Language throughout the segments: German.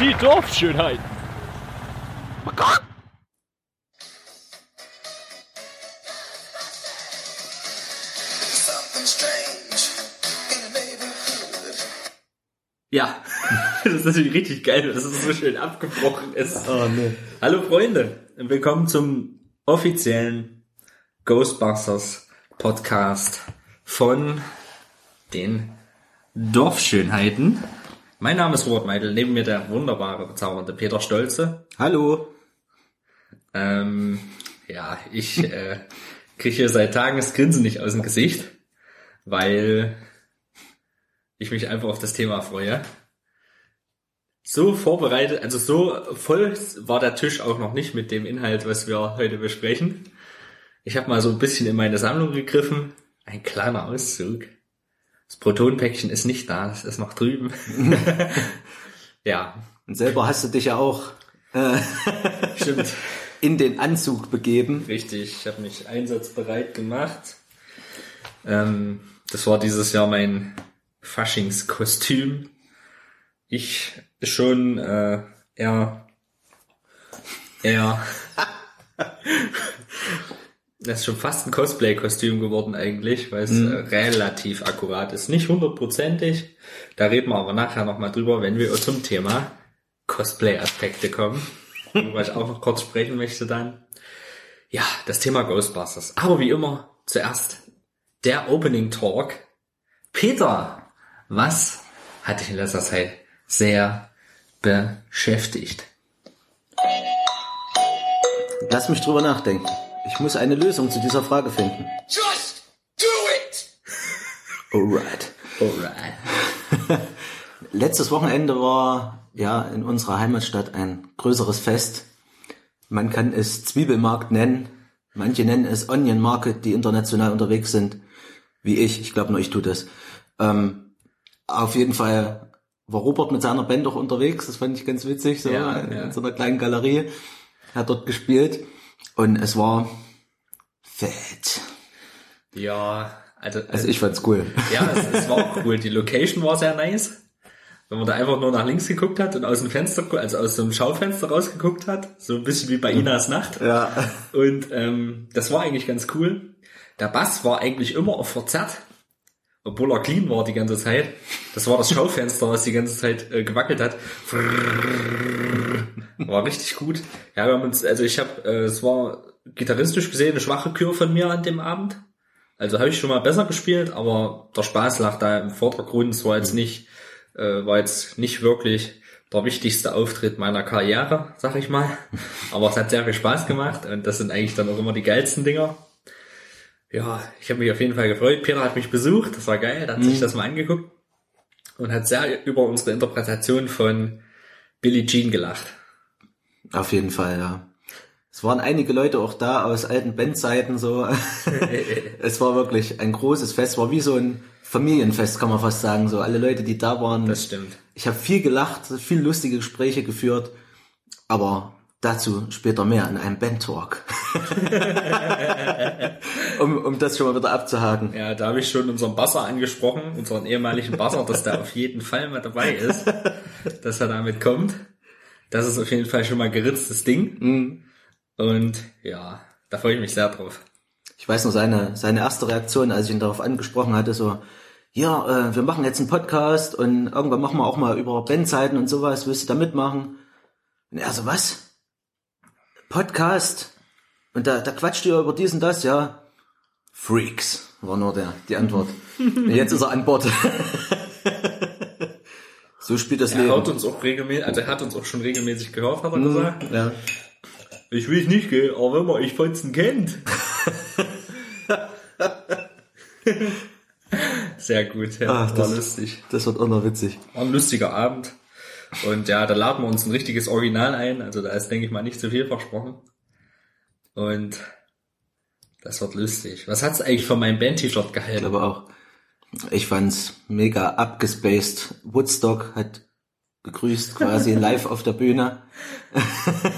Die Dorfschönheiten. Ist natürlich richtig geil, dass es so schön abgebrochen ist. Oh, nee. Hallo Freunde und willkommen zum offiziellen Ghostbusters Podcast von den Dorfschönheiten. Mein Name ist Robert Meidel, neben mir der wunderbare, bezaubernde Peter Stolze. Hallo. Ähm, ja, ich äh, kriege seit Tagen das Grinsen nicht aus dem Gesicht, weil ich mich einfach auf das Thema freue. So vorbereitet, also so voll war der Tisch auch noch nicht mit dem Inhalt, was wir heute besprechen. Ich habe mal so ein bisschen in meine Sammlung gegriffen. Ein kleiner Auszug. Das Protonpäckchen ist nicht da, es ist noch drüben. ja, Und selber hast du dich ja auch äh, stimmt. in den Anzug begeben. Richtig, ich habe mich einsatzbereit gemacht. Ähm, das war dieses Jahr mein Faschingskostüm. Ich schon äh, eher eher das ist schon fast ein Cosplay-Kostüm geworden eigentlich, weil es äh, relativ akkurat ist. Nicht hundertprozentig. Da reden wir aber nachher nochmal drüber, wenn wir zum Thema Cosplay-Aspekte kommen. Worüber ich auch noch kurz sprechen möchte dann. Ja, das Thema Ghostbusters. Aber wie immer, zuerst der Opening Talk. Peter, was hat dich in letzter Zeit sehr beschäftigt? Lass mich drüber nachdenken. Ich muss eine Lösung zu dieser Frage finden. Just do it! Alright. Alright. Letztes Wochenende war ja in unserer Heimatstadt ein größeres Fest. Man kann es Zwiebelmarkt nennen. Manche nennen es Onion Market, die international unterwegs sind. Wie ich. Ich glaube nur ich tue das. Ähm, auf jeden Fall war Robert mit seiner Band auch unterwegs. Das fand ich ganz witzig. So Ja, in ja. so einer kleinen Galerie. Hat dort gespielt. Und es war fett. Ja, also, Also ich fand's cool. ja, es, es war auch cool. Die Location war sehr nice. Wenn man da einfach nur nach links geguckt hat und aus dem Fenster, also aus einem Schaufenster rausgeguckt hat, so ein bisschen wie bei Inas Nacht. Ja. Und ähm, das war eigentlich ganz cool. Der Bass war eigentlich immer auf verzerrt, obwohl er clean war die ganze Zeit. Das war das Schaufenster, was die ganze Zeit äh, gewackelt hat. War richtig gut. Ja, wir haben uns, also ich habe, äh, es war gitarristisch gesehen eine schwache Kür von mir an dem Abend. Also habe ich schon mal besser gespielt, aber der Spaß lag da im Vordergrund. Es war jetzt nicht, äh, war jetzt nicht wirklich der wichtigste Auftritt meiner Karriere, sag ich mal. Aber es hat sehr viel Spaß gemacht und das sind eigentlich dann auch immer die geilsten Dinger. Ja, ich habe mich auf jeden Fall gefreut. Peter hat mich besucht, das war geil, der hat sich das mal angeguckt und hat sehr über unsere Interpretation von Billie Jean gelacht. Auf jeden Fall, ja. Es waren einige Leute auch da aus alten Bandzeiten so. es war wirklich ein großes Fest, war wie so ein Familienfest, kann man fast sagen. So alle Leute, die da waren. Das stimmt. Ich habe viel gelacht, viel lustige Gespräche geführt, aber dazu später mehr in einem Band-Talk. um, um das schon mal wieder abzuhaken. Ja, da habe ich schon unseren Basser angesprochen, unseren ehemaligen Basser, dass der auf jeden Fall mal dabei ist, dass er damit kommt. Das ist auf jeden Fall schon mal geritztes Ding. Und ja, da freue ich mich sehr drauf. Ich weiß noch seine, seine erste Reaktion, als ich ihn darauf angesprochen hatte, so, ja, äh, wir machen jetzt einen Podcast und irgendwann machen wir auch mal über Bandzeiten und sowas, willst du da mitmachen? Und er so, was? Podcast? Und da, da quatscht ihr über dies und das, ja. Freaks, war nur der, die Antwort. Und jetzt ist er an Bord. so spielt das Er Leben. uns auch regelmäßig, also er hat uns auch schon regelmäßig gehört, hat er gesagt. Ja. Ich will nicht gehen, aber wenn man ich Fotzen kennt. Sehr gut, ja, Ach, war das- lustig. Das wird auch noch witzig. War ein lustiger Abend. Und ja, da laden wir uns ein richtiges Original ein. Also da ist, denke ich mal, nicht zu viel versprochen. Und Das wird lustig. Was hat's eigentlich von meinem Band-T-Shirt gehalten? glaube auch. Ich fand's mega abgespaced. Woodstock hat gegrüßt quasi live auf der Bühne.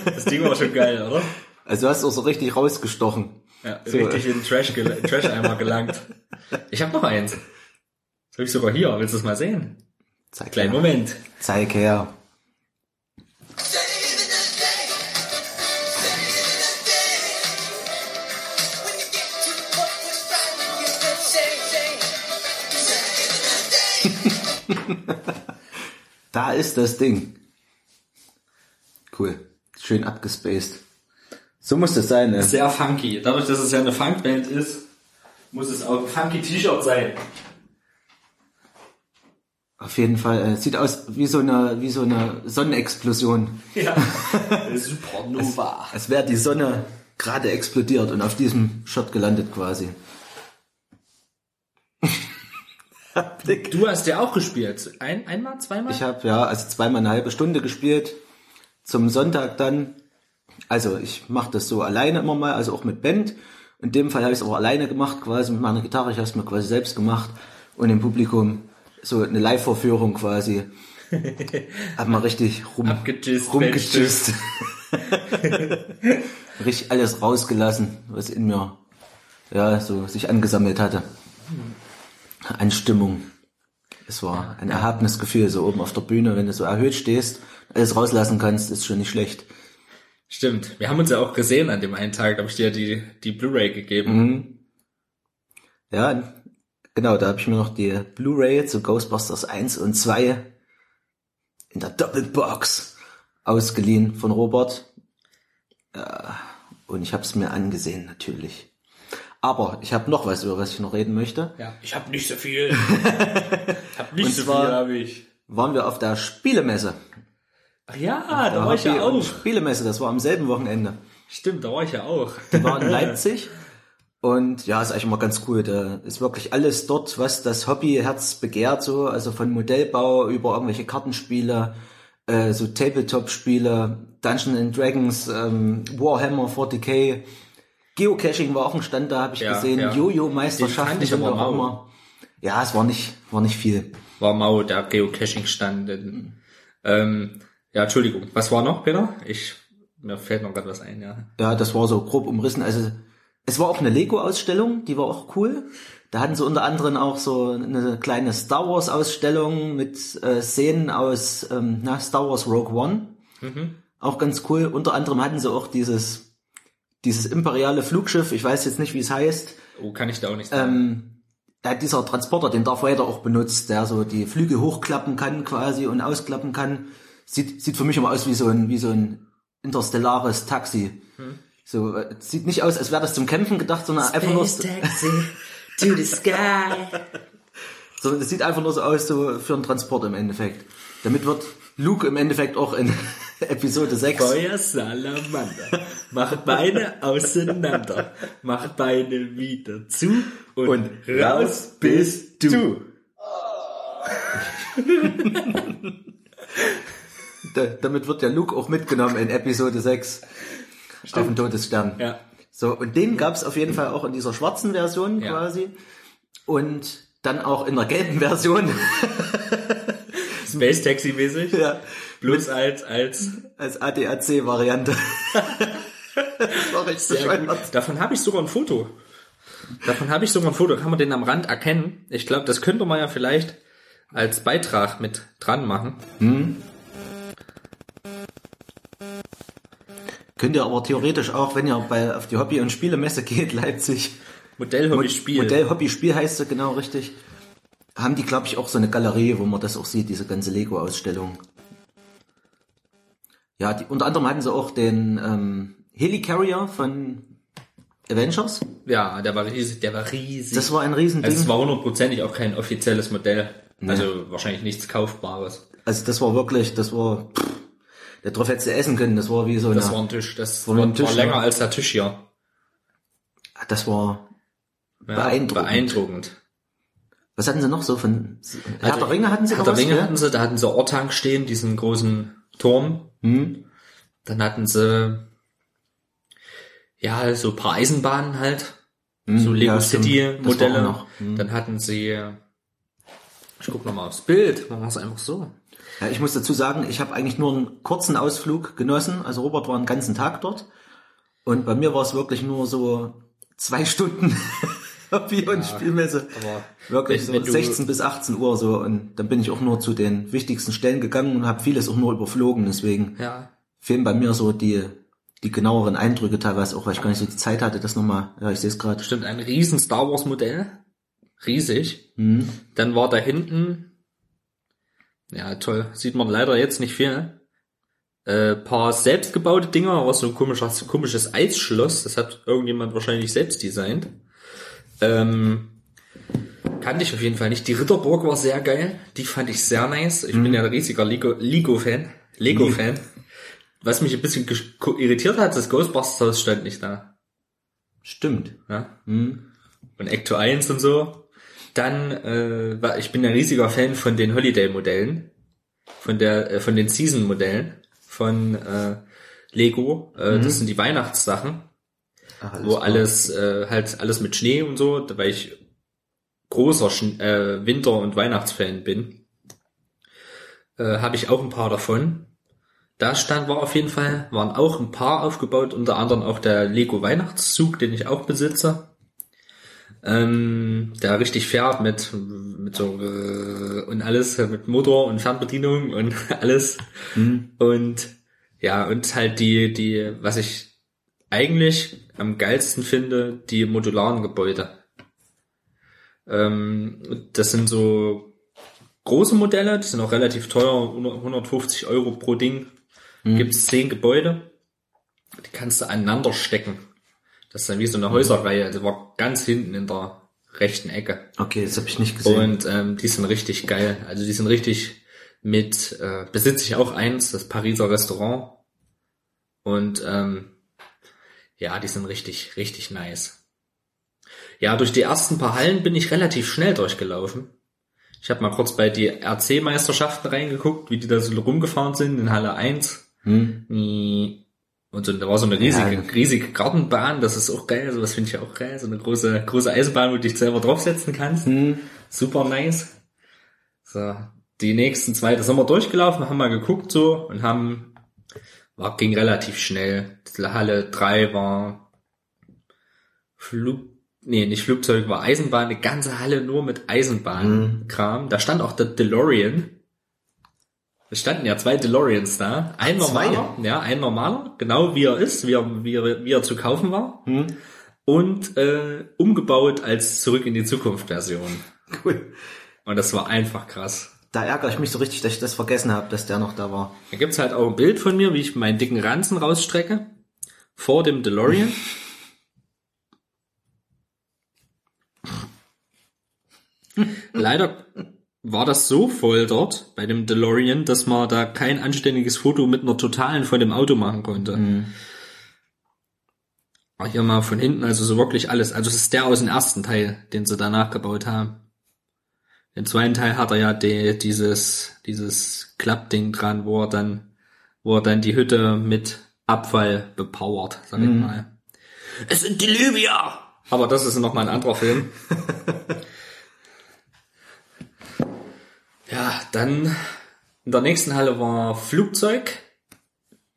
Das Ding war schon geil, oder? Also du hast auch so richtig rausgestochen. Ja, So. richtig in den Trash gel Trash einmal gelangt. Ich habe noch eins. Das habe ich sogar hier. Willst du es mal sehen? Zeig Kleinen her. Moment. Zeig her. Da ist das Ding. Cool. Schön abgespaced. So muss das sein, ne? Sehr funky. Dadurch, dass es ja eine Funkband ist, muss es auch ein funky T-Shirt sein. Auf jeden Fall. Äh, sieht aus wie so eine, wie so eine Sonnenexplosion. Ja. Supernova. Als wäre die Sonne gerade explodiert und auf diesem Shot gelandet quasi. Du hast ja auch gespielt. Ein, einmal, zweimal? Ich habe ja also zweimal eine halbe Stunde gespielt. Zum Sonntag dann. Also ich mache das so alleine immer mal, also auch mit Band. In dem Fall habe ich es auch alleine gemacht, quasi mit meiner Gitarre. Ich habe es mir quasi selbst gemacht und im Publikum so eine Live-Vorführung quasi. Hab mal richtig rum, rumgejizzt. richtig alles rausgelassen, was in mir ja so sich angesammelt hatte. An Stimmung. Es war ein erhabenes Gefühl, so oben auf der Bühne, wenn du so erhöht stehst, alles rauslassen kannst, ist schon nicht schlecht. Stimmt. Wir haben uns ja auch gesehen an dem einen Tag. Da habe ich dir die, die Blu-ray gegeben. Mhm. Ja, genau, da habe ich mir noch die Blu-ray zu Ghostbusters 1 und 2 in der Doppelbox ausgeliehen von Robert. Ja, und ich habe es mir angesehen, natürlich. Aber ich habe noch was, über was ich noch reden möchte. Ja. Ich habe nicht so viel. hab nicht Und so zwar- viel, habe ich. Waren wir auf der Spielemesse. Ach ja, da war ich ja auch. Spielemesse, das war am selben Wochenende. Stimmt, da war ich ja auch. Die war in Leipzig. Und ja, ist eigentlich immer ganz cool. Da ist wirklich alles dort, was das Hobbyherz begehrt, so, also von Modellbau über irgendwelche Kartenspiele, äh, so Tabletop-Spiele, Dungeons and Dragons, ähm, Warhammer 40k, Geocaching war auch ein Stand, da habe ich Ja, gesehen, ja. Jojo-Meisterschaften sind auch immer. Ja, es war nicht, war nicht viel. War mau, der Geocaching-Stand. in- Ähm, ja, Entschuldigung. Was war noch, Peter? Ich, mir fällt noch gerade was ein, ja. Ja, das war so grob umrissen. Also es war auch eine Lego-Ausstellung, die war auch cool. Da hatten sie unter anderem auch so eine kleine Star Wars-Ausstellung mit äh, Szenen aus ähm, na, Star Wars Rogue One. Auch ganz cool. Unter anderem hatten sie auch dieses dieses imperiale Flugschiff. Ich weiß jetzt nicht, wie es heißt. Oh, kann ich da auch nicht sagen. Ähm, da hat dieser Transporter, den Darth Vader auch benutzt, der so die Flügel hochklappen kann quasi und ausklappen kann. Sieht, sieht für mich immer aus wie so ein, wie so ein interstellares Taxi. So, äh, sieht nicht aus, als wäre das zum Kämpfen gedacht, sondern einfach nur, so- Taxi to the sky. sondern es sieht einfach nur so aus, so für einen Transport im Endeffekt. Damit wird Luke im Endeffekt auch in Episode 6 Feuer Salamander. Mach Beine auseinander. Mach Beine wieder zu und, Und raus bist du. da, damit wird der Luke auch mitgenommen in Episode 6 auf den Todesstern. Ja. So, und den gab's auf jeden Fall auch in dieser schwarzen Version Ja. quasi. Und dann auch in der gelben Version. Space Taxi mäßig. ja. Bloß als, als Als ADAC-Variante. das war richtig Sehr gut. Davon habe ich sogar ein Foto. Davon habe ich sogar ein Foto. Kann man den am Rand erkennen? Ich glaube, das könnte man ja vielleicht als Beitrag mit dran machen. Könnt ihr aber theoretisch auch, wenn ihr bei, auf die Hobby- und Spielemesse geht, Leipzig, Modellhobby Spiel. Modell Hobby Spiel heißt sie genau richtig, haben die, glaube ich, auch so eine Galerie, wo man das auch sieht, diese ganze Lego-Ausstellung. Ja, die, unter anderem hatten sie auch den ähm, Helicarrier von Avengers. Ja, der war riesig. Der war riesig. Das war ein Riesending. also es war hundertprozentig auch kein offizielles Modell. Also wahrscheinlich nichts Kaufbares. Also das war wirklich, das war, pff, der drauf hättest du essen können, das war wie so Das eine, war ein Tisch. Das War ein Tisch, war länger ja. als der Tisch hier. das war, Ja, Beeindruckend. Beeindruckend. was hatten sie noch so von, Herr der Ringe hatten sie Herr Ringe hatten sie, da hatten sie Ortank stehen, diesen großen Turm. Hm? Dann hatten sie ja so ein paar Eisenbahnen halt. so Lego ja. City Das Modelle. Mhm. Dann hatten sie, ich guck noch mal aufs Bild, machen wir es einfach so. Ja, ich muss dazu sagen, ich habe eigentlich nur einen kurzen Ausflug genossen. Also Robert war einen ganzen Tag dort. Und bei mir war es wirklich nur so zwei Stunden Hobby- und Spielmesse. aber wirklich so wenn du- 16 bis 18 Uhr so. Und dann bin ich auch nur zu den wichtigsten Stellen gegangen und habe vieles auch nur überflogen. Deswegen Ja, fehlen bei mir so die, die genaueren Eindrücke teilweise auch, weil ich gar nicht so die Zeit hatte, das nochmal, ja, ich sehe es gerade. stimmt, ein riesen Star Wars Modell. Riesig. Mhm. Dann war da hinten, ja toll, sieht man leider jetzt nicht viel, äh, paar selbstgebaute Dinger, aber so ein komisches, komisches Eisschloss, das hat irgendjemand wahrscheinlich selbst designt. Ähm, kannte ich auf jeden Fall nicht. Die Ritterburg war sehr geil, die fand ich sehr nice. Ich bin ja ein riesiger Lego- Lego-Fan, Lego-Fan. Was mich ein bisschen irritiert hat, das Ghostbusters-Haus stand nicht da. Stimmt. Ja? Mhm. und Ecto 1 und so. Dann, äh, war, ich bin ein riesiger Fan von den Holiday-Modellen, von der, äh, von den Season-Modellen von äh, Lego. Äh, Das sind die Weihnachtssachen, Ach, alles wo klar. alles äh, halt alles mit Schnee und so, weil ich großer Sch äh, Winter- und Weihnachtsfan bin, äh, habe ich auch ein paar davon. Da stand war auf jeden Fall, waren auch ein paar aufgebaut, unter anderem auch der Lego Weihnachtszug, den ich auch besitze. Ähm, der richtig fährt mit, mit so äh, und alles, mit Motor und Fernbedienung und alles. Und ja, und halt die, die, was ich eigentlich am geilsten finde, die modularen Gebäude. Ähm, das sind so große Modelle, die sind auch relativ teuer, 150 Euro pro Ding. Gibt es zehn Gebäude, die kannst du aneinander stecken. Das ist dann wie so eine Häuserreihe, also war ganz hinten in der rechten Ecke. Okay, das habe ich nicht gesehen. Und ähm, die sind richtig geil. Also die sind richtig mit, äh, besitze ich auch eins, das Pariser Restaurant. Und ähm, ja, die sind richtig, richtig nice. Ja, durch die ersten paar Hallen bin ich relativ schnell durchgelaufen. Ich habe mal kurz bei die RC-Meisterschaften reingeguckt, wie die da so rumgefahren sind in Halle 1. Hm? Und so, da war so eine riesige, Ja. riesige Gartenbahn, das ist auch geil, sowas finde ich auch geil. So eine große, große Eisenbahn, wo du dich selber draufsetzen kannst. Hm? Super nice. So, die nächsten zwei, da sind wir durchgelaufen, haben mal geguckt so und haben, war, ging relativ schnell. Die Halle 3 war Flug, nee, nicht Flugzeug, war Eisenbahn, eine ganze Halle nur mit Eisenbahnkram. Da stand auch der DeLorean. Es standen ja zwei DeLoreans da. Ein zwei? normaler, ja, ein normaler, genau wie er ist, wie er, wie er, wie er zu kaufen war. Und äh, umgebaut als Zurück in die Zukunft Version. Cool. Und das war einfach krass. Da ärgere ich mich so richtig, dass ich das vergessen habe, dass der noch da war. Da gibt's halt auch ein Bild von mir, wie ich meinen dicken Ranzen rausstrecke. Vor dem DeLorean. Leider war das so voll dort bei dem DeLorean, dass man da kein anständiges Foto mit einer totalen von dem Auto machen konnte. Aber hier mal von hinten, also so wirklich alles. Also es ist der aus dem ersten Teil, den sie danach gebaut haben. Den zweiten Teil hat er ja die, dieses, dieses Klappding dran, wo er dann, wo er dann die Hütte mit Abfall bepowert, sag ich mal. Es sind die Libyer! Aber das ist noch mal ein anderer Film. ja, dann in der nächsten Halle war Flugzeug,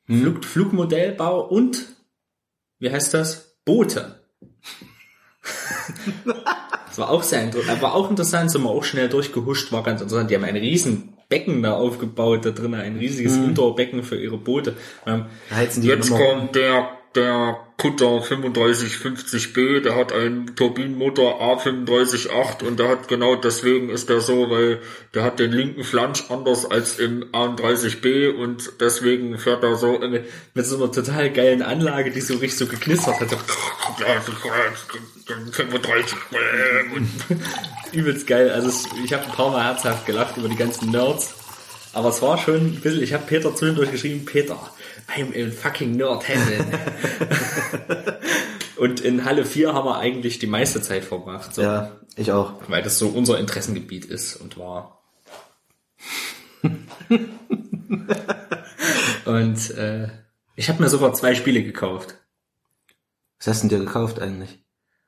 Flug, Flugmodellbau und, wie heißt das? Boote. Das war auch sehr interessant, war auch interessant, sind wir auch schnell durchgehuscht, war ganz interessant. Die haben ein riesen Becken da aufgebaut, da drinnen ein riesiges Indoor-Becken für ihre Boote. Die jetzt kommt der, der Kutter 3550B, der hat einen Turbinenmotor A358 und der hat genau deswegen ist der so, weil der hat den linken Flansch anders als im A30B und deswegen fährt er so in- mit so einer total geilen Anlage, die so richtig so geknistert hat. So, 35 und übelst geil. Also ich habe ein paar Mal herzhaft gelacht über die ganzen Nerds. Aber es war schon ein bisschen, ich habe Peter zwischendurch geschrieben, Peter, I'm in fucking Nerd Heaven. Und in Halle 4 haben wir eigentlich die meiste Zeit verbracht, so, Ja, ich auch. weil das so unser Interessengebiet ist und war. und äh, ich habe mir sofort zwei Spiele gekauft. Was hast du denn dir gekauft eigentlich?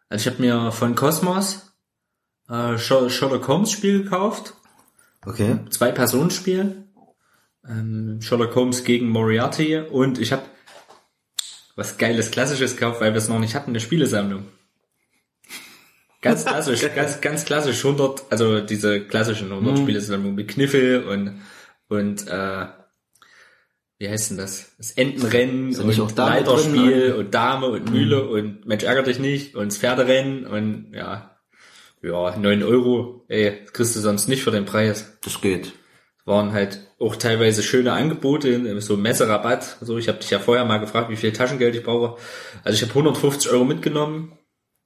Also ich habe mir von Cosmos äh, Sher- Sherlock Holmes Spiel gekauft. Okay. Zwei Personen Spiel. Ähm, Sherlock Holmes gegen Moriarty. Und ich habe was geiles Klassisches gekauft, weil wir es noch nicht hatten, eine Spielesammlung. Ganz klassisch, ganz, ganz klassisch 100, also diese klassischen 100 Spielesammlungen mit Kniffel und, und, äh, wie heißt denn das? Das Entenrennen nicht und Leiterspiel und Dame und Mühle und Mensch ärger dich nicht und das Pferderennen und ja, ja, 9 Euro, ey, das kriegst du sonst nicht für den Preis. Das geht. waren halt auch teilweise schöne Angebote, so Messerabatt. So, ich habe dich ja vorher mal gefragt, wie viel Taschengeld ich brauche. Also ich habe 150 Euro mitgenommen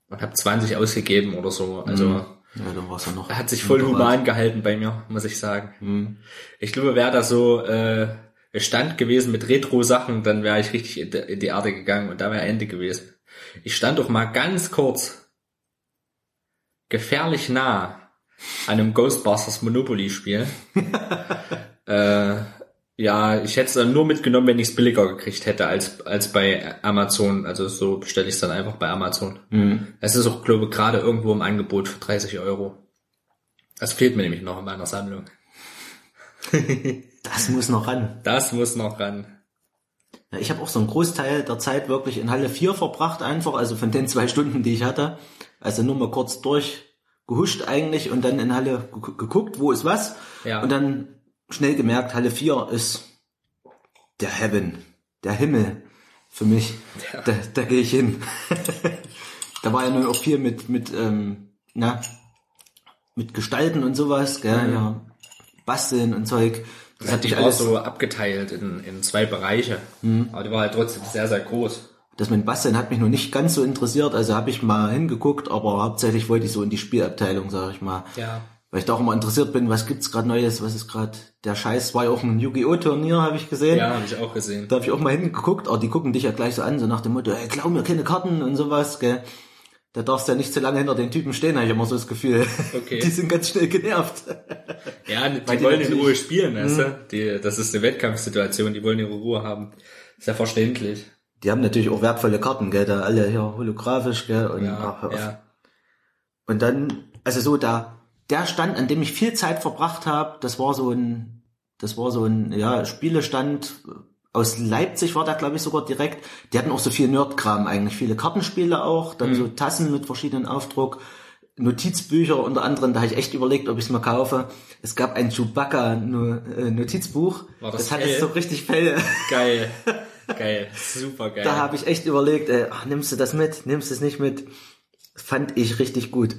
und habe 20 ausgegeben oder so. Also war's ja hat sich voll human gehalten bei mir, muss ich sagen. Ich glaube, wäre da so äh, Stand gewesen mit Retro-Sachen, dann wäre ich richtig in die, in die Erde gegangen und da wäre Ende gewesen. Ich stand doch mal ganz kurz gefährlich nah an einem Ghostbusters Monopoly-Spiel. äh, ja, ich hätte es dann nur mitgenommen, wenn ich es billiger gekriegt hätte als, als bei Amazon. Also so bestelle ich es dann einfach bei Amazon. Es ist auch, glaube ich, gerade irgendwo im Angebot für 30 Euro. Das fehlt mir nämlich noch in meiner Sammlung. Das muss noch ran. Das muss noch ran. Ja, ich habe auch so einen Großteil der Zeit wirklich in Halle 4 verbracht, einfach, also von den zwei Stunden, die ich hatte. Also nur mal kurz durchgehuscht eigentlich und dann in Halle gu- geguckt, wo ist was. Ja. Und dann schnell gemerkt, Halle 4 ist der Heaven, der Himmel für mich. Ja. Da, da gehe ich hin. da war ja nur auch viel mit, mit, ähm, na, mit Gestalten und sowas, gell, ja. Basteln und Zeug. Das hat Die mich war alles, so abgeteilt in, in zwei Bereiche. Aber die war halt trotzdem sehr, sehr groß. Das mit Basteln hat mich noch nicht ganz so interessiert, also habe ich mal hingeguckt, aber hauptsächlich wollte ich so in die Spielabteilung, sage ich mal. Ja. Weil ich da auch immer interessiert bin, was gibt's gerade Neues, was ist gerade der Scheiß. War ja auch ein Yu-Gi-Oh! Turnier, habe ich gesehen. Ja, habe ich auch gesehen. Da habe ich auch mal hingeguckt, aber die gucken dich ja gleich so an, so nach dem Motto, ey, klau mir keine Karten und sowas, gell. Da darfst du ja nicht zu lange hinter den Typen stehen, habe ich immer so das Gefühl. Okay. Die sind ganz schnell genervt. Ja, die, Weil die wollen in Ruhe spielen, weißt du? Die, das ist eine Wettkampfsituation, die wollen ihre Ruhe haben. Ist ja verständlich. Die haben natürlich auch wertvolle Karten, gell, da alle hier holographisch, gell, und Ja, ach, ja. Und dann, also so da, der Stand, an dem ich viel Zeit verbracht habe, das war so ein, das war so ein, ja, Spielestand aus Leipzig war da, glaube ich, sogar direkt. Die hatten auch so viel Nerdkram eigentlich, viele Kartenspiele auch, dann so Tassen mit verschiedenen Aufdruck, Notizbücher unter anderem, da habe ich echt überlegt, ob ich es mal kaufe. Es gab ein Chewbacca-Notizbuch. War das das hatte Fell? so richtig Fell. Geil. Geil. Super geil. Da habe ich echt überlegt, ey, ach, nimmst du das mit, nimmst du es nicht mit? Fand ich richtig gut.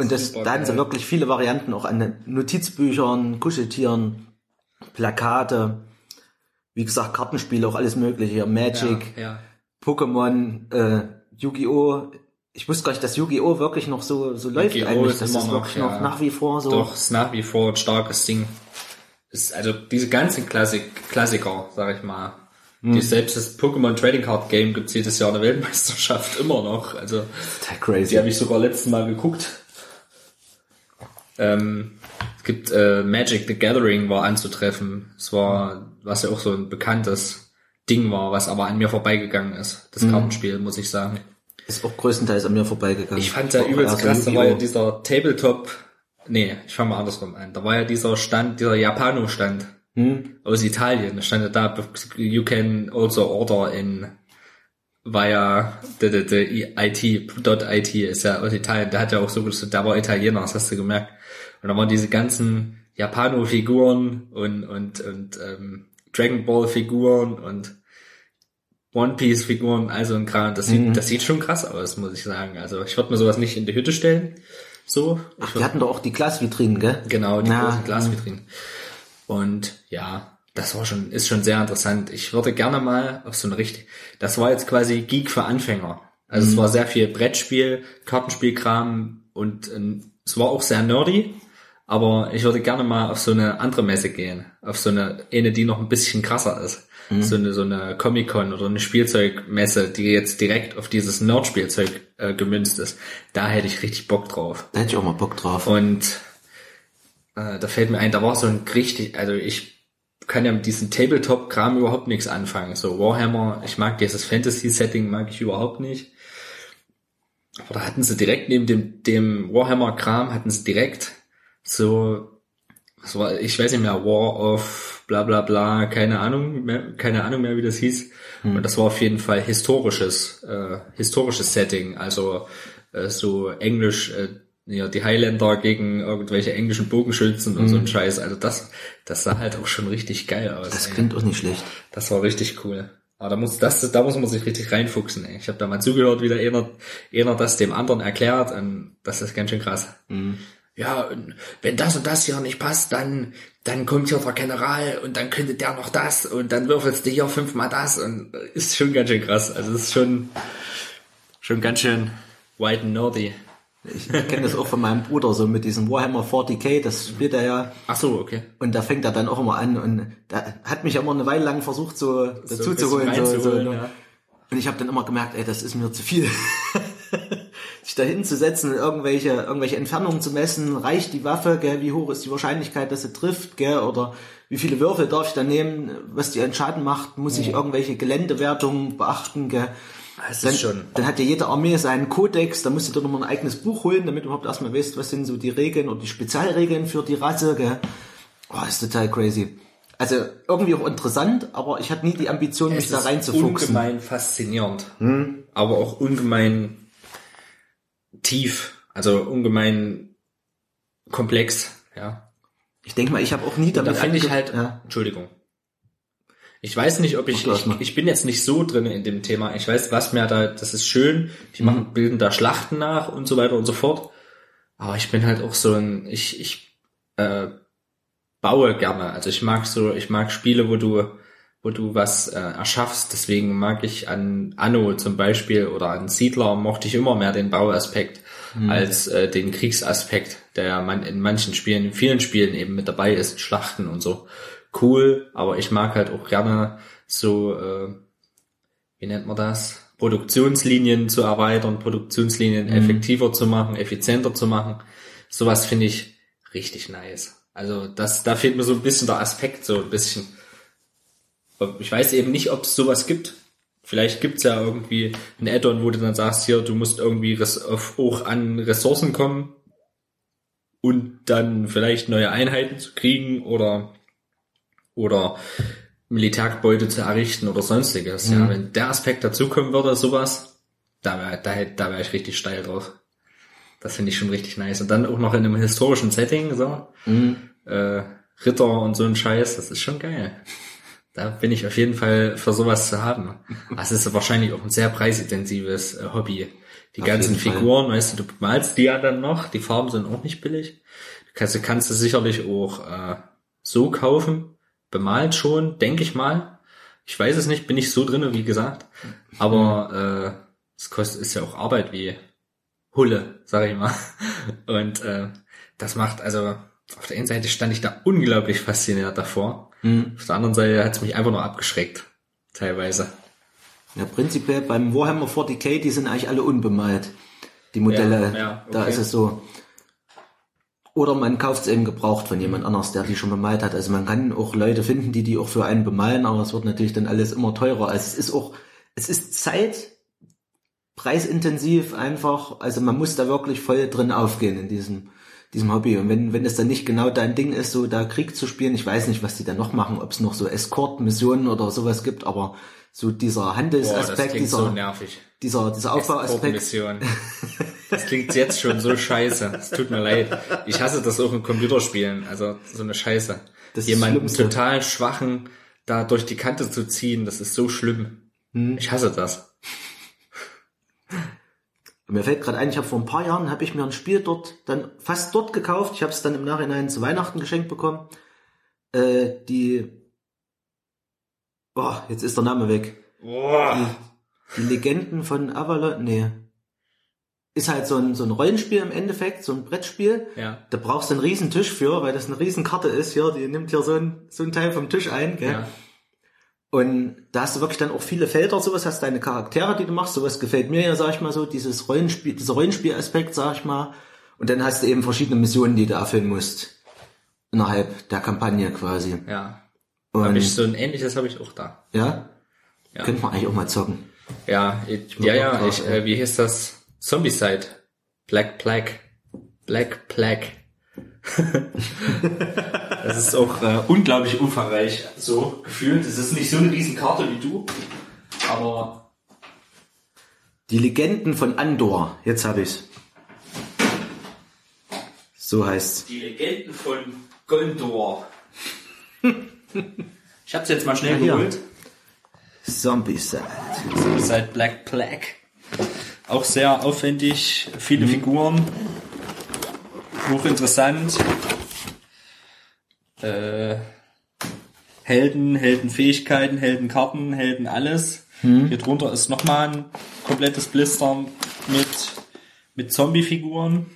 Und das, da hatten sie wirklich viele Varianten, auch an Notizbüchern, Kuscheltieren, Plakate, wie gesagt, Kartenspiele, auch alles mögliche, Magic, ja, ja. Pokémon, äh, Yu-Gi-Oh! Ich wusste gar nicht, dass Yu-Gi-Oh! wirklich noch so, so läuft Yu-Gi-Oh! eigentlich, ist das noch, wirklich ja. noch nach wie vor so. Doch, ist nach wie vor ein starkes Ding. Ist also diese ganzen Klassik, Klassiker, sag ich mal. Hm. Die, selbst das Pokémon Trading Card Game gibt's jedes Jahr eine Weltmeisterschaft immer noch. Also die habe ich sogar letztes Mal geguckt. Ähm, es gibt äh, Magic the Gathering war anzutreffen. Es war, was ja auch so ein bekanntes Ding war, was aber an mir vorbeigegangen ist. Das Hm. Kartenspiel, muss ich sagen. Ist auch größtenteils an mir vorbeigegangen. Ich fand ja übelst eher so krass, da war ja dieser Tabletop, nee, ich fange mal andersrum an. Da war ja dieser Stand, dieser Japano-Stand Hm? aus Italien. Da stand ja da, you can also order in via the, the, the IT, IT ist ja aus Italien. Der hat ja auch so, der war Italiener, das hast du gemerkt. Und da waren diese ganzen Japano-Figuren und, und, und ähm, Dragon Ball-Figuren und One Piece Figuren, also ein Kram, das sieht, das sieht schon krass aus, muss ich sagen. Also ich würde mir sowas nicht in die Hütte stellen. So. Ach, die hatten doch auch die Glasvitrinen, gell? Genau, die Na, großen Glasvitrinen. Und ja, das war schon, ist schon sehr interessant. Ich würde gerne mal auf so eine richtig, das war jetzt quasi Geek für Anfänger. Also Mhm. es war sehr viel Brettspiel, Kartenspielkram und ähm, es war auch sehr nerdy. Aber ich würde gerne mal auf so eine andere Messe gehen. Auf so eine, eine, die noch ein bisschen krasser ist. Mhm. So eine, so eine Comic-Con oder eine Spielzeugmesse, die jetzt direkt auf dieses Nerd-Spielzeug äh, gemünzt ist. Da hätte ich richtig Bock drauf. Da hätte ich auch mal Bock drauf. Und äh, da fällt mir ein, da war so ein richtig, also ich kann ja mit diesem Tabletop-Kram überhaupt nichts anfangen. So Warhammer, ich mag dieses Fantasy-Setting, mag ich überhaupt nicht. aber da hatten sie direkt neben dem, dem Warhammer-Kram, hatten sie direkt so, was war, ich weiß nicht mehr, War of bla bla bla, keine Ahnung mehr, keine Ahnung mehr, wie das hieß. Und das war auf jeden Fall historisches, äh, historisches Setting, also äh, so Englisch, äh, ja, die Highlander gegen irgendwelche englischen Bogenschützen und so ein Scheiß. Also das, das sah halt auch schon richtig geil aus. Das ey. klingt auch nicht schlecht. Das war richtig cool. Aber da muss, das, da muss man sich richtig reinfuchsen. Ey. Ich habe da mal zugehört, wie der einer, einer das dem anderen erklärt und das ist ganz schön krass. Ja, und wenn das und das hier nicht passt, dann, dann kommt hier der General und dann könnte der noch das und dann würfelst du hier fünfmal das und ist schon ganz schön krass. Also es ist schon, schon ganz schön white and nerdy. Ich kenne das auch von meinem Bruder, so mit diesem Warhammer 40k, das spielt er ja. Ach so, okay. Und da fängt er dann auch immer an und da hat mich immer eine Weile lang versucht, so dazu ein zu holen. So, so, ne? ja. Und ich habe dann immer gemerkt, ey, das ist mir zu viel. Sich da hinzusetzen, irgendwelche, irgendwelche Entfernungen zu messen, reicht die Waffe, gell, wie hoch ist die Wahrscheinlichkeit, dass sie trifft, gell, oder wie viele Würfel darf ich da nehmen, was die Schaden macht, muss ich irgendwelche Geländewertungen beachten, gell. Das Dann, ist schon. dann hat ja jede Armee seinen Kodex, da musst du dir nochmal ein eigenes Buch holen, damit du überhaupt erstmal weißt, was sind so die Regeln oder die Spezialregeln für die Rasse, gell. Oh, ist total crazy. Also irgendwie auch interessant, aber ich hatte nie die Ambition, mich Es da reinzufuchsen. ungemein faszinierend, aber auch ungemein tief, also ungemein komplex, ja. Ich denke mal, ich habe auch nie Da damit finde ich halt, ja. Entschuldigung. Ich weiß nicht, ob ich, ich, ich bin jetzt nicht so drin in dem Thema. Ich weiß, was mir da, das ist schön. Die machen, bilden da Schlachten nach und so weiter und so fort. Aber ich bin halt auch so ein, ich, ich, äh, baue gerne. Also ich mag so, ich mag Spiele, wo du, wo du was äh, erschaffst. Deswegen mag ich an Anno zum Beispiel oder an Siedler mochte ich immer mehr den Bauaspekt als äh, den Kriegsaspekt, der ja man in manchen Spielen, in vielen Spielen eben mit dabei ist, Schlachten und so. Cool, aber ich mag halt auch gerne so, äh, wie nennt man das? Produktionslinien zu erweitern, Produktionslinien effektiver zu machen, effizienter zu machen. Sowas finde ich richtig nice. Also das, da fehlt mir so ein bisschen der Aspekt, so ein bisschen. Ich weiß eben nicht, ob es sowas gibt. Vielleicht gibt's ja irgendwie ein Add-on, wo du dann sagst, hier, du musst irgendwie auf, auch an Ressourcen kommen und dann vielleicht neue Einheiten zu kriegen oder oder Militärgebäude zu errichten oder sonstiges. Ja, wenn der Aspekt dazukommen würde, sowas, da wäre da, da wär ich richtig steil drauf. Das finde ich schon richtig nice. Und dann auch noch in einem historischen Setting, so. Äh, Ritter und so ein Scheiß, das ist schon geil. Da bin ich auf jeden Fall für sowas zu haben. Das ist wahrscheinlich auch ein sehr preisintensives äh, Hobby. Die Auf ganzen jeden Fall. Figuren, weißt du, du malst die ja dann noch, die Farben sind auch nicht billig. Du kannst, du kannst du sicherlich auch äh, so kaufen, bemalt schon, denke ich mal. Ich weiß es nicht, bin ich so drinne, wie gesagt. Aber äh, es kostet ist ja auch Arbeit wie Hulle, sag ich mal. Und äh, das macht also auf der einen Seite stand ich da unglaublich fasziniert davor. Auf der anderen Seite hat es mich einfach nur abgeschreckt, teilweise. Ja, prinzipiell beim Warhammer 40k, die sind eigentlich alle unbemalt. Die Modelle, Ja, ja, da okay. ist es so. Oder man kauft es eben gebraucht von jemand anders, der die schon bemalt hat. Also man kann auch Leute finden, die die auch für einen bemalen, aber es wird natürlich dann alles immer teurer. Also es ist auch, es ist Zeit, preisintensiv einfach. Also man muss da wirklich voll drin aufgehen in diesem, diesem Hobby. Und wenn, wenn es dann nicht genau dein Ding ist, so da Krieg zu spielen, ich weiß nicht, was die da noch machen, ob es noch so Escort-Missionen oder sowas gibt, aber so dieser Handelsaspekt, dieser, so nervig. dieser, dieser Aufbauaspekt. Das klingt jetzt schon so scheiße. Es tut mir leid. Ich hasse das auch in Computerspielen. Also so eine Scheiße. Das ist Jemanden total schwachen da durch die Kante zu ziehen, das ist so schlimm. Hm. Ich hasse das. Mir fällt gerade ein, ich habe vor ein paar Jahren habe ich mir ein Spiel dort dann fast dort gekauft. Ich habe es dann im Nachhinein zu Weihnachten geschenkt bekommen. Äh, die Boah, jetzt ist der Name weg. Boah. Die Legenden von Avalon, nee. Ist halt so ein, so ein Rollenspiel im Endeffekt, so ein Brettspiel. Ja. Da brauchst du einen riesen Tisch für, weil das eine riesen Karte ist hier. Die nimmt hier so ein, so ein Teil vom Tisch ein, gell? Ja. Und da hast du wirklich dann auch viele Felder, sowas, hast deine Charaktere, die du machst, sowas gefällt mir ja, sag ich mal so, dieses Rollenspiel, dieser Rollenspielaspekt, sag ich mal. Und dann hast du eben verschiedene Missionen, die du erfüllen musst. Innerhalb der Kampagne quasi. Ja. Und, Hab ich so ein ähnliches habe ich auch da. ja? Ja. Könnte man eigentlich auch mal zocken. Ja, ich, ja, ja, drauf, ich, äh, wie hieß das? Zombicide. Black Plague. Black Plague. das ist auch äh, unglaublich umfangreich so gefühlt. Es ist nicht so eine riesen Karte wie du, aber Die Legenden von Andor. Jetzt habe ich's. So heißt's. die Legenden von Gondor. ich hab's jetzt mal schnell Ja, hier. geholt. Zombicide. Seit Black Plague. Auch sehr aufwendig, viele Figuren. Hochinteressant. Äh, Helden, Heldenfähigkeiten, Heldenkarten, Helden alles. Hier drunter ist nochmal ein komplettes Blister mit, mit Zombie-Figuren.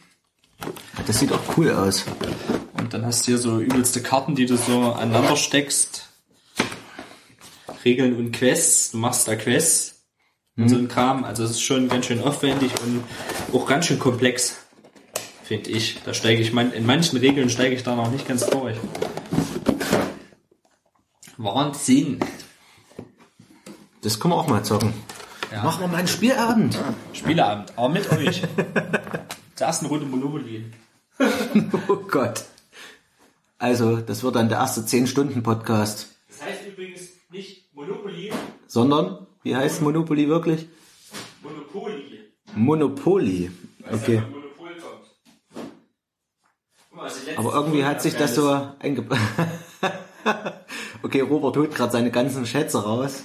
Das sieht auch cool aus. Und dann hast du hier so übelste Karten, die du so aneinander steckst. Regeln und Quests. Du machst da Quests und so ein Kram. Also es ist schon ganz schön aufwendig und auch ganz schön komplex, finde ich. Da steige ich, man, in manchen Regeln steige ich da noch nicht ganz durch. Wahnsinn. Das können wir auch mal zocken. Ja. Machen wir mal einen Spielabend. Spieleabend, aber mit euch. Zur ersten Runde Monopoly. Oh Gott. Also, das wird dann der erste 10-Stunden-Podcast. Das heißt übrigens nicht Monopoly, Sondern, wie heißt Monopoly wirklich? Monopoly. Monopoly. Okay. Monopol kommt. Guck mal, was ich letztens Aber irgendwie hat sich das so eingebaut. okay, Robert holt gerade seine ganzen Schätze raus.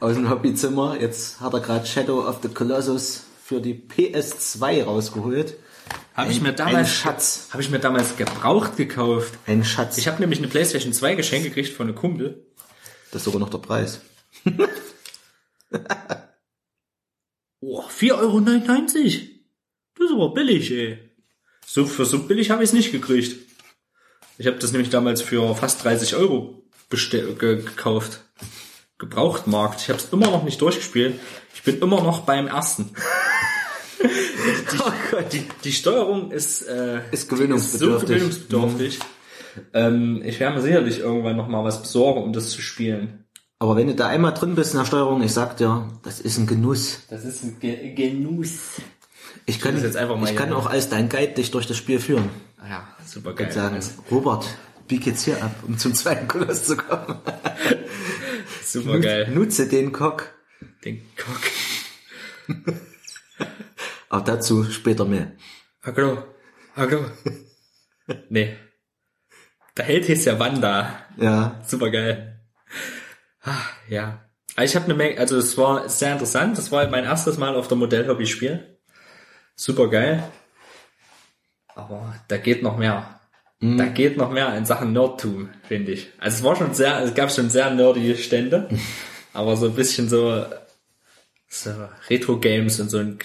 Aus dem Hobbyzimmer. Jetzt hat er gerade Shadow of the Colossus für die PS2 rausgeholt. Habe ich Ein- mir ein damals Schatz. Habe ich mir damals gebraucht gekauft. Ein Schatz. Ich habe nämlich eine PlayStation 2 geschenkt gekriegt von einem Kumpel. das ist sogar noch der Preis. Oh, 4,99 Euro. Das ist aber billig, ey. So, für so billig habe ich es nicht gekriegt. Ich habe das nämlich damals für fast 30 Euro gekauft. Gebrauchtmarkt. Ich habe es immer noch nicht durchgespielt. Ich bin immer noch beim ersten. Oh Gott. Die, die Steuerung ist, äh, Ist so gewöhnungsbedürftig. gewöhnungsbedürftig. Ähm, ich werde mir sicherlich irgendwann noch mal was besorgen, um das zu spielen. Aber wenn du da einmal drin bist in der Steuerung, ich sag dir, das ist ein Genuss. Das ist ein Ge Genuss. Ich kann, jetzt einfach mal ich kann auch als dein Guide dich durch das Spiel führen. Ah Ja, super Und geil. sagen, Robert, bieg jetzt hier ab, um zum zweiten Koloss zu kommen. super geil. Nutze den Cock. Den Cock. Aber dazu später mehr. Hallo. Hallo. nee. Der Held hieß ja Wanda. Ja, Super geil. Ah, Ja. Also Ich habe eine Menge, also es war sehr interessant. Das war mein erstes Mal auf der Modellhobby-Spiel. Super geil. Aber da geht noch mehr. Da geht noch mehr in Sachen Nerdtum, finde ich. Also es war schon sehr, es gab schon sehr nerdige Stände, aber so ein bisschen so, so Retro-Games und so ein,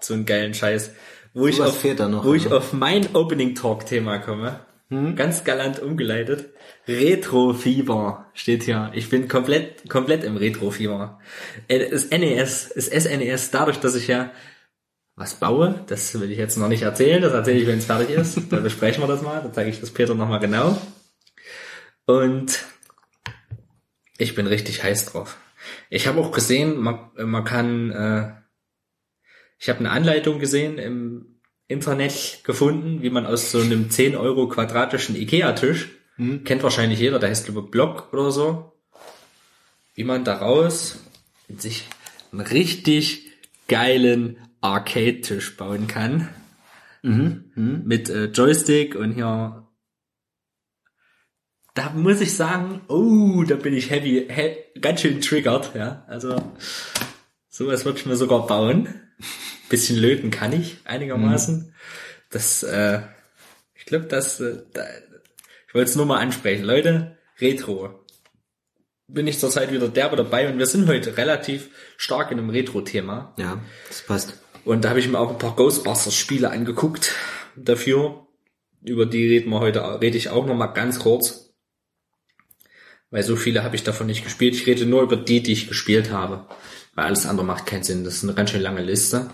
so einen geilen Scheiß, wo ich Sowas auf, noch, wo ich auf mein Opening Talk Thema komme. Ganz galant umgeleitet. Retro-Fieber steht hier. Ich bin komplett, komplett im Retro-Fieber. Äh, Das NES, das SNES, dadurch, dass ich ja was baue, das will ich jetzt noch nicht erzählen, das erzähle ich, wenn es fertig ist. Dann besprechen wir das mal, dann zeige ich das Peter nochmal genau. Und ich bin richtig heiß drauf. Ich habe auch gesehen, man, man kann, äh, ich habe eine Anleitung gesehen im Internet gefunden, wie man aus so einem 10 Euro quadratischen Ikea-Tisch, kennt wahrscheinlich jeder, der heißt glaube Block oder so, wie man daraus sich einen richtig geilen Arcade-Tisch bauen kann. Mit äh, Joystick und hier. Da muss ich sagen, oh, da bin ich heavy, he ganz schön triggert, ja. Also, sowas würde ich mir sogar bauen. Bisschen löten kann ich einigermaßen. Das, äh, ich glaube, das, äh, da, ich wollte es nur mal ansprechen. Leute, Retro. Bin ich zurzeit wieder derbe dabei und wir sind heute relativ stark in einem Retro-Thema. ja, das passt. Und da habe ich mir auch ein paar Ghostbusters-Spiele angeguckt dafür. Über die reden wir heute, rede ich auch noch mal ganz kurz. Weil so viele habe ich davon nicht gespielt. Ich rede nur über die, die ich gespielt habe. Weil alles andere macht keinen Sinn. Das ist eine ganz schön lange Liste.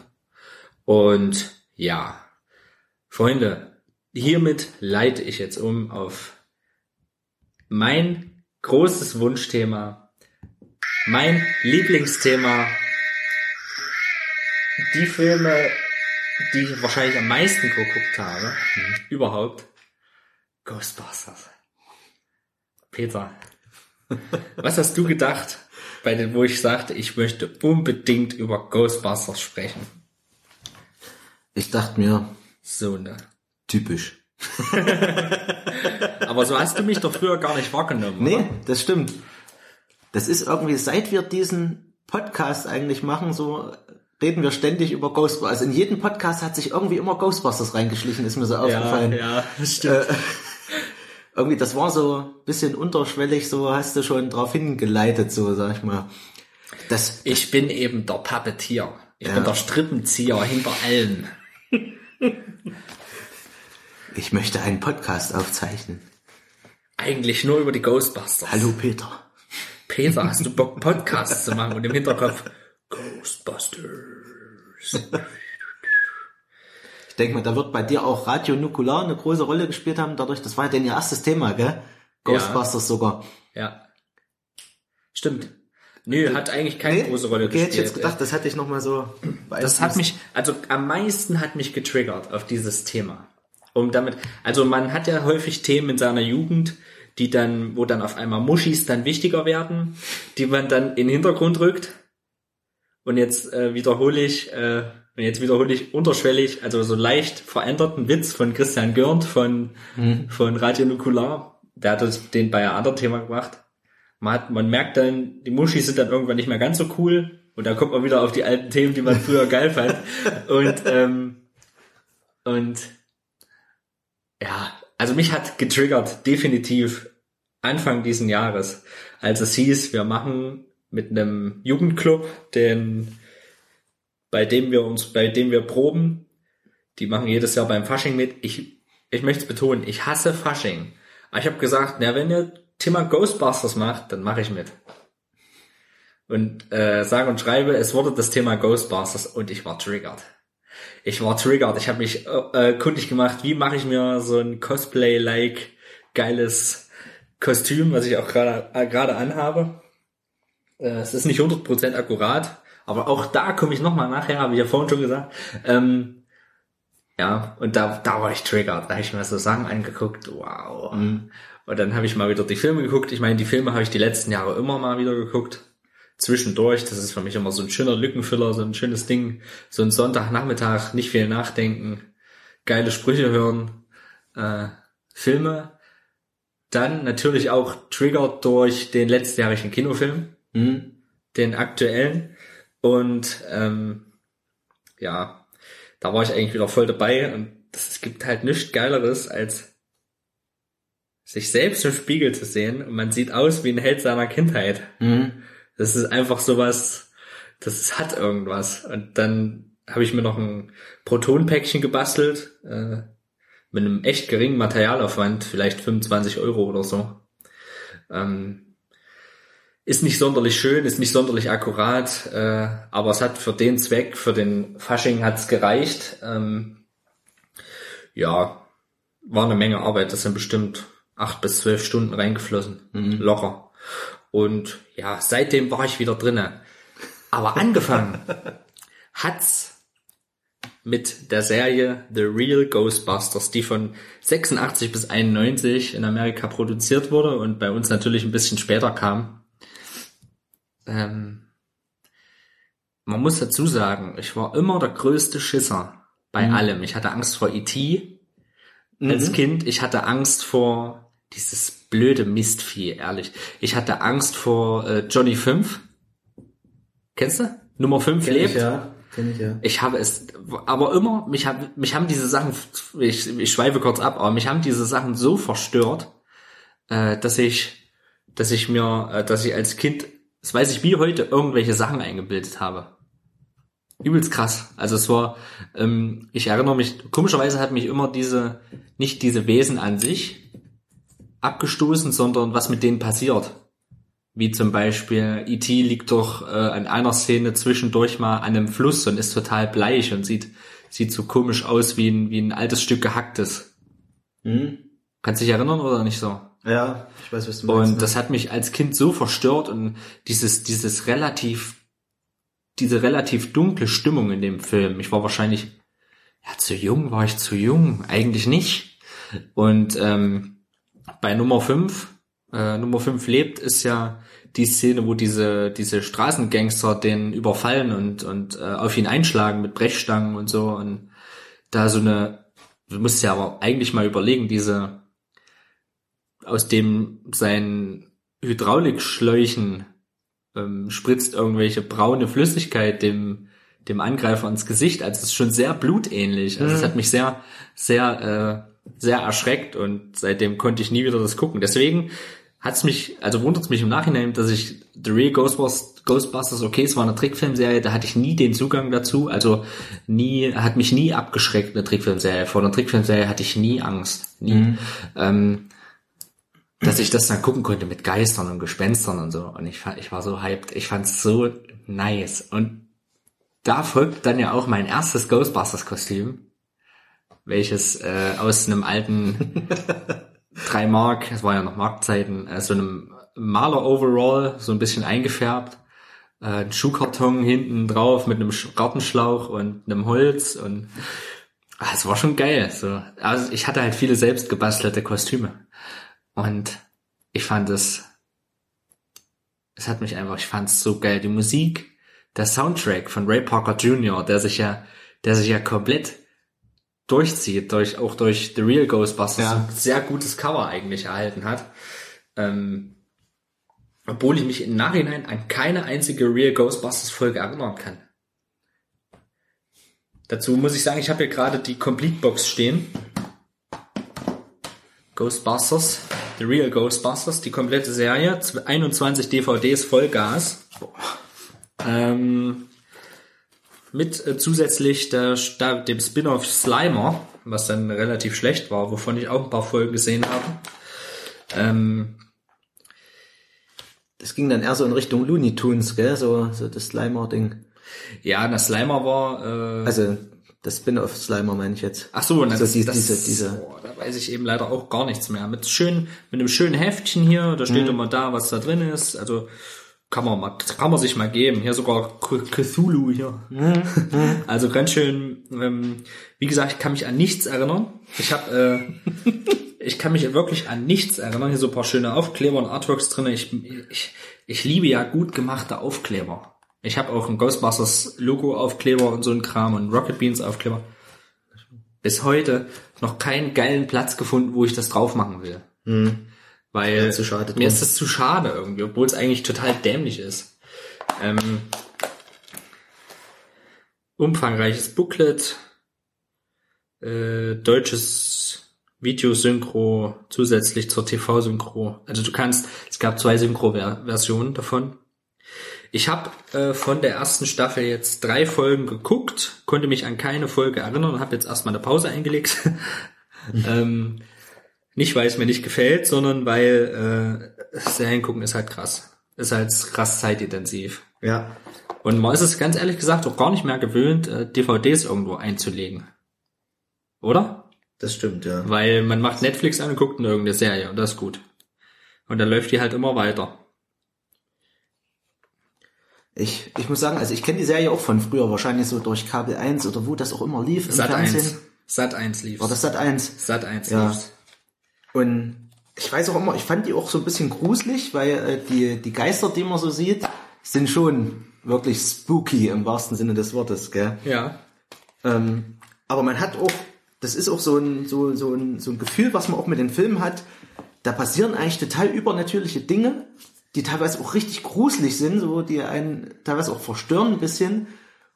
Und ja, Freunde, hiermit leite ich jetzt um auf mein großes Wunschthema, mein Lieblingsthema die Filme, die ich wahrscheinlich am meisten geguckt habe, überhaupt, Ghostbusters. Peter, was hast du gedacht, bei den, wo ich sagte, ich möchte unbedingt über Ghostbusters sprechen? Ich dachte mir, So, ne? typisch. Aber so hast du mich doch früher gar nicht wahrgenommen, Nee, oder? das stimmt. Das ist irgendwie, seit wir diesen Podcast eigentlich machen, so reden wir ständig über Ghostbusters. Also in jedem Podcast hat sich irgendwie immer Ghostbusters reingeschlichen, ist mir so Ja, aufgefallen. ja, das stimmt. Irgendwie, das war so ein bisschen unterschwellig, so hast du schon drauf hingeleitet, so sag ich mal. Das, Ich bin eben der Puppetier. Ich Ja. bin der Strippenzieher hinter allen. ich möchte einen Podcast aufzeichnen. Eigentlich nur über die Ghostbusters. Hallo Peter. Peter, hast du Bock, Podcasts zu machen? Und im Hinterkopf, Ghostbusters. Ich denke mal, da wird bei dir auch Radio Nukular eine große Rolle gespielt haben, dadurch, das war ja dein erstes Thema, gell? Ghostbusters sogar. Ja. Stimmt. Nö, hat eigentlich keine große Rolle okay, hätte gespielt. ich jetzt gedacht, das hatte ich nochmal so. Das hat mich, also am meisten hat mich getriggert auf dieses Thema. Um damit, also man hat ja häufig Themen in seiner Jugend, die dann, wo dann auf einmal Muschis dann wichtiger werden, die man dann in den Hintergrund rückt. Und jetzt äh, wiederhole ich, äh, und jetzt wiederhole ich unterschwellig, also so leicht veränderten Witz von Christian Görnd von, von Radio Nukular. Der hat das, den bei einem anderen Thema gemacht. Man, hat, man merkt dann, die Muschis sind dann irgendwann nicht mehr ganz so cool. Und da kommt man wieder auf die alten Themen, die man früher geil fand. Und, ähm, und ja, also mich hat getriggert, definitiv Anfang diesen Jahres, als es hieß, wir machen mit einem Jugendclub, den, bei dem wir uns, bei dem wir proben, die machen jedes Jahr beim Fasching mit. Ich, ich möchte es betonen, ich hasse Fasching. Aber ich habe gesagt, na, wenn ihr Thema Ghostbusters macht, dann mache ich mit. Und äh, sage und schreibe, es wurde das Thema Ghostbusters und ich war triggert. Ich war triggert. Ich habe mich äh, äh, kundig gemacht, wie mache ich mir so ein Cosplay-like geiles Kostüm, was ich auch gerade äh, gerade anhabe. Äh, es ist nicht 100% akkurat, aber auch da komme ich nochmal nachher, habe ich ja vorhin schon gesagt. Ähm, ja, und da, da war ich triggert. Da habe ich mir so Sachen angeguckt. Wow. Und dann habe ich mal wieder die Filme geguckt. Ich meine, die Filme habe ich die letzten Jahre immer mal wieder geguckt. Zwischendurch, das ist für mich immer so ein schöner Lückenfüller, so ein schönes Ding. So ein Sonntagnachmittag, nicht viel nachdenken, geile Sprüche hören, äh, Filme. Dann natürlich auch triggert durch den letztjährigen Kinofilm, Hm? den aktuellen. Und ähm, ja, da war ich eigentlich wieder voll dabei. Und es gibt halt nichts Geileres, als sich selbst im Spiegel zu sehen und man sieht aus wie ein Held seiner Kindheit. Hm? Das ist einfach sowas, das hat irgendwas. Und dann habe ich mir noch ein Protonpäckchen gebastelt, äh, mit einem echt geringen Materialaufwand, vielleicht 25 Euro oder so. Ähm, ist nicht sonderlich schön, ist nicht sonderlich akkurat, äh, aber es hat für den Zweck, für den Fasching hat's gereicht. Ähm, ja, war eine Menge Arbeit, das sind bestimmt acht bis zwölf Stunden reingeflossen, locker. Und ja, seitdem war ich wieder drinnen. Aber angefangen hat's mit der Serie The Real Ghostbusters, die von 86 bis 91 in Amerika produziert wurde und bei uns natürlich ein bisschen später kam. Ähm, man muss dazu sagen, ich war immer der größte Schisser bei allem. Ich hatte Angst vor E.T. als Kind. Ich hatte Angst vor dieses blöde Mistvieh, ehrlich. Ich hatte Angst vor äh, Johnny 5. Kennst du? Nummer 5 Kenn lebt. ich ja. Kenn ich ja. Ich habe es, aber immer, mich, hab, mich haben diese Sachen, ich, ich schweife kurz ab, aber mich haben diese Sachen so verstört, äh, dass ich, dass ich mir, äh, dass ich als Kind, das weiß ich wie heute, irgendwelche Sachen eingebildet habe. Übelst krass. Also es war, ähm, ich erinnere mich, komischerweise hat mich immer diese, nicht diese Wesen an sich abgestoßen, sondern was mit denen passiert. Wie zum Beispiel, E.T. liegt doch äh, in einer Szene zwischendurch mal an einem Fluss und ist total bleich und sieht, sieht so komisch aus wie ein, wie ein altes Stück gehacktes. Hm? Kannst dich erinnern oder nicht so? Ja, ich weiß, was du meinst. Und das hat mich als Kind so verstört und dieses, dieses relativ diese relativ dunkle Stimmung in dem Film. Ich war wahrscheinlich, ja, zu jung, war ich zu jung? Eigentlich nicht. Und ähm, bei Nummer 5, äh, Nummer 5 lebt, ist ja die Szene, wo diese, diese Straßengangster den überfallen und, und äh, auf ihn einschlagen mit Brechstangen und so. Und da so eine, du musst ja aber eigentlich mal überlegen, diese aus dem sein Hydraulikschläuchen ähm, spritzt irgendwelche braune Flüssigkeit dem dem Angreifer ins Gesicht. Also es ist schon sehr blutähnlich. Also es hat mich sehr sehr äh, sehr erschreckt und seitdem konnte ich nie wieder das gucken. Deswegen hat's mich, also wundert es mich im Nachhinein, dass ich The Real Ghostbusters, Ghostbusters, okay, es war eine Trickfilmserie, da hatte ich nie den Zugang dazu, also nie, hat mich nie abgeschreckt, eine Trickfilmserie. Vor einer Trickfilmserie hatte ich nie Angst, nie. Ähm, dass ich das dann gucken konnte mit Geistern und Gespenstern und so. Und ich, fand- ich war so hyped. Ich fand's so nice. Und da folgt dann ja auch mein erstes Ghostbusters-Kostüm, welches äh, aus einem alten 3 Mark, es war ja noch Markzeiten, äh, so einem Maler-Overall, so ein bisschen eingefärbt, äh, ein Schuhkarton hinten drauf mit einem Sch- Gartenschlauch und einem Holz und ah, es war schon geil. So. Also ich hatte halt viele selbst gebastelte Kostüme. Und ich fand es, es hat mich einfach, ich fand es so geil. Die Musik, der Soundtrack von Ray Parker Jr., der sich ja, der sich ja komplett durchzieht, durch, auch durch The Real Ghostbusters, Ja. ein sehr gutes Cover eigentlich erhalten hat. Ähm, obwohl ich mich im Nachhinein an keine einzige Real Ghostbusters Folge erinnern kann. Dazu muss ich sagen, ich habe hier gerade die Complete Box stehen. Ghostbusters, The Real Ghostbusters, die komplette Serie, zw- 21 DVDs Vollgas. Ähm, mit äh, zusätzlich der, dem Spin-off Slimer, was dann relativ schlecht war, wovon ich auch ein paar Folgen gesehen habe. Ähm, Das ging dann eher so in Richtung Looney Tunes, gell? So, so das Slimer-Ding. ja, der Slimer war, äh, Also, das Spin-off Slimer meine ich jetzt. Ach so, na, so das, die, das, diese, diese. Boah, da weiß ich eben leider auch gar nichts mehr. Mit schön, mit einem schönen Heftchen hier, da Mhm. steht immer da, was da drin ist. Also kann man mal, kann man sich mal geben. Hier sogar Cthulhu hier. Mhm. Also ganz schön. Ähm, wie gesagt, ich kann mich an nichts erinnern. Ich habe, äh, ich kann mich wirklich an nichts erinnern. Hier so ein paar schöne Aufkleber und Artworks drin. Ich, ich, ich liebe ja gut gemachte Aufkleber. Ich habe auch ein Ghostbusters Logo Aufkleber und so ein Kram und Rocket Beans Aufkleber bis heute noch keinen geilen Platz gefunden, wo ich das drauf machen will. Weil Ja, zu schade mir ist das zu schade irgendwie, obwohl es eigentlich total dämlich ist. Ähm, umfangreiches Booklet, äh, deutsches Videosynchro zusätzlich zur TV-Synchro. Also du kannst, es gab zwei Synchro-Versionen davon. Ich habe äh, von der ersten Staffel jetzt drei Folgen geguckt, konnte mich an keine Folge erinnern und habe jetzt erstmal eine Pause eingelegt. ähm, nicht, weil es mir nicht gefällt, sondern weil äh, Serien gucken ist halt krass. Ist halt krass zeitintensiv. Ja. Und man ist es ganz ehrlich gesagt auch gar nicht mehr gewöhnt, äh, DVDs irgendwo einzulegen. Oder? Das stimmt, ja. Weil man macht Netflix an und guckt in irgendeine Serie und das ist gut. Und dann läuft die halt immer weiter. Ich, ich muss sagen, also ich kenne die Serie auch von früher, wahrscheinlich so durch Kabel 1 oder wo das auch immer lief im Sat Fernsehen. 1. Sat 1 lief. War das Sat 1? Sat 1 Ja. lief's. Und ich weiß auch immer, ich fand die auch so ein bisschen gruselig, weil äh, die, die Geister, die man so sieht, sind schon wirklich spooky im wahrsten Sinne des Wortes, gell? Ja. Ähm, aber man hat auch, das ist auch so ein, so, so, ein, so ein Gefühl, was man auch mit den Filmen hat, da passieren eigentlich total übernatürliche Dinge, die teilweise auch richtig gruselig sind, so die einen teilweise auch verstören ein bisschen.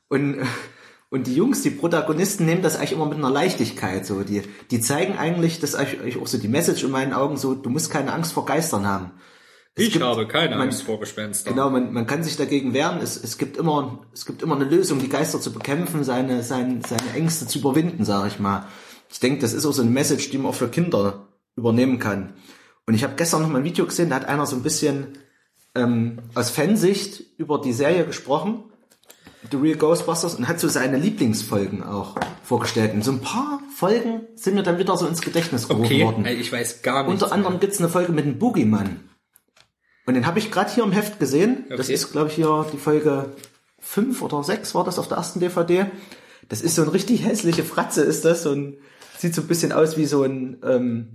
Und, und die Jungs, die Protagonisten, nehmen das eigentlich immer mit einer Leichtigkeit. So, die, die zeigen eigentlich, das ist eigentlich auch so die Message in meinen Augen, so, du musst keine Angst vor Geistern haben. Es Ich gibt- habe keine man- Angst vor Gespenstern. Genau, man, man kann sich dagegen wehren. Es, es gibt immer, es gibt immer eine Lösung, die Geister zu bekämpfen, seine, seine, seine Ängste zu überwinden, sage ich mal. Ich denke, das ist auch so eine Message, die man auch für Kinder übernehmen kann. Und ich habe gestern noch mal ein Video gesehen, da hat einer so ein bisschen ähm, aus Fansicht über die Serie gesprochen, The Real Ghostbusters, und hat so seine Lieblingsfolgen auch vorgestellt. Und so ein paar Folgen sind mir dann wieder so ins Gedächtnis gerufen Okay, worden. ey, ich weiß gar nicht. Unter anderem gibt's eine Folge mit dem Boogeyman. Und den habe ich gerade hier im Heft gesehen. Das Okay. ist, glaube ich, hier die Folge fünf oder sechs war das auf der ersten DVD. Das ist so ein richtig hässliche Fratze, ist das. So ein, sieht so ein bisschen aus wie so ein, ähm,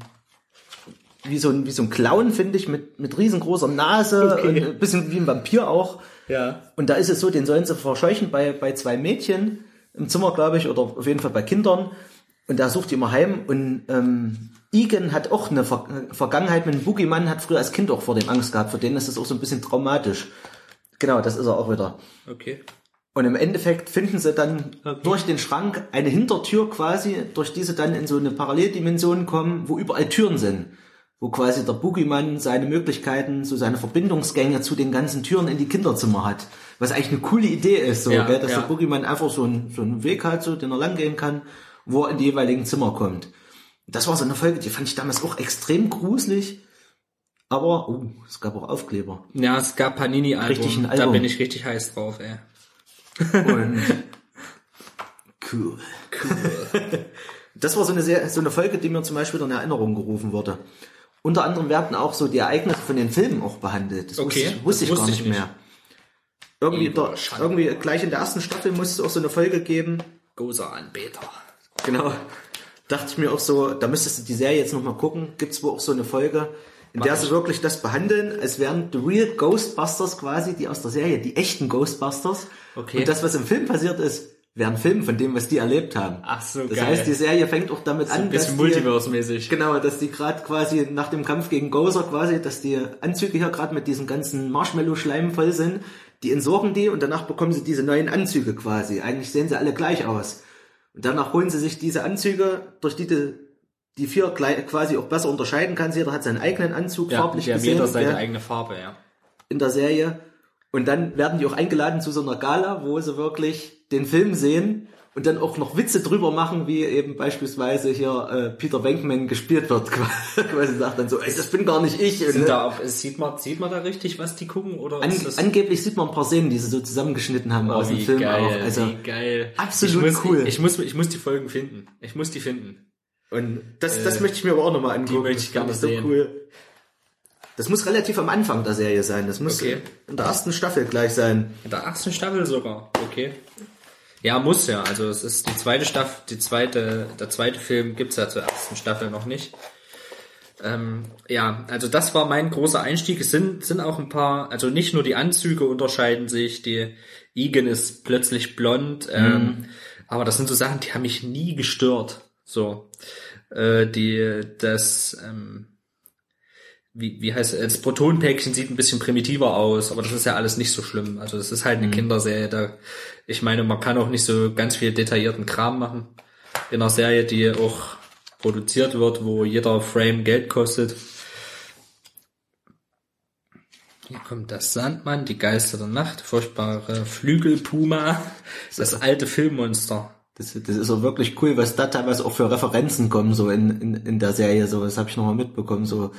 wie so ein, wie so ein Clown, finde ich, mit, mit riesengroßer Nase Okay. und ein bisschen wie ein Vampir auch. Ja. Und da ist es so, den sollen sie verscheuchen bei, bei zwei Mädchen im Zimmer, glaube ich, oder auf jeden Fall bei Kindern. Und da sucht die immer heim. Und ähm, Egan hat auch eine Ver Vergangenheit mit einem Boogeyman, hat früher als Kind auch vor dem Angst gehabt. Für den ist das auch so ein bisschen traumatisch. Genau, das ist er auch wieder. Okay. Und im Endeffekt finden sie dann durch den Schrank eine Hintertür quasi, durch die sie dann in so eine Paralleldimension kommen, wo überall Türen sind. Wo quasi der Boogeyman seine Möglichkeiten, so seine Verbindungsgänge zu den ganzen Türen in die Kinderzimmer hat. Was eigentlich eine coole Idee ist, so, Ja, gell, dass ja. der Boogeyman einfach so einen, so einen Weg hat, so, den er lang gehen kann, wo er in die jeweiligen Zimmer kommt. Das war so eine Folge, die fand ich damals auch extrem gruselig. Aber, oh, es gab auch Aufkleber. Ja, es gab Panini-Album. Da bin ich richtig heiß drauf, ey. Und cool. Das war so eine sehr, so eine Folge, die mir zum Beispiel in Erinnerung gerufen wurde. Unter anderem werden auch so die Ereignisse von den Filmen auch behandelt. Das Okay, wusste ich, wusste ich gar nicht ich nicht. mehr. Irgendwie, der, Schande. irgendwie gleich in der ersten Staffel musste es auch so eine Folge geben. Goza-Anbeter. Genau. Dachte ich mir auch so, da müsstest du die Serie jetzt nochmal gucken. Gibt's wohl auch so eine Folge, in der Mach sie ich. wirklich das behandeln, als wären the real Ghostbusters quasi, die aus der Serie, die echten Ghostbusters. Okay. Und das, was im Film passiert ist, wären Filme von dem, was die erlebt haben. Ach so, Das geil. heißt, die Serie fängt auch damit an, Ein bisschen Multiverse-mäßig. genau, dass die gerade quasi nach dem Kampf gegen Gozer quasi, dass die Anzüge hier gerade mit diesem ganzen Marshmallow-Schleim voll sind. Die entsorgen die und danach bekommen sie diese neuen Anzüge quasi. Eigentlich sehen sie alle gleich aus. Und danach holen sie sich diese Anzüge, durch die die, die vier quasi auch besser unterscheiden kann. Jeder hat seinen eigenen Anzug Ja, farblich gesehen jeder seine eigene Farbe, ja. in der Serie. Und dann werden die auch eingeladen zu so einer Gala, wo sie wirklich den Film sehen und dann auch noch Witze drüber machen, wie eben beispielsweise hier äh, Peter Venkman gespielt wird. Quasi sagt dann so, ey, das bin gar nicht ich. Sind ne? da auch, sieht man, sieht man da richtig, was die gucken, oder An, das angeblich sieht man ein paar Szenen, die sie so zusammengeschnitten haben Oh, aus dem Film geil, auch. Also, wie geil. absolut ich muss, cool. Ich, ich muss, ich muss die Folgen finden. Ich muss die finden. und das, das Äh, möchte ich mir aber auch nochmal angucken. möchte ich Das gerne fand so sehen. cool. Das muss relativ am Anfang der Serie sein. Das muss Okay. in der ersten Staffel gleich sein. In der ersten Staffel sogar. Okay. Ja, muss ja. Also es ist die zweite Staffel, die zweite, der zweite Film gibt's ja zur ersten Staffel noch nicht. Ähm, ja, also das war mein großer Einstieg. Es sind, sind auch ein paar, also nicht nur die Anzüge unterscheiden sich, die Egan ist plötzlich blond, ähm, aber das sind so Sachen, die haben mich nie gestört. So, äh, die, das, ähm, wie, wie heißt es, das Protonpäckchen sieht ein bisschen primitiver aus, aber das ist ja alles nicht so schlimm. Also das ist halt eine Kinderserie, da, ich meine, man kann auch nicht so ganz viel detaillierten Kram machen. In einer Serie, die auch produziert wird, wo jeder Frame Geld kostet. Hier kommt das Sandmann, die Geister der Nacht, furchtbare Flügelpuma, das alte Filmmonster. Das, das ist auch wirklich cool, was da teilweise auch für Referenzen kommen, so in, in, in der Serie, so, das habe ich nochmal mitbekommen, so.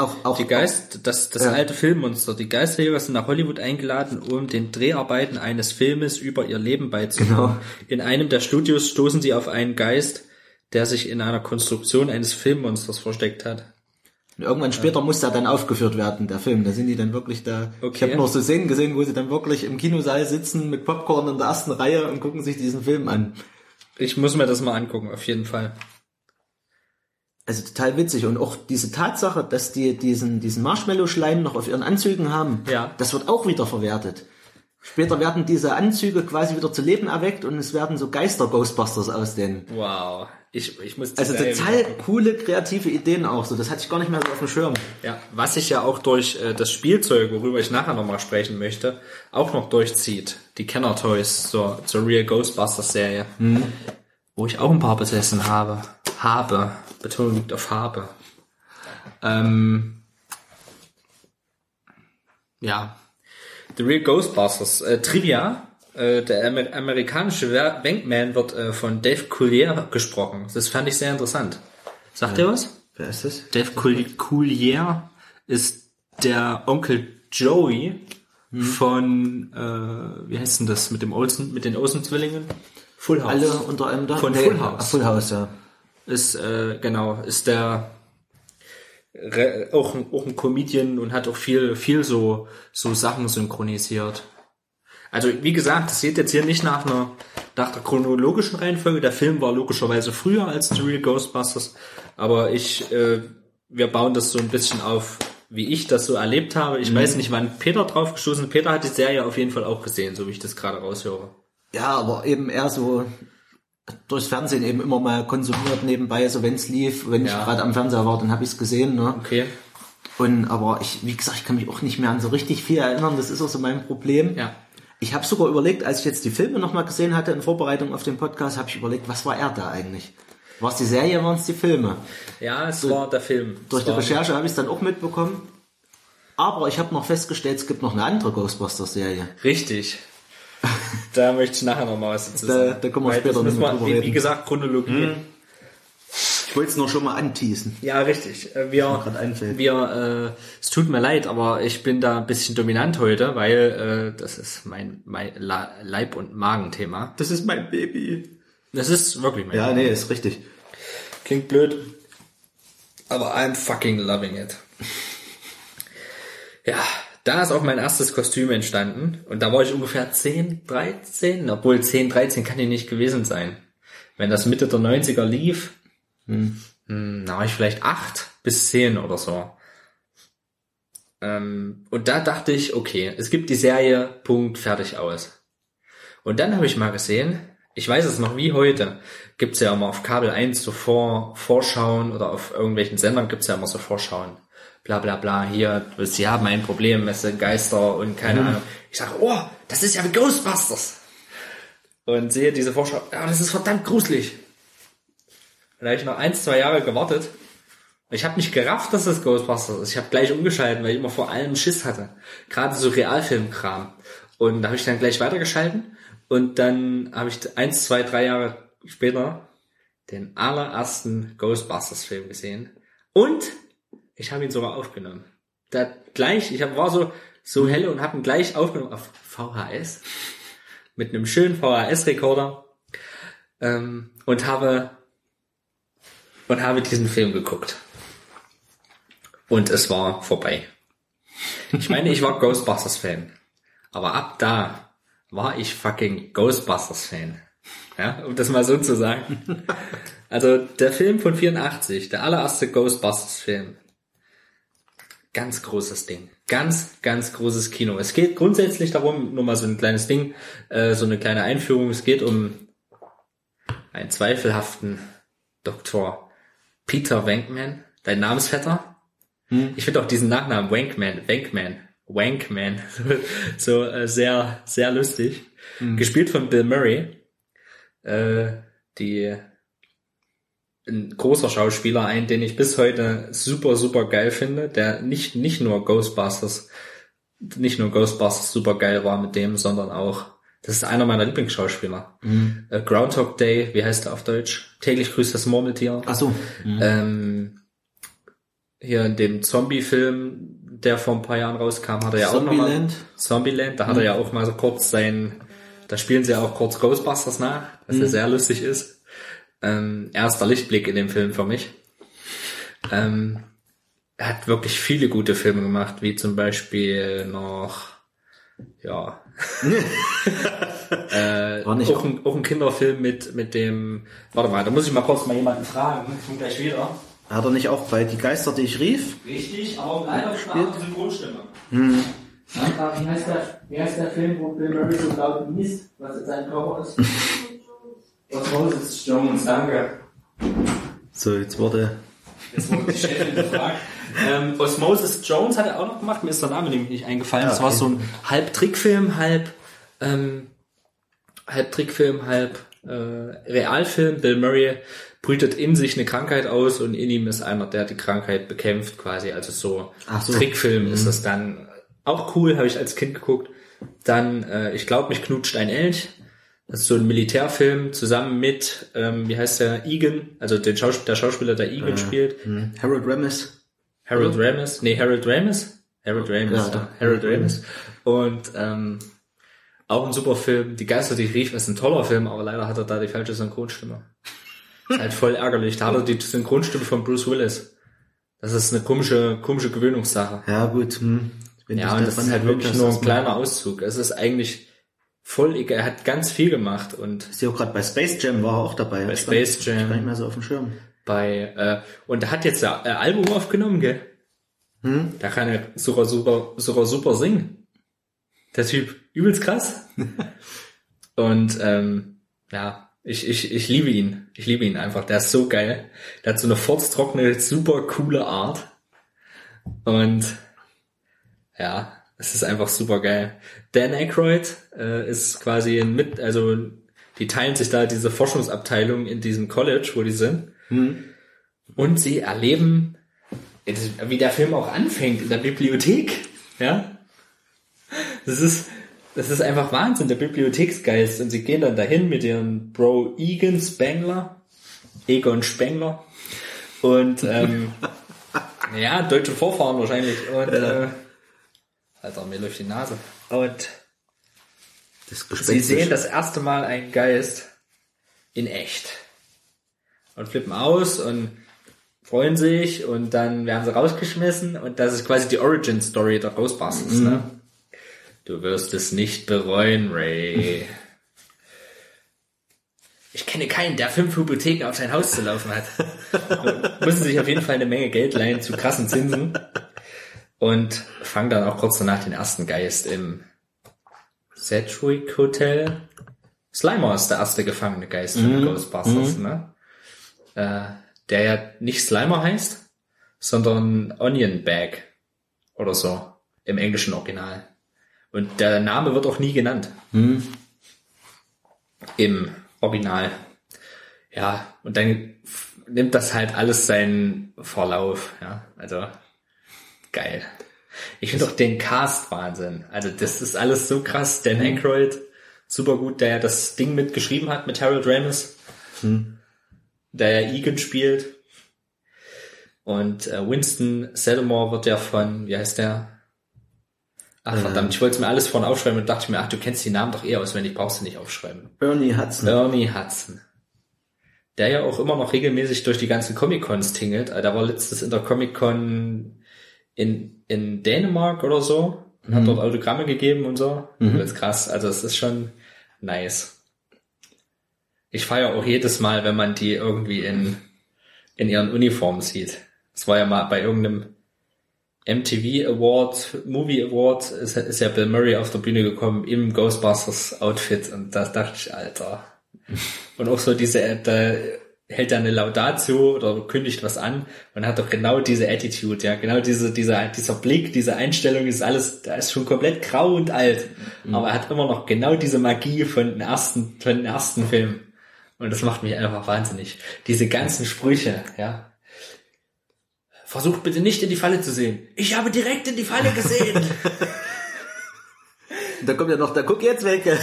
Auch, auch, Die Geist, das, das Ja. alte Filmmonster. Die Geisterjäger sind nach Hollywood eingeladen, um den Dreharbeiten eines Filmes über ihr Leben beizutragen. Genau. In einem der Studios stoßen sie auf einen Geist, der sich in einer Konstruktion eines Filmmonsters versteckt hat. Und irgendwann später muss der dann aufgeführt werden, der Film. Da sind die dann wirklich da. Ich Okay. habe noch so Szenen gesehen, wo sie dann wirklich im Kinosaal sitzen mit Popcorn in der ersten Reihe und gucken sich diesen Film an. Ich muss mir das mal angucken, auf jeden Fall. Also total witzig. Und auch diese Tatsache, dass die diesen, diesen Marshmallow-Schleim noch auf ihren Anzügen haben, Ja. das wird auch wieder verwertet. Später werden diese Anzüge quasi wieder zu Leben erweckt und es werden so Geister-Ghostbusters aus denen. Wow. Ich, ich muss Also total coole kreative Ideen auch so. Das hatte ich gar nicht mehr so auf dem Schirm. Ja, was sich ja auch durch äh, das Spielzeug, worüber ich nachher nochmal sprechen möchte, auch noch durchzieht. Die Kenner Toys zur, zur Real Ghostbusters Serie. Wo ich auch ein paar besessen habe. Habe. Betonung liegt auf habe. Ähm, ja. The Real Ghostbusters. Äh, Trivia. Äh, der Amer amerikanische Wankman wird äh, von Dave Coulier gesprochen. Das fand ich sehr interessant. Sagt ihr was? Wer ist das? Dave Coul- Coulier ist der Onkel Joey von, äh, wie heißt denn das, mit dem Olsen, mit den Olsen-Zwillingen? Full House. Alle unter einem Dach? Von Full House. ah, Full House, ja. Ist, äh, genau, ist der, re- auch, ein- auch ein Comedian und hat auch viel, viel so, so Sachen synchronisiert. Also wie gesagt, das geht jetzt hier nicht nach einer nach der chronologischen Reihenfolge. Der Film war logischerweise früher als The Real Ghostbusters, aber ich äh, wir bauen das so ein bisschen auf, wie ich das so erlebt habe. Ich weiß nicht, wann Peter drauf gestoßen ist. Peter hat die Serie auf jeden Fall auch gesehen, so wie ich das gerade raushöre. Ja, aber eben eher so durchs Fernsehen eben immer mal konsumiert nebenbei, so wenn es lief, wenn Ja. ich gerade am Fernseher war, dann habe ich es gesehen. Ne? Okay. Und aber ich, wie gesagt, ich kann mich auch nicht mehr an so richtig viel erinnern. Das ist auch so mein Problem. Ja. Ich habe sogar überlegt, als ich jetzt die Filme nochmal gesehen hatte in Vorbereitung auf den Podcast, habe ich überlegt, was war er da eigentlich? War es die Serie, waren es die Filme? Ja, es war der Film. Durch Es die war- Recherche habe ich es dann auch mitbekommen. Aber ich habe noch festgestellt, es gibt noch eine andere Ghostbusters-Serie. Richtig. Da möchte ich nachher noch mal was dazu Da- sagen. da können wir Weil später das noch müssen mal wir, drüber wie, wie reden. gesagt, Chronologie. Ich wollte es nur schon mal anteasen. Ja, richtig. Äh, Wir, wir, äh, es tut mir leid, aber ich bin da ein bisschen dominant heute, weil äh, das ist mein, mein Leib- und Magenthema. Das ist mein Baby. Das ist wirklich mein Ja, nee, ist richtig. Klingt blöd. Aber I'm fucking loving it. Ja, da ist auch mein erstes Kostüm entstanden. Und da war ich ungefähr 10, 13. Obwohl 10, 13 kann ich nicht gewesen sein. Wenn das Mitte der 90er lief, hm, da war ich vielleicht 8 bis 10 oder so. Ähm, und da dachte ich, okay, es gibt die Serie, Punkt, fertig aus. Und dann habe ich mal gesehen, ich weiß es noch wie heute, gibt's ja immer auf Kabel 1 so Vor Vorschauen oder auf irgendwelchen Sendern gibt's ja immer so Vorschauen. Bla bla bla, hier, sie haben ein Problem, es sind Geister und keine Ahnung. Ich sage, oh, das ist ja wie Ghostbusters. Und sehe diese Vorschau, ja, das ist verdammt gruselig. Und da habe ich noch ein, zwei Jahre gewartet. Ich habe nicht gerafft, dass das Ghostbusters ist. Ich habe gleich umgeschalten, weil ich immer vor allem Schiss hatte. Gerade so Realfilmkram. Und da habe ich dann gleich weitergeschalten. Und dann habe ich eins, zwei, drei Jahre später den allerersten Ghostbusters-Film gesehen. Und ich habe ihn sogar aufgenommen. Da gleich, ich hab, war so so helle und habe ihn gleich aufgenommen auf VHS mit einem schönen VHS-Rekorder ähm, und habe und habe diesen Film geguckt. Und es war vorbei. Ich meine, ich war Ghostbusters-Fan. Aber ab da war ich fucking Ghostbusters-Fan. Ja, um das mal so zu sagen. Also der Film von 84, der allererste Ghostbusters-Film. Ganz großes Ding. Ganz, ganz großes Kino. Es geht grundsätzlich darum, nur mal so ein kleines Ding, äh, so eine kleine Einführung. Es geht um einen zweifelhaften Dr. Peter Wankman, dein Namensvetter. Ich finde auch diesen Nachnamen Wankman, Wankman, Wankman, so äh, sehr, sehr lustig. Gespielt von Bill Murray, äh, die ein großer Schauspieler, ein, den ich bis heute super, super geil finde, der nicht, nicht nur Ghostbusters, nicht nur Ghostbusters super geil war mit dem, sondern auch, das ist einer meiner Lieblingsschauspieler. Äh, Groundhog Day, wie heißt er auf Deutsch? Täglich grüßt das Murmeltier. Ach so. Ähm, hier in dem Zombie-Film, der vor ein paar Jahren rauskam, hat er ja auch nochmal... Zombieland? Zombieland, da hat er ja auch mal so kurz sein... Da spielen sie ja auch kurz Ghostbusters nach, was ja sehr lustig ist. Ähm, erster Lichtblick in dem Film für mich. Ähm, er hat wirklich viele gute Filme gemacht, wie zum Beispiel noch... Ja, War nicht auch ein, auch ein Kinderfilm mit, mit dem... Warte mal, da muss ich mal kurz mal jemanden fragen. Ich komme gleich wieder. Hat er nicht auch bei Die Geister, die ich rief? Richtig, aber leider mit einer Synchronstimme. Hm. Wie, heißt der, wie heißt der Film, wo Bill Murray so laut liest, was in seinem Körper ist? Osmosis Jones, danke. So, jetzt wurde... Jetzt wurde die Chefin gefragt. ähm, Osmosis Jones hat er auch noch gemacht, mir ist der Name nämlich nicht eingefallen. Ah, Das war okay. so ein halb Trickfilm, halb, ähm, halb Trickfilm, halb äh, Realfilm. Bill Murray brütet in sich eine Krankheit aus und in ihm ist einer, der die Krankheit bekämpft quasi. Also so, so. Trickfilm ist das dann. Auch cool, habe ich als Kind geguckt. Dann, äh, ich glaube, mich knutscht ein Elch. Das ist so ein Militärfilm zusammen mit, ähm, wie heißt der, Egan, also den Schaus der Schauspieler, der Egan spielt. Hm. Harold Ramis. Harold Ramis, nee, Harold Ramis? Harold Ramis, Ja. Harold Ramis. Und ähm, auch ein super Film. Die Geister, die rief, ist ein toller Film, aber leider hat er da die falsche Synchronstimme. ist halt voll ärgerlich. Da hat er die Synchronstimme von Bruce Willis. Das ist eine komische, komische Gewöhnungssache. Ja, gut. Hm. Wenn Ja, und das ist halt wirklich nur ein kleiner Auszug. Es ist eigentlich voll egal. Er hat ganz viel gemacht und Ist ja auch gerade bei Space Jam war er auch dabei. Bei Space Jam. Gar nicht mehr so auf dem Schirm. bei äh, und er hat jetzt ein Album aufgenommen, gell? Hm? Da kann er super super super super singen. Der Typ übelst krass. und ähm, ja, ich, ich, ich liebe ihn. Ich liebe ihn einfach. Der ist so geil. Der hat so eine furztrockene, super coole Art. Und ja, es ist einfach super geil. Dan Aykroyd äh, ist quasi ein mit, also die teilen sich da diese Forschungsabteilung in diesem College, wo die sind. Und sie erleben, wie der Film auch anfängt, in der Bibliothek. Ja. Das ist, das ist einfach Wahnsinn, der Bibliotheksgeist. Und sie gehen dann dahin mit ihrem Bro Egan Spengler, Egon Spengler. Und ähm, ja, deutsche Vorfahren wahrscheinlich. Und äh, Alter, mir läuft die Nase. Und Das sie sehen das erste Mal einen Geist in echt. Und flippen aus und freuen sich und dann werden sie rausgeschmissen und das ist quasi die Origin Story der Ghostbusters, ne? Du wirst es nicht bereuen, Ray. Ich kenne keinen, der fünf Hypotheken auf sein Haus zu laufen hat. Müssen sich auf jeden Fall eine Menge Geld leihen zu krassen Zinsen. Und fangen dann auch kurz danach den ersten Geist im Sedgwick Hotel. Slimer ist der erste gefangene Geist von den Ghostbusters, ne? Äh, der ja nicht Slimer heißt, sondern Onion Bag oder so im englischen Original. Und der Name wird auch nie genannt. Im Original. Ja, und dann nimmt das halt alles seinen Verlauf, ja. Also, geil. Ich finde auch den Cast Wahnsinn. Also, das ist alles so krass. Dan Aykroyd, super gut, der ja das Ding mitgeschrieben hat mit Harold Ramis. Der ja Egan spielt. Und äh, Winston Sedamore wird ja von, wie heißt der? Ach verdammt, ich wollte es mir alles vorhin aufschreiben und dachte mir, ach, du kennst die Namen doch eh auswendig, brauchst du nicht aufschreiben. Bernie Hudson. Bernie Hudson. Der ja auch immer noch regelmäßig durch die ganzen Comic-Cons tingelt. Äh, Der war letztes in der Comic-Con in, in Dänemark oder so und hat dort Autogramme gegeben und so. Das ist krass. Also es ist schon nice. Ich feiere auch jedes Mal, wenn man die irgendwie in, in ihren Uniformen sieht. Es war ja mal bei irgendeinem MTV Award, Movie Award, ist, ist ja Bill Murray auf der Bühne gekommen im Ghostbusters Outfit und da dachte ich, Alter. Und auch so diese, da hält er eine Laudatio oder kündigt was an und hat doch genau diese Attitude, ja, genau diese, dieser, dieser Blick, diese Einstellung ist alles, da ist schon komplett grau und alt, aber er hat immer noch genau diese Magie von den ersten, von den ersten Filmen. Und das macht mich einfach wahnsinnig. Diese ganzen Sprüche, ja. Versucht bitte nicht in die Falle zu sehen. Ich habe direkt in die Falle gesehen. Da kommt ja noch, da guck jetzt weg.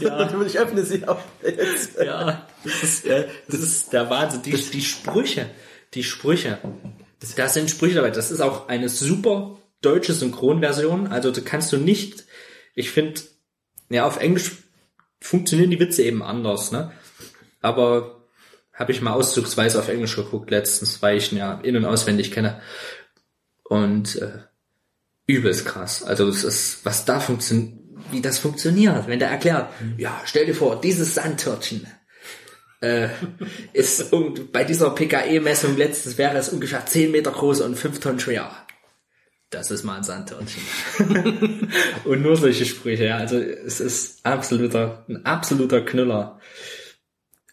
Ja. ich öffne sie auch jetzt. ja, das ist, ja, das ist der Wahnsinn. Die, die Sprüche, die Sprüche. Das, da sind Sprüche dabei. Das ist auch eine super deutsche Synchronversion. Also da kannst du nicht, ich finde, ja, auf Englisch funktionieren die Witze eben anders, ne? Aber habe ich mal auszugsweise auf Englisch geguckt letztens, weil ich ihn ja in- und auswendig kenne. Und äh, übelst krass. Also es ist, was da funktioniert, wie das funktioniert, wenn der erklärt, ja, stell dir vor, dieses Sandtörtchen äh, ist irgend- bei dieser PKE-Messung letztens wäre es ungefähr 10 Meter groß und 5 Tonnen schwer. Das ist mal ein Sandtörtchen. und nur solche Sprüche, ja. Also es ist absoluter, ein absoluter Knüller.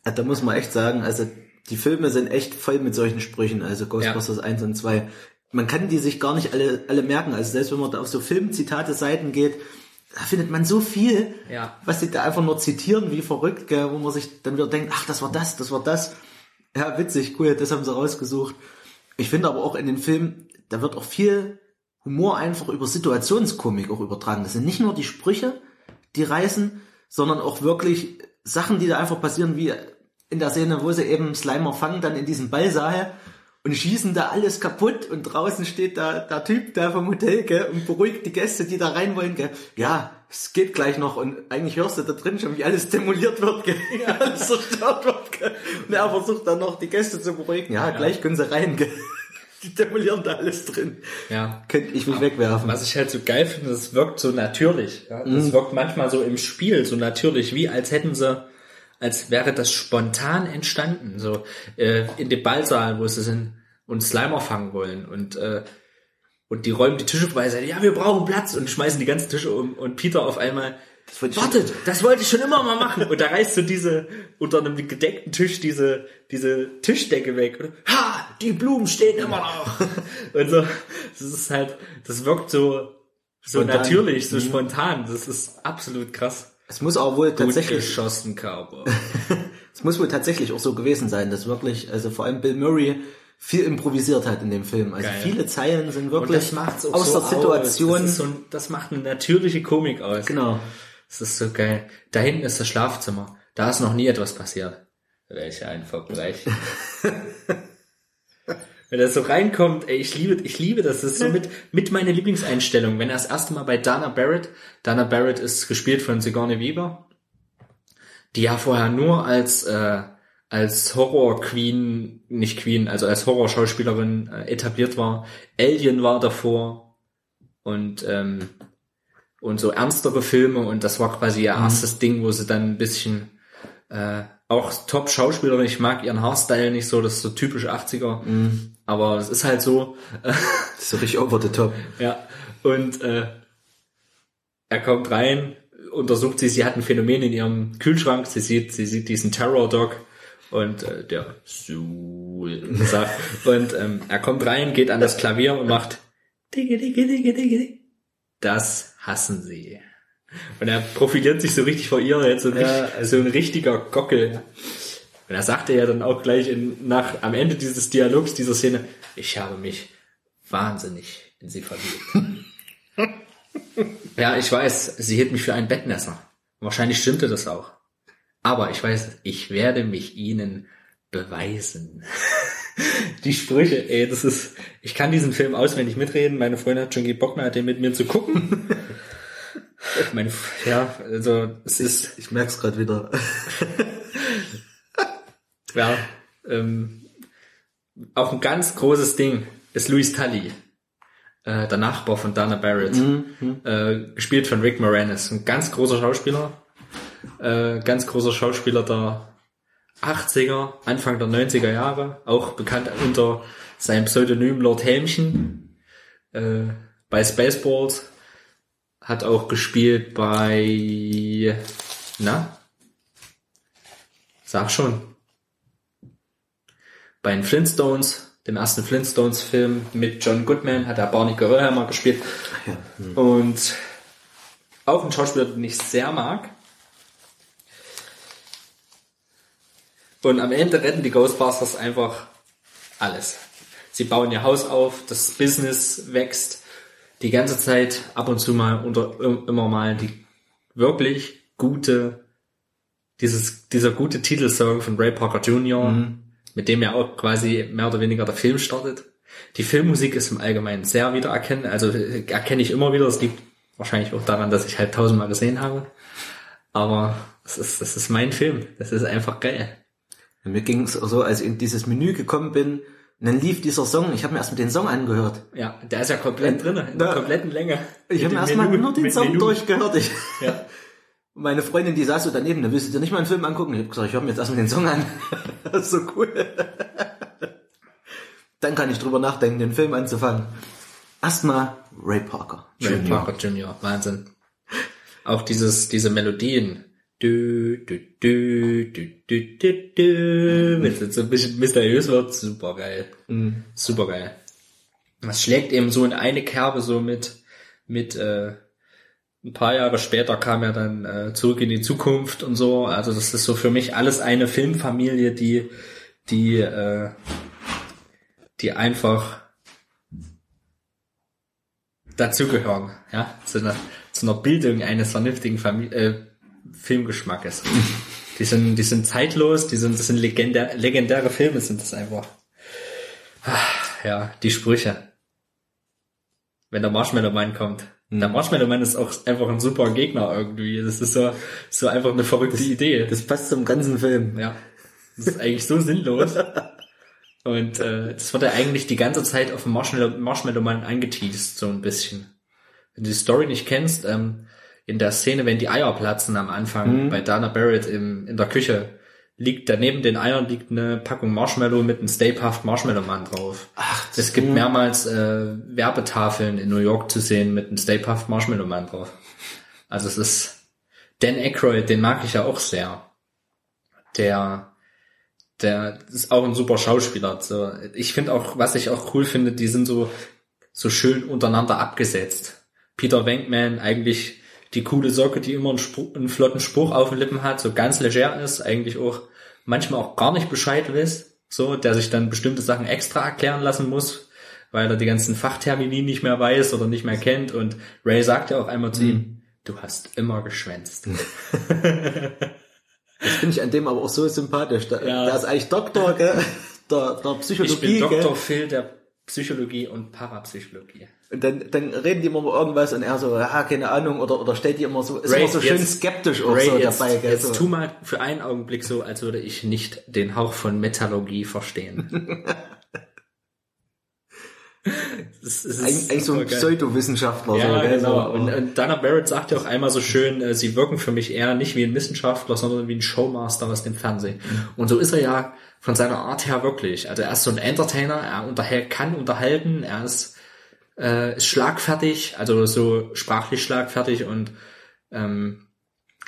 Ja, Da muss man echt sagen, also die Filme sind echt voll mit solchen Sprüchen, also Ghostbusters 1 und 2. Man kann die sich gar nicht alle, alle merken. Also selbst wenn man da auf so Filmzitate-Seiten geht, da findet man so viel, Ja. was sie da einfach nur zitieren, wie verrückt, gell, wo man sich dann wieder denkt, ach, das war das, das war das. Ja, witzig, cool, das haben sie rausgesucht. Ich finde aber auch in den Filmen, da wird auch viel Humor einfach über Situationskomik auch übertragen. Das sind nicht nur die Sprüche, die reißen, sondern auch wirklich Sachen, die da einfach passieren, wie in der Szene, wo sie eben Slimer fangen, dann in diesem Ballsaal und schießen da alles kaputt und draußen steht da der Typ da vom Hotel gell, und beruhigt die Gäste, die da rein wollen. Gell. Ja, es geht gleich noch und eigentlich hörst du da drin schon, wie alles demoliert wird, gell, wie alles zerstört wird. Gell. Und er versucht dann noch die Gäste zu beruhigen. Ja, gleich können sie rein. Gell. Die demolieren da alles drin. Ja. Könnte ich mich wegwerfen. Was ich halt so geil finde, es wirkt so natürlich. Ja? Mhm. Es wirkt manchmal so im Spiel so natürlich, wie als hätten sie, als wäre das spontan entstanden. So äh, in dem Ballsaal, wo sie sind und Slimer fangen wollen. Und äh, und die räumen die Tische vorbei und sagen, ja, wir brauchen Platz und schmeißen die ganzen Tische um. Und Peter auf einmal ich- wartet, das wollte ich schon immer mal machen. Und da reißt so diese unter einem gedeckten Tisch diese diese Tischdecke weg. Und ha, die Blumen stehen immer noch. Und so das ist halt das wirkt so so Spontan. natürlich, so spontan, das ist absolut krass. Es muss auch wohl tatsächlich, geschossen, Cowboy. es muss wohl tatsächlich auch so gewesen sein, dass wirklich, also vor allem Bill Murray viel improvisiert hat in dem Film. Also Geil. viele Zeilen sind wirklich aus so der Situation. Das, so das macht eine natürliche Komik aus. genau. Das ist so geil. Da hinten ist das Schlafzimmer. Da ist noch nie etwas passiert. Welch ein Vergleich. Wenn er so reinkommt, ey, ich liebe, ich liebe das. Das ist so mit, mit meiner Lieblingseinstellung. Wenn er das erste Mal bei Dana Barrett, Dana Barrett ist gespielt von Sigourney Weaver, die ja vorher nur als, äh, als Horror Queen, nicht Queen, also als Horrorschauspielerin äh, etabliert war. Alien war davor. Und ähm, und so ernstere Filme. Und das war quasi ihr erstes Ding, wo sie dann ein bisschen äh, auch top Schauspielerin, ich mag ihren Haarstyle nicht so, das ist so typisch 80er, aber es ist halt so, Das ist so richtig over the top. ja, und äh, er kommt rein, untersucht sie, sie hat ein Phänomen in ihrem Kühlschrank, sie sieht, sie sieht diesen Terror Dog und äh, der Suhl sagt, und ähm, er kommt rein, geht an das Klavier und macht Digge, Digge, Digge, Digge. Das hassen sie. Und er profiliert sich so richtig vor ihr, jetzt so ein, Ja, richtig, so ein richtiger Gockel. Und er sagte ja dann auch gleich in, nach, am Ende dieses Dialogs, dieser Szene, ich habe mich wahnsinnig in sie verliebt. ja, ich weiß, sie hielt mich für ein Bettmesser. Wahrscheinlich stimmte das auch. Aber ich weiß, ich werde mich ihnen beweisen. Die Sprüche, ey, das ist, ich kann diesen Film auswendig mitreden. Meine Freundin hat schon Bock mehr, den mit mir zu gucken. Meine, ja, also, es ist, Ich merk's gerade wieder. ja, ähm, auch ein ganz großes Ding ist Louis Tully, äh, der Nachbar von Dana Barrett, äh, gespielt von Rick Moranis, ein ganz großer Schauspieler, äh, ganz großer Schauspieler der 80er, Anfang der 90er Jahre, auch bekannt unter seinem Pseudonym Lord Helmchen, äh, bei Spaceballs, hat auch gespielt bei, na, sag schon, bei den Flintstones, dem ersten Flintstones-Film mit John Goodman, hat er Barney Geröllheimer gespielt. Und auch ein Schauspieler, den ich sehr mag. Und am Ende retten die Ghostbusters einfach alles. Sie bauen ihr Haus auf, das Business wächst die ganze Zeit ab und zu mal unter immer mal die wirklich gute dieses dieser gute Titelsong von Ray Parker Jr., mit dem ja auch quasi mehr oder weniger der Film startet. Die Filmmusik ist im Allgemeinen sehr wiedererkennen, also äh, erkenne ich immer wieder. Es liegt wahrscheinlich auch daran, dass ich halt tausendmal gesehen habe. Aber es ist, das ist mein Film. Das ist einfach geil. Mir ging's so, als ich in dieses Menü gekommen bin, und dann lief dieser Song, ich habe mir erstmal den Song angehört. Ja, der ist ja komplett drin, in der Ja. kompletten Länge. Ich habe Mit mir dem erstmal Menü- nur den mit Song Menü. durchgehört. Ich, Ja. meine Freundin, die saß so daneben, da willst du dir nicht mal einen Film angucken. Ich habe gesagt, ich höre mir jetzt erstmal den Song an. Das ist so cool. Dann kann ich drüber nachdenken, den Film anzufangen. Erstmal Ray Parker. Ray Jr. Parker Jr., Wahnsinn. Auch dieses, diese Melodien. Du, du, du, du, du, du, du, wenn es so ein bisschen mysteriös wird, super geil. Super geil. Das schlägt eben so in eine Kerbe so mit, mit, äh, ein paar Jahre später kam er dann äh, zurück in die Zukunft und so. Also das ist so für mich alles eine Filmfamilie, die, die, äh, die einfach dazugehören, ja, zu einer, zu einer Bildung eines vernünftigen Famili äh, Filmgeschmackes. die sind, die sind zeitlos, die sind, das sind legendär, legendäre Filme sind das einfach. Ah, Ja, die Sprüche. Wenn der Marshmallow Man kommt. Der Marshmallow Man ist auch einfach ein super Gegner irgendwie. Das ist so, so einfach eine verrückte Idee. Das passt zum ganzen Film. Ja. Das ist eigentlich so sinnlos. Und äh, das wird ja eigentlich die ganze Zeit auf Marshmallow, Marshmallow Man angeteased, so ein bisschen. Wenn du die Story nicht kennst, ähm, in der Szene, wenn die Eier platzen am Anfang bei Dana Barrett im, in der Küche, liegt daneben den Eiern liegt eine Packung Marshmallow mit einem Stay Puft Marshmallow Man drauf. Ach, es gibt mehrmals äh, Werbetafeln in New York zu sehen mit einem Stay Puft Marshmallow Man drauf. Also es ist Dan Aykroyd, den mag ich ja auch sehr. Der der ist auch ein super Schauspieler. So, ich finde auch, was ich auch cool finde, die sind so so schön untereinander abgesetzt. Peter Venkman eigentlich die coole Socke, die immer einen, Spruch, einen flotten Spruch auf den Lippen hat, so ganz leger ist, eigentlich auch manchmal auch gar nicht Bescheid weiß, so, der sich dann bestimmte Sachen extra erklären lassen muss, weil er die ganzen Fachtermini nicht mehr weiß oder nicht mehr kennt und Ray sagt ja auch einmal zu ihm, du hast immer geschwänzt. Das finde ich an dem aber auch so sympathisch. Der, Ja. der ist eigentlich Doktor, gell? Der, der Psychologie, Ich bin gell? Dr. Phil der Psychologie und Parapsychologie. Und dann, dann reden die immer über irgendwas und er so, ja, keine Ahnung, oder, oder stellt die immer so, ist Ray, immer so schön jetzt- skeptisch auch Ray, so jetzt, dabei, gell? jetzt so. tu mal für einen Augenblick so, als würde ich nicht den Hauch von Metallurgie verstehen. das, ist Eig- eigentlich so ein. Pseudowissenschaftler, Ja, so, gell? genau. So, Und, und Dana Barrett sagt ja auch einmal so schön, äh, sie wirken für mich eher nicht wie ein Wissenschaftler, sondern wie ein Showmaster aus dem Fernsehen. Und so ist er ja von seiner Art her wirklich. Also er ist so ein Entertainer, er unterhält, kann unterhalten, er ist, äh, ist schlagfertig, also so sprachlich schlagfertig und ähm,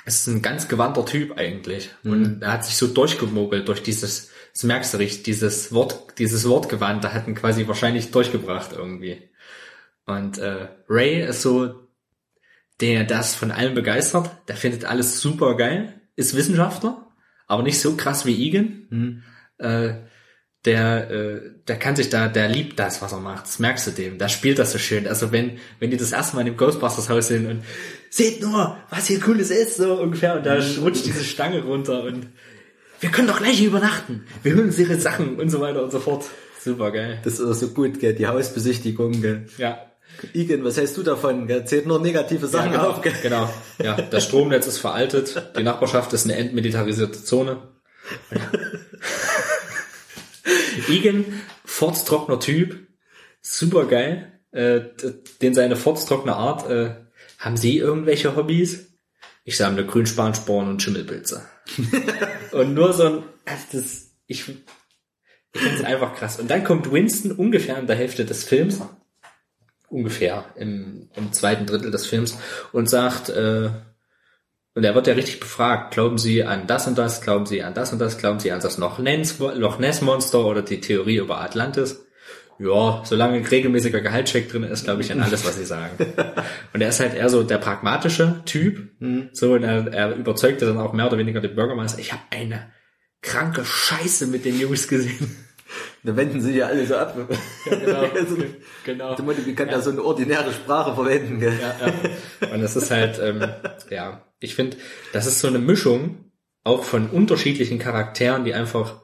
ist ein ganz gewandter Typ eigentlich. Und er hat sich so durchgemogelt durch dieses, das merkst du richtig, dieses Wort, dieses Wortgewand, da hat ihn quasi wahrscheinlich durchgebracht irgendwie. Und äh, Ray ist so, der das von allem begeistert, der findet alles super geil, ist Wissenschaftler, aber nicht so krass wie Egan. Äh, der, äh, der kann sich da, der liebt das, was er macht. Das merkst du dem. Der spielt das so schön. Also wenn, wenn die das erste Mal in dem Ghostbusters Haus sind und seht nur, was hier cooles ist, so ungefähr, und da rutscht diese Stange runter und wir können doch gleich hier übernachten. Wir holen uns ihre Sachen und so weiter und so fort. Super geil. Das ist so gut, gell? Die Hausbesichtigung, gell? Ja. Igen, was hältst du davon? Gell? Zählt nur negative Sachen genau, auf, gell? genau. Ja, das Stromnetz ist veraltet. Die Nachbarschaft ist eine entmilitarisierte Zone. Igen, furztrockener Typ, super geil. Äh, den seine furztrockene Art. Äh, haben Sie irgendwelche Hobbys? Ich sammle Grünspansporen und Schimmelpilze. und nur so ein, also das, ich, ich finde es einfach krass. Und dann kommt Winston ungefähr in der Hälfte des Films, ungefähr im, im zweiten Drittel des Films, und sagt, äh, und er wird ja richtig befragt, glauben Sie an das und das, glauben Sie an das und das, glauben Sie an das Loch Ness, Loch Ness Monster oder die Theorie über Atlantis? Ja, solange ein regelmäßiger Gehaltscheck drin ist, glaube ich an alles, was Sie sagen. und er ist halt eher so der pragmatische Typ, so, und er, er überzeugte dann auch mehr oder weniger den Bürgermeister, ich habe eine kranke Scheiße mit den Jungs gesehen. Da wenden sie ja alle so ab. genau, Also, genau. Du wie kann da so eine ordinäre Sprache verwenden, gell? Ja, ja. Und das ist halt, ähm, ja, ich finde, das ist so eine Mischung auch von unterschiedlichen Charakteren, die einfach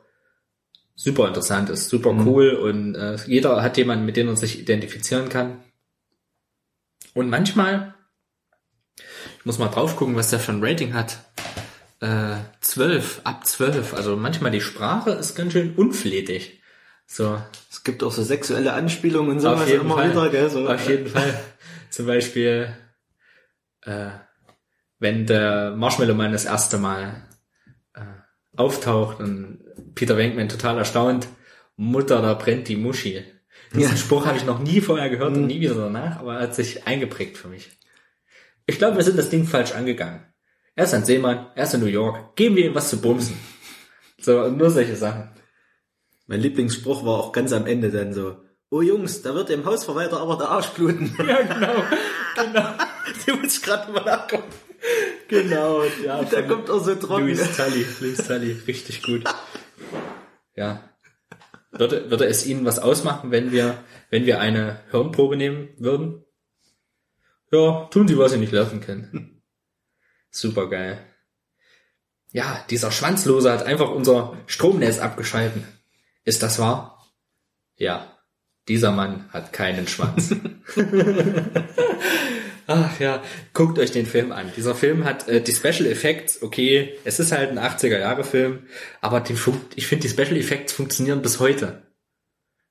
super interessant ist, super cool und äh, jeder hat jemanden, mit dem er sich identifizieren kann. Und manchmal, ich muss mal drauf gucken, was der für ein Rating hat. Äh, 12, ab 12. Also manchmal die Sprache ist ganz schön unflätig. So, Es gibt auch so sexuelle Anspielungen und sowas auf jeden immer Fall. wieder, gell? So, Auf jeden Fall. Zum Beispiel, äh, wenn der Marshmallow Man das erste Mal äh, auftaucht und Peter Venkman total erstaunt, Mutter, da brennt die Muschi. Diesen Ja. Spruch habe ich noch nie vorher gehört und nie wieder danach, aber er hat sich eingeprägt für mich. Ich glaube, wir sind das Ding falsch angegangen. Er ist ein Seemann, er ist in New York, geben wir ihm was zu bumsen. So, nur solche Sachen. Mein Lieblingsspruch war auch ganz am Ende dann so, oh Jungs, da wird dem Hausverwalter aber der Arsch bluten. Ja, genau, genau. Die muss ich gerade mal nachgucken. Genau, ja. Der von- kommt auch so trocken. Louis Tully, Louis Tully, richtig gut. Ja. Würde, würde es Ihnen was ausmachen, wenn wir, wenn wir eine Hirnprobe nehmen würden? Ja, tun Sie, was Sie nicht laufen können. Super geil. Ja, dieser Schwanzlose hat einfach unser Stromnetz abgeschalten. Ist das wahr? Ja. Dieser Mann hat keinen Schwanz. Ach ja, guckt euch den Film an. Dieser Film hat äh, die Special Effects, okay, es ist halt ein 80er Jahre Film, aber die, ich finde die Special Effects funktionieren bis heute.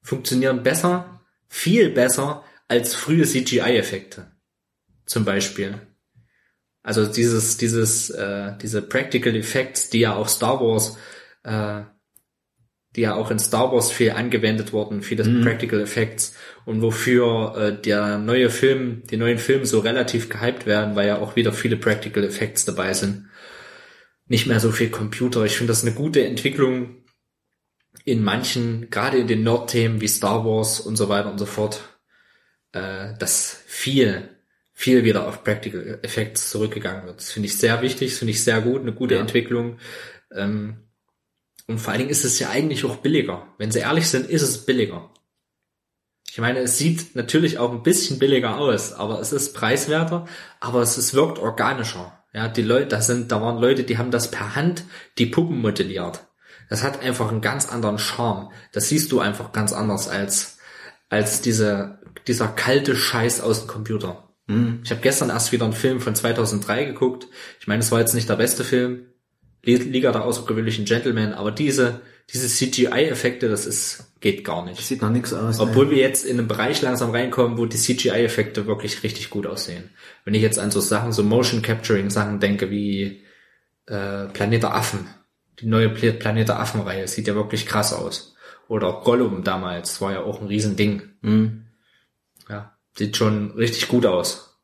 funktionieren besser, viel besser als frühe CGI-Effekte. Zum Beispiel. Also dieses, dieses, äh, diese Practical Effects, die ja auch Star Wars, äh, die ja auch in Star Wars viel angewendet wurden, viele Practical Effects und wofür äh, der neue Film, die neuen Filme so relativ gehypt werden, weil ja auch wieder viele Practical Effects dabei sind. Nicht mehr so viel Computer. Ich finde das eine gute Entwicklung in manchen, gerade in den Nerd-Themen wie Star Wars und so weiter und so fort, äh, dass viel, viel wieder auf Practical Effects zurückgegangen wird. Das finde ich sehr wichtig, das finde ich sehr gut, eine gute Ja. Entwicklung. Ähm, und vor allen Dingen ist es ja eigentlich auch billiger. Wenn sie ehrlich sind, ist es billiger. Ich meine, es sieht natürlich auch ein bisschen billiger aus, aber es ist preiswerter, aber es, es wirkt organischer. Ja, die Leute, da sind, da waren Leute, die haben das per Hand die Puppen modelliert. Das hat einfach einen ganz anderen Charme. Das siehst du einfach ganz anders als, als diese, dieser kalte Scheiß aus dem Computer. Ich habe gestern erst wieder einen Film von 2003 geguckt. Ich meine, es war jetzt nicht der beste Film, Liga der außergewöhnlichen Gentlemen, aber diese, diese CGI-Effekte, das ist, geht gar nicht. Sieht noch nichts aus. Obwohl wir jetzt in einen Bereich langsam reinkommen, wo die CGI-Effekte wirklich richtig gut aussehen. Wenn ich jetzt an so Sachen, so Motion Capturing Sachen denke, wie äh, Planet der Affen, die neue Pla- Planet der Affen-Reihe, sieht ja wirklich krass aus. Oder Gollum damals, war ja auch ein Riesending. Mhm. Ja, sieht schon richtig gut aus.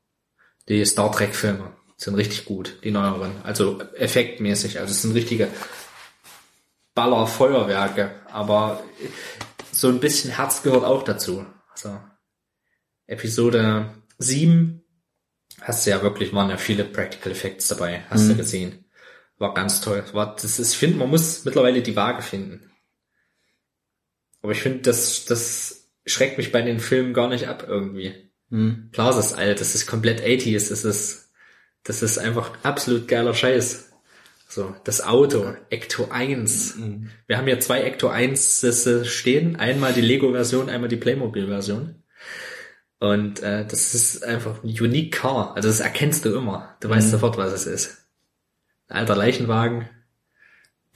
Die Star Trek Filme sind richtig gut, die neueren. Also effektmäßig, also es sind richtige Baller-Feuerwerke, aber so ein bisschen Herz gehört auch dazu. Also Episode 7 hast du ja wirklich, waren ja viele Practical Effects dabei, hast du gesehen. War ganz toll. War, das ist, ich finde, man muss mittlerweile die Waage finden. Aber ich finde, das, das schreckt mich bei den Filmen gar nicht ab irgendwie. Mhm. Klar, es ist alt, das ist komplett 80s, das ist, das ist einfach absolut geiler Scheiß. So, das Auto, Ecto 1. Wir haben hier zwei Ecto 1 stehen, einmal die Lego-Version, einmal die Playmobil-Version. Und äh, das ist einfach ein unique Car, also das erkennst du immer. Du weißt sofort, was es ist. Ein alter Leichenwagen,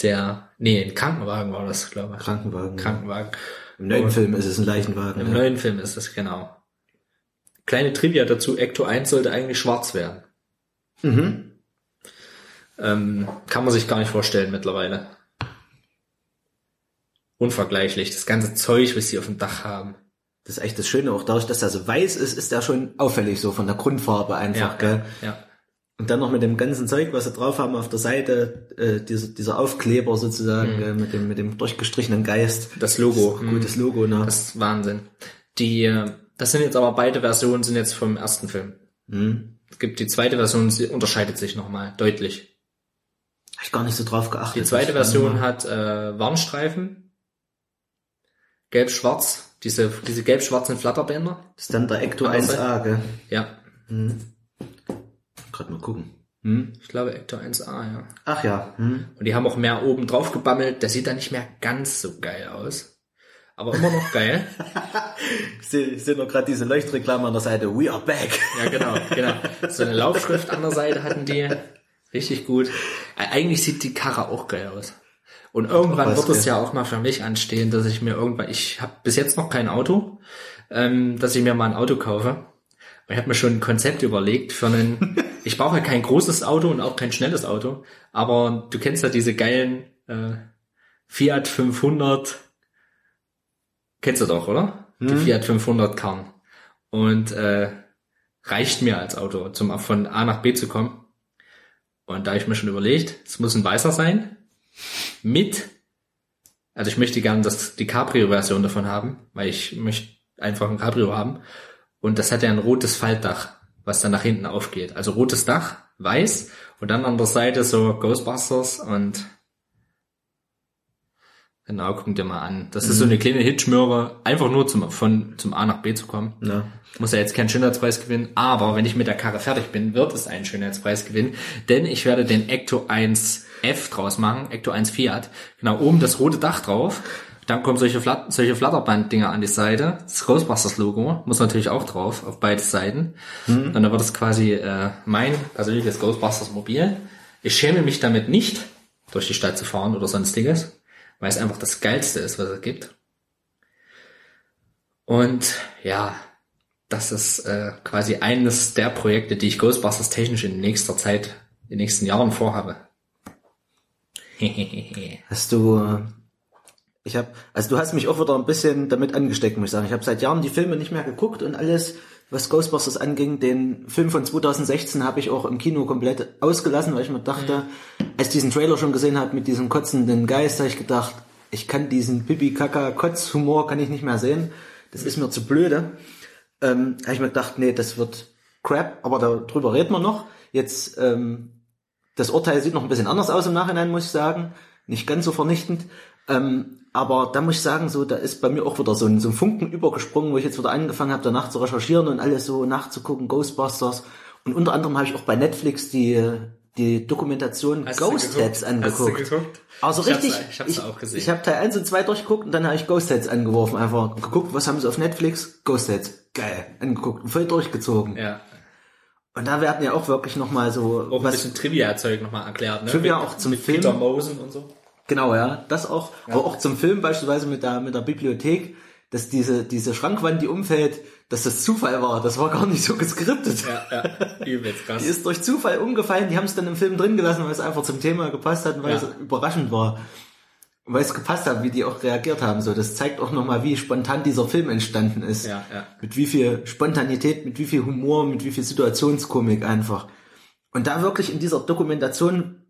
der, nee, ein Krankenwagen war das, glaube ich. Krankenwagen. Krankenwagen. Im neuen Film ist es ein Leichenwagen. Im ja. neuen Film ist das, genau. Kleine Trivia dazu, Ecto 1 sollte eigentlich schwarz werden. Mhm. Ähm, kann man sich gar nicht vorstellen mittlerweile. Unvergleichlich, das ganze Zeug, was sie auf dem Dach haben. Das ist echt das Schöne, auch dadurch, dass er so weiß ist, ist er schon auffällig so von der Grundfarbe einfach, gell? ja. Und dann noch mit dem ganzen Zeug, was sie drauf haben auf der Seite, äh, dieser, dieser Aufkleber sozusagen, äh, mit dem, mit dem durchgestrichenen Geist. Das Logo. hm, Gutes Logo, ne? Das ist Wahnsinn. Die, äh, das sind jetzt aber beide Versionen sind jetzt vom ersten Film. Hm. Es gibt die zweite Version, sie unterscheidet sich nochmal deutlich. Hab ich gar nicht so drauf geachtet. Die zweite Version hat äh, Warnstreifen, gelb-schwarz, diese, diese gelb-schwarzen Flatterbänder. Das ist dann der Ecto Kann das 1A, gell? Ja, Gerade mal gucken. Hm? ich glaube Ecto 1A, ja. Ach ja. Hm? Und die haben auch mehr oben drauf gebammelt. Der sieht dann nicht mehr ganz so geil aus. Aber immer noch geil. Ich sehe seh noch gerade diese Leuchtreklame an der Seite. We are back. Ja, genau, genau. So eine Laufschrift an der Seite hatten die. Richtig gut. Eigentlich sieht die Karre auch geil aus. Und irgendwann wird es ja auch mal für mich anstehen, dass ich mir irgendwann, ich habe bis jetzt noch kein Auto, ähm, dass ich mir mal ein Auto kaufe. Ich habe mir schon ein Konzept überlegt für einen, ich brauche ja kein großes Auto und auch kein schnelles Auto, aber du kennst ja diese geilen äh, Fiat 500, kennst du doch, oder? Die Fiat 500 Karren. Und äh, reicht mir als Auto, zum von A nach B zu kommen. Und da ich mir schon überlegt, es muss ein weißer sein, mit, also ich möchte gerne das, die Cabrio-Version davon haben, weil ich möchte einfach ein Cabrio haben. Und das hat ja ein rotes Faltdach, was dann nach hinten aufgeht. Also rotes Dach, weiß, und dann an der Seite so Ghostbusters und genau, guck dir mal an. Das ist so eine kleine Hitschmöre, einfach nur zum, von, zum A nach B zu kommen. Ja. Muss ja jetzt keinen Schönheitspreis gewinnen, aber wenn ich mit der Karre fertig bin, wird es einen Schönheitspreis gewinnen, denn ich werde den Ecto 1 F draus machen, Ecto 1 Fiat. Genau, oben das rote Dach drauf. Dann kommen solche, Flat solche Flatterband-Dinger an die Seite. Das Ghostbusters-Logo muss natürlich auch drauf, auf beide Seiten. Und dann wird es quasi äh, mein persönliches Ghostbusters-Mobil. Ich schäme mich damit nicht, durch die Stadt zu fahren oder sonstiges, weil es einfach das Geilste ist, was es gibt. Und ja, das ist äh, quasi eines der Projekte, die ich Ghostbusters technisch in nächster Zeit, in den nächsten Jahren vorhabe. Hast du, äh, ich habe, also du hast mich auch wieder ein bisschen damit angesteckt, muss ich sagen. Ich habe seit Jahren die Filme nicht mehr geguckt und alles, was Ghostbusters anging, den Film von 2016 habe ich auch im Kino komplett ausgelassen, weil ich mir dachte, als ich diesen Trailer schon gesehen habe mit diesem kotzenden Geist, habe ich gedacht, ich kann diesen Pipi-Kaka-Kotz-Humor kann ich nicht mehr sehen. Das ist mir zu blöde. Ähm, habe ich mir gedacht, nee, das wird Crap, aber darüber reden wir noch. Jetzt ähm, das Urteil sieht noch ein bisschen anders aus im Nachhinein, muss ich sagen. Nicht ganz so vernichtend. Ähm, aber da muss ich sagen, so, da ist bei mir auch wieder so ein, so ein Funken übergesprungen, wo ich jetzt wieder angefangen habe, danach zu recherchieren und alles so nachzugucken, Ghostbusters. Und unter anderem habe ich auch bei Netflix die, die Dokumentation Hast du Ghost geguckt? Heads Hast du angeguckt. geguckt? Also Ich hab's- richtig, ich hab's auch gesehen. Ich habe Teil 1 und 2 durchgeguckt und dann habe ich Ghost Heads angeworfen. Einfach geguckt, was haben sie auf Netflix? Ghost Heads. Geil. Angeguckt. und Voll durchgezogen. Ja. Und da werden ja auch wirklich nochmal so Auch ein was bisschen Trivia-Zeug nochmal erklärt, ne? Trivia Mit- auch zum mit Film. Peter Mosen und so. Genau, ja, das auch. Aber auch zum Film beispielsweise mit der, mit der Bibliothek, dass diese, diese Schrankwand, die umfällt, dass das Zufall war. Das war gar nicht so geskriptet. Ja, ja. Übelst krass. Die ist durch Zufall umgefallen. Die haben es dann im Film drin gelassen, weil es einfach zum Thema gepasst hat und weil Ja. es überraschend war. Und weil es gepasst hat, wie die auch reagiert haben. So, das zeigt auch nochmal, wie spontan dieser Film entstanden ist. Ja, ja. Mit wie viel Spontanität, mit wie viel Humor, mit wie viel Situationskomik einfach. Und da wirklich in dieser Dokumentation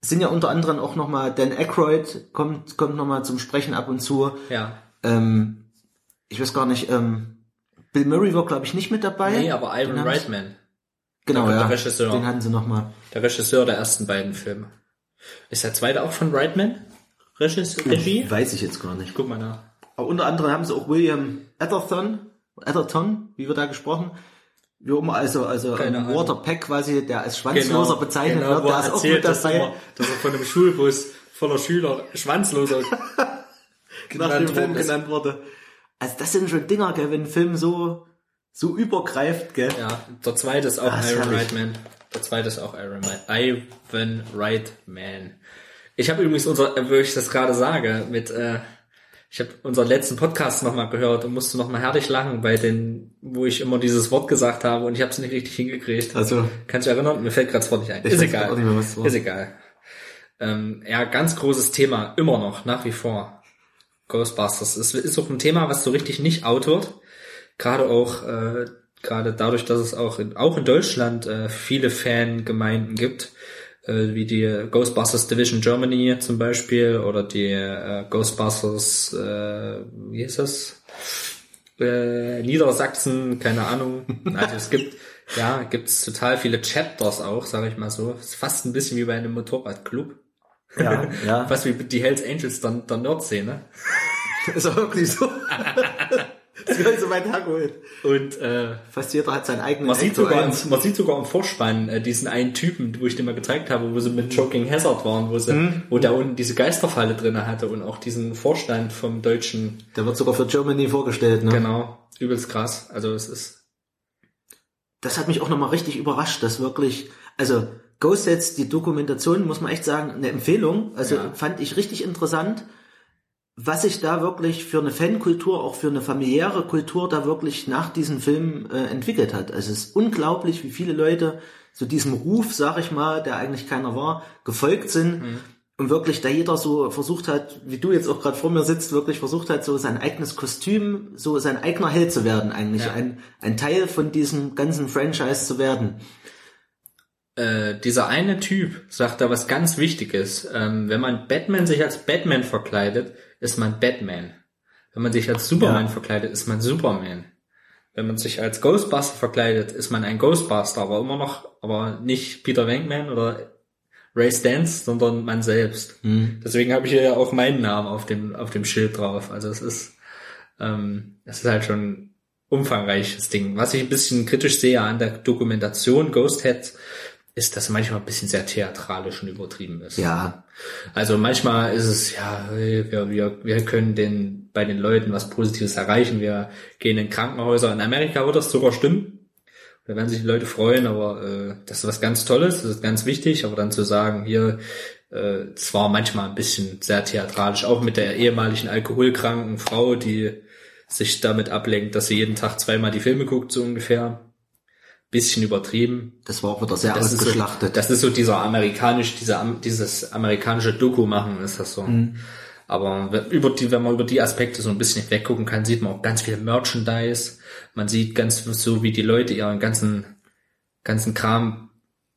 sind ja unter anderem auch nochmal Dan Aykroyd kommt, kommt nochmal zum Sprechen ab und zu. Ja. Ähm, ich weiß gar nicht, ähm, Bill Murray war glaube ich nicht mit dabei. Nee, aber Ivan Reitman, Genau, der- ja. der Regisseur. Den hatten sie nochmal. der Regisseur der ersten beiden Filme. Ist der zweite auch von Reitman? Regis Regie? Weiß ich jetzt gar nicht. Guck mal nach. Aber unter anderem haben sie auch William Atherton, Atherton, wie wird da gesprochen? Wie immer, also, also Keine Peck quasi, der als Schwanzloser bezeichnet genau, wird, der er ist auch erzählt, mit dass, dabei. immer, dass er von einem Schulbus voller Schüler schwanzloser nach dem Film genannt wurde. Also das sind schon Dinger, gell, wenn ein Film so, so übergreift, gell. Ja, der zweite ist auch ist Iron herrlich. Reitman. Der zweite ist auch Iron Man. Ivan Reitman. Ich habe übrigens unser, wo ich das gerade sage, mit, äh, ich habe unseren letzten Podcast nochmal gehört und musste nochmal herrlich lachen bei den, wo ich immer dieses Wort gesagt habe und ich habe es nicht richtig hingekriegt. Also, Kannst du erinnern? Mir fällt gerade das Wort nicht ein. Ist egal. mehr, es war. Ist egal. Ähm, ja, ganz großes Thema, immer noch, nach wie vor. Ghostbusters. Es ist auch ein Thema, was so richtig nicht out wird. Gerade auch, äh, gerade dadurch, dass es auch in, auch in Deutschland äh, viele Fangemeinden gibt, äh, wie die Ghostbusters Division Germany zum Beispiel oder die äh, Ghostbusters, äh, wie ist das? Äh, Niedersachsen, keine Ahnung. Also es gibt, ja, gibt's total viele Chapters auch, sage ich mal so. Ist fast ein bisschen wie bei einem Motorradclub. ja, ja. Fast wie die Hells Angels der, der Nordszene. Ist auch wirklich so. das wird so weit hergeholt. Und äh, Fast jeder hat seinen eigenen man, sieht sogar, im- 1. man sieht sogar im Vorspann äh, diesen einen Typen, wo ich dir mal gezeigt habe, wo sie mit Joking Hazard waren, wo sie, wo der unten diese Geisterfalle drinne hatte und auch diesen Vorstand vom deutschen, Der wird sogar für Germany vorgestellt, ne? genau, übelst krass. Also es ist, das hat mich auch nochmal richtig überrascht, dass wirklich, also Ghost Sets, die Dokumentation, muss man echt sagen, eine Empfehlung. Also Ja. fand ich richtig interessant, was sich da wirklich für eine Fankultur, auch für eine familiäre Kultur da wirklich nach diesem Film äh, entwickelt hat. Also es ist unglaublich, wie viele Leute so diesem Ruf, sag ich mal, der eigentlich keiner war, gefolgt sind. Und wirklich da jeder so versucht hat, wie du jetzt auch gerade vor mir sitzt, wirklich versucht hat, so sein eigenes Kostüm, so sein eigener Held zu werden eigentlich. Ja. Ein, ein Teil von diesem ganzen Franchise zu werden. äh, dieser eine Typ sagt da was ganz Wichtiges. Ähm, wenn man Batman sich als Batman verkleidet, ist man Batman. Wenn man sich als Superman Ja. verkleidet, ist man Superman. Wenn man sich als Ghostbuster verkleidet, ist man ein Ghostbuster, aber immer noch, aber nicht Peter Venkman oder Ray Stantz, sondern man selbst. Deswegen habe ich hier ja auch meinen Namen auf dem auf dem Schild drauf. Also es ist ähm, es ist halt schon ein umfangreiches Ding. Was ich ein bisschen kritisch sehe an der Dokumentation Ghost Heads, ist, dass manchmal ein bisschen sehr theatralisch und übertrieben ist. Ja, Also manchmal ist es, ja, wir, wir, wir können den, bei den Leuten was Positives erreichen. Wir gehen in Krankenhäuser. In Amerika wird das sogar stimmen. Da werden sich die Leute freuen, aber äh, das ist was ganz Tolles, das ist ganz wichtig. Aber dann zu sagen, hier, äh, es war manchmal ein bisschen sehr theatralisch, auch mit der ehemaligen alkoholkranken Frau, die sich damit ablenkt, dass sie jeden Tag zweimal die Filme guckt, so ungefähr. Bisschen übertrieben. Das war auch wieder sehr Das ist, so, ausgeschlachtet. das ist so dieser amerikanisch, dieser, dieses amerikanische Doku machen, ist das so. Mhm. Aber wenn- über die, wenn man über die Aspekte so ein bisschen weggucken kann, sieht man auch ganz viel Merchandise. Man sieht ganz so, wie die Leute ihren ganzen, ganzen Kram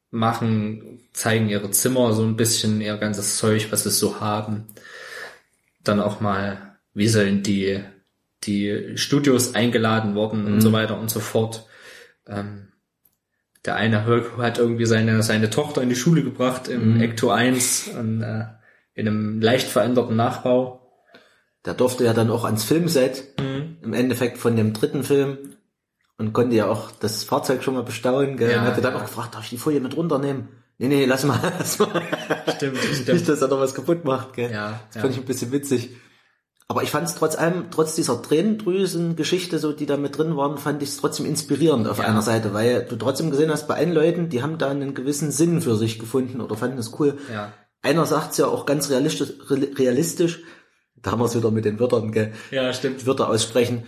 machen, zeigen ihre Zimmer so ein bisschen, ihr ganzes Zeug, was sie so haben. Dann auch mal, wie in die, die Studios eingeladen wurden und so weiter und so fort. Ähm, der eine hat irgendwie seine, seine Tochter in die Schule gebracht im Ecto 1 und, äh, in einem leicht veränderten Nachbau. Der durfte ja dann auch ans Filmset, Mhm. im Endeffekt von dem dritten Film. Und konnte ja auch das Fahrzeug schon mal bestaunen, gell? Ja, und hatte dann ja. auch gefragt, darf ich die Folie mit runternehmen? Nee, nee, lass mal, lass mal. Stimmt, Nicht, dass er noch was kaputt macht, gell? Ja, Das ja. fand ich ein bisschen witzig. Aber ich fand es trotz allem, trotz dieser Tränendrüsen-Geschichte, so die da mit drin waren, fand ich es trotzdem inspirierend auf Ja. einer Seite, weil du trotzdem gesehen hast, bei allen Leuten, die haben da einen gewissen Sinn für sich gefunden oder fanden es cool. Ja. Einer sagt es ja auch ganz realistisch, re- realistisch, da haben wir es wieder mit den Wörtern, gell? Ja, stimmt. Wörter aussprechen.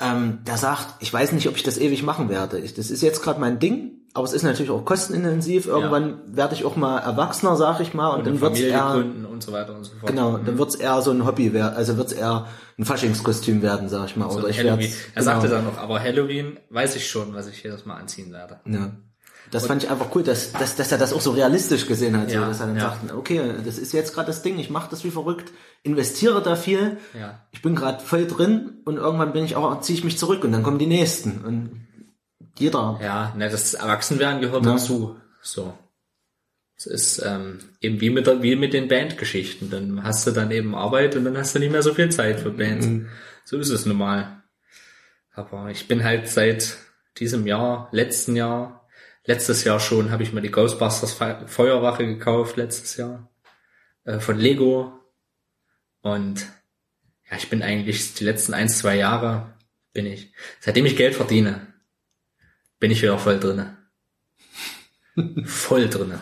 Ähm, der sagt, ich weiß nicht, ob ich das ewig machen werde. Ich, das ist jetzt gerade mein Ding, aber es ist natürlich auch kostenintensiv. Irgendwann werde ich auch mal erwachsener, sag ich mal, und, Und dann wird's eher, und so weiter und so fort. genau, dann wird's eher so ein Hobby werden, also wird's eher ein Faschingskostüm werden, sag ich mal. So oder ich Halloween. werd's, Er sagte dann noch, aber Halloween weiß ich schon, was ich jedes Mal anziehen werde. Ja. Das fand ich einfach cool, dass, dass, dass er das auch so realistisch gesehen hat, so, Ja, dass er dann ja. sagt, okay, das ist jetzt gerade das Ding, ich mache das wie verrückt, investiere da viel, Ja. ich bin gerade voll drin und irgendwann bin ich auch, ziehe ich mich zurück und dann kommen die nächsten und jeder. Ja, ne, das Erwachsenwerden gehört Ja. dazu. So. Es ist ähm, eben wie mit, der, wie mit den Bandgeschichten. Dann hast du dann eben Arbeit und dann hast du nicht mehr so viel Zeit für Bands. Mhm. So ist es nun mal. Aber ich bin halt seit diesem Jahr, letzten Jahr, letztes Jahr schon, habe ich mir die Ghostbusters Fe- Feuerwache gekauft, letztes Jahr. Äh, von Lego. Und ja, ich bin eigentlich die letzten ein, zwei Jahre bin ich, seitdem ich Geld verdiene, bin ich wieder voll drinne. voll drinne.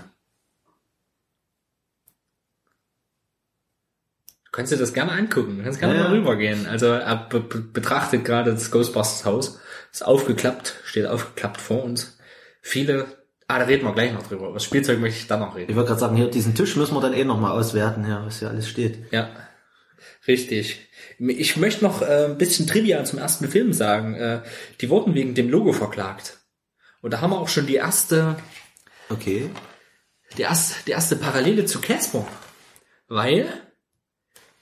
Du kannst dir das gerne angucken, du kannst gerne Ja, mal rübergehen. Also er be be betrachtet gerade das Ghostbusters Haus, ist aufgeklappt, steht aufgeklappt vor uns. Viele, ah, da reden wir gleich noch drüber. Über das Spielzeug möchte ich dann noch reden. Ich wollte gerade sagen, hier diesen Tisch müssen wir dann eh nochmal auswerten, ja, was hier alles steht. Ja, richtig. Ich möchte noch äh, ein bisschen Trivia zum ersten Film sagen. Äh, die wurden wegen dem Logo verklagt. Und da haben wir auch schon die erste, Okay. die erste, die erste Parallele zu Casper. Weil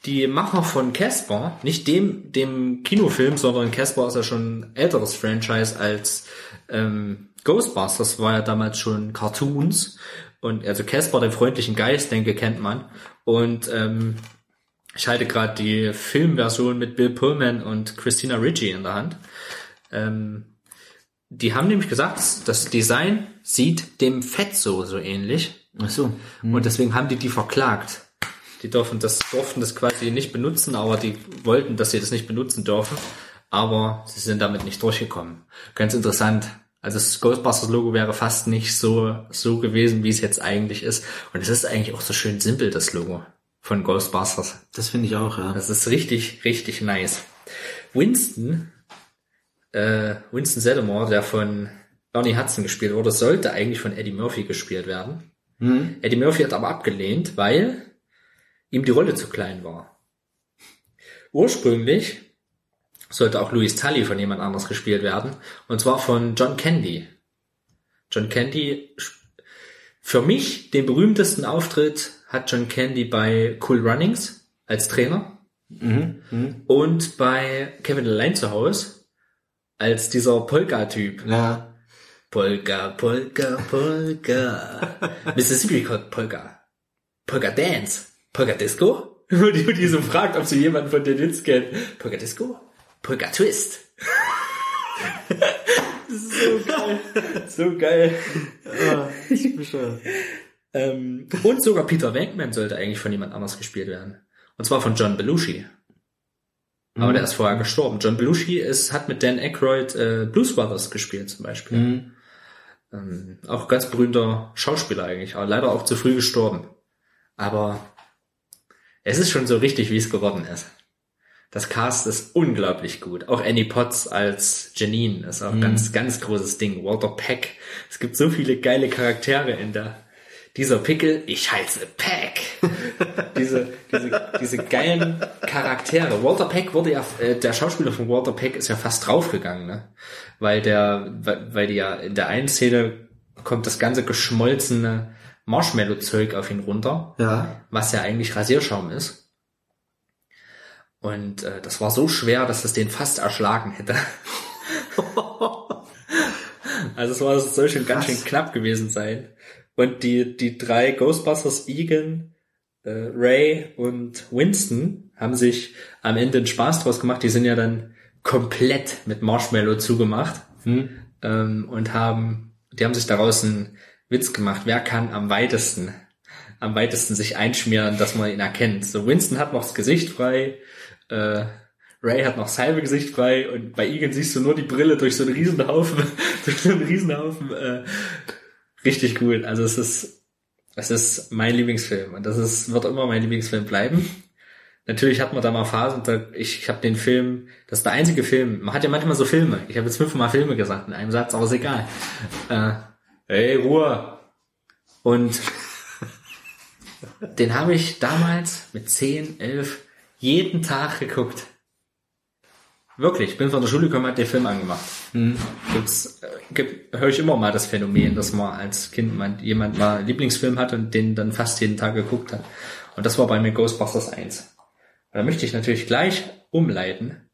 die Macher von Casper, nicht dem, dem Kinofilm, sondern Casper ist ja schon ein älteres Franchise als ähm, Ghostbusters, war ja damals schon Cartoons. Und also Casper, den freundlichen Geist, denke, kennt man. Und ähm, ich halte gerade die Filmversion mit Bill Pullman und Christina Ricci in der Hand. Ähm, die haben nämlich gesagt, das Design sieht dem Fetzo so ähnlich. Ach so. Und deswegen haben die die verklagt. Die dürfen das, durften das quasi nicht benutzen, aber die wollten, dass sie das nicht benutzen dürfen. Aber sie sind damit nicht durchgekommen. Ganz interessant. Also das Ghostbusters Logo wäre fast nicht so, so gewesen, wie es jetzt eigentlich ist. Und es ist eigentlich auch so schön simpel, das Logo von Ghostbusters. Das finde ich auch, ja. Das ist richtig, richtig nice. Winston, äh, Winston Zeddemore, der von Ernie Hudson gespielt wurde, sollte eigentlich von Eddie Murphy gespielt werden. Hm? Eddie Murphy hat aber abgelehnt, weil ihm die Rolle zu klein war. Ursprünglich sollte auch Louis Tully von jemand anders gespielt werden, und zwar von John Candy. John Candy, für mich den berühmtesten Auftritt hat John Candy bei Cool Runnings als Trainer und bei Kevin allein zu Hause als dieser Polka-Typ. Ja. Polka, Polka, Polka. Mississippi Polka. Polka Dance. Polka Disco? Wo die, so fragt, ob sie jemanden von den Hits kennt. Polka Disco? Polka Twist. das ist so geil. So geil. Ähm, und sogar Peter Venkman sollte eigentlich von jemand anders gespielt werden. Und zwar von John Belushi. Aber der ist vorher gestorben. John Belushi ist, hat mit Dan Aykroyd äh, Blues Brothers gespielt zum Beispiel. Mhm. Ähm, auch ganz berühmter Schauspieler eigentlich, aber leider auch zu früh gestorben. Aber es ist schon so richtig, wie es geworden ist. Das Cast ist unglaublich gut. Auch Annie Potts als Janine ist auch ein ganz, ganz großes Ding. Walter Peck. Es gibt so viele geile Charaktere in der. Dieser Pickel, ich heiße Peck. diese, diese, diese geilen Charaktere. Walter Peck wurde ja, äh, der Schauspieler von Walter Peck ist ja fast draufgegangen, ne? Weil der, weil, weil die ja in der einen Szene kommt das ganze geschmolzene Marshmallow-Zeug auf ihn runter Ja. was ja eigentlich Rasierschaum ist. Und äh, das war so schwer, dass es den fast erschlagen hätte. also es war, soll schon ganz schön knapp gewesen sein. Und die, die drei Ghostbusters, Egan, äh, Ray und Winston, haben sich am Ende einen Spaß draus gemacht. Die sind ja dann komplett mit Marshmallow zugemacht ähm, und haben, die haben sich daraus einen Witz gemacht. Wer kann am weitesten, am weitesten sich einschmieren, dass man ihn erkennt? So Winston hat noch das Gesicht frei, äh, Ray hat noch das halbe Gesicht frei und bei Egan siehst du nur die Brille durch so einen Riesenhaufen, durch so einen Riesenhaufen. Äh, richtig gut. Also es ist, es ist mein Lieblingsfilm und das ist, wird immer mein Lieblingsfilm bleiben. Natürlich hat man da mal Phasen, da, ich, ich habe den Film, das ist der einzige Film, man hat ja manchmal so Filme, ich habe jetzt fünfmal Filme gesagt in einem Satz, aber ist egal. Äh, hey, Ruhe! Und den habe ich damals mit 10, 11 jeden Tag geguckt. Wirklich, ich bin von der Schule gekommen, hab den Film angemacht. Gibt's, äh, gibt, höre ich immer mal das Phänomen, dass man als Kind mal, jemand mal einen Lieblingsfilm hat und den dann fast jeden Tag geguckt hat. Und das war bei mir Ghostbusters 1. Und da möchte ich natürlich gleich umleiten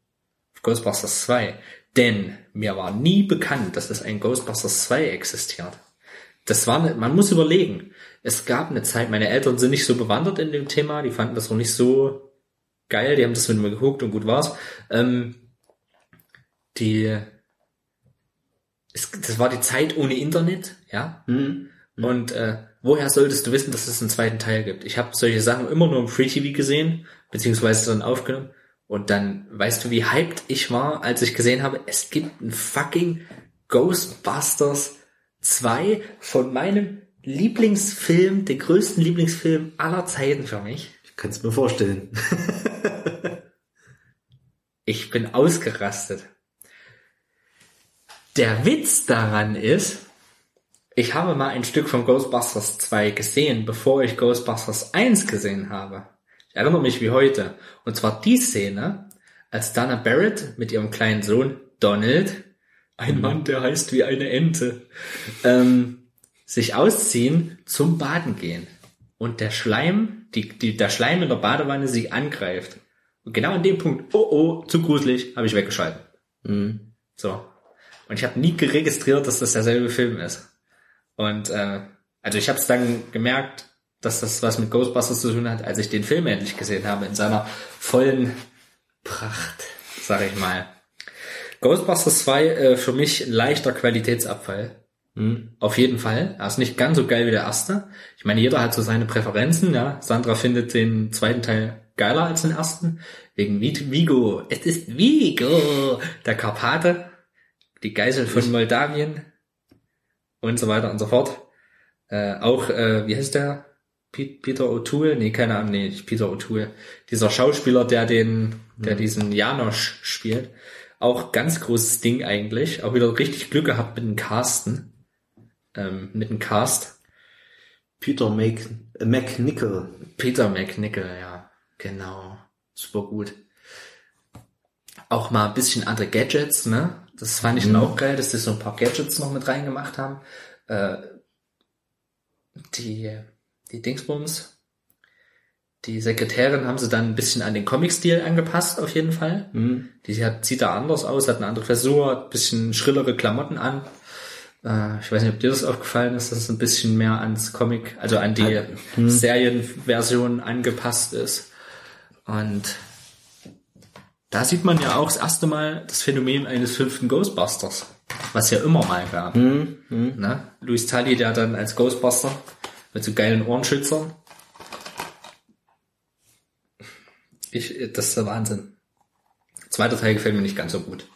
auf Ghostbusters 2. Denn mir war nie bekannt, dass es ein Ghostbusters 2 existiert. Das war, ne- man muss überlegen. Es gab eine Zeit, meine Eltern sind nicht so bewandert in dem Thema, die fanden das noch nicht so geil, die haben das mit mir geguckt und gut war's. Ähm, die, es, das war die Zeit ohne Internet, ja. Und äh, woher solltest du wissen, dass es einen zweiten Teil gibt? Ich habe solche Sachen immer nur im Free TV gesehen, beziehungsweise dann aufgenommen. Und dann, weißt du, wie hyped ich war, als ich gesehen habe, es gibt ein fucking Ghostbusters 2 von meinem Lieblingsfilm, den größten Lieblingsfilm aller Zeiten für mich. Ich kann es mir vorstellen. Ich bin ausgerastet. Der Witz daran ist, ich habe mal ein Stück von Ghostbusters 2 gesehen, bevor ich Ghostbusters 1 gesehen habe. Ich erinnere mich wie heute. Und zwar die Szene, als Dana Barrett mit ihrem kleinen Sohn Donald, ein Mann, der heißt wie eine Ente, ähm, sich ausziehen, zum Baden gehen. Und der Schleim, die, die, der Schleim in der Badewanne sie angreift. Und genau an dem Punkt, oh oh, zu gruselig, habe ich weggeschalten. So. Und ich habe nie geregistriert, dass das derselbe Film ist. Und äh, also ich habe es dann gemerkt, dass das was mit Ghostbusters zu tun hat, als ich den Film endlich gesehen habe, in seiner vollen Pracht, sag ich mal. Ghostbusters 2 äh, für mich ein leichter Qualitätsabfall. Auf jeden Fall. Er ist nicht ganz so geil wie der erste. Ich meine, jeder hat so seine Präferenzen, ja. Sandra findet den zweiten Teil geiler als den ersten. Wegen Vigo. Es ist Vigo. Der Karpate. Die Geisel von Moldawien. Und so weiter und so fort. Äh, auch, äh, wie heißt der? Pe- Peter O'Toole? Nee, keine Ahnung, nee, nicht Peter O'Toole. Dieser Schauspieler, der den, der diesen Janosch spielt. Auch ganz großes Ding eigentlich. Auch wieder richtig Glück gehabt mit dem Casten ähm, mit dem Cast. Peter Mac, äh, McNichol. Peter McNichol, ja, genau. Super gut. Auch mal ein bisschen andere Gadgets, ne? Das fand ich dann auch geil, dass die so ein paar Gadgets noch mit reingemacht haben. Äh, die, die Dingsbums, die Sekretärin haben sie dann ein bisschen an den Comic-Stil angepasst, auf jeden Fall. Die hat, sieht da anders aus, hat eine andere Frisur, hat ein bisschen schrillere Klamotten an. Äh, ich weiß nicht, ob dir das aufgefallen ist, dass es ein bisschen mehr ans Comic, also an die Serienversion angepasst ist. Und da sieht man ja auch das erste Mal das Phänomen eines fünften Ghostbusters, was ja immer mal gab. Ne? Louis Tully, der dann als Ghostbuster mit so geilen Ohrenschützern. Ich, das ist der Wahnsinn. Zweiter Teil gefällt mir nicht ganz so gut.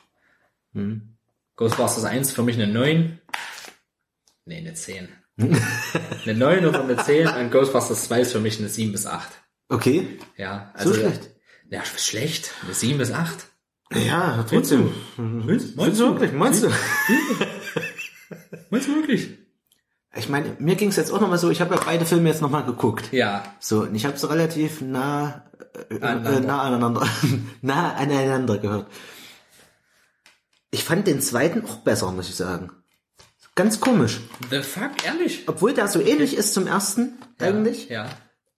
Ghostbusters 1 für mich eine 9. Nee, eine 10. eine 9 oder eine 10 und Ghostbusters 2 ist für mich eine 7 bis 8. Okay. Ja, also So schlecht. Ja, schlecht. Eine 7 bis 8. Ja, trotzdem. Meinst, Findest du wirklich? Meinst du? Meinst du wirklich? Ich meine, mir ging es jetzt auch nochmal so, ich habe ja beide Filme jetzt nochmal geguckt. Ja. So, und ich habe so relativ nah, äh, äh, Aneinander. nah aneinander, nah aneinander gehört. Ich fand den zweiten auch besser, muss ich sagen. Ganz komisch. The fuck, ehrlich? Obwohl der so ähnlich ist zum ersten, eigentlich, Ja.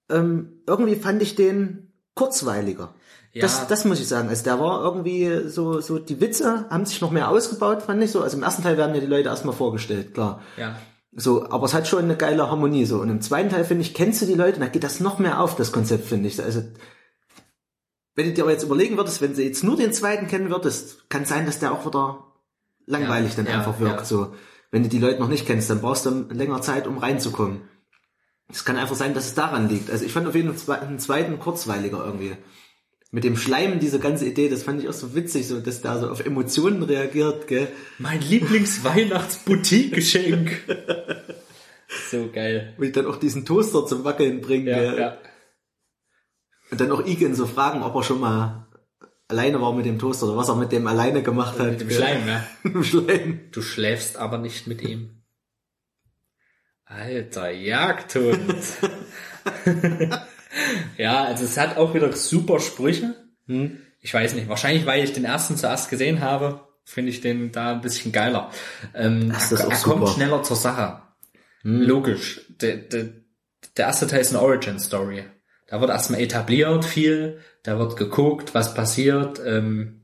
ähm, irgendwie fand ich den kurzweiliger. Ja. Das, das muss ich sagen. Also der war irgendwie so, so, die Witze haben sich noch mehr ausgebaut, fand ich so. Also im ersten Teil werden ja die Leute erstmal vorgestellt, klar. Ja. So, aber es hat schon eine geile Harmonie so. Und im zweiten Teil, finde ich, kennst du die Leute, und da geht das noch mehr auf, das Konzept, finde ich. Also, wenn du dir aber jetzt überlegen würdest, wenn du jetzt nur den zweiten kennen würdest, kann sein, dass der auch wieder langweilig Ja, dann ja, einfach wirkt. ja. So, wenn du die Leute noch nicht kennst, dann brauchst du länger Zeit, um reinzukommen. Es kann einfach sein, dass es daran liegt. Also ich fand auf jeden Fall einen zweiten kurzweiliger irgendwie. Mit dem Schleim, diese ganze Idee, das fand ich auch so witzig, so dass der so auf Emotionen reagiert, gell? Mein Lieblings-Weihnachts-Boutique-Geschenk. so geil. Und ich dann auch diesen Toaster zum Wackeln bringen, gell? Und dann auch Igen so fragen, ob er schon mal alleine war mit dem Toaster oder was er mit dem alleine gemacht hat. Mit dem gell? Schleim, ja. Mit dem Schleim. Du schläfst aber nicht mit ihm. Alter, Jagdhund. ja, also es hat auch wieder super Sprüche. Hm? Ich weiß nicht, wahrscheinlich weil ich den ersten zuerst gesehen habe, finde ich den da ein bisschen geiler. Ähm, Das ist er auch er kommt super. schneller zur Sache. Hm? Logisch. Der, der, der erste Teil ist eine Origin-Story. Da wird erstmal etabliert viel, da wird geguckt, was passiert, ähm,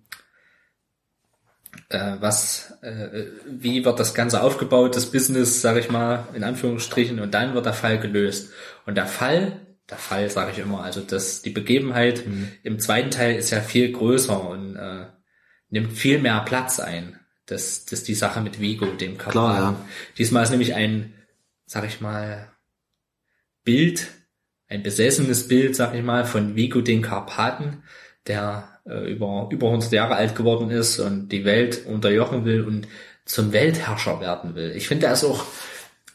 äh, was, äh, wie wird das Ganze aufgebaut, das Business, sage ich mal, in Anführungsstrichen, und dann wird der Fall gelöst. Und der Fall, der Fall sage ich immer, also das, die Begebenheit Mhm. im zweiten Teil ist ja viel größer und äh, nimmt viel mehr Platz ein. Das, das die Sache mit Vigo, dem Karpaten. Klar, ja. Diesmal ist nämlich ein, sag ich mal, Bild, ein besessenes Bild, sag ich mal, von Vigo den Karpaten, der äh, über, über 100 Jahre alt geworden ist und die Welt unterjochen will und zum Weltherrscher werden will. Ich finde, er ist auch,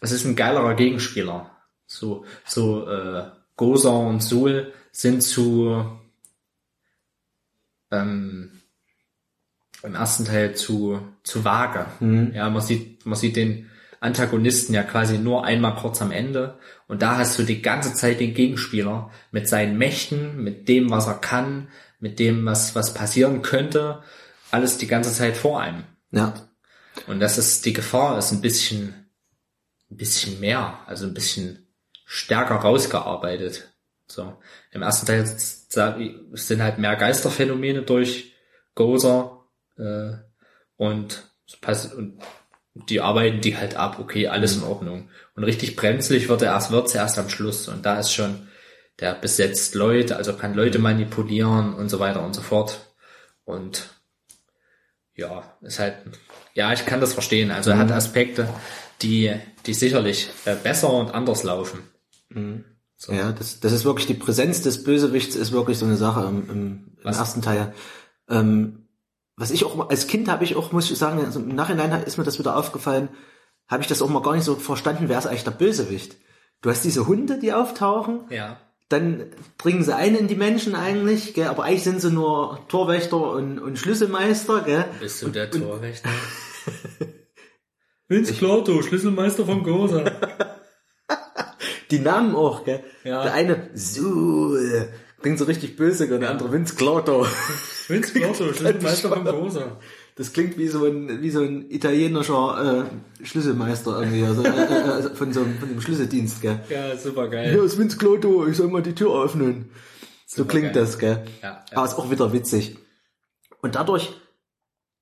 es ist ein geilerer Gegenspieler. So, so, äh, Gosa und Sul sind zu, ähm, im ersten Teil zu, zu vage. Ja, man sieht, man sieht den Antagonisten ja quasi nur einmal kurz am Ende. Und da hast du die ganze Zeit den Gegenspieler mit seinen Mächten, mit dem, was er kann, mit dem, was, was passieren könnte, alles die ganze Zeit vor einem. Ja. Und das ist, die Gefahr ist ein bisschen, ein bisschen mehr, also ein bisschen stärker rausgearbeitet. So. Im ersten Teil sind halt mehr Geisterphänomene durch Gozer, äh, und, und die arbeiten die halt ab, okay, alles in Ordnung. Und richtig brenzlig wird er erst, wird's erst am Schluss. Und da ist schon, der besetzt Leute, also kann Leute manipulieren und so weiter und so fort. Und ja, ist halt, ja, ich kann das verstehen. Also er hat Aspekte, die, die sicherlich äh, besser und anders laufen. So. Ja, das, das ist wirklich die Präsenz des Bösewichts ist wirklich so eine Sache im, im, im ersten Teil. Ähm, was ich auch mal- als Kind habe ich auch, muss ich sagen, also im Nachhinein ist mir das wieder aufgefallen, habe ich das auch mal gar nicht so verstanden, wer ist eigentlich der Bösewicht? Du hast diese Hunde, die auftauchen, Ja. dann bringen sie ein in die Menschen eigentlich, gell, aber eigentlich sind sie nur Torwächter und, und Schlüsselmeister, gell? Bist du der Torwächter? Vince Clotto, Schlüsselmeister von Gosa. Die Namen auch, gell? Ja. Der eine Sul, klingt so richtig böse, gell? der andere Vince Clotto. Vince Clotto, Schlüsselmeister von Gosa. Das klingt wie so ein, wie so ein italienischer äh, Schlüsselmeister irgendwie, also, äh, äh, von so einem, von dem Schlüsseldienst, gell? Ja, super geil. Hier ist Vince Clotto, ich soll mal die Tür öffnen. So Super klingt geil. das, gell? Ja, ja. Aber ist auch wieder witzig. Und dadurch,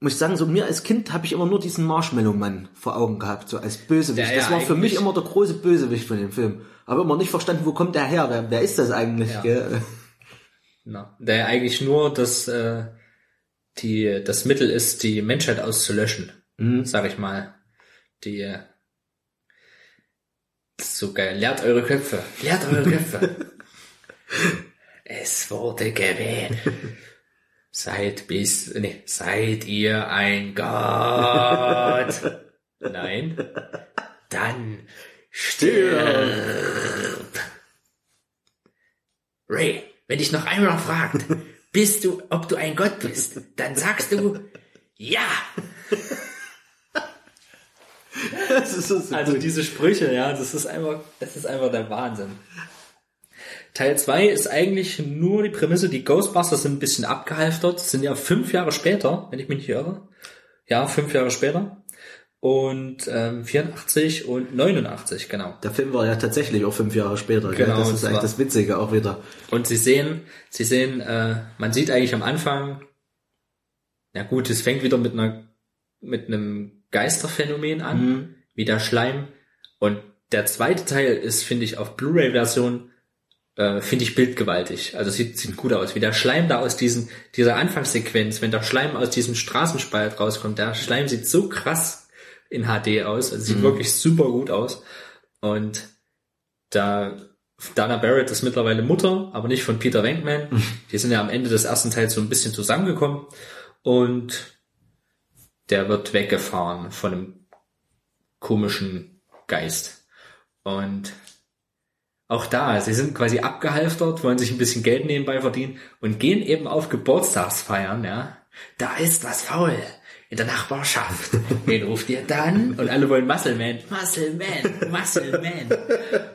muss ich sagen, so mir als Kind habe ich immer nur diesen Marshmallow-Mann vor Augen gehabt, so als Bösewicht. Das ja war für mich immer der große Bösewicht von dem Film. Aber immer nicht verstanden, wo kommt der her? Wer, wer ist das eigentlich? Ja. Gell? Na, der eigentlich nur das, äh, die, das Mittel ist, die Menschheit auszulöschen, Mhm. sag ich mal. Die, äh, so geil. Lehrt eure Köpfe. Lehrt eure Köpfe. es wurde gewählt. Seid bis, nee, seid ihr ein Gott? Nein. Dann stirb. Ray, wenn dich noch einmal fragt, bist du, ob du ein Gott bist, dann sagst du, ja. Das ist so, so Also diese Sprüche, ja, das ist einfach, das ist einfach der Wahnsinn. Teil 2 ist eigentlich nur die Prämisse, die Ghostbusters sind ein bisschen abgehalftert, sind ja fünf Jahre später, wenn ich mich nicht irre. Ja, fünf Jahre später. Und ähm, 84 und 89, genau. Der Film war ja tatsächlich auch fünf Jahre später. gell? Genau, Das und ist eigentlich das Witzige auch wieder. Und sie sehen, sie sehen, äh, man sieht eigentlich am Anfang, ja gut, es fängt wieder mit einer, mit einem Geisterphänomen an, wie der Schleim. Und der zweite Teil ist, finde ich, auf Blu-ray-Version, äh, finde ich bildgewaltig. Also sieht, sieht gut aus, wie der Schleim da aus diesen, dieser Anfangssequenz, wenn der Schleim aus diesem Straßenspalt rauskommt, der Schleim sieht so krass in HD aus, also sieht wirklich super gut aus. Und da Dana Barrett ist mittlerweile Mutter, aber nicht von Peter Venkman. Die sind ja am Ende des ersten Teils so ein bisschen zusammengekommen und der wird weggefahren von einem komischen Geist. Und auch da, sie sind quasi abgehalftert, wollen sich ein bisschen Geld nebenbei verdienen und gehen eben auf Geburtstagsfeiern, ja. Da ist was faul in der Nachbarschaft. Wen ruft ihr dann? Und alle wollen Muscle Man, Muscle Man, Muscle Man.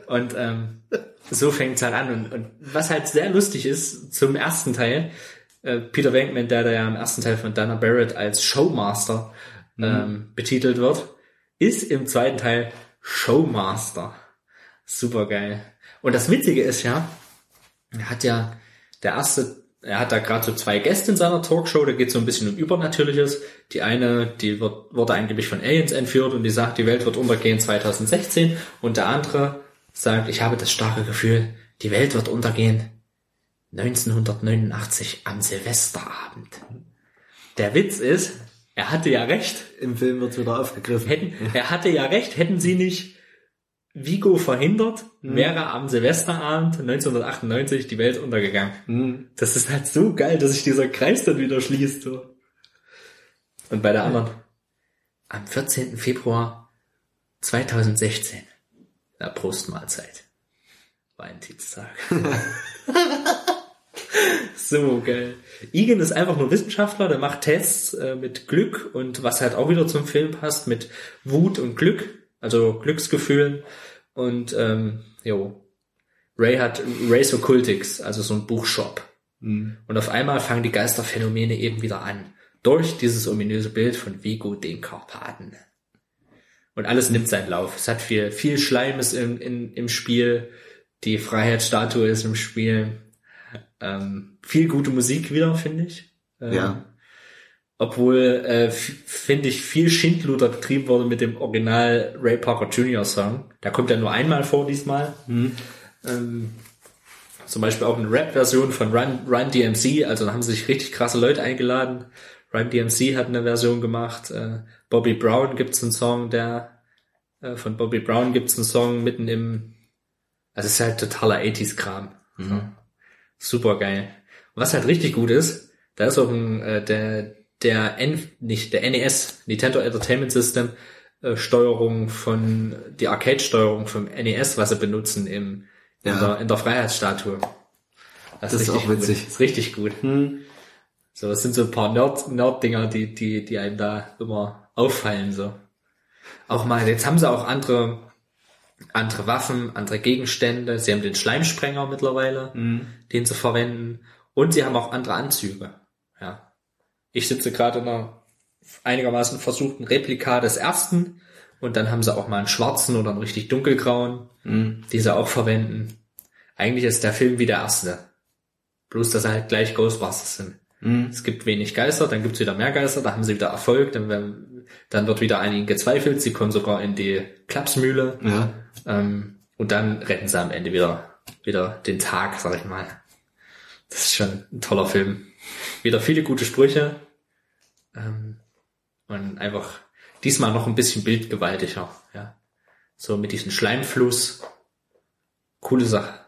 Und ähm, so fängt's halt an. Und, und was halt sehr lustig ist zum ersten Teil, äh, Peter Venkman, der da ja im ersten Teil von Dana Barrett als Showmaster ähm, betitelt wird, ist im zweiten Teil Showmaster. Super geil. Und das Witzige ist ja, er hat ja der erste, er hat da gerade so zwei Gäste in seiner Talkshow, da geht so ein bisschen um Übernatürliches. Die eine, die wird, wurde angeblich von Aliens entführt und die sagt, die Welt wird untergehen 2016. Und der andere sagt, ich habe das starke Gefühl, die Welt wird untergehen 1989 am Silvesterabend. Der Witz ist, er hatte ja recht. Im Film wird wieder aufgegriffen. Hätten, er hatte ja recht, hätten sie nicht Vigo verhindert, wäre am Silvesterabend 1998 die Welt untergegangen. Das ist halt so geil, dass sich dieser Kreis dann wieder schließt. So. Und bei der anderen, am 14. Februar 2016, na Prostmahlzeit, Valentinstag. so geil. Igen ist einfach nur Wissenschaftler, der macht Tests äh, mit Glück und was halt auch wieder zum Film passt, mit Wut und Glück, also Glücksgefühlen. Und ähm, jo, Ray hat Ray's Occultics, also so ein Buchshop. Und auf einmal fangen die Geisterphänomene eben wieder an. Durch dieses ominöse Bild von Vigo den Karpaten. Und alles nimmt seinen Lauf. Es hat viel, viel Schleim ist im, in, im Spiel. Die Freiheitsstatue ist im Spiel. Ähm, viel gute Musik wieder, finde ich. Ähm, Ja. Obwohl, äh, finde ich, viel Schindluder getrieben wurde mit dem Original Ray Parker Jr. Song. Der kommt ja nur einmal vor diesmal. Ähm, zum Beispiel auch eine Rap-Version von Run, Run DMC, also da haben sich richtig krasse Leute eingeladen. Run DMC hat eine Version gemacht. Äh, Bobby Brown gibt's einen Song, der äh, von Bobby Brown gibt's einen Song mitten im, also es ist halt totaler 80s-Kram. So. Super geil. Und was halt richtig gut ist, da ist auch ein, äh, der, der N, nicht, der NES, Nintendo Entertainment System, äh, Steuerung von, die Arcade-Steuerung vom NES, was sie benutzen im, in, Ja. der, in der Freiheitsstatue. Das ist richtig auch witzig. Gut. Das ist richtig gut. So, das sind so ein paar Nerd, Nerd-Dinger, die, die, die einem da immer auffallen, so. Auch mal, jetzt haben sie auch andere, andere Waffen, andere Gegenstände. Sie haben den Schleimsprenger mittlerweile, den sie verwenden. Und sie haben auch andere Anzüge. Ich sitze gerade in einer einigermaßen versuchten Replika des ersten. Und dann haben sie auch mal einen schwarzen oder einen richtig dunkelgrauen, die sie auch verwenden. Eigentlich ist der Film wie der erste. Bloß, dass er halt gleich Ghostbusters sind. Es gibt wenig Geister, dann gibt's wieder mehr Geister, da haben sie wieder Erfolg, dann, dann wird wieder an ihnen gezweifelt, sie kommen sogar in die Klapsmühle Ja. ähm, und dann retten sie am Ende wieder, wieder den Tag, sag ich mal. Das ist schon ein toller Film. Wieder viele gute Sprüche ähm, und einfach diesmal noch ein bisschen bildgewaltiger. Ja. So mit diesem Schleimfluss. Coole Sache.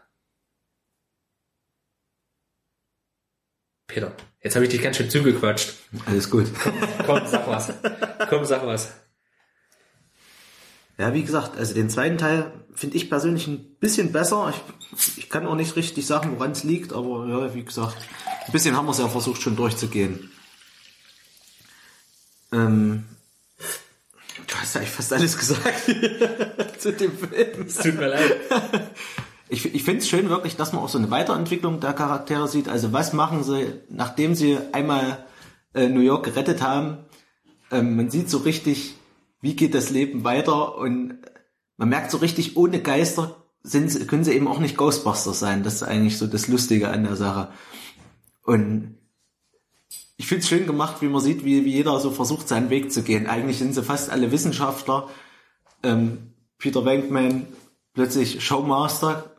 Peter, jetzt habe ich dich ganz schön zugequatscht. Alles gut. Komm, sag was. Komm, sag was. Ja, wie gesagt, also den zweiten Teil finde ich persönlich ein bisschen besser. Ich, ich kann auch nicht richtig sagen, woran es liegt, aber ja, wie gesagt, Ein bisschen haben wir es ja versucht schon durchzugehen. Ähm, du hast eigentlich fast alles gesagt zu dem Film. Es tut mir leid. Ich, ich finde es schön wirklich, dass man auch so eine Weiterentwicklung der Charaktere sieht. Also was machen sie, nachdem sie einmal äh, New York gerettet haben? Ähm, man sieht so richtig, wie geht das Leben weiter und man merkt so richtig, ohne Geister sind, können sie eben auch nicht Ghostbusters sein. Das ist eigentlich so das Lustige an der Sache. Und ich finde es schön gemacht, wie man sieht, wie, wie jeder so versucht, seinen Weg zu gehen. Eigentlich sind sie fast alle Wissenschaftler. Ähm, Peter Venkman plötzlich Showmaster.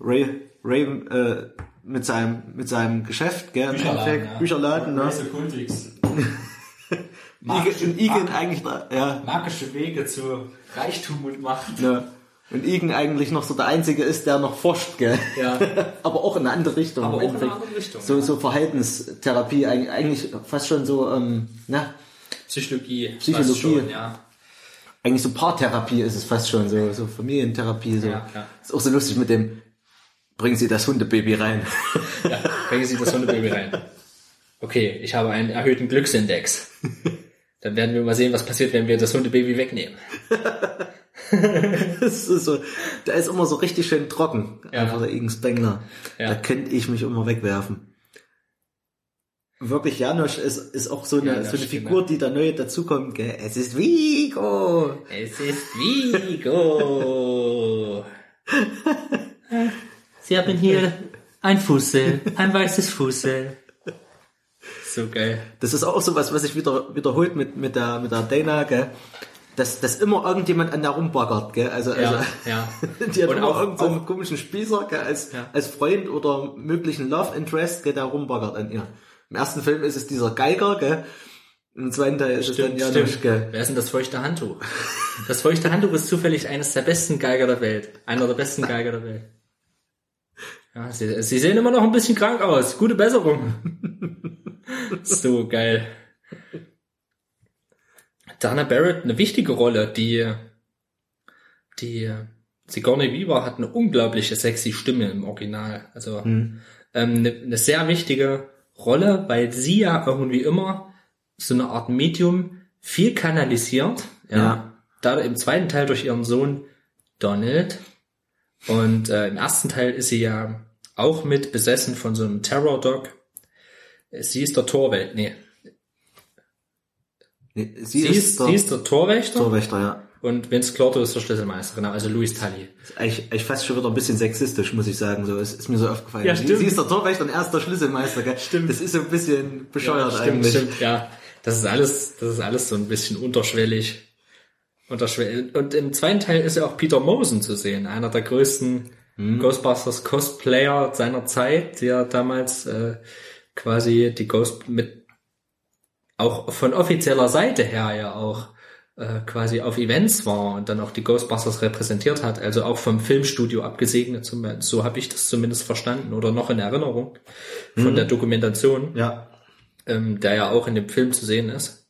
Ray, Ray äh, mit seinem mit seinem Geschäft, gell? im Endeffekt. ja. Bücherladen, ne? Cultics. Igen, und Igen eigentlich, ja, Magische Wege zu Reichtum und Macht. ne? Und Igen eigentlich noch so der Einzige ist, der noch forscht, gell? Ja. Aber auch in eine andere Richtung. Aber auch in eine andere Richtung, So, ja. so Verhaltenstherapie, eig- eigentlich fast schon so, ähm, na, Psychologie. Psychologie. Schon, ja. eigentlich so Paartherapie ist es fast schon, so, so Familientherapie, so. Ja, ja. Ist auch so lustig mit dem, bringen Sie das Hundebaby rein. ja. Bringen Sie das Hundebaby rein. Okay, ich habe einen erhöhten Glücksindex. Dann werden wir mal sehen, was passiert, wenn wir das Hundebaby wegnehmen. Das ist so, der ist immer so richtig schön trocken. Ja. Einfach der Igen Spengler. Ja. Da könnte ich mich immer wegwerfen. Wirklich, Janosch ist, ist auch so eine, Janosch, so eine genau. Figur, die da neu dazukommt. Gell? Es ist Vigo! Es ist Vigo. Sie haben hier ein Fussel, ein weißes Fussel. So geil. Das ist auch so was, was sich wieder wiederholt mit, mit der, mit der Dana, gell? Dass, dass immer irgendjemand an der rumbaggert, gell? Also, also, Ja, ja. die hat Und immer auch- irgendeinen so komischen Spießer, gell? Als, Ja. als Freund oder möglichen Love Interest, gell? Der rumbaggert an ihr. Im ersten Film ist es dieser Geiger, gell? Im zweiten Teil ist es dann Janosch, gell? Wer ist denn das feuchte Handtuch? Das feuchte Handtuch ist zufällig eines der besten Geiger der Welt. Einer der besten Geiger der Welt. Ja, sie, sie sehen immer noch ein bisschen krank aus. Gute Besserung. so geil. Dana Barrett, eine wichtige Rolle, die, die Sigourney Weaver hat eine unglaubliche sexy Stimme im Original. Also ähm, eine, eine sehr wichtige Rolle, weil sie ja irgendwie immer so eine Art Medium viel kanalisiert. Ja. Ja. Da im zweiten Teil durch ihren Sohn Donald. Und äh, im ersten Teil ist sie ja auch mit besessen von so einem Terror-Dog. Sie ist der Torwächter. Nee, Nee, sie, sie, ist, ist, der sie ist der Torwächter. Torwächter, ja. Und Vince Clorto ist der Schlüsselmeister, genau, also Louis Tully. Ist eigentlich, eigentlich fast schon wieder ein bisschen sexistisch, muss ich sagen. So, es ist mir so aufgefallen. Ja, sie, stimmt. sie ist der Torwächter und er ist der Schlüsselmeister, gell? Stimmt. Das ist so ein bisschen bescheuert stimmt, eigentlich. Stimmt, ja. Das ist alles, das ist alles so ein bisschen unterschwellig. Unterschwellig. Und im zweiten Teil ist ja auch Peter Mosen zu sehen, einer der größten Ghostbusters Cosplayer seiner Zeit, der damals äh, quasi die Ghost mit auch von offizieller Seite her ja auch äh, quasi auf Events war und dann auch die Ghostbusters repräsentiert hat, also auch vom Filmstudio abgesegnet, so habe ich das zumindest verstanden oder noch in Erinnerung von der Dokumentation Ja. ähm, der ja auch in dem Film zu sehen ist.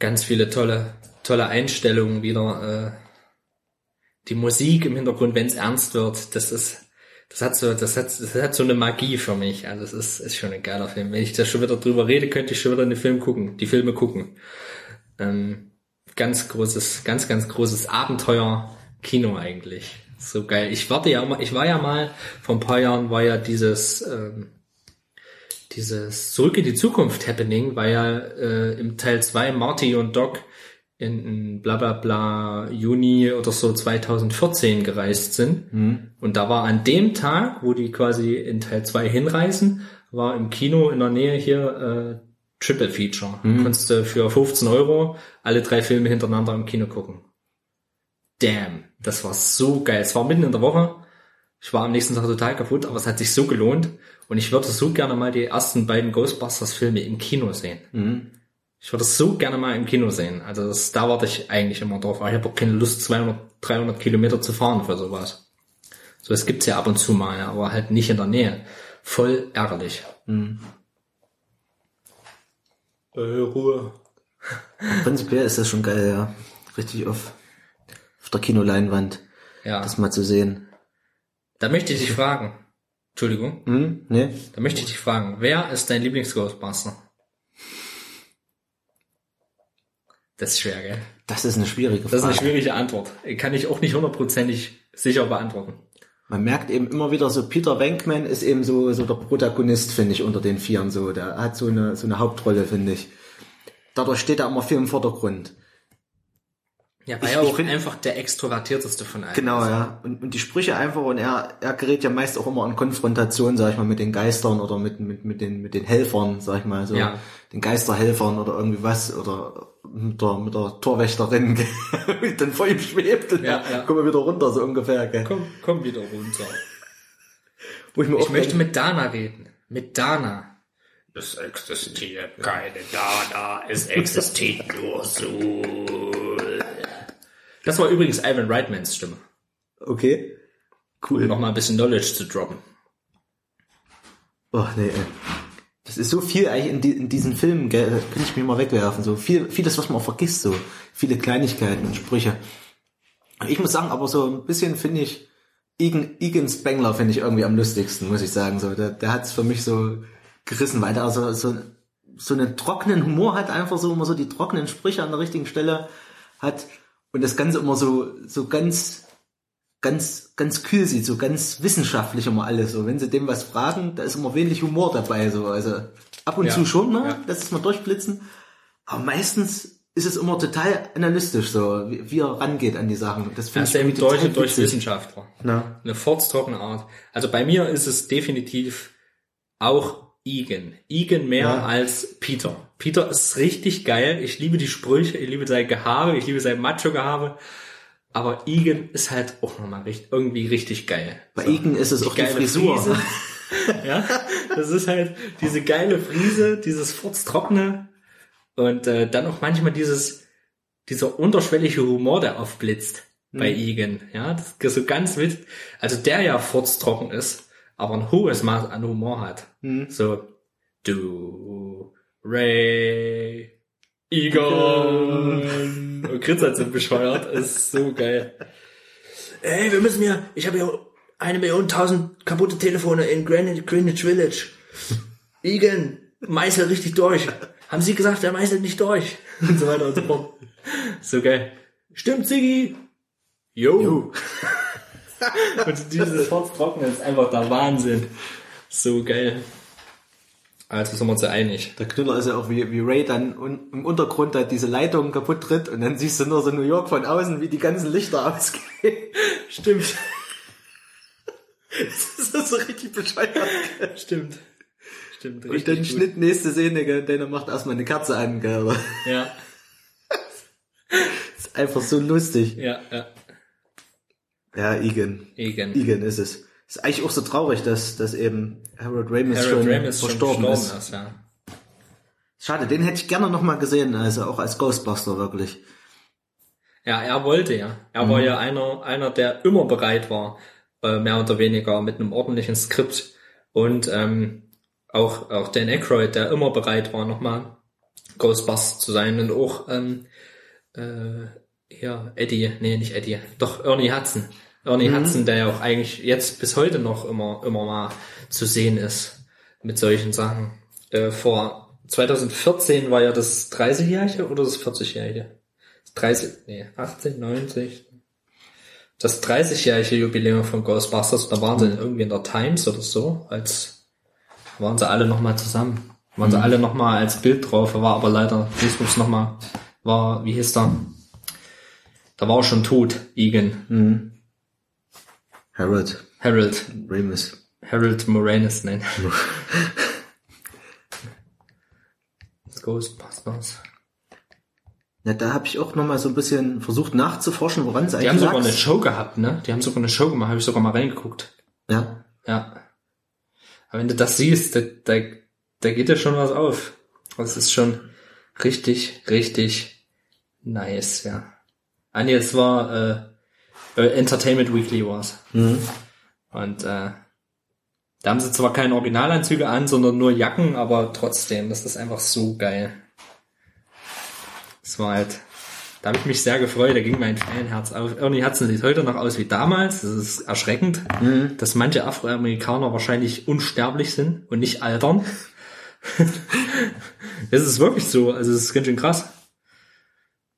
Ganz viele tolle, tolle Einstellungen wieder. Äh, die Musik im Hintergrund, wenn es ernst wird, das ist, das hat so, das hat, das hat so eine Magie für mich. Also es ist, ist schon ein geiler Film. Wenn ich da schon wieder drüber rede, könnte ich schon wieder in den Film gucken, die Filme gucken. Ähm, ganz großes, ganz, ganz großes Abenteuer Kino eigentlich. So geil. Ich warte ja mal, ich war ja mal, vor ein paar Jahren war ja dieses, ähm, dieses Zurück in die Zukunft Happening, war ja äh, im Teil 2 Marty und Doc in, bla bla bla Juni oder so 2014 gereist sind. Und da war an dem Tag, wo die quasi in Teil 2 hinreisen, war im Kino in der Nähe hier äh, Triple Feature. Konntest du für 15 Euro alle drei Filme hintereinander im Kino gucken. Damn, das war so geil. Es war mitten in der Woche. Ich war am nächsten Tag total kaputt, aber es hat sich so gelohnt. Und ich würde so gerne mal die ersten beiden Ghostbusters-Filme im Kino sehen. Ich würde so gerne mal im Kino sehen. Also das, da warte ich eigentlich immer drauf. Aber ich habe auch keine Lust, 200, 300 Kilometer zu fahren für sowas. So, es gibt's ja ab und zu mal, aber halt nicht in der Nähe. Voll ärgerlich. Äh, Ruhe. Prinzipiell ist das schon geil, ja. Richtig auf, auf der Kinoleinwand, Ja. das mal zu sehen. Da möchte ich dich fragen. Entschuldigung. Hm? Nee? Da möchte ich dich fragen, wer ist dein Lieblings-Ghostbuster? Das ist schwer, gell? Das ist eine schwierige Das ist Frage. eine schwierige Antwort. Kann ich auch nicht hundertprozentig sicher beantworten. Man merkt eben immer wieder so, Peter Venkman ist eben so, so der Protagonist, finde ich, unter den Vieren so. Der hat so eine, so eine Hauptrolle, finde ich. Dadurch steht er immer viel im Vordergrund. Ja, weil Ich- ich auch find- einfach der extrovertierteste von allen Genau, ist. ja. Und, und die Sprüche einfach, und er, er gerät ja meist auch immer in Konfrontation, sag ich mal, mit den Geistern oder mit, mit, mit den, mit den Helfern, sag ich mal, so. Ja. Den Geisterhelfern oder irgendwie was, oder mit der, mit der Torwächterin, die dann vor ihm schwebt und Ja, ja. wir wieder runter, so ungefähr, gell. Komm, komm wieder runter. Wo ich mir Ich möchte mit Dana reden. Mit Dana. Es existiert keine Dana, es existiert nur Soul. Das war übrigens Ivan Reitmans Stimme. okay. Cool. Um nochmal ein bisschen Knowledge zu droppen. Oh, nee, ey. Das ist so viel eigentlich in, die, in diesen Filmen, gell, das kann ich mir mal wegwerfen. So viel, vieles, was man auch vergisst, so. Viele Kleinigkeiten und Sprüche. Ich muss sagen, aber so ein bisschen finde ich, Egan, Egan Spengler finde ich irgendwie am lustigsten, muss ich sagen. So, der, der hat's für mich so gerissen, weil der so, so, so einen trockenen Humor hat, einfach so immer so die trockenen Sprüche an der richtigen Stelle hat und das Ganze immer so, so ganz, ganz, ganz kühl sieht, so ganz wissenschaftlich immer alles. So, wenn sie dem was fragen, da ist immer wenig Humor dabei, so. Also, ab und Ja, zu schon, ne? ja. Das ist mal durchblitzen. Aber meistens ist es immer total analytisch, so, wie, wie er rangeht an die Sachen. Das finde ist ich eben durch total und durch. Wissenschaftler. Na, Eine furztrockene Art. Also bei mir ist es definitiv auch Egan. Egan mehr Ja. als Peter. Peter ist richtig geil. Ich liebe die Sprüche, ich liebe sein Gehabe, ich liebe sein Macho-Gehabe. Aber Egan ist halt auch nochmal richtig, irgendwie richtig geil. bei Egan ist es auch die Frisur. Ja, das ist halt diese geile Frise, dieses furztrockene und äh, dann auch manchmal dieses dieser unterschwellige Humor, der aufblitzt bei Egan. Ja, das ist so ganz witz. Also der ja furztrocken ist, aber ein hohes Maß an Humor hat. So, du, Ray, Egan. Und Gritz hat so bescheuert, ist so geil. Ey, wir müssen hier, ich habe hier eine Million tausend kaputte Telefone in Greenwich, Greenwich Village. Egan, meißel richtig durch. Haben Sie gesagt, er meißelt nicht durch? Und so weiter und so fort. So geil. Stimmt, Siggi? Jo. und dieses Forttrocknen ist einfach der Wahnsinn. So geil. Also sind wir uns ja einig. Der Knüller ist ja auch, wie, wie Ray dann un, im Untergrund da diese Leitung kaputt tritt und dann siehst du nur so New York von außen, wie die ganzen Lichter ausgehen. Stimmt. Das ist so richtig bescheuert. Stimmt. Stimmt. Und dann Schnitt, nächste Szene, gell, der macht erstmal eine Kerze an, gell. Ja, ist einfach so lustig. ja, ja. Ja, Egan. Egan. Egan ist es. Ist eigentlich auch so traurig, dass, dass eben Harold Ramis Harold schon Ramis schon verstorben gestorben ist. ist. ja. Schade, den hätte ich gerne noch mal gesehen, also auch als Ghostbuster wirklich. Ja, er wollte ja. Er war ja einer, einer, der immer bereit war, äh, mehr oder weniger mit einem ordentlichen Skript und ähm, auch auch Dan Aykroyd, der immer bereit war, nochmal Ghostbusters zu sein und auch ähm, äh, ja Eddie, nee nicht Eddie, doch Ernie Hudson, Ernie Hudson, der ja auch eigentlich jetzt bis heute noch immer immer mal zu sehen ist mit solchen Sachen. Äh, vor 2014 war ja das 30-jährige oder das 40-jährige? 30, nee, 18, 90. Das 30-jährige Jubiläum von Ghostbusters, da waren sie irgendwie in der Times oder so, als waren sie alle nochmal zusammen. Waren sie alle nochmal als Bild drauf, war aber leider, Dingsbums nochmal, war, wie hieß der? Da war er schon tot, Egan. Harold Harold, Ramis. Harold Moranis, nein. Ghostbusters. Ja, da habe ich auch noch mal so ein bisschen versucht nachzuforschen, woran es eigentlich Die haben sogar lag. eine Show gehabt, ne? Die haben sogar eine Show gemacht, habe ich sogar mal reingeguckt. Ja, Ja. Aber wenn du das siehst, da, da, da geht dir schon was auf. Das ist schon richtig, richtig nice, ja. Ah nee, es war äh, äh, Entertainment Weekly war's. Und äh, da haben sie zwar keine Originalanzüge an, sondern nur Jacken, aber trotzdem, das ist einfach so geil. Das war halt Da habe ich mich sehr gefreut, da ging mein Fanherz auf. Ernie Hudson sieht heute noch aus wie damals. Das ist erschreckend, dass manche Afroamerikaner wahrscheinlich unsterblich sind und nicht altern. das ist wirklich so, also es ist ganz schön krass.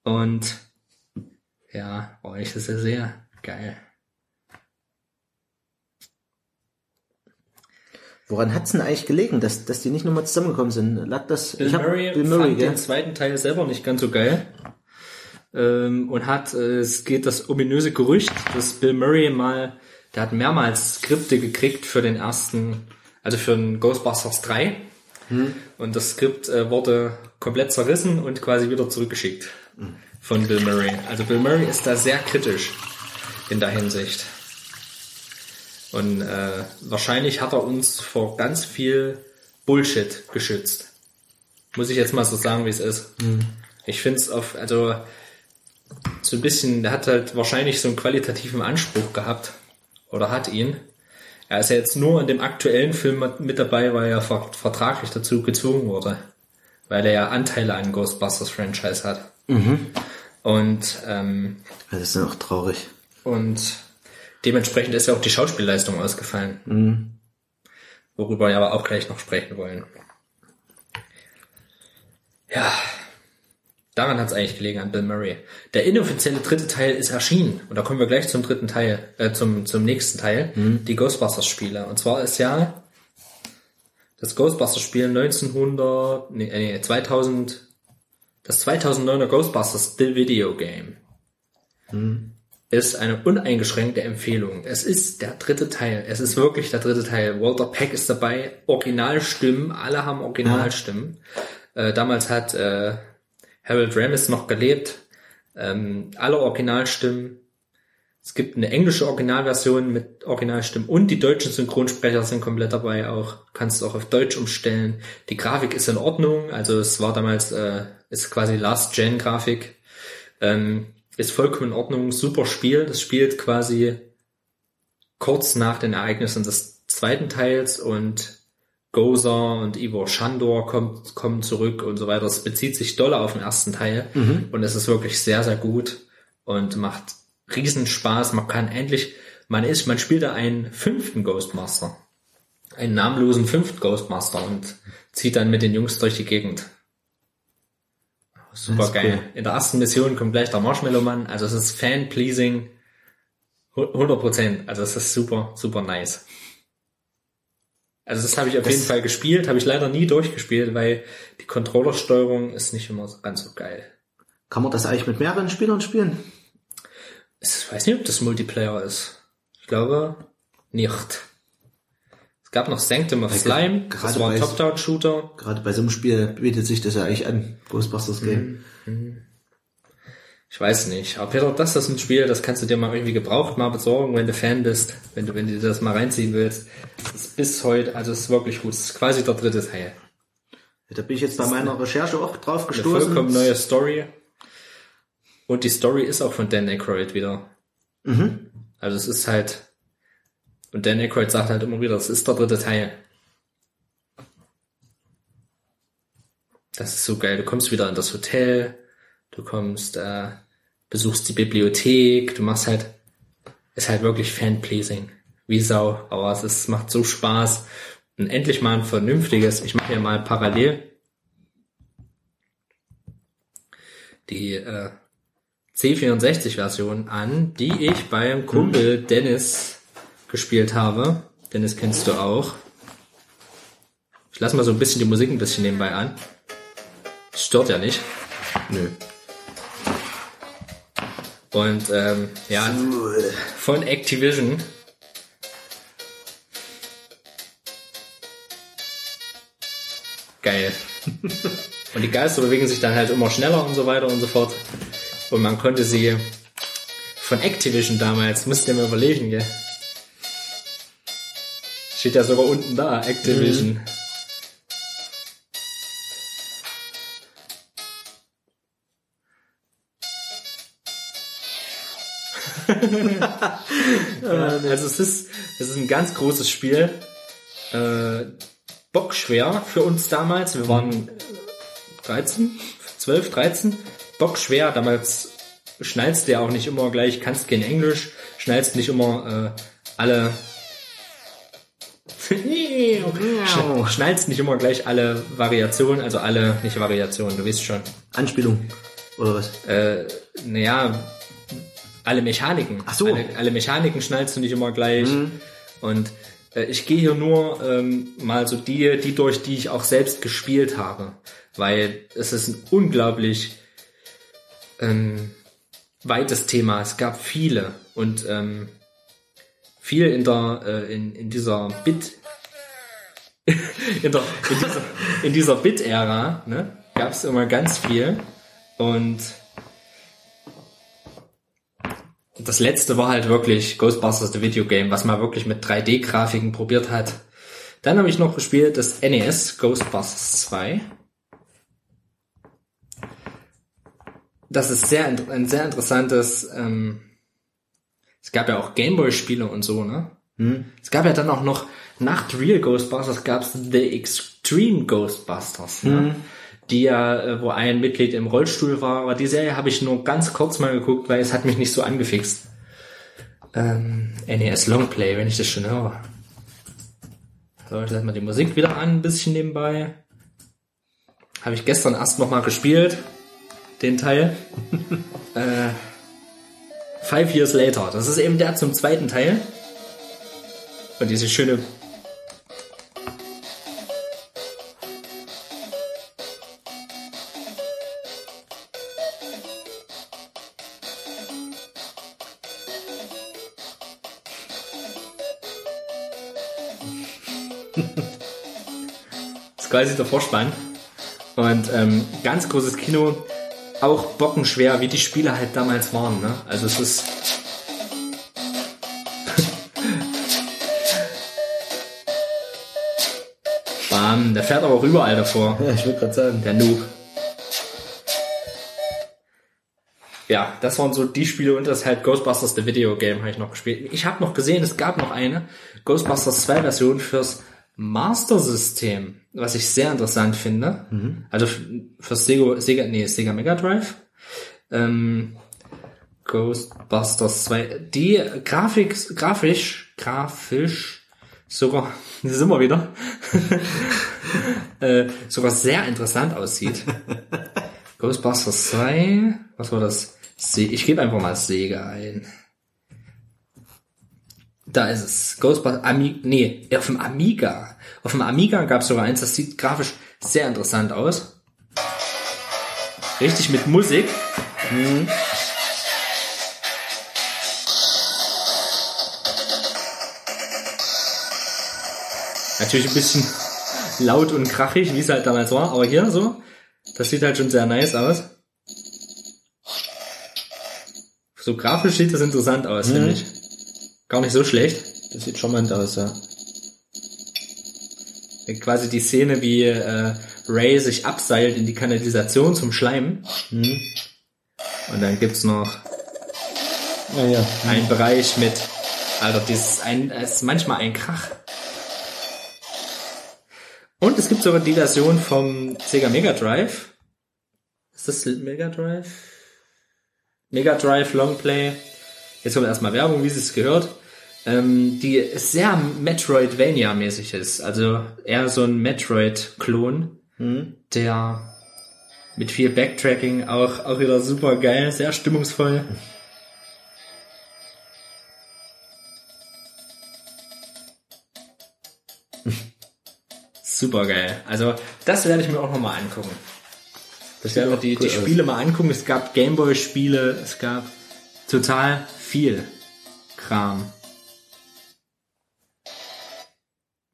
Und ja, das ist ja sehr geil. Woran hat's denn eigentlich gelegen, dass, dass die nicht nochmal zusammengekommen sind? Lag das, Bill ich hab Murray, Bill Murray, fand gell? den zweiten Teil selber nicht ganz so geil. Ähm, und hat, äh, es geht das ominöse Gerücht, dass Bill Murray mal, der hat mehrmals Skripte gekriegt für den ersten, also für den Ghostbusters 3. Und das Skript äh, wurde komplett zerrissen und quasi wieder zurückgeschickt von Bill Murray. Also Bill Murray ist da sehr kritisch in der Hinsicht. Und äh, wahrscheinlich hat er uns vor ganz viel Bullshit geschützt. Muss ich jetzt mal so sagen, wie es ist. Ich finde es auf, also so ein bisschen, der hat halt wahrscheinlich so einen qualitativen Anspruch gehabt. Oder hat ihn. Er ist ja jetzt nur in dem aktuellen Film mit dabei, weil er ver vertraglich dazu gezwungen wurde. Weil er ja Anteile an Ghostbusters Franchise hat. Und, ähm, das ist ja auch traurig. und dementsprechend ist ja auch die Schauspielleistung ausgefallen. Worüber wir aber auch gleich noch sprechen wollen. Ja, daran hat es eigentlich gelegen an Bill Murray. Der inoffizielle dritte Teil ist erschienen. Und da kommen wir gleich zum dritten Teil, äh, zum, zum nächsten Teil. Die Ghostbusters-Spiele. Und zwar ist ja das Ghostbusters-Spiel 1900, nee, äh, nee, 2000, das 2009er Ghostbusters The Video Game ist eine uneingeschränkte Empfehlung. Es ist der dritte Teil. Es ist wirklich der dritte Teil. Walter Peck ist dabei. Originalstimmen. Alle haben Originalstimmen. Äh, damals hat äh, Harold Ramis noch gelebt. Ähm, alle Originalstimmen. Es gibt eine englische Originalversion mit Originalstimmen und die deutschen Synchronsprecher sind komplett dabei auch. Kannst du auch auf Deutsch umstellen. Die Grafik ist in Ordnung. Also es war damals, äh, ist quasi Last-Gen-Grafik. Ähm, ist vollkommen in Ordnung, super Spiel. Das spielt quasi kurz nach den Ereignissen des zweiten Teils und Gozer und Ivor Shandor kommt, kommen zurück und so weiter. Es bezieht sich doll auf den ersten Teil und es ist wirklich sehr, sehr gut und macht riesen Spaß. Man kann endlich, man ist, man spielt da einen fünften Ghostmaster. Einen namenlosen fünften Ghostmaster und zieht dann mit den Jungs durch die Gegend. Super geil. cool. In der ersten Mission kommt gleich der Marshmallow-Mann. Also es ist Fan-pleasing. 100 Prozent. Also es ist super, super nice. Also das habe ich auf Das- jeden Fall gespielt, habe ich leider nie durchgespielt, weil die Controllersteuerung ist nicht immer ganz so geil. Kann man das eigentlich mit mehreren Spielern spielen? Ich weiß nicht, ob das Multiplayer ist. Ich glaube nicht. Es gab noch Sanctum of Slime, das gerade war ein Top-Down-Shooter. Gerade bei so einem Spiel bietet sich das ja eigentlich an. Ghostbusters Game. Ich weiß nicht. Aber Peter, das ist ein Spiel, das kannst du dir mal irgendwie gebraucht mal besorgen, wenn du Fan bist, wenn du, wenn du dir das mal reinziehen willst. Das ist bis heute, also es ist wirklich gut. Es ist quasi der dritte Teil. Da bin ich jetzt bei meiner Recherche auch drauf Eine gestoßen. vollkommen neue Story. Und die Story ist auch von Dan Aykroyd wieder. Also es ist halt, und Dan Aykroyd sagt halt immer wieder, es ist der dritte Teil. Das ist so geil. Du kommst wieder in das Hotel, du kommst, äh, besuchst die Bibliothek, du machst halt, ist halt wirklich Fan-pleasing. Wie Sau. Aber es ist, macht so Spaß. Und endlich mal ein vernünftiges, ich mache hier mal parallel die äh, C64-Version an, die ich beim Kumpel Dennis gespielt habe. Dennis kennst du auch. Ich lasse mal so ein bisschen die Musik ein bisschen nebenbei an. Stört ja nicht. Nö. Und ähm, ja, von Activision. Geil. Und die Geister bewegen sich dann halt immer schneller und so weiter und so fort. Und man konnte sie von Activision damals, musst du dir mal überlegen, gell? Steht ja sogar unten da, Activision. Also es ist, es ist ein ganz großes Spiel. Äh, bockschwer für uns damals. Wir waren 13, 12, 13. Bockschwer. Damals schnallst dir auch nicht immer gleich, kannst kein Englisch, schnallst nicht immer äh, alle Schn- schnallst nicht immer gleich alle Variationen, also alle, nicht Variationen, du weißt schon. Anspielung. Oder was? Äh, naja, alle Mechaniken. Ach so. Alle, alle Mechaniken schnallst du nicht immer gleich. Und äh, ich gehe hier nur ähm, mal so die, die durch, die ich auch selbst gespielt habe. Weil es ist ein unglaublich ähm, weites Thema. Es gab viele und ähm, viel in der äh, in, in dieser Bit in, der, in dieser, in dieser Bit-Ära ne, gab es immer ganz viel und das letzte war halt wirklich Ghostbusters the Video Game, was man wirklich mit 3D-Grafiken probiert hat. Dann habe ich noch gespielt das NES Ghostbusters 2. Das ist sehr ein sehr interessantes. Ähm, es gab ja auch Gameboy-Spiele und so, ne? Es gab ja dann auch noch nach Real Ghostbusters gab's The Extreme Ghostbusters, ne? die ja, äh, wo ein Mitglied im Rollstuhl war. Aber die Serie habe ich nur ganz kurz mal geguckt, weil es hat mich nicht so angefixt. Ähm, NES Longplay, wenn ich das schon höre. So, ich setze mal die Musik wieder an, ein bisschen nebenbei. Habe ich gestern erst noch mal gespielt, den Teil. äh, Five Years Later. Das ist eben der zum zweiten Teil. Und diese schöne Das ist quasi der Vorspann. Und ähm, ganz großes Kino, auch bockenschwer, wie die Spiele halt damals waren. Ne? Also es ist... Bam, der fährt aber auch überall davor. Ja, ich würde gerade sagen. Der Noob. Ja, das waren so die Spiele und das halt Ghostbusters The Video Game habe ich noch gespielt. Ich habe noch gesehen, es gab noch eine Ghostbusters 2 Version fürs Master System, was ich sehr interessant finde. Also f- fürs Sega, Sega, nee, Sega Mega Drive. Ähm, Ghostbusters 2. Die Grafik, grafisch, grafisch sogar, sind wir wieder, äh, sogar sehr interessant aussieht. Ghostbusters 2, was war das? Ich gebe einfach mal Sega ein. Da ist es. Ghostbusters, Ami nee, auf dem Amiga. Auf dem Amiga gab es sogar eins, das sieht grafisch sehr interessant aus. Richtig mit Musik. Natürlich ein bisschen laut und krachig, wie es halt damals war, aber hier so, das sieht halt schon sehr nice aus. So grafisch sieht das interessant aus, finde ich. Gar nicht so schlecht. Das sieht charmant aus, ja. Quasi die Szene, wie äh, Ray sich abseilt in die Kanalisation zum Schleimen. Und dann gibt's noch Ja, ja. einen Bereich mit, also dieses ein, es ist manchmal ein Krach. Und es gibt sogar die Version vom Sega Mega Drive. Ist das Mega Drive? Mega Drive Longplay. Jetzt kommt erstmal Werbung, wie es gehört. Ähm, die sehr Metroidvania-mäßig ist. Also eher so ein Metroid-Klon, der mit viel Backtracking auch, auch wieder super geil, sehr stimmungsvoll. Super geil. Also das werde ich mir auch nochmal angucken. Ich werde mir die, die cool aus. Spiele mal angucken. Es gab Gameboy-Spiele, es gab total viel Kram.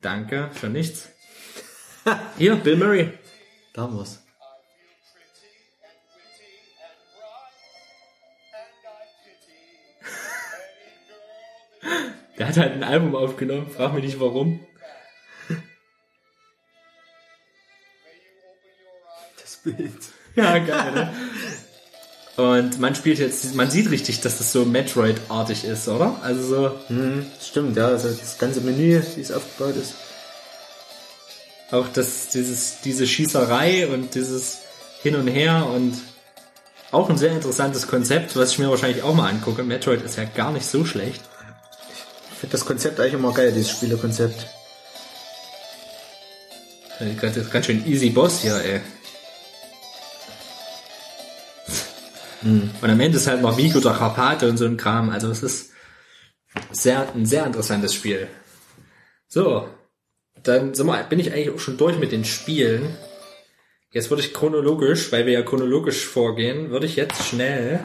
Danke für nichts. Hier, Bill Murray. Da wir's. Der hat halt ein Album aufgenommen, frag mich nicht warum. Das Bild. Ja, geil, ne? Und man spielt jetzt, man sieht richtig, dass das so Metroid-artig ist, oder? Also so, Mhm, stimmt, ja. Also das ganze Menü, wie es aufgebaut ist. auch das, dieses, diese Schießerei und dieses Hin und Her und auch ein sehr interessantes Konzept, was ich mir wahrscheinlich auch mal angucke. Metroid ist ja gar nicht so schlecht. Ich finde das Konzept eigentlich immer geil, dieses Spielekonzept. Äh, ganz schön easy Boss hier, ey. Und am Ende ist halt noch der Karpate und so ein Kram. Also es ist sehr, ein sehr interessantes Spiel. So, dann sind wir, bin ich eigentlich auch schon durch mit den Spielen. Jetzt würde ich chronologisch, weil wir ja chronologisch vorgehen, würde ich jetzt schnell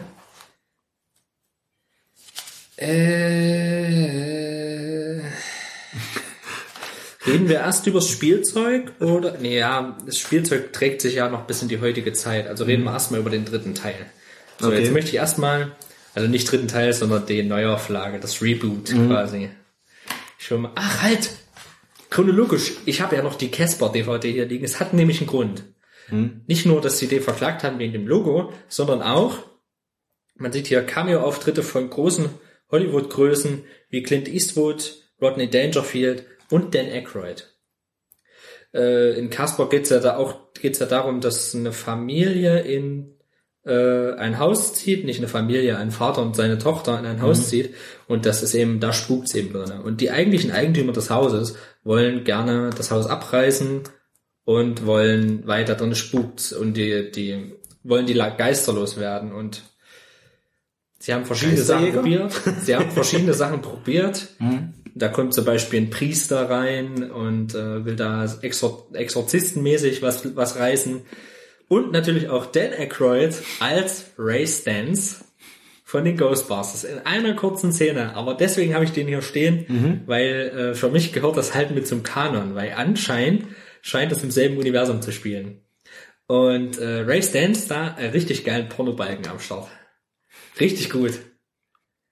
äh, Reden wir erst über das Spielzeug oder? Nee, ja, das Spielzeug trägt sich ja noch bis in die heutige Zeit. Also reden wir erstmal über den dritten Teil. So, Okay. jetzt möchte ich erstmal, also nicht dritten Teil, sondern die Neuauflage, das Reboot quasi. Ich will mal, ach halt! Chronologisch, ich habe ja noch die Casper-DVD hier liegen. Es hat nämlich einen Grund. Nicht nur, dass sie den verklagt haben wegen dem Logo, sondern auch, man sieht hier Cameo-Auftritte von großen Hollywood-Größen wie Clint Eastwood, Rodney Dangerfield und Dan Aykroyd. Äh, in Casper geht's ja da auch geht's ja darum, dass eine Familie in äh, ein Haus zieht, nicht eine Familie, ein Vater und seine Tochter in ein Haus zieht und das ist eben, da spukt's eben drin. Und die eigentlichen Eigentümer des Hauses wollen gerne das Haus abreißen und wollen weiter drin spukt und die, die wollen die Geister loswerden und sie haben verschiedene Sachen probiert. Sie haben verschiedene Sachen probiert. Da kommt zum Beispiel ein Priester rein und äh, will da Exor exorzistenmäßig was, was reißen. Und natürlich auch Dan Aykroyd als Ray Stans von den Ghostbusters in einer kurzen Szene. Aber deswegen habe ich den hier stehen, weil äh, für mich gehört das halt mit zum Kanon, weil anscheinend scheint es im selben Universum zu spielen. Und äh, Ray Stans da äh, richtig geilen Pornobalken am Start. Richtig gut.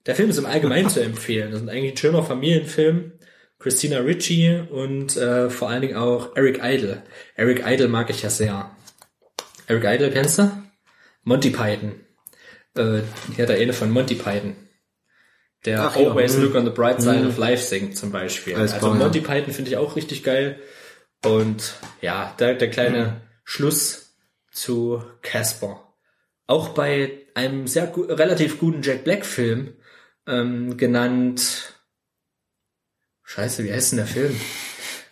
Der Film ist im Allgemeinen zu empfehlen. Das ist eigentlich ein schöner Familienfilm. Christina Ricci und äh, vor allen Dingen auch Eric Idle. Eric Idle mag ich ja sehr. Eric Idle kennst du? Monty Python. Äh, hier der eine von Monty Python. Der Ach ja, Always mhm. Look on the Bright Side of Life singt zum Beispiel. Alles also klar, ja. Monty Python finde ich auch richtig geil. Und ja, der, der kleine Schluss zu Casper. Auch bei einem sehr gu relativ guten Jack Black Film ähm, genannt Scheiße, wie heißt denn der Film?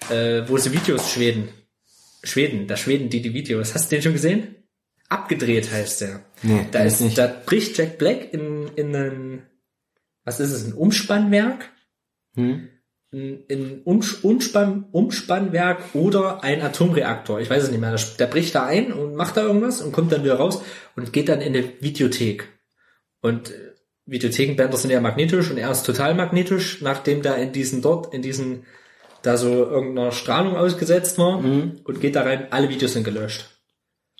Äh, wo sie Videos Schweden. Schweden, da Schweden die die Videos. Hast du den schon gesehen? Abgedreht heißt der. Nee, da ist, ich nicht. da bricht Jack Black in, in ein, was ist es, ein Umspannwerk? Hm? ein, ein Umspann, Umspannwerk oder ein Atomreaktor. Ich weiß es nicht mehr. Der, der bricht da ein und macht da irgendwas und kommt dann wieder raus und geht dann in eine Videothek. Und äh, Videothekenbänder sind ja magnetisch und er ist total magnetisch, nachdem da in diesen dort, in diesen, da so irgendeiner Strahlung ausgesetzt war und geht da rein, alle Videos sind gelöscht.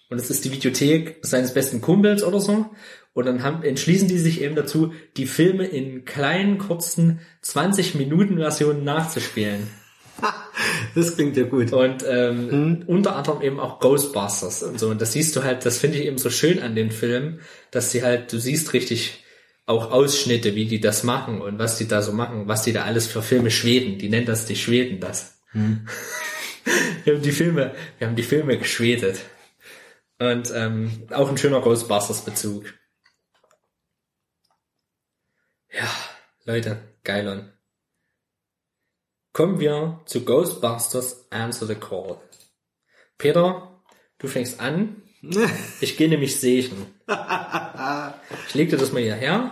Und es ist die Videothek seines besten Kumpels oder so. Und dann haben, entschließen die sich eben dazu, die Filme in kleinen, kurzen 20-Minuten-Versionen nachzuspielen. Das klingt ja gut. Und ähm, unter anderem eben auch Ghostbusters und so. Und das siehst du halt, das finde ich eben so schön an den Filmen, dass sie halt, du siehst richtig auch Ausschnitte, wie die das machen und was die da so machen, was die da alles für Filme Schweden, die nennen das die Schweden das. wir haben die Filme, wir haben die Filme geschwedet. Und ähm, auch ein schöner Ghostbusters-Bezug. Ja, Leute, geilon. Kommen wir zu Ghostbusters Answer the Call. Peter, du fängst an. Ich gehe nämlich sehen. Ich leg dir das mal hierher.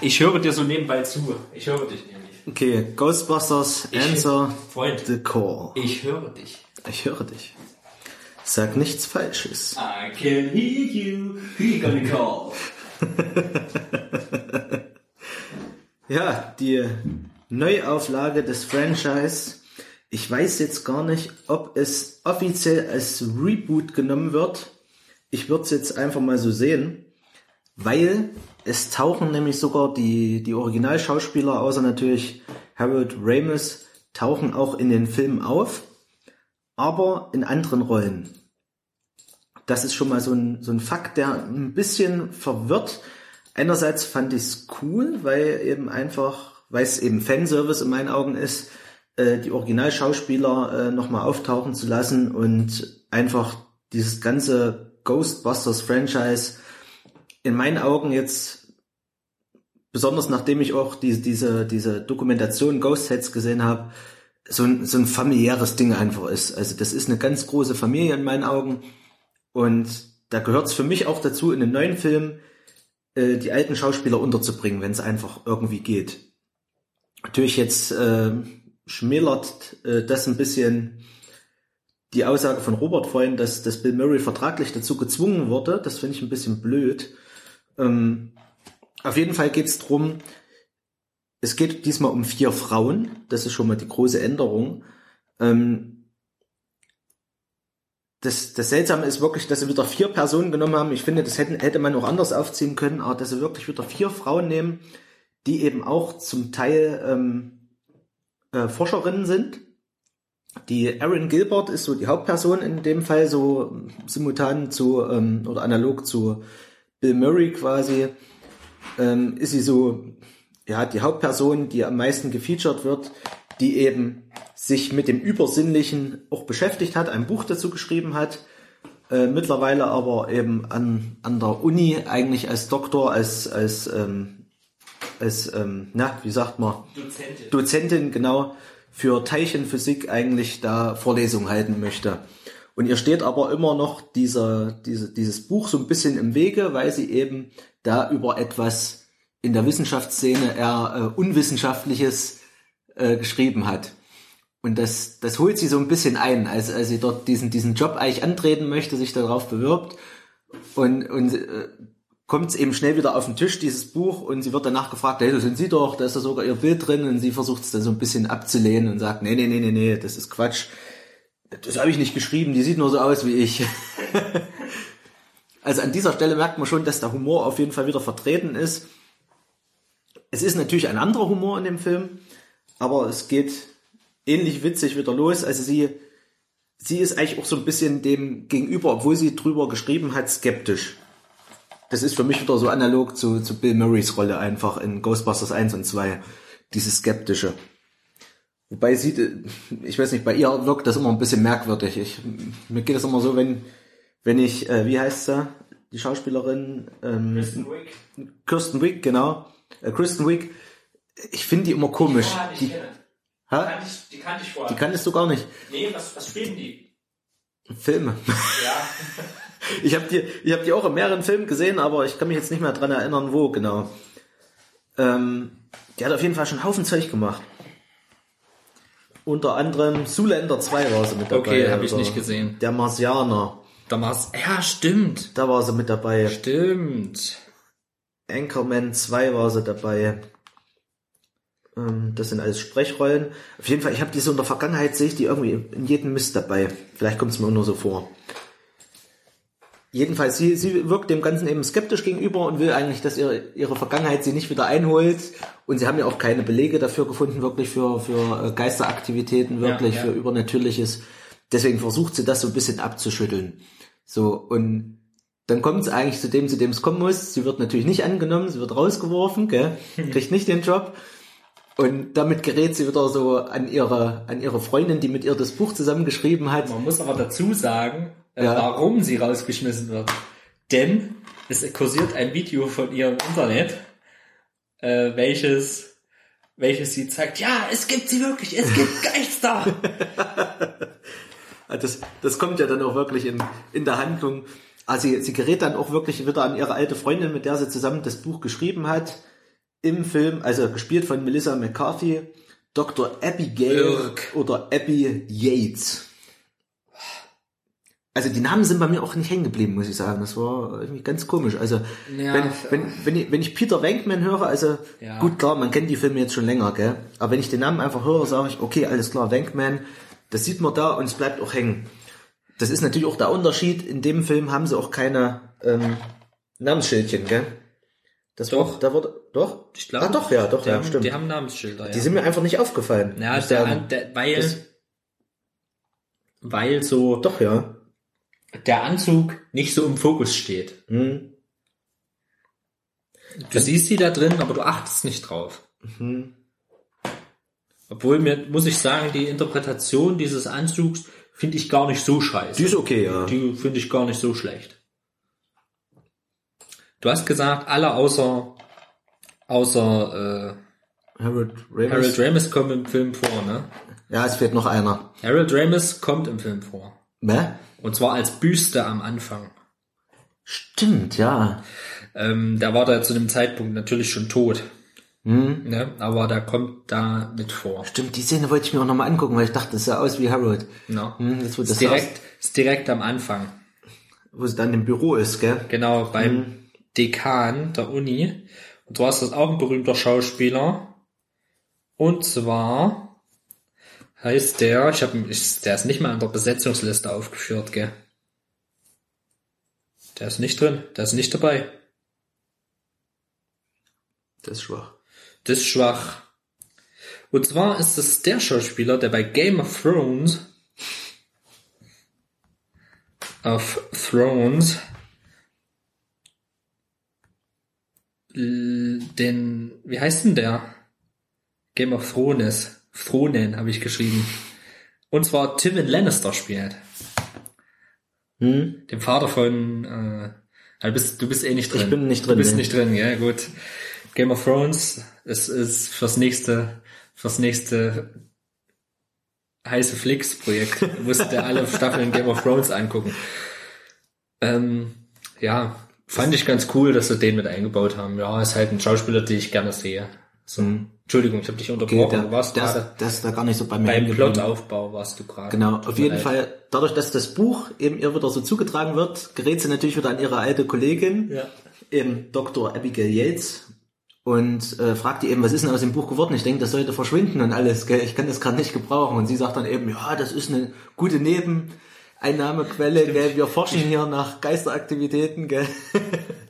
Ich höre dir so nebenbei zu. Ich höre dich nämlich. Okay, Ghostbusters, Ich- Answer Freund. the Call. Ich höre dich. Ich höre dich. Sag nichts Falsches. I can hear you. Who you gonna call? Ja, die Neuauflage des Franchise. Ich weiß jetzt gar nicht, ob es offiziell als Reboot genommen wird. Ich würde es jetzt einfach mal so sehen, weil es tauchen nämlich sogar die, die Originalschauspieler, außer natürlich Harold Ramis, tauchen auch in den Filmen auf, aber in anderen Rollen. Das ist schon mal so ein, so ein Fakt, der ein bisschen verwirrt. Einerseits fand ich es cool, weil eben einfach, weil es eben Fanservice in meinen Augen ist, äh, die Originalschauspieler äh, nochmal auftauchen zu lassen und einfach dieses ganze Ghostbusters Franchise in meinen Augen jetzt, besonders nachdem ich auch die, diese, diese Dokumentation Ghost Heads gesehen habe, so ein, so ein familiäres Ding einfach ist. Also das ist eine ganz große Familie in meinen Augen. Und da gehört es für mich auch dazu, in einem neuen Film äh, die alten Schauspieler unterzubringen, wenn es einfach irgendwie geht. Natürlich jetzt äh, schmälert äh, das ein bisschen die Aussage von Robert vorhin, dass, dass Bill Murray vertraglich dazu gezwungen wurde. Das finde ich ein bisschen blöd. Ähm, auf jeden Fall geht es drum. es geht diesmal um vier Frauen. Das ist schon mal die große Änderung. Ähm, das, das Seltsame ist wirklich, dass sie wieder vier Personen genommen haben. Ich finde, das hätten, hätte man auch anders aufziehen können, aber dass sie wirklich wieder vier Frauen nehmen, die eben auch zum Teil ähm, äh, Forscherinnen sind. Die Erin Gilbert ist so die Hauptperson in dem Fall, so simultan zu ähm, oder analog zu Bill Murray quasi, ähm, ist sie so, ja, die Hauptperson, die am meisten gefeatured wird, die eben sich mit dem Übersinnlichen auch beschäftigt hat, ein Buch dazu geschrieben hat, äh, mittlerweile aber eben an, an der Uni eigentlich als Doktor, als, als, ähm, als ähm, na, wie sagt man, Dozentin. Dozentin, genau, für Teilchenphysik eigentlich da Vorlesungen halten möchte. Und ihr steht aber immer noch dieser, diese, dieses Buch so ein bisschen im Wege, weil sie eben da über etwas in der Wissenschaftsszene eher äh, Unwissenschaftliches äh, geschrieben hat. Und das, das holt sie so ein bisschen ein, als, als sie dort diesen, diesen Job eigentlich antreten möchte, sich darauf bewirbt. Und, und äh, kommt es eben schnell wieder auf den Tisch, dieses Buch, und sie wird danach gefragt, hey, das sind Sie doch, da ist da sogar Ihr Bild drin, und sie versucht es dann so ein bisschen abzulehnen und sagt, nee, nee, nee, nee, nee, das ist Quatsch. Das habe ich nicht geschrieben, die sieht nur so aus wie ich. also an dieser Stelle merkt man schon, dass der Humor auf jeden Fall wieder vertreten ist. Es ist natürlich ein anderer Humor in dem Film, aber es geht ähnlich witzig wieder los. Also sie, sie ist eigentlich auch so ein bisschen dem gegenüber, obwohl sie drüber geschrieben hat, skeptisch. Das ist für mich wieder so analog zu, zu Bill Murrays Rolle einfach in Ghostbusters 1 und 2. Dieses Skeptische. Wobei sie, ich weiß nicht, bei ihr wirkt das immer ein bisschen merkwürdig. Ich, mir geht das immer so, wenn, wenn ich, äh, wie heißt sie, die Schauspielerin? Ähm, Kristen Wiig. Kirsten Wick, genau. Äh, Kristen Wick. Ich finde die immer komisch. Die, die? Kannte ich, die kannte ich vorher. die kanntest du gar nicht. nee, was, was spielen die? Filme. Ja. Ich habe die, ich hab die auch in mehreren Filmen gesehen, aber ich kann mich jetzt nicht mehr dran erinnern, wo genau. Ähm, die hat auf jeden Fall schon einen Haufen Zeug gemacht. Unter anderem Zoolander 2 war sie mit dabei. Okay, hab ich oder nicht gesehen. Der Marsianer, Damals, ja, stimmt. da war sie mit dabei. Stimmt. Anchorman 2 war sie dabei. Ähm, Das sind alles Sprechrollen. Auf jeden Fall, ich habe die so in der Vergangenheit, sehe ich die irgendwie in jedem Mist dabei. Vielleicht kommt es mir auch nur so vor. Jedenfalls, sie, sie wirkt dem Ganzen eben skeptisch gegenüber und will eigentlich, dass ihre, ihre Vergangenheit sie nicht wieder einholt. Und sie haben ja auch keine Belege dafür gefunden, wirklich für, für äh, Geisteraktivitäten, wirklich Ja, ja. für Übernatürliches. Deswegen versucht sie das so ein bisschen abzuschütteln. So, und dann kommt es eigentlich zu dem, zu dem es kommen muss. Sie wird natürlich nicht angenommen, sie wird rausgeworfen, gell? kriegt nicht den Job. Und damit gerät sie wieder so an ihre, an ihre Freundin, die mit ihr das Buch zusammengeschrieben hat. Man muss aber dazu sagen, äh, Ja. warum sie rausgeschmissen wird. Denn es kursiert ein Video von ihr im Internet, äh, welches, welches sie zeigt, ja, es gibt sie wirklich, es gibt Geister. Ah, Das, das kommt ja dann auch wirklich in, in der Handlung. Also sie, sie gerät dann auch wirklich wieder an ihre alte Freundin, mit der sie zusammen das Buch geschrieben hat. Im Film, also gespielt von Melissa McCarthy, Dr. Abigail Irk. oder Abby Yates. Also die Namen sind bei mir auch nicht hängen geblieben, muss ich sagen. Das war irgendwie ganz komisch. Also Ja. wenn, wenn, wenn, ich, wenn ich Peter Venkman höre, also Ja. gut klar, man kennt die Filme jetzt schon länger, gell? Aber wenn ich den Namen einfach höre, sage ich, okay, alles klar, Venkman, das sieht man da und es bleibt auch hängen. Das ist natürlich auch der Unterschied. In dem Film haben sie auch keine ähm, Namensschildchen, gell? Das Doch. Wird, da wird, doch? Ich glaube, Ah, doch, ja, doch, die, ja, haben, stimmt. die haben Namensschilder. Ja. Die sind mir einfach nicht aufgefallen. ja, der, der, weil, Das- weil so Doch, ja. Der Anzug nicht so im Fokus steht. Hm. Du siehst die da drin, aber du achtest nicht drauf. Mhm. Obwohl mir, muss ich sagen, die Interpretation dieses Anzugs finde ich gar nicht so scheiße. Die ist okay, ja. Die finde ich gar nicht so schlecht. Du hast gesagt, alle außer außer Harold äh, Ramis. Harold Ramis kommen im Film vor, ne? ja, es fehlt noch einer. Harold Ramis kommt im Film vor. Ne? Und zwar als Büste am Anfang. Stimmt, ja. Ähm, der war da zu dem Zeitpunkt natürlich schon tot. Ne? Aber der kommt da mit vor. Stimmt, die Szene wollte ich mir auch nochmal angucken, weil ich dachte, das sah aus wie Harold. No. Hm, jetzt, wo das Ist, direkt, ist direkt am Anfang. Wo sie dann im Büro ist, gell? Genau, beim Dekan der Uni. Und zwar ist das auch ein berühmter Schauspieler. Und zwar heißt der, ich habe, der ist nicht mal an der Besetzungsliste aufgeführt, gell? Der ist nicht drin, der ist nicht dabei. Das ist schwach. Das ist schwach. Und zwar ist es der Schauspieler, der bei Game of Thrones of Thrones den, wie heißt denn der? Game of Thrones. Thronen habe ich geschrieben. Und zwar Tywin Lannister spielt. Hm? Dem Vater von, äh, du bist, du bist eh nicht drin. Ich bin nicht drin, Du bist nee. nicht drin, ja, gut. Game of Thrones ist, ist fürs nächste, fürs nächste heiße Flix-Projekt. Musste alle Staffeln Game of Thrones angucken. Ähm, ja, fand ich ganz cool, dass sie den mit eingebaut haben. Ja, ist halt ein Schauspieler, den ich gerne sehe. So. Entschuldigung, ich habe dich Okay, unterbrochen. der, du warst der, gerade ist, der ist da gar nicht so bei mir beim. Plotaufbau warst du gerade. Genau, auf jeden leid. Fall, dadurch, dass das Buch eben ihr wieder so zugetragen wird, gerät sie natürlich wieder an ihre alte Kollegin, Ja. eben Dr. Abigail Yates, und äh, fragt die eben, was ist denn aus dem Buch geworden? Ich denke, das sollte verschwinden und alles, gell? ich kann das gerade nicht gebrauchen. Und sie sagt dann eben, ja, das ist eine gute Nebeneinnahmequelle, gell? wir forschen hier nach Geisteraktivitäten. Gell?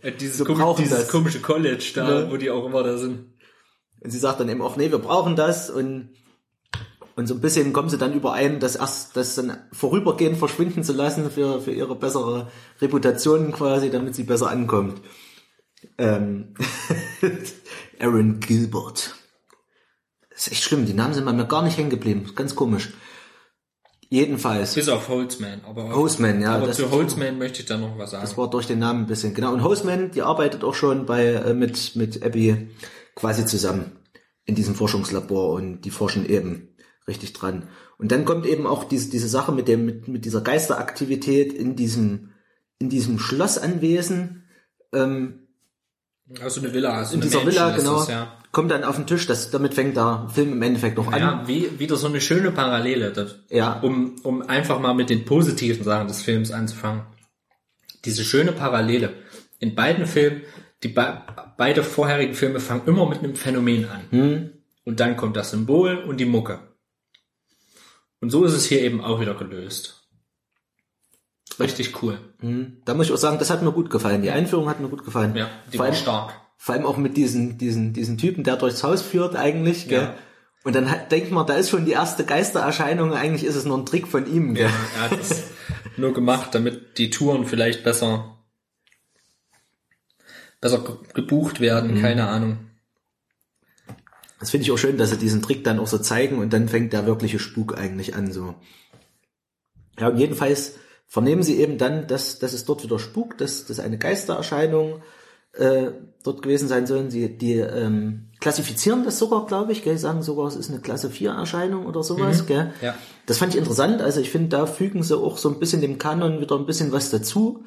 Äh, Dieses, Wir komi brauchen dieses das. komische College da, Ne? wo die auch immer da sind. Und sie sagt dann eben auch, nee, wir brauchen das und und so ein bisschen kommen sie dann überein, das erst das dann vorübergehend verschwinden zu lassen für, für ihre bessere Reputation quasi, damit sie besser ankommt. Ähm, Aaron Gilbert. Das ist echt schlimm, die Namen sind bei mir gar nicht hängen geblieben. Ganz komisch. Jedenfalls, Bis auf Holzman. Aber, Holzman, ja, aber zu Holzman möchte ich da noch was sagen. das war durch den Namen ein bisschen, genau. Und Houseman, die arbeitet auch schon bei, äh, mit, mit Abby quasi zusammen in diesem Forschungslabor und die forschen eben richtig dran. Und dann kommt eben auch diese, diese Sache mit dem, mit, mit dieser Geisteraktivität in diesem, in diesem Schlossanwesen, ähm, Also eine Villa. Also in dieser Mansion Villa, genau, Das, ja. kommt dann auf den Tisch, das, damit fängt der Film im Endeffekt noch an. ja, wie, wieder so eine schöne Parallele. Das, Ja. Um, um einfach mal mit den positiven Sachen des Films anzufangen. Diese schöne Parallele. In beiden Filmen, die beide vorherigen Filme fangen immer mit einem Phänomen an. Hm. Und dann kommt das Symbol und die Mucke. Und so ist es hier eben auch wieder gelöst. Richtig cool. Hm. Da muss ich auch sagen, das hat mir gut gefallen. Die Einführung hat mir gut gefallen. Ja, die Vor war allem- stark. Vor allem auch mit diesen, diesen, diesen Typen, der durchs Haus führt eigentlich, gell? Ja. Und dann hat, denkt man, da ist schon die erste Geistererscheinung, eigentlich ist es nur ein Trick von ihm, gell? Ja, er hat es nur gemacht, damit die Touren vielleicht besser, besser ge- gebucht werden, Mhm. keine Ahnung. Das finde ich auch schön, dass sie diesen Trick dann auch so zeigen und dann fängt der wirkliche Spuk eigentlich an, so. Ja, und jedenfalls vernehmen sie eben dann, dass, dass es dort wieder spukt, dass, dass eine Geistererscheinung äh, dort gewesen sein sollen. Sie, die ähm, klassifizieren das sogar, glaube ich, gell? sagen sogar, es ist eine Klasse 4 Erscheinung oder sowas, gell? Ja. Das fand ich interessant. Also ich finde, da fügen sie auch so ein bisschen dem Kanon wieder ein bisschen was dazu.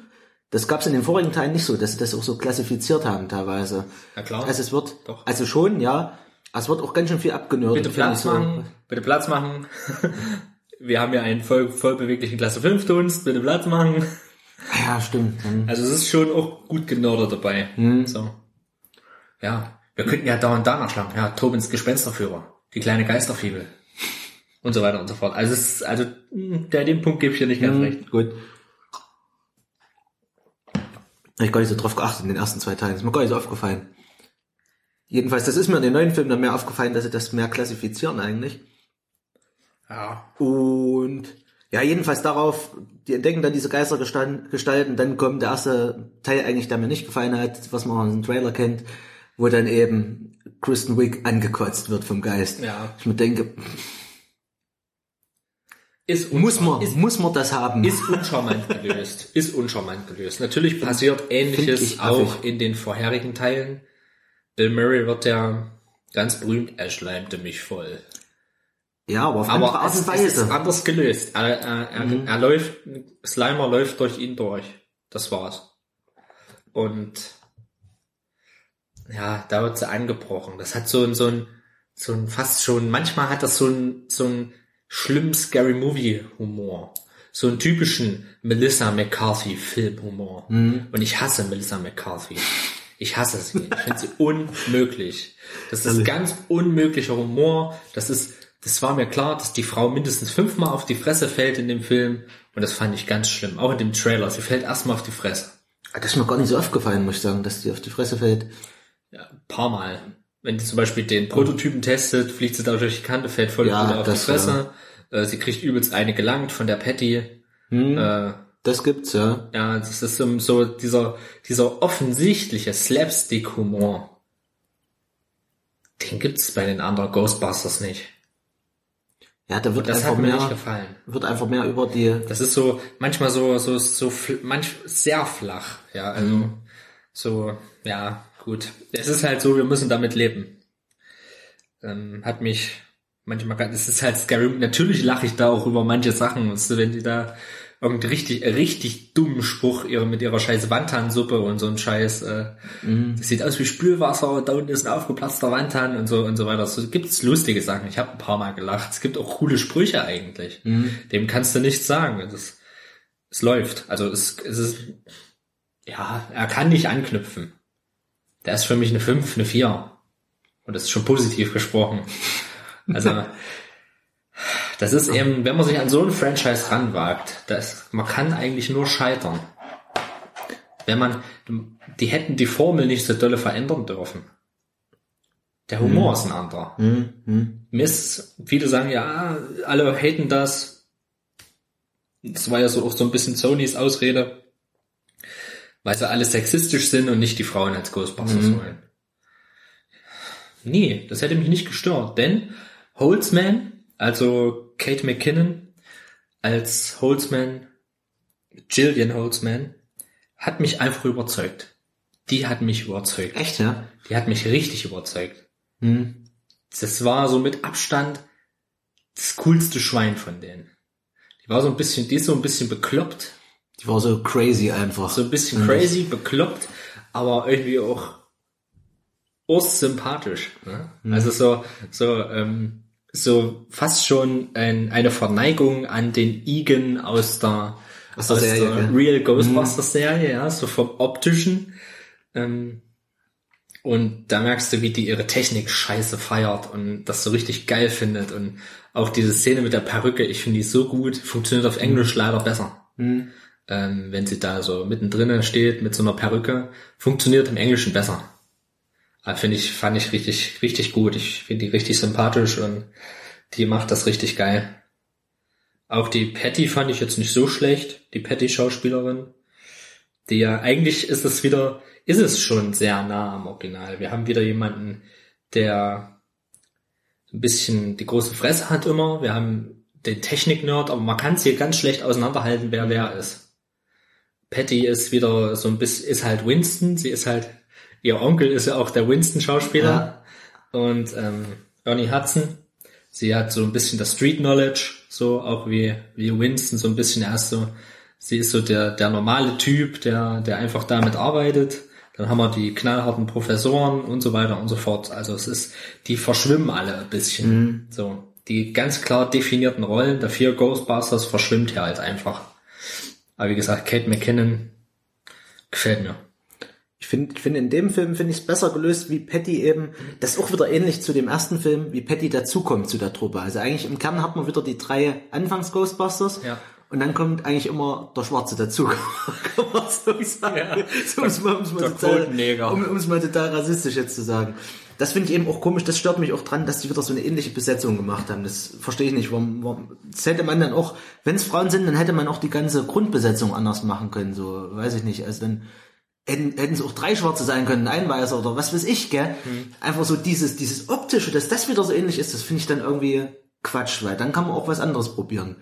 Das gab es in den vorigen Teilen nicht so, dass sie das auch so klassifiziert haben teilweise. Ja, klar. Also es wird, Doch. also schon, ja. Aber es wird auch ganz schön viel abgenördet. Bitte Platz so. machen, bitte Platz machen. Wir haben ja einen voll, voll beweglichen Klasse 5 Dunst, bitte Platz machen. Ja, stimmt. Hm. Also es ist schon auch gut genördert dabei. So. Ja, wir könnten ja dauernd danach schlagen. Ja, Tobins Gespensterführer, die kleine Geisterfibel. Und so weiter und so fort. Also es ist, also, der, den Punkt gebe ich dir nicht ganz recht. Hm, Gut. Hab ich gar nicht so drauf geachtet in den ersten zwei Teilen. Ist mir gar nicht so aufgefallen. Jedenfalls, das ist mir in den neuen Filmen dann mehr aufgefallen, dass sie das mehr klassifizieren eigentlich. Ja. Und ja, jedenfalls darauf, die entdecken dann diese Geistergestalten, dann kommt der erste Teil eigentlich, der mir nicht gefallen hat, was man aus dem Trailer kennt, wo dann eben Kristen Wiig angekotzt wird vom Geist. Ja. Ich mir denke, ist Muss man, ist, muss man das haben? ist uncharmant gelöst. Ist uncharmant gelöst. Natürlich passiert ähnliches ich auch affig. in den vorherigen Teilen. Bill Murray wird ja ganz berühmt, er schleimte mich voll. ja, aber auf andere Aber Art es, und es ist Weise. anders gelöst. Er, er, er, Mhm. er läuft, Slimer läuft durch ihn durch. Das war's. Und ja, da wird sie angebrochen. Das hat so ein, so ein, so ein fast schon, manchmal hat das so ein, so ein schlimm Scary Movie Humor. So einen typischen Melissa McCarthy Filmhumor. Mhm. Und ich hasse Melissa McCarthy. Ich hasse sie. Ich finde sie unmöglich. Das ist ganz unmöglicher Humor. Das ist, das war mir klar, dass die Frau mindestens fünfmal auf die Fresse fällt in dem Film. Und das fand ich ganz schlimm. Auch in dem Trailer. Sie fällt erstmal auf die Fresse. Das ist mir gar nicht so aufgefallen, muss ich sagen, dass die auf die Fresse fällt. Ja, ein paar Mal. Wenn die zum Beispiel den Prototypen testet, fliegt sie da durch die Kante, fällt voll Ja, auf die das, Fresse. Äh, Sie kriegt übelst eine gelangt von der Patty. Hm, Äh, das gibt's, ja. ja, das ist so, dieser, dieser offensichtliche Slapstick-Humor. Den gibt's bei den anderen Ghostbusters nicht. Ja, da wird Das einfach hat mir nicht mehr, gefallen. wird einfach mehr über die, Das ist so, manchmal so, so, so, manch, sehr flach. Ja, also, Mhm. so, ja, gut. Es ist halt so, wir müssen damit leben. Ähm, hat mich manchmal, es ist halt scary. Natürlich lache ich da auch über manche Sachen, weißt du, wenn die da irgendwie richtig, richtig dummen Spruch ihre, mit ihrer scheiß Wandtansuppe und so ein scheiß, äh, Mhm. das sieht aus wie Spülwasser, da unten ist ein aufgeplatzter Wandtan und so und so weiter. So gibt's lustige Sachen. Ich habe ein paar Mal gelacht. Es gibt auch coole Sprüche eigentlich. Mhm. Dem kannst du nichts sagen. Es, ist, es läuft. Also es, es ist, ja, er kann nicht anknüpfen. Der ist für mich eine 5, eine 4. Und das ist schon positiv gesprochen. Also, das ist eben, wenn man sich an so ein Franchise ranwagt, das, man kann eigentlich nur scheitern. Wenn man, die hätten die Formel nicht so dolle verändern dürfen. Der Humor ist ein anderer. hm, hm. Mist, viele sagen, ja, alle haten das. Das war ja so auch so ein bisschen Sonys Ausrede, weil sie alle sexistisch sind und nicht die Frauen als Ghostbusters Mhm. wollen. Nee, das hätte mich nicht gestört, denn Holtzman, also Kate McKinnon als Holtzman, Jillian Holtzman, hat mich einfach überzeugt. Die hat mich überzeugt. Echt, ja? Die hat mich richtig überzeugt. Hm. Das war so mit Abstand das coolste Schwein von denen. Die war so ein bisschen, die ist so ein bisschen bekloppt, Die war so crazy einfach. so ein bisschen crazy, bekloppt, aber irgendwie auch ursympathisch. Ne? Also so, so, ähm, so fast schon ein, eine Verneigung an den Egan aus der, Aus der Serie, der gell? Real Ghostbusters Serie, ja, so vom optischen. Ähm, und da merkst du, wie die ihre Technik scheiße feiert und das so richtig geil findet. Und auch diese Szene mit der Perücke, ich finde die so gut, funktioniert auf Englisch leider besser. Hm. Ähm, wenn sie da so mittendrin steht mit so einer Perücke, funktioniert im Englischen besser. Aber finde ich, fand ich richtig, richtig gut. Ich finde die richtig sympathisch und die macht das richtig geil. Auch die Patty fand ich jetzt nicht so schlecht, die Patty-Schauspielerin. Die ja, eigentlich ist es wieder, ist es schon sehr nah am Original. Wir haben wieder jemanden, der ein bisschen die große Fresse hat immer. Wir haben den Technik-Nerd, aber man kann es hier ganz schlecht auseinanderhalten, wer wer ist. Patty ist wieder so ein bisschen, ist halt Winston, sie ist halt, ihr Onkel ist ja auch der Winston-Schauspieler. Und ähm, Ernie Hudson, sie hat so ein bisschen das Street Knowledge, so auch wie, wie Winston, so ein bisschen erst so, sie ist so der, der normale Typ, der, der einfach damit arbeitet. Dann haben wir die knallharten Professoren und so weiter und so fort. Also es ist, die verschwimmen alle ein bisschen. So, die ganz klar definierten Rollen der vier Ghostbusters verschwimmt hier halt einfach. Aber wie gesagt, Kate McKinnon gefällt mir. Ich finde, ich finde in dem Film finde ich es besser gelöst, wie Patty eben, das ist auch wieder ähnlich zu dem ersten Film, wie Patty dazukommt zu der Truppe. Also eigentlich im Kern hat man wieder die drei Anfangs-Ghostbusters. Ja. Und dann kommt eigentlich immer der Schwarze dazu, kann man so sagen. Ja. So, um's mal, um's mal total, um es mal total rassistisch jetzt zu sagen. Das finde ich eben auch komisch, das stört mich auch dran, dass die wieder so eine ähnliche Besetzung gemacht haben. Das verstehe ich nicht. Warum, warum, das hätte man dann auch, wenn es Frauen sind, dann hätte man auch die ganze Grundbesetzung anders machen können. So, weiß ich nicht. Also dann hätten, hätten es auch drei Schwarze sein können, ein Weißer oder was weiß ich, gell? Einfach so dieses, dieses optische, dass das wieder so ähnlich ist, das finde ich dann irgendwie Quatsch, weil dann kann man auch was anderes probieren.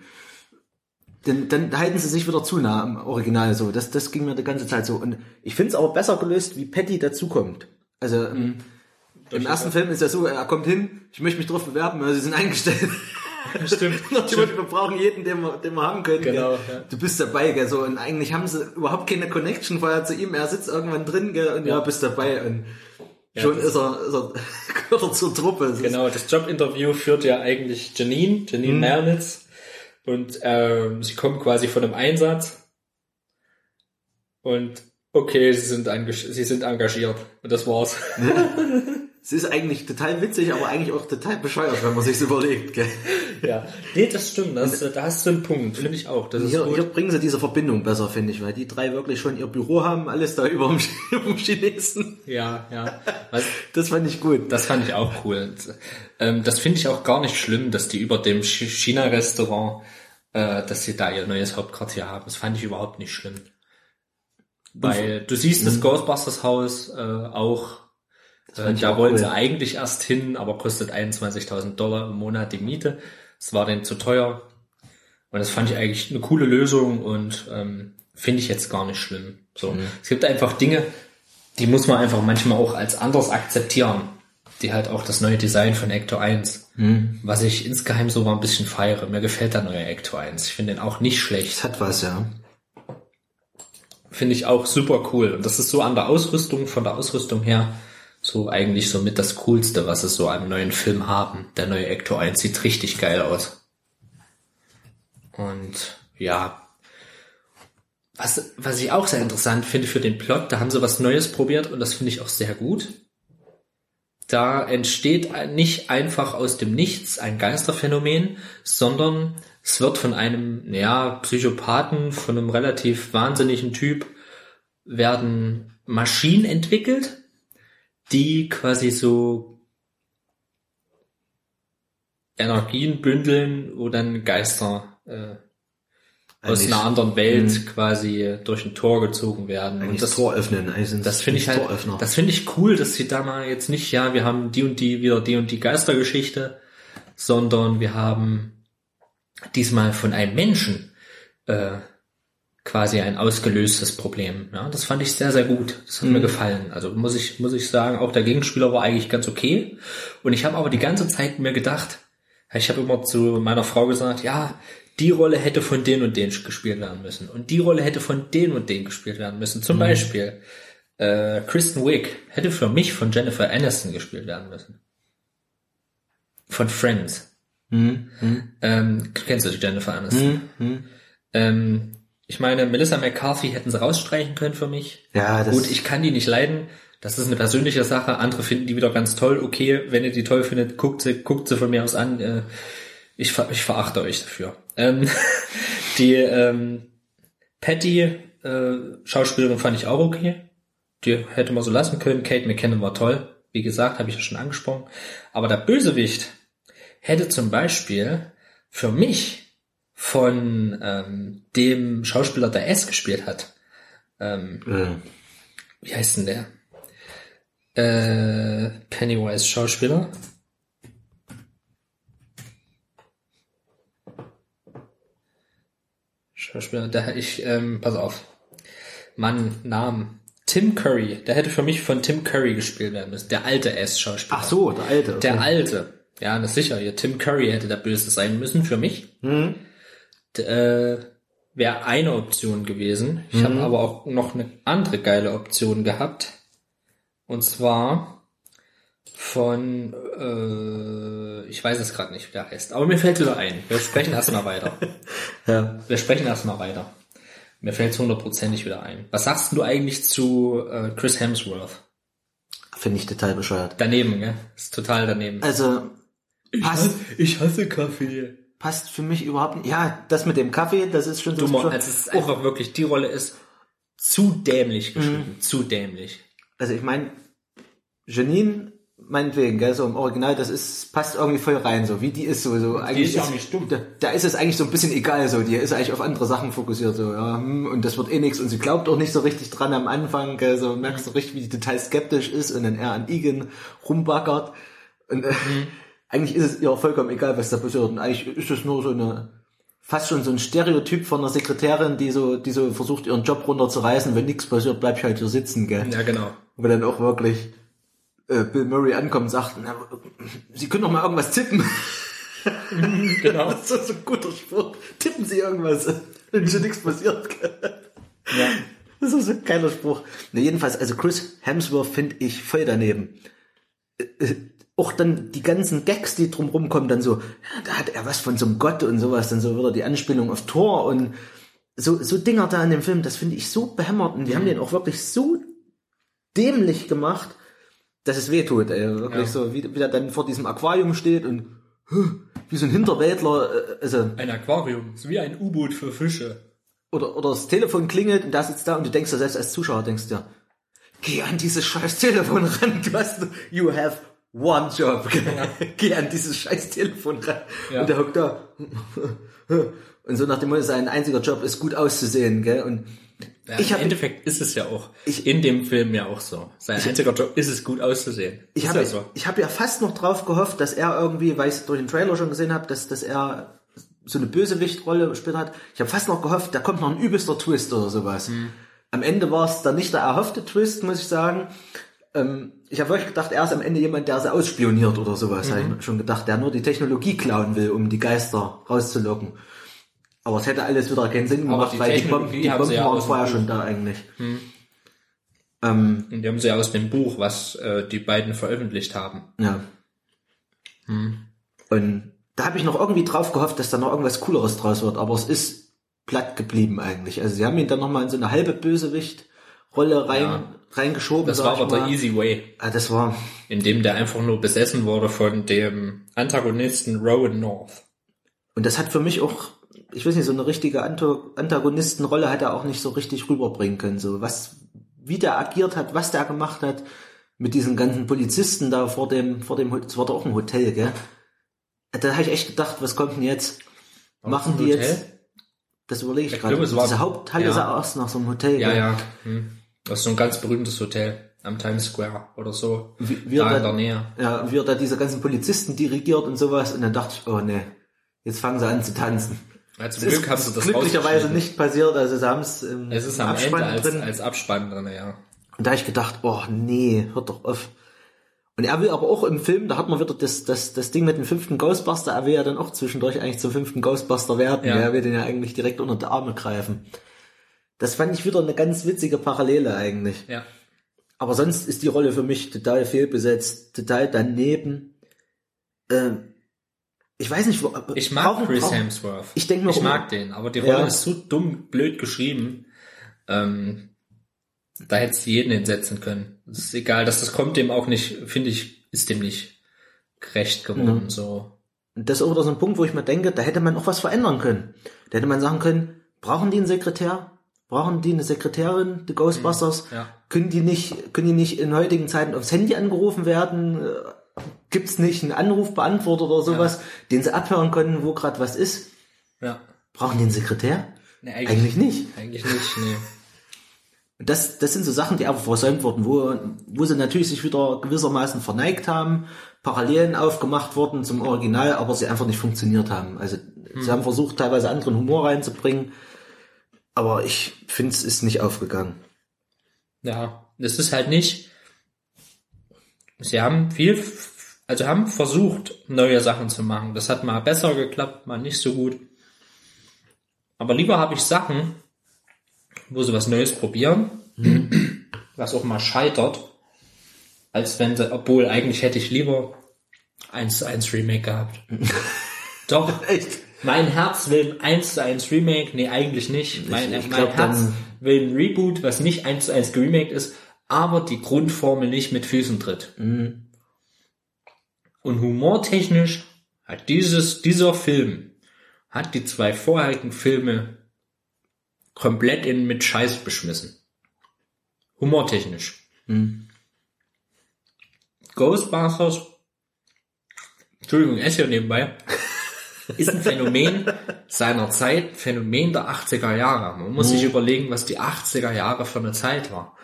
Denn dann halten sie sich wieder zu nah am Original so. Das, das ging mir die ganze Zeit so. Und ich finde es aber besser gelöst, wie Patty dazukommt. Also ähm, im ersten Film ist ja so, er kommt hin, ich möchte mich drauf bewerben, also sie sind eingestellt. Stimmt. Motto, wir brauchen jeden, den wir, den wir haben können. Genau, ja. Du bist dabei, gell, so. Und eigentlich haben sie überhaupt keine Connection vorher zu ihm. Er sitzt irgendwann drin, gell, und ja, bist dabei. Und schon das- ist er, ist er, gehört er zur Truppe. Das Genau, das Jobinterview führt ja eigentlich Janine, Janine Mernitz. Und ähm, sie kommt quasi von einem Einsatz. Und okay, sie sind, sie sind engagiert. Und das war's. Es ist eigentlich total witzig, aber eigentlich auch total bescheuert, wenn man sich's überlegt, gell. ja. Nee, das stimmt. Das, da hast du einen Punkt, finde ich auch. Das Hier, hier bringen sie diese Verbindung besser, finde ich, weil die drei wirklich schon ihr Büro haben, alles da über dem, Chinesen. Ja, ja. Was, Das fand ich gut. Das fand ich auch cool. Ähm, das finde ich auch gar nicht schlimm, dass die über dem Ch- China-Restaurant, äh, dass sie da ihr neues Hauptquartier haben. Das fand ich überhaupt nicht schlimm. Weil du siehst Mhm. das Ghostbusters-Haus äh, auch. Äh, da wollen cool. sie eigentlich erst hin, aber kostet 21.000 Dollar im Monat die Miete. Das war denen zu teuer. Und das fand ich eigentlich eine coole Lösung und ähm, finde ich jetzt gar nicht schlimm. So, Mhm. es gibt einfach Dinge, die muss man einfach manchmal auch als anders akzeptieren. Die halt auch das neue Design von Ecto 1, Mhm. was ich insgeheim so mal ein bisschen feiere. Mir gefällt der neue Ecto 1. Ich finde den auch nicht schlecht. Es hat was, ja. Finde ich auch super cool. Und das ist so an der Ausrüstung, von der Ausrüstung her, so eigentlich so mit das Coolste, was es so an neuen Film haben. Der neue Ecto 1 sieht richtig geil aus. Und ja, was, was ich auch sehr interessant finde für den Plot, da haben sie was Neues probiert und das finde ich auch sehr gut. Da entsteht nicht einfach aus dem Nichts ein Geisterphänomen, sondern es wird von einem, ja, Psychopathen, von einem relativ wahnsinnigen Typ, werden Maschinen entwickelt, die quasi so Energien bündeln, wo dann Geister äh, aus einer anderen Welt quasi durch ein Tor gezogen werden. Und das Tor öffnen. Sind das finde ich halt, Toröffner. das finde ich cool, dass sie da mal jetzt nicht, ja, wir haben die und die, wieder die und die Geistergeschichte, sondern wir haben diesmal von einem Menschen äh, quasi ein ausgelöstes Problem. Ja, das fand ich sehr, sehr gut. Das hat mir gefallen. Also muss ich, muss ich sagen, auch der Gegenspieler war eigentlich ganz okay. Und ich habe aber die ganze Zeit mir gedacht, ich habe immer zu meiner Frau gesagt, ja, die Rolle hätte von den und den gespielt werden müssen. Und die Rolle hätte von den und den gespielt werden müssen. Zum Beispiel, äh, Kristen Wiig hätte für mich von Jennifer Aniston gespielt werden müssen. Von Friends. Mhm. Ähm, kennst du die Jennifer Aniston? Ähm, ich meine, Melissa McCarthy hätten sie rausstreichen können für mich. Ja, das Gut, ich kann die nicht leiden. Das ist eine persönliche Sache. Andere finden die wieder ganz toll. Okay, wenn ihr die toll findet, guckt sie, guckt sie von mir aus an. Äh, Ich, ich verachte euch dafür. Ähm, die ähm, Patty, äh, Schauspielerin fand ich auch okay. Die hätte man so lassen können. Kate McKinnon war toll. Wie gesagt, habe ich ja schon angesprochen. Aber der Bösewicht hätte zum Beispiel für mich von ähm, dem Schauspieler, der S gespielt hat, ähm, äh, wie heißt denn der? Äh, Pennywise Schauspieler. Schauspieler, der ich, ähm, pass auf. Mann, Namen. Tim Curry, der hätte für mich von Tim Curry gespielt werden müssen. Der alte S-Schauspieler. ach so, der alte. Okay. Der alte. Ja, das ist sicher. Hier, Tim Curry hätte der Böse sein müssen für mich. Mhm. Äh, Wäre eine Option gewesen. Ich habe aber auch noch eine andere geile Option gehabt. Und zwar von, äh, ich weiß es gerade nicht, wie der heißt. Aber mir fällt wieder ein. Wir sprechen erstmal weiter. ja. Wir sprechen erstmal weiter. Mir fällt es hundertprozentig wieder ein. Was sagst du eigentlich zu äh, Chris Hemsworth? Finde ich total bescheuert. Daneben, gell? Ist total daneben. Also, passt, ich hasse Kaffee. Passt für mich überhaupt nicht. Ja, das mit dem Kaffee, das ist schon so. Dummer, also es ist einfach wirklich, die Rolle ist zu dämlich geschrieben. Zu dämlich. Also ich meine, Janine, meinetwegen, gell, so im Original, das ist, passt irgendwie voll rein, so wie die ist so, so eigentlich. ist ja auch nicht dumm. Da, da ist es eigentlich so ein bisschen egal, so, die ist eigentlich auf andere Sachen fokussiert, so, ja, hm, und das wird eh nix und sie glaubt auch nicht so richtig dran am Anfang, gell, so, merkst du richtig, wie die total skeptisch ist und dann eher an Igen rumbackert und äh, eigentlich ist es ihr vollkommen egal, was da passiert und eigentlich ist es nur so eine, fast schon so ein Stereotyp von einer Sekretärin, die so, die so versucht, ihren Job runterzureißen. Wenn nichts passiert, bleib ich halt hier sitzen, gell? Ja, genau. Wo dann auch wirklich äh, Bill Murray ankommt und sagt, na, Sie können doch mal irgendwas tippen. Genau. Das ist so ein guter Spruch. Tippen Sie irgendwas, wenn schon nichts passiert. Ja. Das ist so ein geiler Spruch. Ne, jedenfalls, also Chris Hemsworth finde ich voll daneben. Auch dann die ganzen Gags, die drumrum kommen, dann so, ja, da hat er was von so einem Gott und sowas, dann so wieder die Anspielung auf Thor und so, so Dinger da in dem Film, das finde ich so behämmert und die haben den auch wirklich so dämlich gemacht, dass es weh tut, ey. Wirklich Ja. so, wie, wie er dann vor diesem Aquarium steht und wie so ein Hinterwäldler, äh, also Ein Aquarium. Ist wie ein U-Boot für Fische. oder, oder das Telefon klingelt und da sitzt da und du denkst dir selbst als Zuschauer, denkst dir, geh an dieses scheiß Telefon ran, du hast, you have one job, geh an dieses scheiß Telefon ran. Ja. Und der hockt da. Und so nach dem Motto, sein einziger Job ist gut auszusehen, gell, und Ja, Ich Im Endeffekt ist es ja auch Ich- in dem Film ja auch so. Sein einziger Job ist es, gut auszusehen. Ich habe ja so. ich hab ja fast noch drauf gehofft, dass er irgendwie, weil ich es durch den Trailer schon gesehen habe, dass, dass er so eine Bösewichtrolle später hat. Ich habe fast noch gehofft, da kommt noch ein übelster Twist oder sowas. Mhm. Am Ende war es dann nicht der erhoffte Twist, muss ich sagen. Ähm, ich habe wirklich gedacht, er ist am Ende jemand, der sie ausspioniert oder sowas. Mhm. Hab ich schon gedacht, der nur die Technologie klauen will, um die Geister rauszulocken. Aber es hätte alles wieder keinen Sinn gemacht, die weil die Bomben, die Bomben ja waren vorher schon da eigentlich. Hm. Ähm, Und die haben sie ja aus dem Buch, was äh, die beiden veröffentlicht haben. Ja. Und da habe ich noch irgendwie drauf gehofft, dass da noch irgendwas Cooleres draus wird, aber es ist platt geblieben eigentlich. Also sie haben ihn dann nochmal in so eine halbe Bösewicht-Rolle rein, Ja. reingeschoben. Das war aber der easy way, Ah, das war, in dem der einfach nur besessen wurde von dem Antagonisten Rowan North. und das hat für mich auch, ich weiß nicht, so eine richtige Antagonistenrolle hat er auch nicht so richtig rüberbringen können. So was, wie der agiert hat, was der gemacht hat mit diesen ganzen Polizisten da vor dem, vor dem, das war doch auch ein Hotel, gell? Da habe ich echt gedacht, was kommt denn jetzt? Machen ein die Hotel? jetzt? Das überlege ich, Ich gerade. es war- Diese Haupthalle ja. sah aus nach so einem Hotel. Ja, gell? ja. Hm. Das ist so ein ganz berühmtes Hotel am Times Square oder so. Wie, wie, da er in der da, Nähe. ja, wie er da diese ganzen Polizisten dirigiert und sowas. Und dann dachte ich, oh ne, jetzt fangen sie an zu tanzen. Ja, zum Das Glück haben sie das glücklicherweise nicht passiert. Also sie haben es im Es ist am Abspann Ende als, drin. als Abspann drin, ja. Und da hab ich gedacht, oh nee, hört doch auf. Und er will aber auch im Film, da hat man wieder das, das, das Ding mit dem fünften Ghostbuster, er will ja dann auch zwischendurch eigentlich zum fünften Ghostbuster werden. Ja. Er will den ja eigentlich direkt unter die Arme greifen. Das fand ich wieder eine ganz witzige Parallele eigentlich. Ja. Aber sonst ist die Rolle für mich total fehlbesetzt, total daneben. Ähm, ich weiß nicht, wo, Ich mag brauchen- Chris Hemsworth. Ich denk mir ich mag den, aber die Rolle Ja. ist so dumm, blöd geschrieben. Ähm, da hättest du jeden hinsetzen können. Es ist egal, dass das kommt dem auch nicht, finde ich, ist dem nicht gerecht geworden, so. Und das ist auch wieder so ein Punkt, wo ich mir denke, da hätte man auch was verändern können. Da hätte man sagen können, brauchen die einen Sekretär? Brauchen die eine Sekretärin, die Ghostbusters? Ja. Können die nicht, können die nicht in heutigen Zeiten aufs Handy angerufen werden? Äh, Gibt's nicht einen Anrufbeantworter oder sowas, den sie abhören können, wo gerade was ist? Ja. Brauchen die einen Sekretär? Nee, Eigentlich nicht. Eigentlich nicht, nee. Das, das sind so Sachen, die einfach versäumt wurden, wo, wo sie natürlich sich wieder gewissermaßen verneigt haben, Parallelen aufgemacht wurden zum Original, aber sie einfach nicht funktioniert haben. Also sie haben versucht, teilweise anderen Humor reinzubringen, aber ich finde, es ist nicht aufgegangen. Ja, das ist halt nicht. Sie haben viel, also haben versucht, neue Sachen zu machen. Das hat mal besser geklappt, mal nicht so gut. Aber lieber habe ich Sachen, wo sie was Neues probieren, was auch mal scheitert, als wenn sie, obwohl eigentlich hätte ich lieber 1 zu 1 Remake gehabt. Doch, Echt? Mein Herz will ein 1 zu 1 Remake, nee, eigentlich nicht. Mein, ich mein glaub, Herz will ein Reboot, was nicht 1 zu 1 geremaked ist, aber die Grundformel nicht mit Füßen tritt. Mhm. Und humortechnisch hat dieses, dieser Film, hat die zwei vorherigen Filme komplett in, mit Scheiß beschmissen. Humortechnisch. Mhm. Ghostbusters, Entschuldigung, esse hier nebenbei, ist ein Phänomen seiner Zeit, Phänomen der 80er Jahre. Man muss sich überlegen, was die 80er Jahre für eine Zeit war.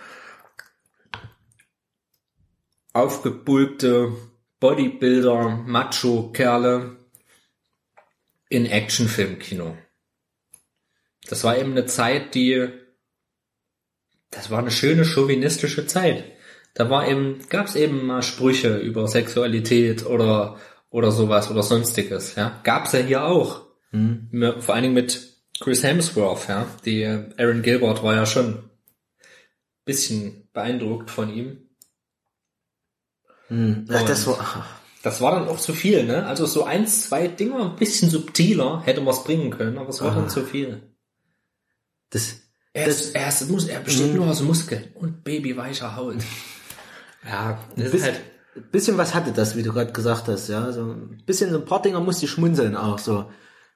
Aufgebulgte Bodybuilder, Macho-Kerle in Actionfilmkino. Das war eben eine Zeit, die, das war eine schöne chauvinistische Zeit. Da war eben, gab es eben mal Sprüche über Sexualität oder oder sowas oder sonstiges. Ja, gab's ja hier auch. Mhm. Vor allen Dingen mit Chris Hemsworth. Ja, die äh, Aaron Gilbert war ja schon bisschen beeindruckt von ihm. Hm. Ja, Und- das war, Das war dann auch zu viel, ne? Also so eins, zwei Dinger, ein bisschen subtiler hätte man es bringen können, aber es war Ah. dann zu viel. das, Er, Das- ist, er, ist, muss, er besteht Mhm. nur aus Muskeln und babyweicher Haut. Ja, das ist halt, bisschen was hatte das, wie du gerade gesagt hast, ja. So ein bisschen so ein paar Dinger musste ich schmunzeln auch so.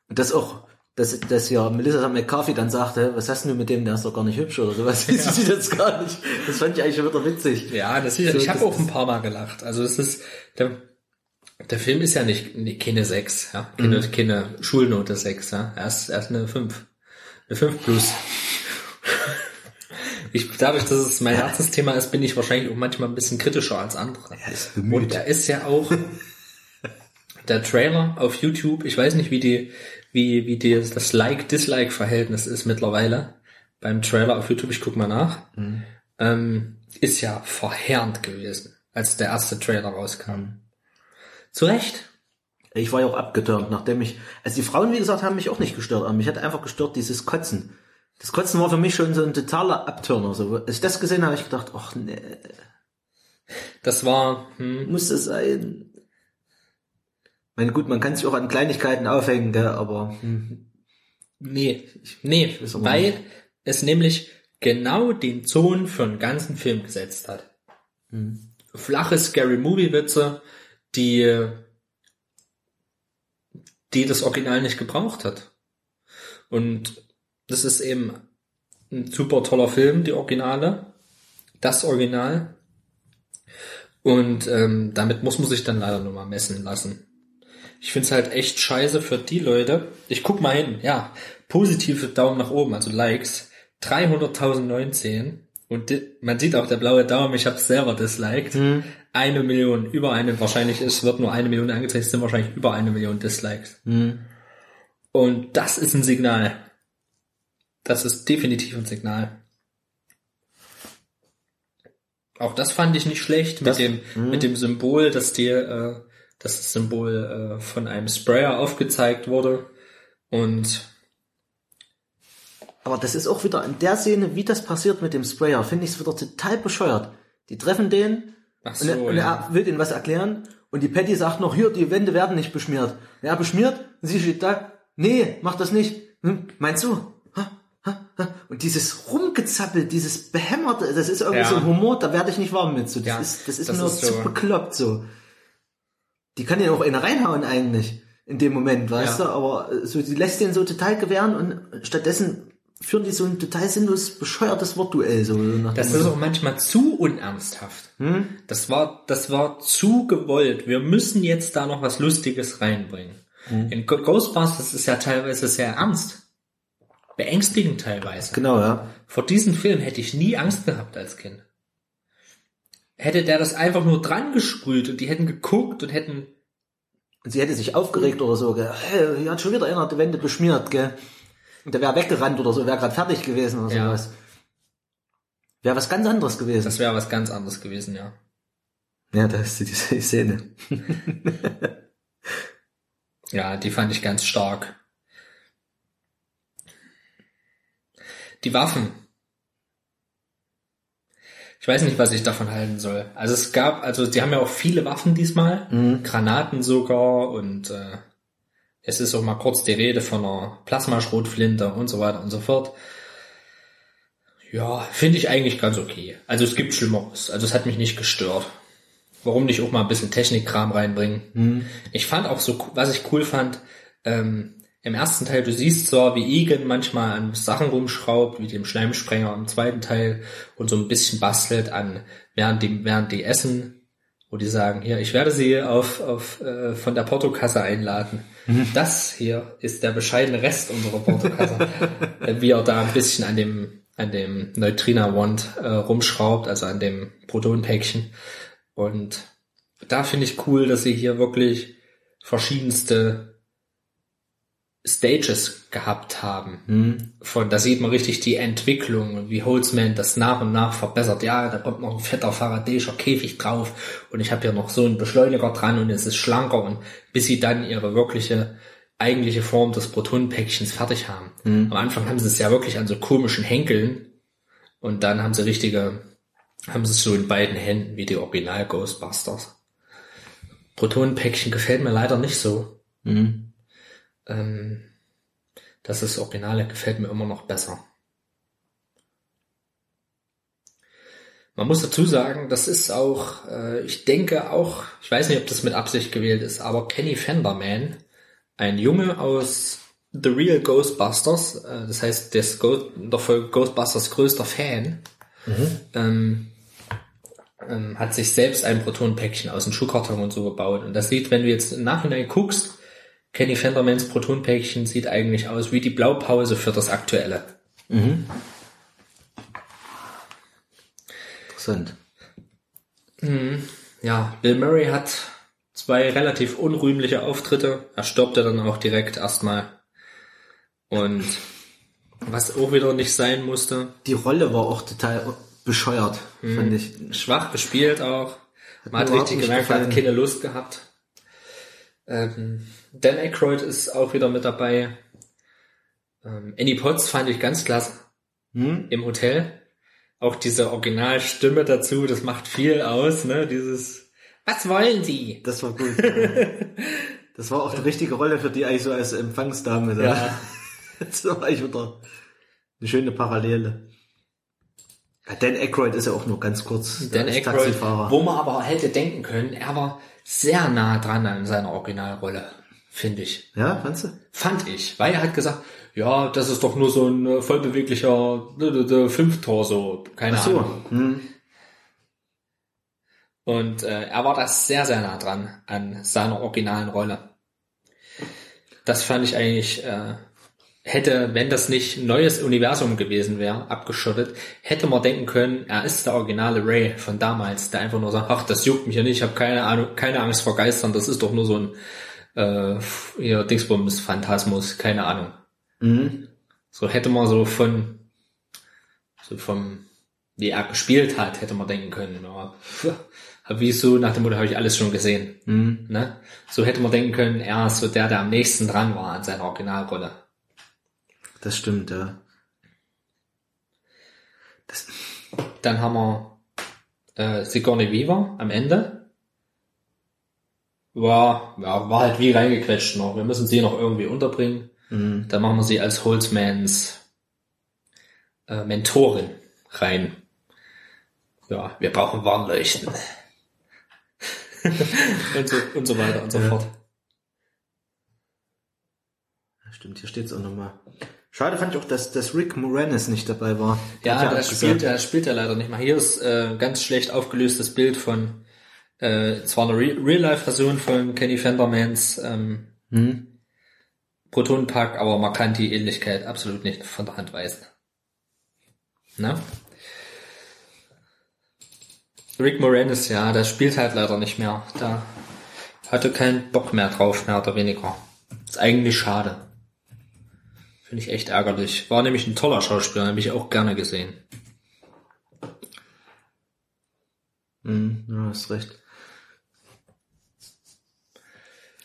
Und das auch, dass, dass ja Melissa McCarthy dann sagte, was hast du mit dem, der ist doch gar nicht hübsch oder sowas. Ja. Sie das gar nicht. Das fand ich eigentlich schon wieder witzig. ja, das ist, So, ich habe auch ein paar Mal gelacht. Also es ist, der, der Film ist ja nicht, nee, keine 6, ja. Keine, Mhm. keine Schulnote 6, ja. Er ist, er ist eine 5. Eine 5 plus. Ich, dadurch, dass es mein Herzensthema ist, bin ich wahrscheinlich auch manchmal ein bisschen kritischer als andere. Er ist Und bemüht. da ist ja auch der Trailer auf YouTube. Ich weiß nicht, wie die, wie, wie die, das Like-Dislike-Verhältnis ist mittlerweile beim Trailer auf YouTube. Ich guck mal nach. Ähm, ist ja verheerend gewesen, als der erste Trailer rauskam. Zu Recht. Ich war ja auch abgetürnt, nachdem ich, also die Frauen, wie gesagt, haben mich auch nicht gestört, aber mich hat einfach gestört dieses Kotzen. Das Kotzen war für mich schon so ein totaler Abturner. So. Als ich das gesehen habe, habe ich gedacht, ach nee, Das war, hm, muss das sein? Ich meine, gut, man kann sich auch an Kleinigkeiten aufhängen, gell, aber hm, nee, nee, weil nicht. es nämlich genau den Ton für einen ganzen Film gesetzt hat. hm. flache Scary Movie Witze, die die das Original nicht gebraucht hat. Und das ist eben ein super toller Film, die Originale, das Original. Und ähm, damit muss man sich dann leider nur mal messen lassen. Ich find's halt echt scheiße für die Leute. Ich guck mal hin, ja, positive Daumen nach oben, also Likes, 300.019 und man sieht auch der blaue Daumen, ich habe selber disliked. Eine Million, über eine, wahrscheinlich es wird nur eine Million angezeigt, es sind wahrscheinlich über eine Million Dislikes. Hm. Und das ist ein Signal. Das ist definitiv ein Signal. Auch das fand ich nicht schlecht mit Das- dem mit dem Symbol, dass die, äh, dass das Symbol äh, von einem Sprayer aufgezeigt wurde und Aber das ist auch wieder in der Szene, wie das passiert mit dem Sprayer, finde ich es wieder total bescheuert. Die treffen den ach und, so, er, und ja. er will denen was erklären und die Patty sagt noch, hier, die Wände werden nicht beschmiert. Und er beschmiert und sie steht da, nee, mach das nicht. Hm, meinst du? Ha. Und dieses Rumgezappel, dieses Behämmerte, das ist irgendwie Ja. so ein Humor, da werde ich nicht warm mit. So, das Ja, ist, das ist das nur ist zu so. bekloppt so. Die kann ja auch eine reinhauen eigentlich in dem Moment, weißt Ja. du, aber äh, so, die lässt den so total gewähren und stattdessen führen die so ein total sinnlos bescheuertes Wortduell so. Das ist auch manchmal zu unernsthaft. Hm? Das war, das war zu gewollt. Wir müssen jetzt da noch was Lustiges reinbringen. Hm. In Ghostbusters ist ja teilweise sehr ernst. Beängstigend teilweise. Genau, ja. Vor diesem Film hätte ich nie Angst gehabt als Kind. Hätte der das einfach nur dran gesprüht und die hätten geguckt und hätten, Und sie hätte sich aufgeregt oder so, gell. Hey, hier hat schon wieder einer die Wände beschmiert, gell. Und der wäre weggerannt oder so, wäre gerade fertig gewesen oder Ja. sowas. Wäre was ganz anderes gewesen. das wäre was ganz anderes gewesen, ja. ja, da ist diese Szene. Ja, die fand ich ganz stark. Die Waffen. Ich weiß nicht, was ich davon halten soll. Also es gab, also die haben ja auch viele Waffen diesmal, Granaten sogar und äh, es ist auch mal kurz die Rede von einer Plasmaschrotflinte und so weiter und so fort. Ja, finde ich eigentlich ganz okay. Also es gibt Schlimmeres. Also es hat mich nicht gestört. Warum nicht auch mal ein bisschen Technikkram reinbringen? Ich fand auch so, was ich cool fand, ähm, im ersten Teil, du siehst zwar, wie Egan manchmal an Sachen rumschraubt, wie dem Schleimsprenger im zweiten Teil und so ein bisschen bastelt an, während die, während die essen, wo die sagen, hier, ich werde sie auf, auf äh, von der Portokasse einladen. Das hier ist der bescheidene Rest unserer Portokasse. Äh, wie er da ein bisschen an dem, an dem Neutrina-Wand äh, rumschraubt, also an dem Protonpäckchen. Und da finde ich cool, dass sie hier wirklich verschiedenste Stages gehabt haben. Von, da sieht man richtig die Entwicklung, wie Holzman das nach und nach verbessert. Ja, da kommt noch ein fetter Faradayischer Käfig drauf und ich habe ja noch so einen Beschleuniger dran und es ist schlanker und bis sie dann ihre wirkliche eigentliche Form des Protonenpäckchens fertig haben. Am Anfang haben sie es ja wirklich an so komischen Henkeln und dann haben sie richtige, haben sie es so in beiden Händen wie die Original Ghostbusters. Protonenpäckchen gefällt mir leider nicht so. Ähm, das ist Originale gefällt mir immer noch besser. Man muss dazu sagen, das ist auch, äh, ich denke auch, ich weiß nicht, ob das mit Absicht gewählt ist, aber Kenny Fenderman, ein Junge aus The Real Ghostbusters, äh, das heißt, der ist Go der Folge Ghostbusters größter Fan, ähm, ähm, hat sich selbst ein Protonpäckchen aus dem Schuhkarton und so gebaut. Und das sieht, wenn du jetzt im Nachhinein guckst, Kenny Fendermans Protonpäckchen sieht eigentlich aus wie die Blaupause für das aktuelle. Interessant. Ja, Bill Murray hat zwei relativ unrühmliche Auftritte. Er stirbt ja dann auch direkt erstmal. Und was auch wieder nicht sein musste, Die Rolle war auch total bescheuert, fand ich. schwach gespielt auch. Man hat richtig gemerkt, er hat keine Lust gehabt. Ähm, Dan Aykroyd ist auch wieder mit dabei. Ähm, Annie Potts fand ich ganz klasse Hm? im Hotel. Auch diese Originalstimme dazu, das macht viel aus, ne? Dieses Was wollen Sie? Das war gut. das war auch die richtige Rolle für die eigentlich so als Empfangsdame. Da. Ja. Das war eigentlich wieder eine schöne Parallele. Dan Aykroyd ist ja auch nur ganz kurz Dan Aykroyd, Taxifahrer. wo man aber hätte denken können, er war sehr nah dran an seiner Originalrolle, finde ich. Ja, fandst du? Fand ich, weil er hat gesagt, ja, das ist doch nur so ein äh, vollbeweglicher Fünftorso, keine Ach so. Ahnung. Hm. Und äh, er war da sehr, sehr nah dran an seiner originalen Rolle. Das fand ich eigentlich, äh, hätte, wenn das nicht ein neues Universum gewesen wäre, abgeschottet, hätte man denken können, er ist der originale Ray von damals, der einfach nur sagt, ach, das juckt mich ja nicht, ich habe keine Ahnung, keine Angst vor Geistern, das ist doch nur so ein äh, hier, Dingsbums, Phantasmus, keine Ahnung. Mhm. So hätte man so von, so vom, wie er gespielt hat, hätte man denken können, ja, pf, wie so nach dem Motto habe ich alles schon gesehen. Mhm. Ne? So hätte man denken können, er ist so der, der am nächsten dran war an seiner Originalrolle. Das stimmt, ja. Das, Dann haben wir äh, Sigourney Weaver am Ende. War, ja, war halt wie reingequetscht noch. Wir müssen sie noch irgendwie unterbringen. mhm. Dann machen wir sie als Holzmans äh, Mentorin rein. Ja, wir brauchen Warnleuchten. und, so, und so weiter und so Ja. fort. Stimmt, hier steht's auch nochmal. Schade fand ich auch, dass, dass Rick Moranis nicht dabei war. Der Ja, das gesagt, spielt, er spielt er leider nicht mal. Hier ist äh, ganz schlecht aufgelöstes Bild von äh, zwar eine Re- Real-Life-Version von Kenny Fendermans ähm, Hm? Protonenpack, aber man kann die Ähnlichkeit absolut nicht von der Hand weisen. Ne? Rick Moranis, ja, der spielt halt leider nicht mehr. Da hatte keinen Bock mehr drauf, mehr oder weniger. Ist eigentlich schade. Finde ich echt ärgerlich. War nämlich ein toller Schauspieler, habe ich auch gerne gesehen. Hm, ja, hast recht.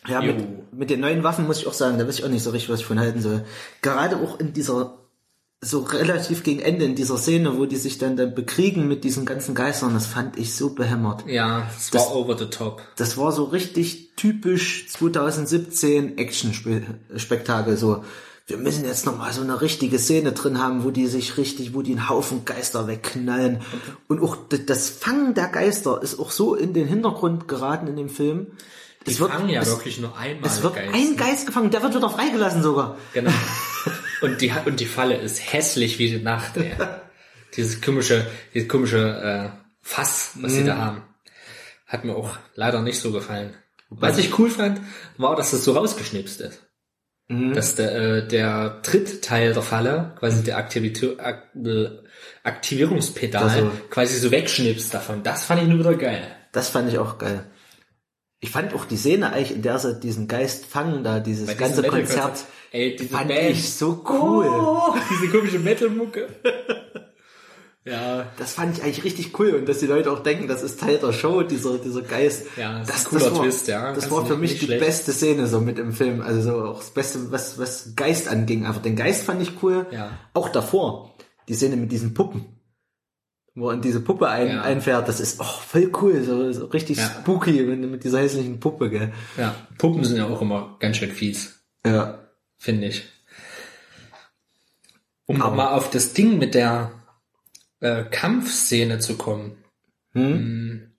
Ja, Jo. mit, mit den neuen Waffen muss ich auch sagen, da weiß ich auch nicht so richtig, was ich von halten soll. Gerade auch in dieser, so relativ gegen Ende in dieser Szene, wo die sich dann, dann bekriegen mit diesen ganzen Geistern, das fand ich so behämmert. Ja, es Das- war over the top. Das war so richtig typisch 2017 Action-Spektakel, so. Wir müssen jetzt noch mal so eine richtige Szene drin haben, wo die sich richtig, wo die einen Haufen Geister wegknallen. Und auch das Fangen der Geister ist auch so in den Hintergrund geraten in dem Film. Die Es wird, fangen ja es, wirklich nur einmal es wird Geist. ein Geist gefangen, der wird wieder freigelassen sogar. Genau. Und die, und die Falle ist hässlich wie die Nacht, ey. Dieses komische, dieses komische äh, Fass, was sie da haben. Hat mir auch leider nicht so gefallen. Was ich cool fand, war, dass es so rausgeschnipst ist. Dass der, äh, der Trittteil der Falle, quasi der Aktivitö Ak äh, Aktivierungspedal, Also- quasi so wegschnipst davon. Das fand ich nur wieder geil. Das fand ich auch geil. Ich fand auch die Szene eigentlich, in der sie diesen Geist fangen, da dieses Bei ganze. Konzert, Ey, diese Fand Band. ich so cool. Oh, diese komische Metal-Mucke. ja, Das fand ich eigentlich richtig cool und dass die Leute auch denken, das ist Teil der Show, dieser, dieser Geist. Ja, das ist ein cooler war, Twist, ja. Das war für mich die schlecht. beste Szene so mit im Film. Also so auch das Beste, was, was Geist anging. Einfach den Geist fand ich cool. Ja. Auch davor. Die Szene mit diesen Puppen. Wo er in diese Puppe ein, Ja. einfährt, das ist auch voll cool, so, so richtig Ja. spooky mit, mit dieser hässlichen Puppe, gell. ja. Puppen sind ja auch immer ganz schön fies. Ja. finde ich. Um Aber- mal auf das Ding mit der äh, Kampfszene zu kommen. Hm?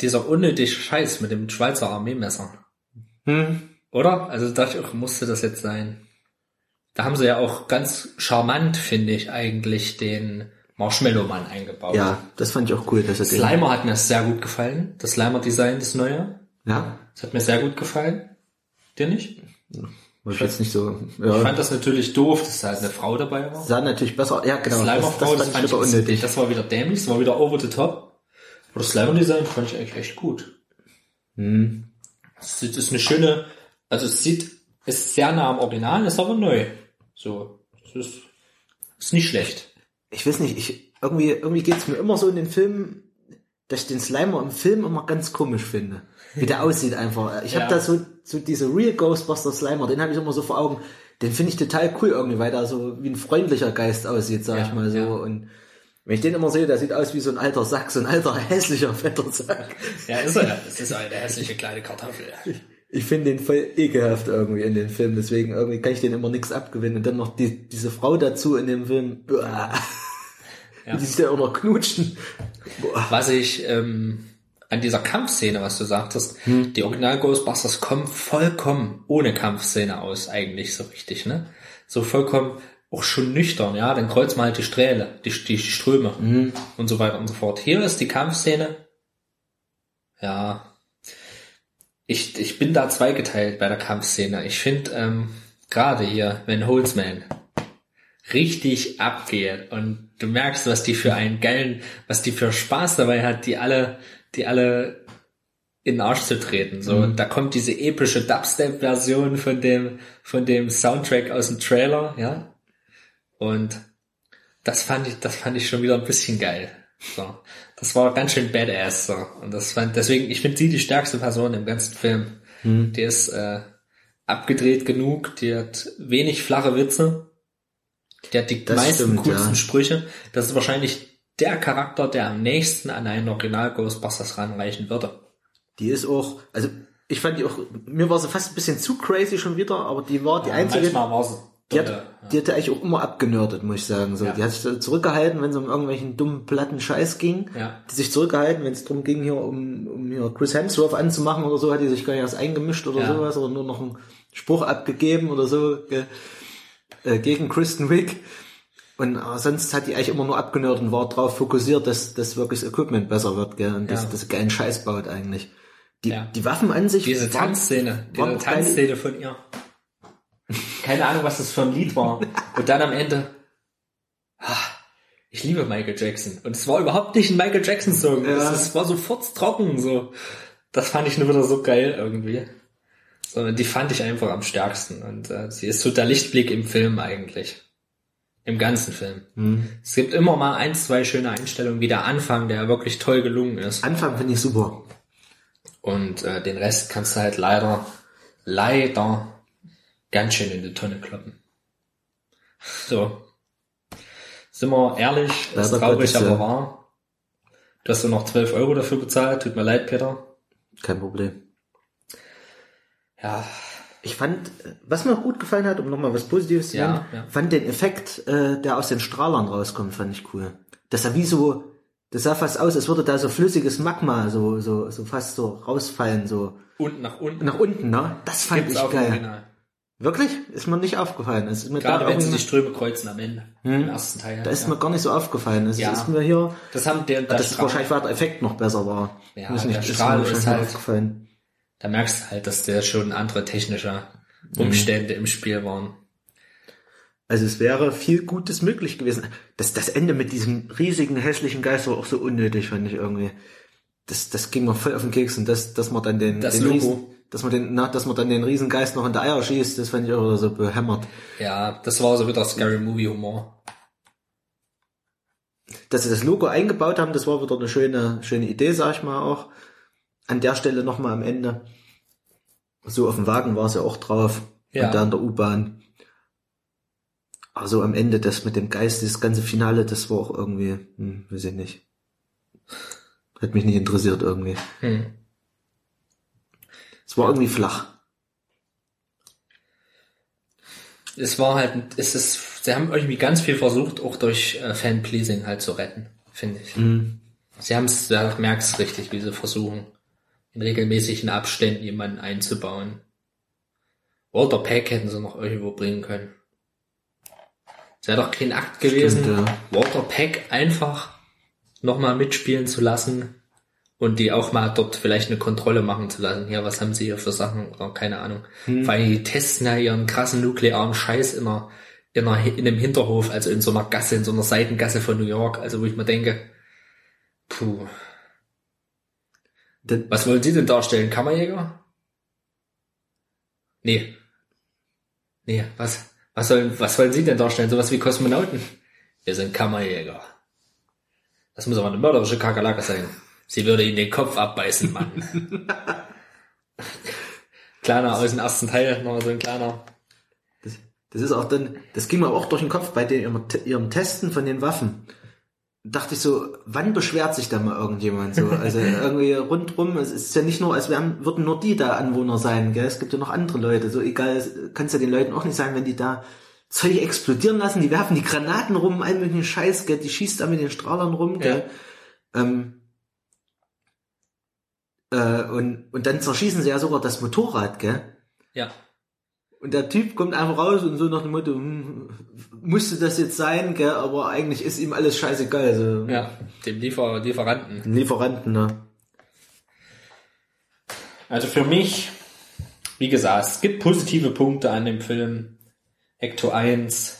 Dieser unnötige Scheiß mit dem Schweizer Armeemesser. Hm? Oder? Also dachte ich musste das jetzt sein. Da haben sie ja auch ganz charmant, finde ich, eigentlich den Marshmallow-Mann eingebaut. Ja, das fand ich auch cool, dass er den, Slimer hat mir sehr gut gefallen. Das Slimer-Design, das neue. ja, Das hat mir sehr gut gefallen. Dir nicht? Ich jetzt nicht so, Ich ja, fand das natürlich doof, dass da halt eine Frau dabei war. sah natürlich besser, ja, genau, das, Slimer-Frau, das das, fand ich fand ich, unnötig. das war wieder dämlich, das war wieder over the top. Aber das Slimer-Design fand ich eigentlich echt gut. Hm. Es ist- ist eine schöne, also es sieht, ist sehr nah am Original, ist aber neu. So, es ist, ist nicht schlecht. ich weiß nicht, ich, irgendwie, irgendwie geht's mir immer so in den Filmen, dass ich den Slimer im Film immer ganz komisch finde. Wie der aussieht einfach. Ich Ja. habe da so, so diese Real Ghostbuster Slimer, den habe ich immer so vor Augen. Den finde ich total cool irgendwie, weil der so wie ein freundlicher Geist aussieht, sag Ja, ich mal so. ja. Und wenn ich den immer sehe, der sieht aus wie so ein alter Sack, so ein alter hässlicher fetter Sack. Ja, ist er. Es ist eine hässliche kleine Kartoffel. Ich finde den voll ekelhaft irgendwie in den Film, deswegen irgendwie kann ich den immer nichts abgewinnen. Und dann noch die, diese Frau dazu in dem Film. Uah. Ja. Die sich ja auch noch knutschen. Boah. Was ich ähm, an dieser Kampfszene, was du sagtest, die Original Ghostbusters kommen vollkommen ohne Kampfszene aus, eigentlich so richtig, ne? So vollkommen auch schon nüchtern, ja, dann kreuzt man halt die Strähle, die, die Ströme und so weiter und so fort. Hier ist die Kampfszene, ja, ich, ich bin da zweigeteilt bei der Kampfszene. Ich finde ähm, gerade hier, wenn Holzman richtig abgeht und du merkst, was die für einen geilen, was die für Spaß dabei hat, die alle, die alle in den Arsch zu treten. So, da kommt diese epische Dubstep-Version von dem, von dem Soundtrack aus dem Trailer, ja. Und das fand ich, das fand ich schon wieder ein bisschen geil. So, das war ganz schön badass. So, und das fand, deswegen, ich finde sie die stärkste Person im ganzen Film. Die ist äh, abgedreht genug, die hat wenig flache Witze. Die hat die Das meisten stimmt, coolsten ja. Sprüche. Das ist wahrscheinlich der Charakter, der am nächsten an einen Original Ghostbusters ranreichen würde. Die ist auch, also ich fand die auch, mir war sie fast ein bisschen zu crazy schon wieder, aber die war die einzige, Manchmal war sie die, hat, die hatte eigentlich auch immer abgenördet, muss ich sagen. So, Ja. Die hat sich zurückgehalten, wenn es um irgendwelchen dummen, platten Scheiß ging. Ja. Die sich zurückgehalten, wenn es darum ging, hier um, um hier Chris Hemsworth anzumachen oder so, hat die sich gar nicht erst eingemischt oder Ja. sowas, oder nur noch einen Spruch abgegeben oder so äh, gegen Kristen Wiig. Und äh, sonst hat die eigentlich immer nur abgenördet und war darauf fokussiert, dass, dass wirklich das Equipment besser wird, gell? Und dass Ja. das geilen Scheiß baut eigentlich. Die, Ja. die Waffen an sich Diese waren- Tanzszene, waren diese Tanzszene von ihr. Keine Ahnung, was das für ein Lied war. Und dann am Ende, ah, ich liebe Michael Jackson. Und es war überhaupt nicht ein Michael Jackson Song. Ja. Es, es war so furztrocken, so. Das fand ich nur wieder so geil irgendwie. So, die fand ich einfach am stärksten. Und äh, sie ist so der Lichtblick im Film eigentlich. Im ganzen Film. Hm. Es gibt immer mal ein, zwei schöne Einstellungen, wie der Anfang, der wirklich toll gelungen ist. Anfang finde ich super. Und äh, den Rest kannst du halt leider, leider ganz schön in die Tonne kloppen. So. Sind wir ehrlich, ist Leider traurig, aber ja. wahr. Du hast du noch 12 Euro dafür bezahlt, tut mir leid, Peter. Kein Problem. Ja, Ich fand, was mir gut gefallen hat, um nochmal was Positives zu nennen, ja. fand den Effekt, äh, der aus den Strahlern rauskommt, fand ich cool. Das sah wie so, das sah fast aus, als würde da so flüssiges Magma so, so, so fast so rausfallen, so unten nach unten. nach unten, ne? Das fand Gibt's ich auch geil. Original. Wirklich? Ist mir nicht aufgefallen. Es ist mir Gerade wenn sie die Ströme kreuzen am Ende. Im ersten Teil. da ist ja. mir gar nicht so aufgefallen. Es Ja. ist mir hier, das haben der, der das ist Strahl- wahrscheinlich, weil der Effekt noch besser war. Ja, Weiß der ist mir Strahl ist wahrscheinlich halt- aufgefallen. Da merkst du halt, dass der schon andere technische Mhm. Umstände im Spiel waren. Also es wäre viel Gutes möglich gewesen. Das, das Ende mit diesem riesigen, hässlichen Geist war auch so unnötig, fand ich irgendwie. Das, das ging mir voll auf den Keks und das, dass man dann den, Das den Logo. Riesen, dass man den, na, dass man dann den Riesengeist noch in der Eier schießt, das fand ich auch so behämmert. Ja, das war so wieder Scary Movie Humor. Dass sie das Logo eingebaut haben, das war wieder eine schöne, schöne Idee, sag ich mal auch. An der Stelle nochmal am Ende. So auf dem Wagen war es ja auch drauf. Ja. Und da in der U-Bahn. Also am Ende das mit dem Geist, das ganze Finale, das war auch irgendwie, hm, weiß ich nicht. Hat mich nicht interessiert irgendwie. Hm. Es war irgendwie flach. Es war halt, es ist, sie haben irgendwie ganz viel versucht, auch durch äh, Fan-Pleasing halt zu retten, finde ich. Sie haben es, da merkst richtig, wie sie versuchen, in regelmäßigen Abständen jemanden einzubauen. Walter Peck hätten sie noch irgendwo bringen können. Es wäre doch kein Akt gewesen, Stimmt, ja. Walter Peck einfach nochmal mitspielen zu lassen und die auch mal dort vielleicht eine Kontrolle machen zu lassen. Ja, was haben sie hier für Sachen? Oder keine Ahnung. Weil die testen ja ihren krassen nuklearen Scheiß in einer, in einer, in einem Hinterhof, also in so einer Gasse, in so einer Seitengasse von New York. Also wo ich mir denke, puh, was wollen Sie denn darstellen? Kammerjäger? Nee. Nee, was? Was sollen, was wollen Sie denn darstellen? Sowas wie Kosmonauten? Wir sind Kammerjäger. Das muss aber eine mörderische Kakerlake sein. Sie würde Ihnen den Kopf abbeißen, Mann. kleiner aus dem ersten Teil, noch so ein kleiner. das, das ist auch dann, das ging mir auch durch den Kopf bei den, ihrem, ihrem Testen von den Waffen. Dachte ich so, wann beschwert sich da mal irgendjemand so? Also irgendwie rundrum, es ist ja nicht nur, als wären, würden nur die da Anwohner sein, gell? Es gibt ja noch andere Leute. So egal, es- kannst ja den Leuten auch nicht sagen, wenn die da Zeug explodieren lassen, die werfen die Granaten rum, all möglichen Scheiß, gell? Die schießt da mit den Strahlern rum, gell? Ähm, äh, und, und dann zerschießen sie ja sogar das Motorrad, gell? Ja. Und der Typ kommt einfach raus und so nach dem Motto, hm, musste das jetzt sein, gell? Aber eigentlich ist ihm alles scheißegal. Also, Ja, dem Liefer Lieferanten. Lieferanten, ne? Also für mich, wie gesagt, es gibt positive Punkte an dem Film. Ecto 1,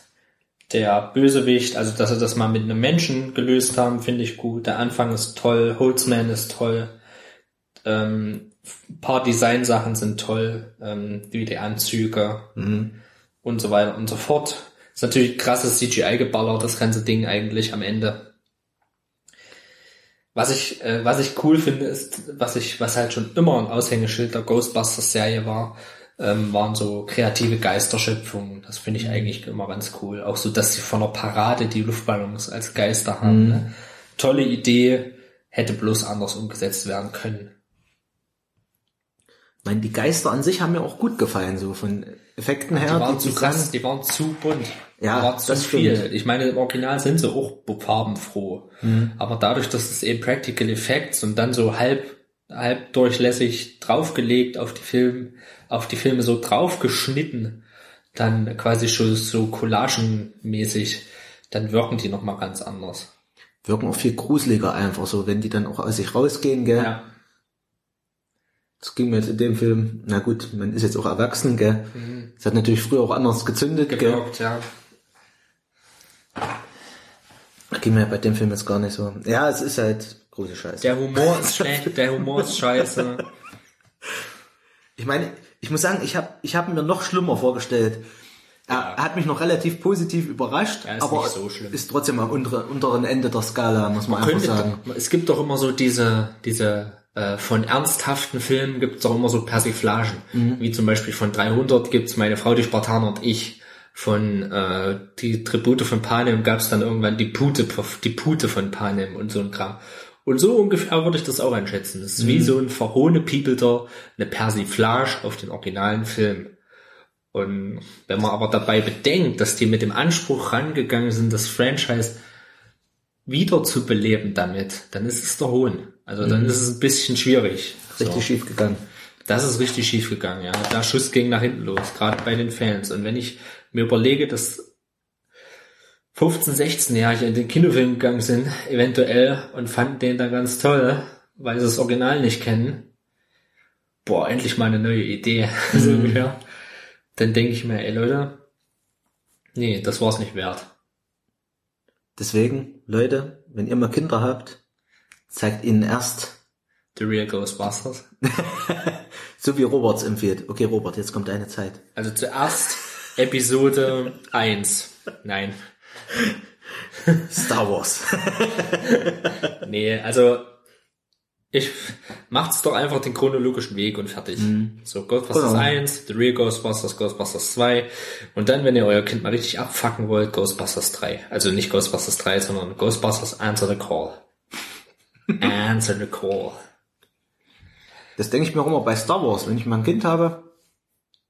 der Bösewicht, also dass sie das mal mit einem Menschen gelöst haben, finde ich gut. Der Anfang ist toll, Holzman ist toll. Ähm, ein paar Designsachen sind toll, ähm, wie die Anzüge und so weiter und so fort. Ist natürlich krasses CGI-Geballer, das ganze Ding eigentlich am Ende. Was ich, äh, was ich cool finde, ist, was ich, was halt schon immer ein Aushängeschild der Ghostbusters-Serie war, ähm, waren so kreative Geisterschöpfungen. Das finde ich eigentlich immer ganz cool. Auch so, dass sie von der Parade die Luftballons als Geister haben. Ne? Tolle Idee, hätte bloß anders umgesetzt werden können. Meine, die Geister an sich haben mir auch gut gefallen, so von Effekten Die her. waren zu krass, die waren zu bunt. Ja, die waren zu das viel. stimmt. Ich meine, im Original sind sie auch farbenfroh. Mhm. Aber dadurch, dass es eben Practical Effects und dann so halb, halb durchlässig draufgelegt auf die Filme, auf die Filme so draufgeschnitten, dann quasi schon so collagenmäßig, dann wirken die nochmal ganz anders. Wirken auch viel gruseliger einfach so, wenn die dann auch aus sich rausgehen, gell? Ja. Das ging mir jetzt in dem Film, na gut, man ist jetzt auch erwachsen, gell? Es hat natürlich früher auch anders gezündet, gell? Gewirkt, ja. Ging mir bei dem Film jetzt gar nicht so. Ja, es ist halt große Scheiße. Der Humor ist schlecht, der Humor ist scheiße. Ich meine, ich muss sagen, ich habe ich hab mir noch schlimmer vorgestellt. Er, Ja. er hat mich noch relativ positiv überrascht, Ja, ist aber nicht so schlimm. ist trotzdem am unteren, unteren Ende der Skala, muss man, einfach könnte, sagen. es gibt doch immer so diese, diese von ernsthaften Filmen gibt es doch immer so Persiflagen. Wie zum Beispiel von 300 gibt's meine Frau, die Spartaner und ich. Von äh, die Tribute von Panem gab's dann irgendwann die Pute, die Pute von Panem und so ein Kram. Und so ungefähr würde ich das auch einschätzen. Das ist wie so ein verhohnepiepelter, eine Persiflage auf den originalen Film. Und wenn man aber dabei bedenkt, dass die mit dem Anspruch rangegangen sind, das Franchise wieder zu beleben damit, dann ist es der Hohn. Also dann ist es ein bisschen schwierig. Richtig So. schief gegangen. Das ist richtig schief gegangen, ja. Der Schuss ging nach hinten los, gerade bei den Fans. Und wenn ich mir überlege, dass 15, 16-Jährige in den Kinofilm gegangen sind, eventuell, und fanden den dann ganz toll, weil sie das Original nicht kennen, boah, endlich mal eine neue Idee, so ungefähr, dann denke ich mir, ey Leute, nee, das war's nicht wert. Deswegen, Leute, wenn ihr mal Kinder habt, zeigt ihnen erst The Real Ghostbusters. So wie Roberts empfiehlt. Okay, Robert, jetzt kommt deine Zeit. Also zuerst Episode 1. Nein. Star Wars. Nee, also ich macht's doch einfach den chronologischen Weg und fertig. So Ghostbusters Genau. 1, The Real Ghostbusters, Ghostbusters 2 und dann, wenn ihr euer Kind mal richtig abfacken wollt, Ghostbusters 3. Also nicht Ghostbusters 3, sondern Ghostbusters Answer the Call. Answer the Call. Das denke ich mir auch immer bei Star Wars, wenn ich mal ein Kind habe.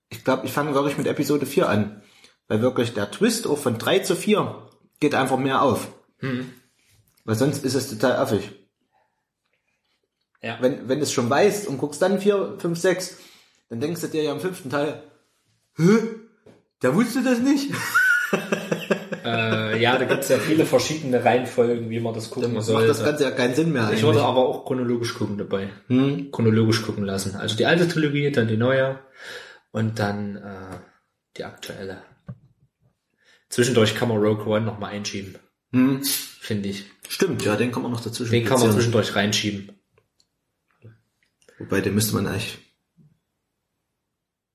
Ich glaube, ich fange wirklich mit Episode 4 an. Weil wirklich der Twist auch von 3 zu 4 geht einfach mehr auf. Weil sonst ist es total affig. Ja. Wenn, wenn du es schon weißt und guckst dann 4, 5, 6, dann denkst du dir ja im fünften Teil, Hä? Der wusste das nicht? Äh, ja, da gibt's ja viele verschiedene Reihenfolgen, wie man das gucken Dann macht soll. das Ganze ja keinen Sinn mehr. Ich würde aber auch chronologisch gucken dabei. Chronologisch gucken lassen. Also die alte Trilogie, dann die neue und dann äh, die aktuelle. Zwischendurch kann man Rogue One noch mal einschieben. Finde ich. Stimmt, ja, den kann man noch dazwischen Den kann man zwischendurch reinschieben. Wobei, den müsste man eigentlich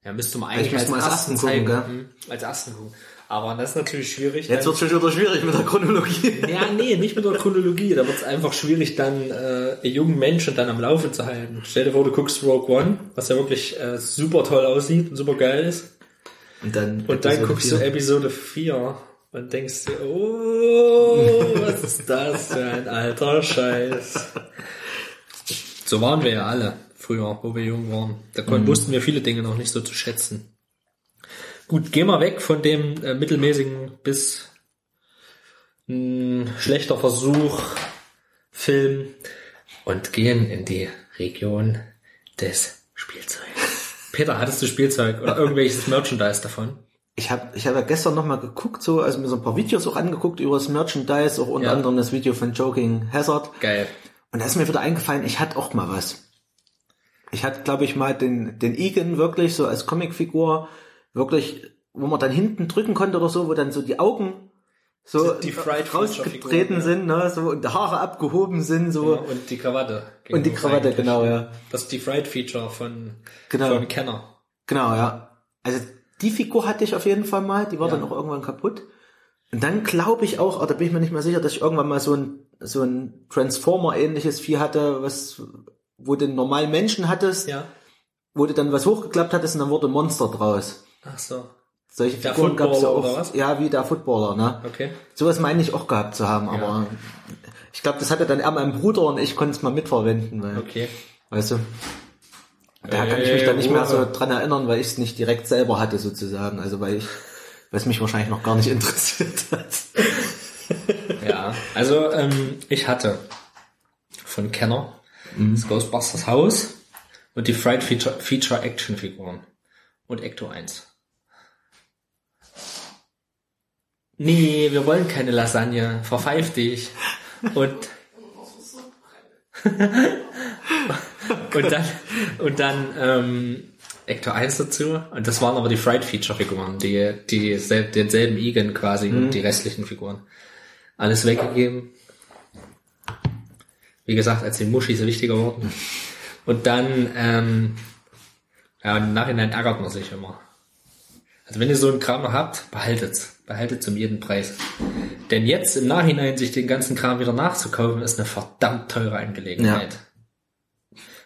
Ja, müsste man eigentlich, Eigentlich als als ersten gucken, Hm, Als ersten gucken. Aber das ist natürlich schwierig. Jetzt wird schon wieder schwierig mit der Chronologie. Ja, nee, nicht mit der Chronologie. Da wird es einfach schwierig, dann äh, einen jungen Menschen dann am Laufe zu halten. Stell dir vor, du guckst Rogue One, was ja wirklich äh, super toll aussieht und super geil ist. Und dann, Und dann Episode guckst vier. du Episode 4 und denkst dir, oh, was ist das für ein alter Scheiß. So waren wir ja alle früher, wo wir jung waren. Da konnten, wussten wir viele Dinge noch nicht so zu schätzen. Gut, geh mal weg von dem äh, mittelmäßigen bis mh, schlechter Versuch Film und gehen in die Region des Spielzeugs. Peter, hattest du Spielzeug oder irgendwelches Merchandise davon? Ich habe ich hab ja gestern noch mal geguckt, so, also mir so ein paar Videos auch angeguckt über das Merchandise, auch unter Ja. anderem das Video von Joking Hazard. Geil. Und da ist mir wieder eingefallen, ich hatte auch mal was. Ich hatte, glaube ich, mal den, den Egan wirklich so als Comicfigur, wirklich, wo man dann hinten drücken konnte oder so, wo dann so die Augen so Die Fried rausgetreten sind, ne, so, und die Haare abgehoben sind, so. Ja, und die Krawatte. Und die Genau, Krawatte, eigentlich. genau, ja. Das ist die Fried Feature von, Genau. von Kenner. Genau, ja. Also die Figur hatte ich auf jeden Fall mal, die war Ja. dann auch irgendwann kaputt. Und dann glaube ich auch, oder bin ich mir nicht mehr sicher, dass ich irgendwann mal so ein, so ein Transformer-ähnliches Vieh hatte, was, wo du einen normalen Menschen hattest, Ja. wo du dann was hochgeklappt hattest und dann wurde ein Monster draus. Ach so. Solche Der Figuren gab's ja Footballer auch. was? Ja, wie der Footballer, ne? Okay. Sowas meine ich auch gehabt zu haben, aber ich glaube, das hatte dann eher mein Bruder und ich konnte es mal mitverwenden, weil, Okay. weißt du, da kann ich Ey, mich dann nicht mehr so dran erinnern, weil ich es nicht direkt selber hatte sozusagen, also weil ich, weil es mich wahrscheinlich noch gar nicht interessiert hat. Ja. Also, ähm, ich hatte von Kenner das Ghostbusters Haus und die Fried Feature, Feature Action Figuren und Ecto 1. Nee, wir wollen keine Lasagne. Verpfeif dich. Und und dann und dann ähm, Ecto 1 dazu und das waren aber die Fried Feature Figuren, die die sel- denselben Egan quasi und die restlichen Figuren. Alles weggegeben. Wie gesagt, als die Muschis wichtiger wurden. Und dann ähm, ja, im Nachhinein ärgert man sich immer. Also wenn ihr so einen Kram noch habt, behaltet's. Behaltet's um jeden Preis. Denn jetzt im Nachhinein sich den ganzen Kram wieder nachzukaufen, ist eine verdammt teure Angelegenheit.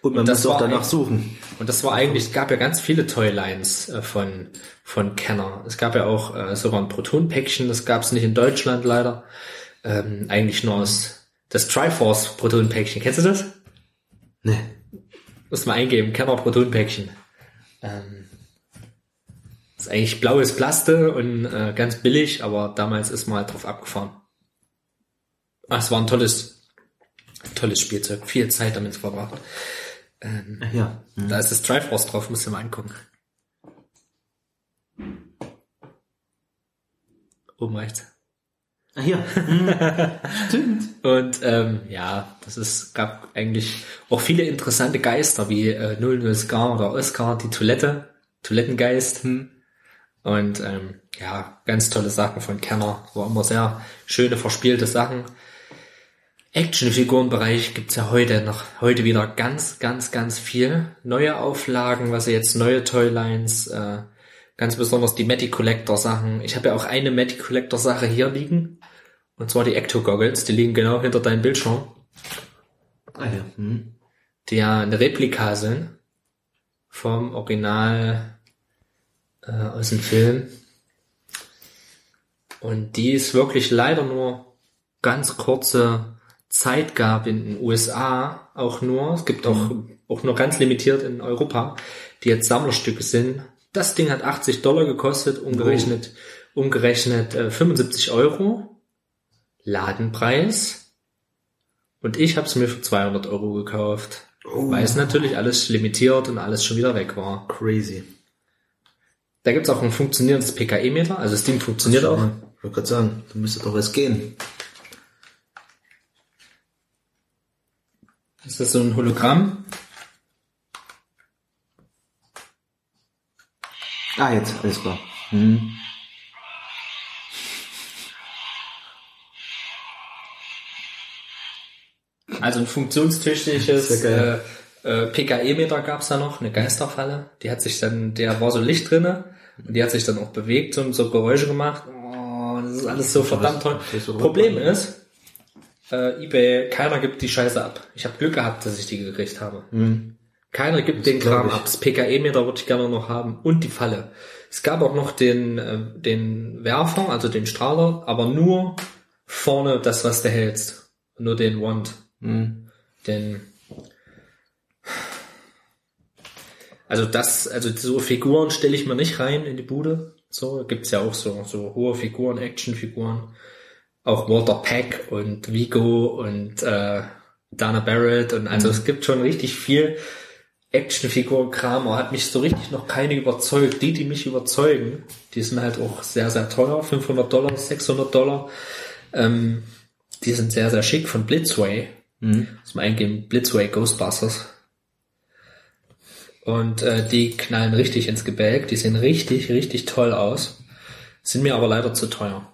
Und man das muss auch danach suchen. Und das war eigentlich, es gab ja ganz viele Toylines äh, von, von Kenner. Es gab ja auch äh, sogar ein Proton-Päckchen, das gab es nicht in Deutschland leider. Ähm, eigentlich nur aus das Triforce Proton-Päckchen. Kennst du das? Nee. Muss mal eingeben, Kenner Proton-Päckchen. Ähm, ist eigentlich blaues Plaste und äh, ganz billig, aber damals ist man halt drauf abgefahren. Ah, es war ein tolles, tolles Spielzeug. Viel Zeit damit verbracht. Ja. Da ist das Triforce drauf, musst du mal angucken. Oben rechts. Ah, Hier. Stimmt. Und ähm, ja, das ist gab eigentlich auch viele interessante Geister wie äh, 00 Scar oder Oscar, die Toilette, Toilettengeist. Und ähm, ja, ganz tolle Sachen von Kenner. War immer sehr schöne, verspielte Sachen. Actionfigurenbereich gibt's ja heute noch, heute wieder ganz, ganz, ganz viel. Neue Auflagen, was jetzt neue Toylines, äh, ganz besonders die Matty Collector Sachen. Ich habe ja auch eine Matty Collector Sache hier liegen. Und zwar die Ecto Goggles, die liegen genau hinter deinem Bildschirm. Ah ja. Hm. die ja eine Replika sind vom Original äh, aus dem Film. Und die es wirklich leider nur ganz kurze Zeit gab in den USA auch nur. Es gibt auch, auch nur ganz limitiert in Europa, die jetzt Sammlerstücke sind. Das Ding hat 80 Dollar gekostet, umgerechnet, umgerechnet äh, 75 Euro. Ladenpreis. Und ich habe es mir für 200 Euro gekauft. Weil es natürlich alles limitiert und alles schon wieder weg war. Crazy. Da gibt's auch ein funktionierendes PKE-Meter. Also das Ding funktioniert auch. Ich wollte gerade sagen, da müsste doch was gehen. Das ist so ein Hologramm. Ah, jetzt, alles klar. Hm. Also ein funktionstüchtiges äh, äh, PKE-Meter gab's da noch, eine Geisterfalle. Die hat sich dann, der war so Licht drinne die hat sich dann auch bewegt und so Geräusche gemacht. Oh, das ist alles so verdammt toll. das Problem ist, äh, eBay, keiner gibt die Scheiße ab. Ich habe Glück gehabt, dass ich die gekriegt habe. Keiner gibt den glaub Kram ich. ab. Das PKE-Meter würde ich gerne noch haben und die Falle. Es gab auch noch den, äh, den Werfer, also den Strahler, aber nur vorne das, was du hältst. Nur den Wand. Den. Also das, also so Figuren stelle ich mir nicht rein in die Bude. So gibt's ja auch so so hohe Figuren, Actionfiguren, auch Walter Peck und Vigo und äh, Dana Barrett und also es gibt schon richtig viel Actionfiguren-Kram. aber Hat mich so richtig noch keine überzeugt. Die, die mich überzeugen, die sind halt auch sehr sehr teuer, 500 Dollar, 600 Dollar. Ähm, die sind sehr sehr schick von Blitzway. Muss man eingeben, Blitzway Ghostbusters. Und äh, die knallen richtig ins Gebälk. Die sehen richtig, richtig toll aus. Sind mir aber leider zu teuer.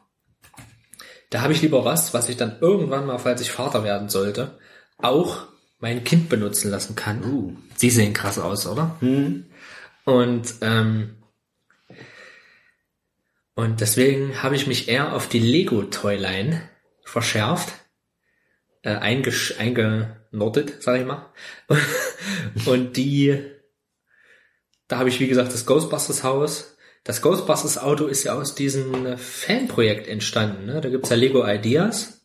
Da habe ich lieber was, was ich dann irgendwann mal, falls ich Vater werden sollte, auch mein Kind benutzen lassen kann. Sie sehen krass aus, oder? Und ähm, und deswegen habe ich mich eher auf die Lego Toyline verschärft, äh, eingenordet, sag ich mal. Und die, da habe ich wie gesagt das Ghostbusters Haus. Das Ghostbusters Auto ist ja aus diesem äh, Fanprojekt entstanden. Ne? Da gibt's ja Lego Ideas.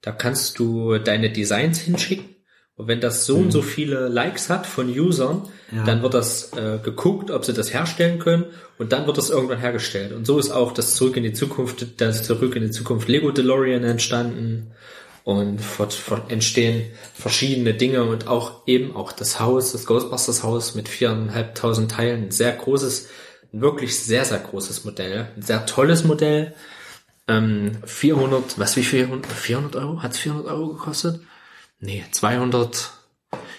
Da kannst du deine Designs hinschicken. Und wenn das so und so viele Likes hat von Usern, Ja. dann wird das äh, geguckt, ob sie das herstellen können. Und dann wird das irgendwann hergestellt. Und so ist auch das Zurück in die Zukunft, das Zurück in die Zukunft Lego DeLorean entstanden. Und vor, vor entstehen verschiedene Dinge und auch eben auch das Haus, das Ghostbusters Haus mit viereinhalbtausend Teilen. Ein sehr großes, wirklich sehr, sehr großes Modell. Ein sehr tolles Modell. Ähm, 400, was wie viel? 400 Euro? Hat's 400 Euro gekostet? Nee, 200.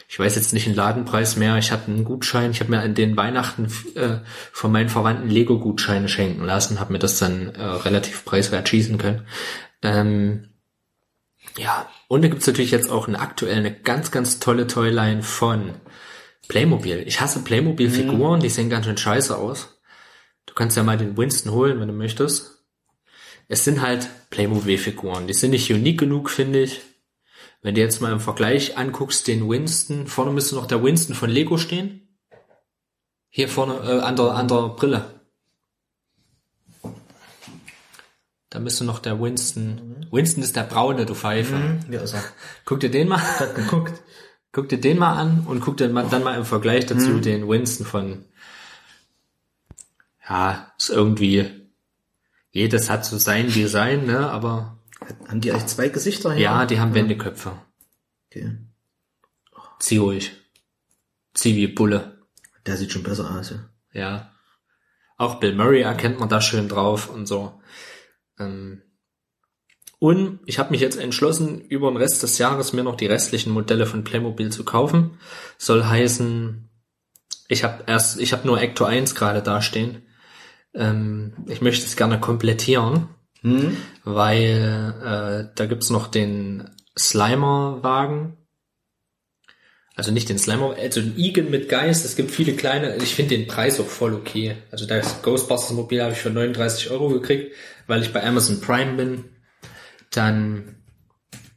Ich weiß jetzt nicht den Ladenpreis mehr. Ich hatte einen Gutschein. Ich habe mir an den Weihnachten äh, von meinen Verwandten Lego-Gutscheine schenken lassen, habe mir das dann äh, relativ preiswert schießen können. Ähm, ja, und da gibt's natürlich jetzt auch eine aktuell eine ganz, ganz tolle Toyline von Playmobil. Ich hasse Playmobil-Figuren, die sehen ganz schön scheiße aus. Du kannst ja mal den Winston holen, wenn du möchtest. Es sind halt Playmobil-Figuren. Die sind nicht unique genug, finde ich. Wenn du jetzt mal im Vergleich anguckst, den Winston, vorne müsste noch der Winston von Lego stehen. Hier vorne äh, an, der, an der Brille. Da müsste noch der Winston. Winston ist der braune, du Pfeife. Ja, ist er. Guck dir den mal. Hat geguckt. Guck dir den mal an und guck dir mal, dann mal im Vergleich dazu den Winston von. Ja, ist irgendwie. Jedes hat so sein Design, ne? Aber Haben die eigentlich zwei Gesichter hier? ja, die haben Wendeköpfe. Okay. Zieh ruhig. Zieh wie Bulle. Der sieht schon besser aus, ja. Ja. Auch Bill Murray erkennt man da schön drauf und so. Ähm, und ich habe mich jetzt entschlossen, über den Rest des Jahres mir noch die restlichen Modelle von Playmobil zu kaufen. Soll heißen, ich habe erst, ich habe nur Ecto 1 gerade dastehen. Ähm, ich möchte es gerne komplettieren, weil äh, da gibt's noch den Slimer-Wagen. Also nicht den Slimer, also den Egan mit Geist. Es gibt viele kleine. Ich finde den Preis auch voll okay. Also das Ghostbusters Mobil habe ich für 39 Euro gekriegt, weil ich bei Amazon Prime bin. Dann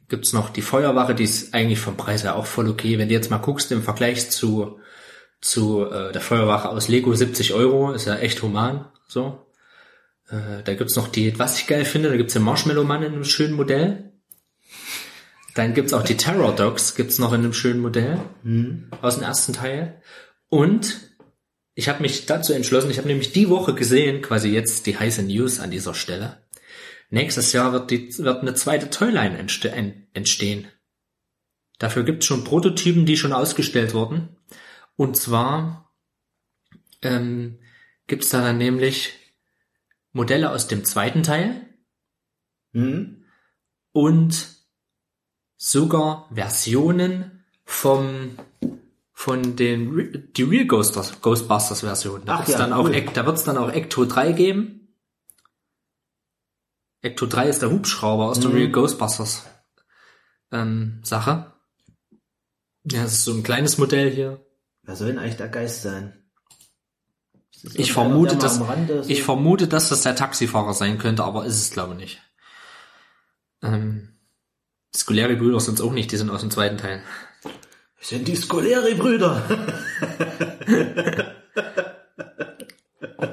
gibt's noch die Feuerwache, die ist eigentlich vom Preis her auch voll okay. Wenn du jetzt mal guckst im Vergleich zu zu äh, der Feuerwache aus Lego 70 Euro, ist ja echt human. So. Äh, da gibt's noch die, was ich geil finde, da gibt's den Marshmallow Mann in einem schönen Modell. Dann gibt's auch die Terror Dogs, gibt's noch in einem schönen Modell aus dem ersten Teil. Und ich habe mich dazu entschlossen, ich habe nämlich die Woche gesehen, quasi jetzt die heiße News an dieser Stelle. Nächstes Jahr wird, die, wird eine zweite Toyline entste en- entstehen. Dafür gibt's schon Prototypen, die schon ausgestellt wurden. Und zwar ähm, gibt's da dann nämlich Modelle aus dem zweiten Teil Mhm. und sogar Versionen vom von den die Real Ghostbusters, Ghostbusters Version. Da Ach wird's ja, dann auch cool. Da wird's dann auch Ecto 3 geben. Ecto 3 ist der Hubschrauber aus der Mhm. Real Ghostbusters ähm, Sache. Ja, das ist so ein kleines Modell hier. Wer soll denn eigentlich der Geist sein? Das Ich vermute, dass ich vermute, dass das der Taxifahrer sein könnte, aber ist es glaube ich nicht. Ähm, Scoleri-Brüder sind auch nicht, die sind aus dem zweiten Teil. sind die Scoleri-Brüder.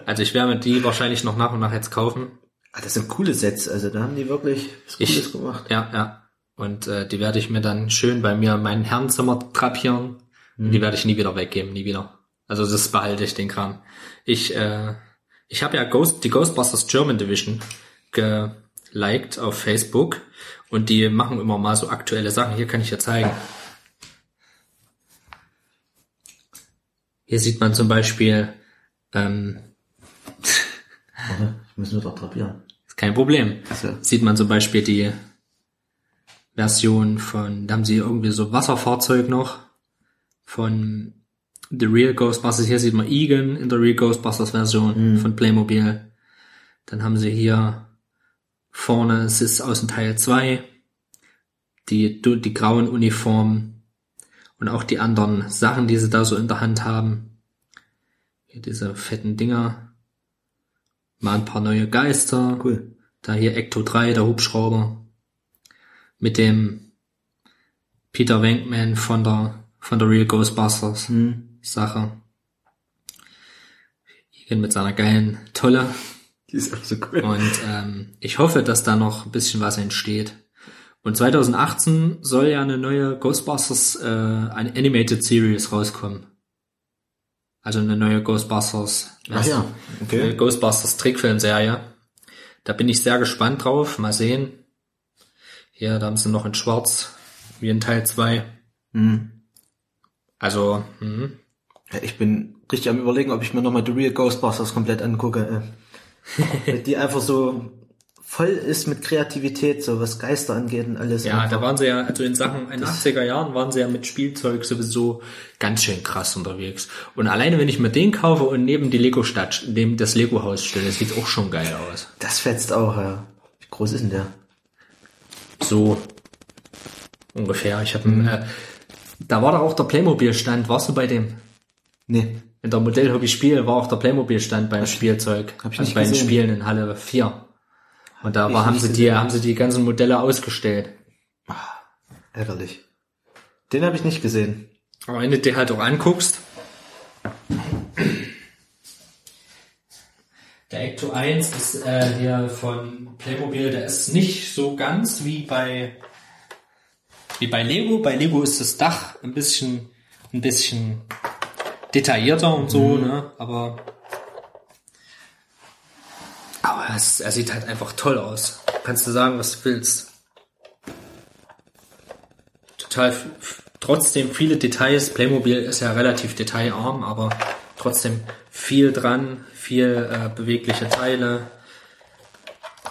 Also ich werde mir die wahrscheinlich noch nach und nach jetzt kaufen. Ah, das sind coole Sets, also da haben die wirklich was Cooles Ich, gemacht. ja, ja. Und äh, die werde ich mir dann schön bei mir in mein Herrenzimmer drapieren. Und die werde ich nie wieder weggeben, nie wieder. Also das behalte ich, den Kram. Ich, äh, ich habe ja Ghost, die Ghostbusters German Division geliked auf Facebook und die machen immer mal so aktuelle Sachen. Hier kann ich ja zeigen. Hier sieht man zum Beispiel, ähm, muss nur da drapieren. ist kein Problem. Also, sieht man zum Beispiel die Version von, da haben sie irgendwie so Wasserfahrzeug noch von The Real Ghostbusters. Hier sieht man Egan in der Real Ghostbusters Version von Playmobil. Dann haben sie hier vorne, es ist aus dem Teil 2, die, die grauen Uniformen und auch die anderen Sachen, die sie da so in der Hand haben. Hier diese fetten Dinger. Mal ein paar neue Geister. cool. Da hier Ecto 3, der Hubschrauber. Mit dem Peter Venkman von der, von der Real Ghostbusters Hm. Sache. Mit seiner geilen Tolle. Die ist auch so cool. Und ähm, ich hoffe, dass da noch ein bisschen was entsteht. Und 2018 soll ja eine neue Ghostbusters, äh, eine Animated Series rauskommen. Also eine neue Ghostbusters. Ach ja, okay. Ghostbusters Trickfilmserie. Da bin ich sehr gespannt drauf. Mal sehen. Hier, da haben sie noch in Schwarz, wie in Teil 2. Hm. Also, hm. Ja, ich bin richtig am überlegen, ob ich mir nochmal The Real Ghostbusters komplett angucke. äh. Die einfach so voll ist mit Kreativität, so was Geister angeht und alles. Ja, Einfach. da waren sie ja, also in Sachen in den 80er Jahren waren sie ja mit Spielzeug sowieso ganz schön krass unterwegs. Und alleine wenn ich mir den kaufe und neben die Lego-Stadt, neben das Lego-Haus stelle, sieht auch schon geil aus. Das fetzt auch, ja. Wie groß ist denn der? So ungefähr. Ich habe, äh, da war doch auch der Playmobil-Stand. Warst du bei dem? Nee. In der Modellhobby-Spiel war auch der Playmobil-Stand beim Spielzeug. hab ich also nicht bei den. Spielen in Halle 4. Und da war, haben sie die, haben sie die ganzen Modelle ausgestellt. Ärgerlich. Den habe ich nicht gesehen. Aber wenn du dir halt auch anguckst, der Ecto 1 ist äh, hier von Playmobil, der ist nicht so ganz wie bei wie bei Lego. Bei Lego ist das Dach ein bisschen ein bisschen detaillierter und so, ne? Aber aber es, er sieht halt einfach toll aus. Kannst du sagen, was du willst. Total trotzdem viele Details. Playmobil ist ja relativ detailarm, aber trotzdem viel dran, viel äh, bewegliche Teile.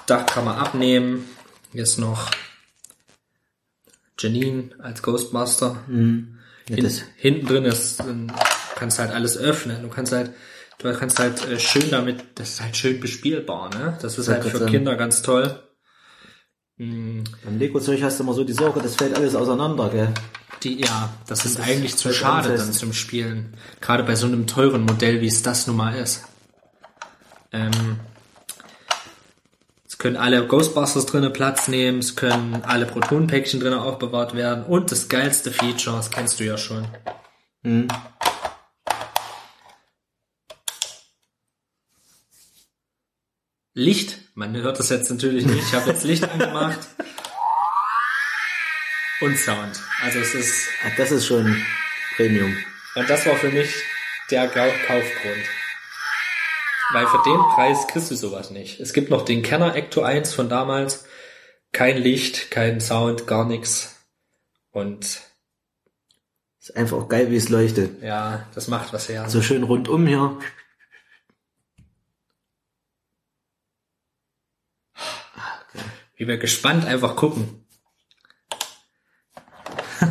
Dach kann man abnehmen. Hier ist noch Janine als Ghostbuster. Ja, Hin, hinten drin ist, ähm, kannst halt alles öffnen. Du kannst halt, du kannst halt äh, schön damit, das ist halt schön bespielbar, ne? Das ist halt für. Kinder ganz toll. Beim Lego-Zeug hast du immer so die Sorge, das fällt alles auseinander, gell? Die, ja, das ist eigentlich zu schade einem fest. dann zum Spielen. Gerade bei so einem teuren Modell, wie es das nun mal ist. Ähm, es können alle Ghostbusters drinnen Platz nehmen, es können alle Protonenpäckchen drinnen aufbewahrt werden und das geilste Feature, das kennst du ja schon. Licht, man hört das jetzt natürlich nicht, ich habe jetzt Licht angemacht. Und Sound. Also es ist Ah, Das ist schon Premium. Und das war für mich der Kaufgrund. Weil für den Preis kriegst du sowas nicht. Es gibt noch den Kenner Ecto 1 von damals. Kein Licht, kein Sound, gar nichts. Und Ist einfach auch geil, wie es leuchtet. ja, das macht was her. So schön rundum hier. Wie wir gespannt einfach gucken.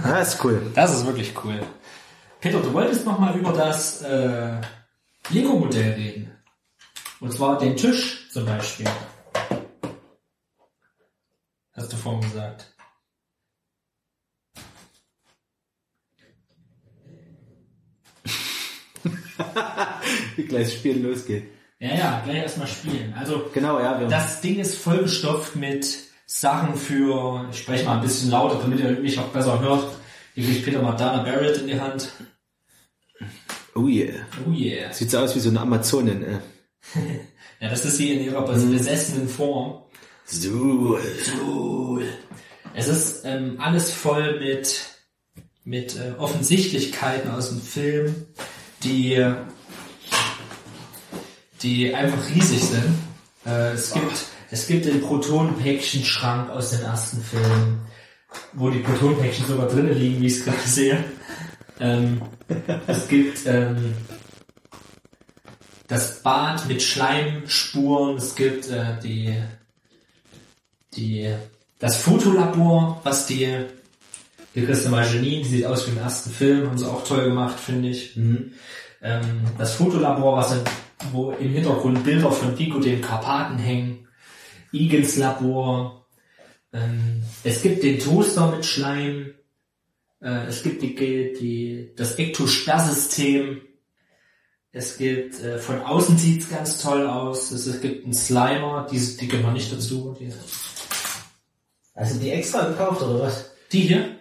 Ah, ist cool. Das ist wirklich cool. Peter, du wolltest noch mal über das äh, Lego-Modell reden. Und zwar den Tisch zum Beispiel. Hast du vorhin gesagt. Wie gleich das Spiel losgeht. Ja, ja, gleich erstmal spielen. Also Genau, ja, das Ding ist vollgestopft mit Sachen für, ich spreche mal ein bisschen lauter, damit ihr mich auch besser hört. Hier kriegt Peter mal Dana Barrett in die Hand. Oh yeah. Oh yeah. Sieht so aus wie so eine Amazonin, äh. Ja, das ist sie in ihrer besessenen Form. So. Cool. Es ist ähm, alles voll mit, mit äh, Offensichtlichkeiten aus dem Film, die, die einfach riesig sind. Äh, es, gibt, es gibt den Protonenpäckchen-Schrank aus dem ersten Film, wo die Protonenpäckchen sogar drinnen liegen, wie ich es gerade sehe. Ähm, es gibt ähm, das Bad mit Schleimspuren, es gibt äh, die die, das Fotolabor, was die, die Christa Margenin, die sieht aus wie im ersten Film, haben sie auch toll gemacht, finde ich. Ähm, das Fotolabor, was in, wo im Hintergrund Bilder von Vico den Karpaten hängen. Igens Labor. Ähm, es gibt den Toaster mit Schleim. Äh, es gibt die, die, das Ektosperrsystem. Es gibt, äh, von außen sieht's ganz toll aus. Es, es gibt einen Slimer, die, die gehören nicht dazu. Die, Also die extra gekauft, oder was? Die hier?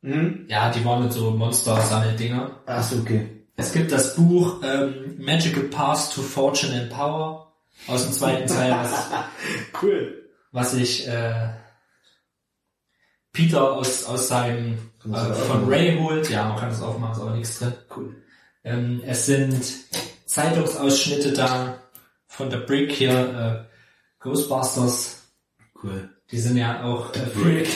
Mhm. Ja, die waren mit so Monster-Sammeldinger. Ach so, okay. Es gibt das Buch ähm, Magical Path to Fortune and Power aus dem zweiten Teil, was, Cool. was ich äh, Peter aus, aus seinem äh, von? Ray holt. Ja, man kann das aufmachen, ist aber nichts drin. Cool. Ähm, es sind Zeitungsausschnitte da von der Brick hier, äh, Ghostbusters. Cool. Die sind ja auch äh, viel,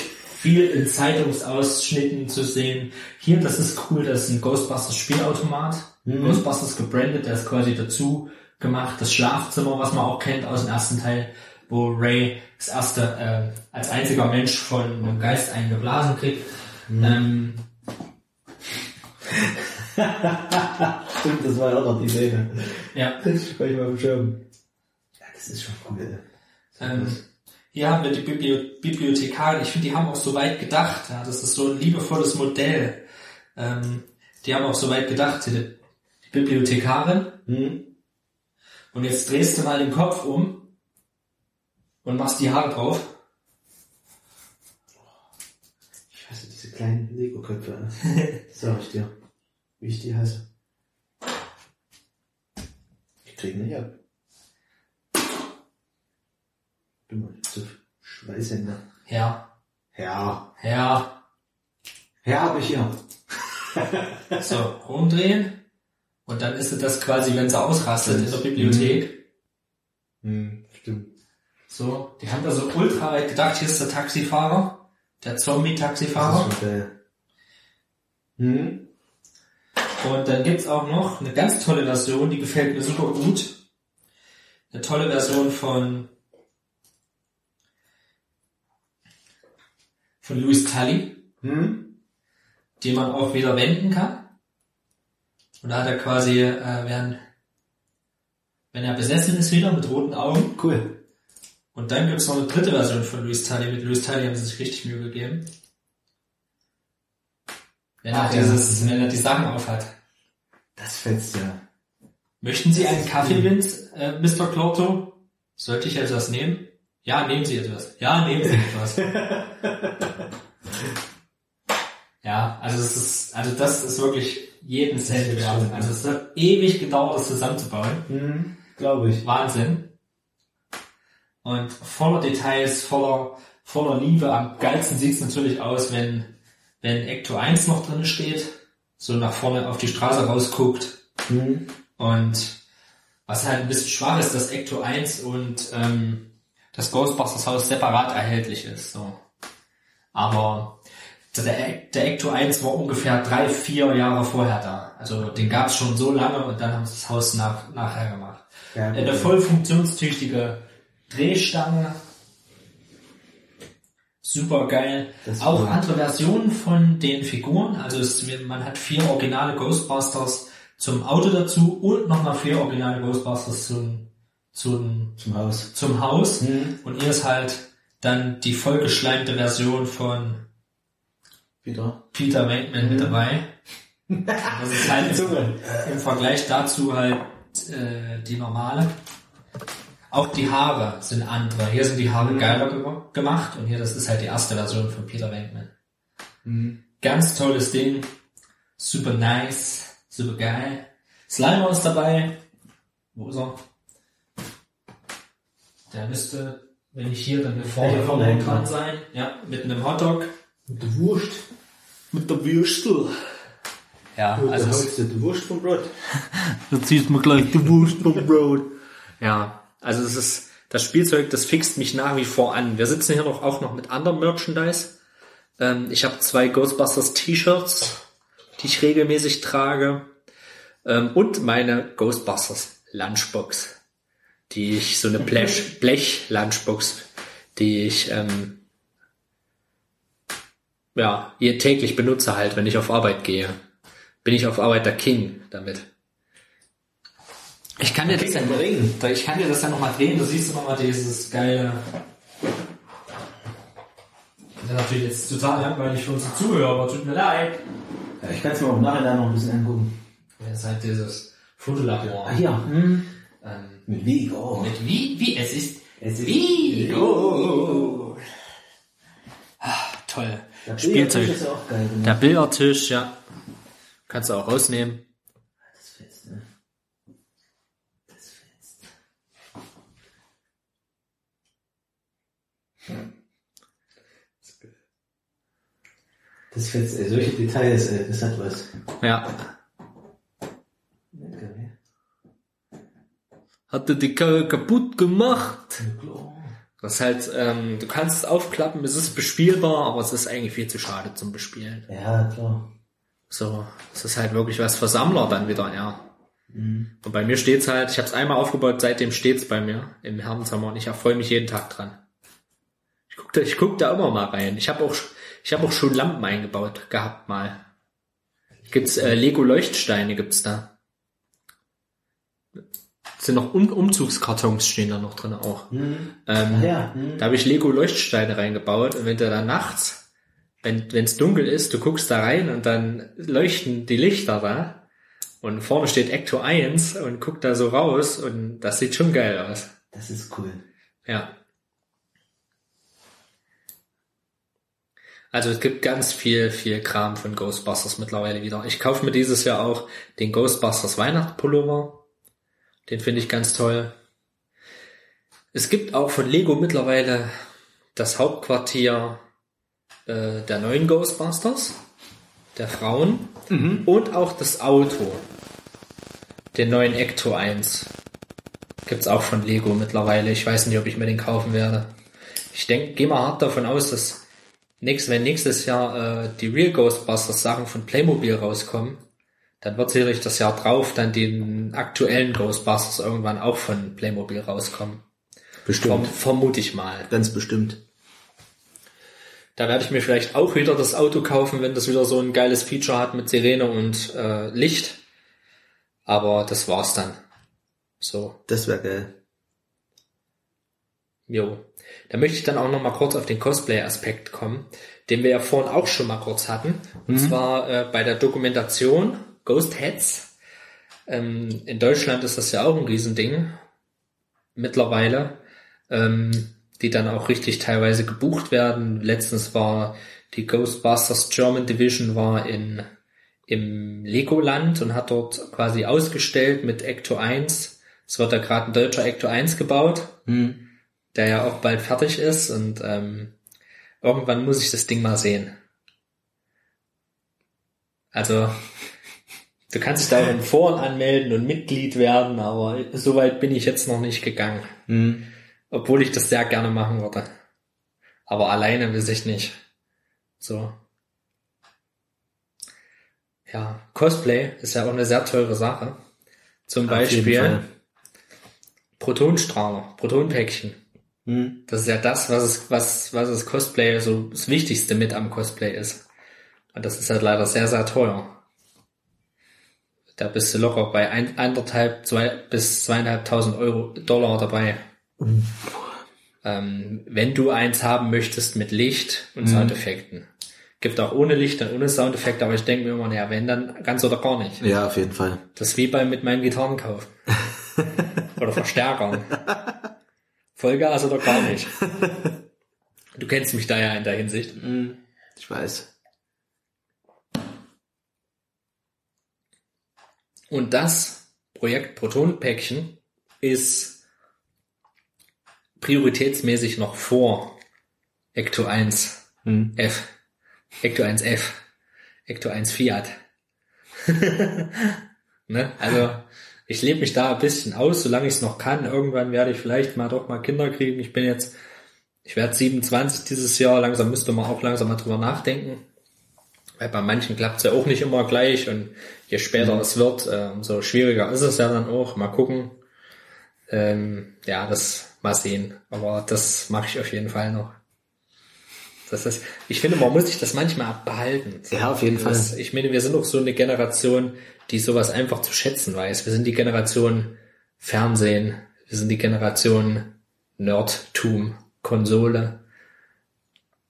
viel in Zeitungsausschnitten zu sehen. Hier, das ist cool, das ist ein Ghostbusters Spielautomat. Ghostbusters gebrandet, der ist quasi dazu gemacht. Das Schlafzimmer, was man auch kennt aus dem ersten Teil, wo Ray das erste äh, als einziger Mensch von einem Geist eingeblasen kriegt. Ähm, Stimmt, das war ja auch noch die Szene. ja, Das spreche ich mal Schirm. Ja, das ist schon cool. Ähm, hier haben wir die Bibli Bibliothekarin. Ich finde, die haben auch so weit gedacht. Ja, das ist so ein liebevolles Modell. Ähm, die haben auch so weit gedacht, die, Bibliothekarin. Hm? Und jetzt drehst du mal den Kopf um und machst die Haare drauf. Ich hasse diese kleinen Lego-Köpfe. Das sag ich dir. Wie ich die hasse. Ich krieg nicht ab. Bin mal zu Schweißhänder. Ja, Ja. ja. Ja, hab ich hier. So, rumdrehen. Und dann ist es das quasi, wenn sie ausrastet in der Bibliothek. Hm, stimmt. So, die haben da so ultra weit gedacht. Hier ist der Taxifahrer. Der Zombie-Taxifahrer. Hm? Und dann gibt's auch noch eine ganz tolle Version, die gefällt mir super gut. Eine tolle Version von von Louis Tully, Hm? die man auch wieder wenden kann. Und da hat er quasi, äh, während, wenn er besessen ist wieder mit roten Augen, Cool. Und dann gibt's noch eine dritte Version von Louis Tully. Mit Louis Tully haben sie sich richtig Mühe gegeben. Wenn er Ach, ja. dieses, wenn er die Sachen aufhat. Das fetzt ja. Möchten Sie einen Kaffee, Vince, äh, Mr. Clorto? Sollte ich etwas nehmen? Ja, nehmen Sie etwas. Ja, nehmen Sie etwas. ja, also es ist, also das ist wirklich jeden Cent wert. Also es hat ewig gedauert, das zusammenzubauen. Hm, Glaube ich. Wahnsinn. Und voller Details, voller, voller Liebe. Am geilsten sieht's natürlich aus, wenn, wenn Ecto 1 noch drin steht, so nach vorne auf die Straße rausguckt. Hm. Und was halt ein bisschen schwach ist, dass Ecto 1 und ähm, das Ghostbusters Haus separat erhältlich ist. So. Aber der, der Ecto 1 war ungefähr drei, vier Jahre vorher da. Also den gab's schon so lange und dann haben sie das Haus nach, nachher gemacht. Ja, Eine gut. voll funktionstüchtige Drehstange. Super geil. Auch cool. andere Versionen von den Figuren. Also es, man hat vier originale Ghostbusters zum Auto dazu und nochmal vier originale Ghostbusters zum, zum, Zum Haus. zum Haus. Mhm. Und hier ist halt dann die vollgeschleimte Version von Wieder. Peter Venkman mit dabei. Das ist halt im, im Vergleich dazu halt äh, die normale. Auch die Haare sind andere. Hier sind die Haare geiler ge gemacht und hier das ist halt die erste Version von Peter Venkman. Mhm. Ganz tolles Ding. Super nice. Super geil. Slimer ist dabei. Wo ist er? Der müsste, wenn ich hier, dann hier vorne, vorne dran sein. Ja, mit einem Hotdog. Mit der Wurst. Mit der Würstel. Ja, Also also da holst du die Wurst vom Brot. Da ziehst mir gleich die Wurst vom Brot. Ja, also es ist, das Spielzeug, das fixt mich nach wie vor an. Wir sitzen hier noch auch noch mit anderem Merchandise. Ähm, ich habe zwei Ghostbusters T-Shirts, die ich regelmäßig trage. Ähm, und meine Ghostbusters Lunchbox, die ich, so eine Blech, Blech Lunchbox, die ich, ähm, ja, hier täglich benutze halt, wenn ich auf Arbeit gehe. Bin ich auf Arbeit der King damit. ich kann dir das the Ring. ich kann dir das ja nochmal drehen, du siehst nochmal dieses geile, das ist natürlich jetzt total langweilig für unsere Zuhörer, aber tut mir leid. Ja, ich kann es mir auch im Nachhinein noch ein bisschen angucken. Das ist halt dieses Fotolabor. Ah ja. Hm. Ähm, Mit Vigo. mit wie, wie, es ist Es ist Vigo. Ah, toll. Der Spielzeug. Ist ja auch geil. gemacht. Der Billardtisch, ja. Kannst du auch rausnehmen. Das fetzt, ne? Das fetzt. Das fetzt, ey. Solche Details, ey. Das hat was. Ja, Hatte die Karre kaputt gemacht. Das ist halt, ähm, du kannst es aufklappen, es ist bespielbar, aber es ist eigentlich viel zu schade zum Bespielen. Ja, klar. So, es ist halt wirklich was für Sammler dann wieder, ja. Mhm. Und bei mir steht's halt, ich habe es einmal aufgebaut, seitdem steht's bei mir im Herrenzimmer und ich erfreue mich jeden Tag dran. Ich guck da, ich guck da immer mal rein. Ich habe auch, ich habe auch schon Lampen eingebaut gehabt mal. Gibt's äh, Lego Leuchtsteine gibt's da. Sind noch um Umzugskartons stehen da noch drin auch. Mhm. Ähm, Ach ja. Mhm. da habe ich Lego Leuchtsteine reingebaut und wenn du dann nachts, wenn es dunkel ist, du guckst da rein und dann leuchten die Lichter da und vorne steht Ecto 1 und guckt da so raus und das sieht schon geil aus. Das ist cool. Ja. Also es gibt ganz viel, viel Kram von Ghostbusters mittlerweile wieder. Ich kaufe mir dieses Jahr auch den Ghostbusters Weihnachtspullover. Den finde ich ganz toll. Es gibt auch von Lego mittlerweile das Hauptquartier äh, der neuen Ghostbusters, der Frauen und auch das Auto, den neuen Ecto 1. Gibt's auch von Lego mittlerweile. Ich weiß nicht, ob ich mir den kaufen werde. Ich denke, gehe mal hart davon aus, dass nächst, wenn nächstes Jahr äh, die Real Ghostbusters Sachen von Playmobil rauskommen, dann wird sicherlich das Jahr drauf dann den aktuellen Ghostbusters irgendwann auch von Playmobil rauskommen. Verm vermute ich mal. Ganz bestimmt. Da werde ich mir vielleicht auch wieder das Auto kaufen, wenn das wieder so ein geiles Feature hat mit Sirene und äh, Licht. Aber das war's dann. So. Das wäre geil. Jo. Da möchte ich dann auch noch mal kurz auf den Cosplay-Aspekt kommen, den wir ja vorhin auch schon mal kurz hatten. Und zwar äh, bei der Dokumentation Ghost Heads. Ähm, in Deutschland ist das ja auch ein Riesending mittlerweile, ähm, die dann auch richtig teilweise gebucht werden. Letztens war die Ghostbusters German Division war in im Legoland und hat dort quasi ausgestellt mit Ecto 1. Es wird da gerade ein deutscher Ecto 1 gebaut, der ja auch bald fertig ist und ähm, irgendwann muss ich das Ding mal sehen. Also du kannst dich da in Foren anmelden und Mitglied werden, aber so weit bin ich jetzt noch nicht gegangen. Obwohl ich das sehr gerne machen würde. Aber alleine will ich nicht. So. Ja, Cosplay ist ja auch eine sehr teure Sache. Zum Auf Beispiel. Protonstrahler, Protonpäckchen. Hm. Das ist ja das, was es, was, was das Cosplay so das Wichtigste mit am Cosplay ist. Und das ist halt leider sehr, sehr teuer. Da bist du locker bei ein, anderthalb, zwei bis zweieinhalbtausend Euro Dollar dabei. Ähm, wenn du eins haben möchtest mit Licht und Soundeffekten. Gibt auch ohne Licht und ohne Soundeffekte, aber ich denke mir immer, naja, wenn dann ganz oder gar nicht. Ja, auf jeden Fall. Das ist wie bei mit meinen Gitarrenkauf. oder Verstärkern. Vollgas oder gar nicht. Du kennst mich da ja in der Hinsicht. Ich weiß. Und das Projekt Protonpäckchen ist prioritätsmäßig noch vor Ecto 1 F. Ecto 1 F. Ecto 1 Fiat. ne? Also ich lebe mich da ein bisschen aus, solange ich es noch kann. Irgendwann werde ich vielleicht mal doch mal Kinder kriegen. Ich bin jetzt, ich werde 27 dieses Jahr. Langsam müsste man auch langsam mal drüber nachdenken. Weil bei manchen klappt es ja auch nicht immer gleich und je später es wird, äh, umso schwieriger ist es ja dann auch. Mal gucken. Ähm, ja, das mal sehen. Aber das mache ich auf jeden Fall noch. Das ist, ich finde, man muss sich das manchmal behalten. Ja, auf jeden Das- Fall. Ich meine, wir sind auch so eine Generation, die sowas einfach zu schätzen weiß. Wir sind die Generation Fernsehen. Wir sind die Generation Nerdtum, Konsole.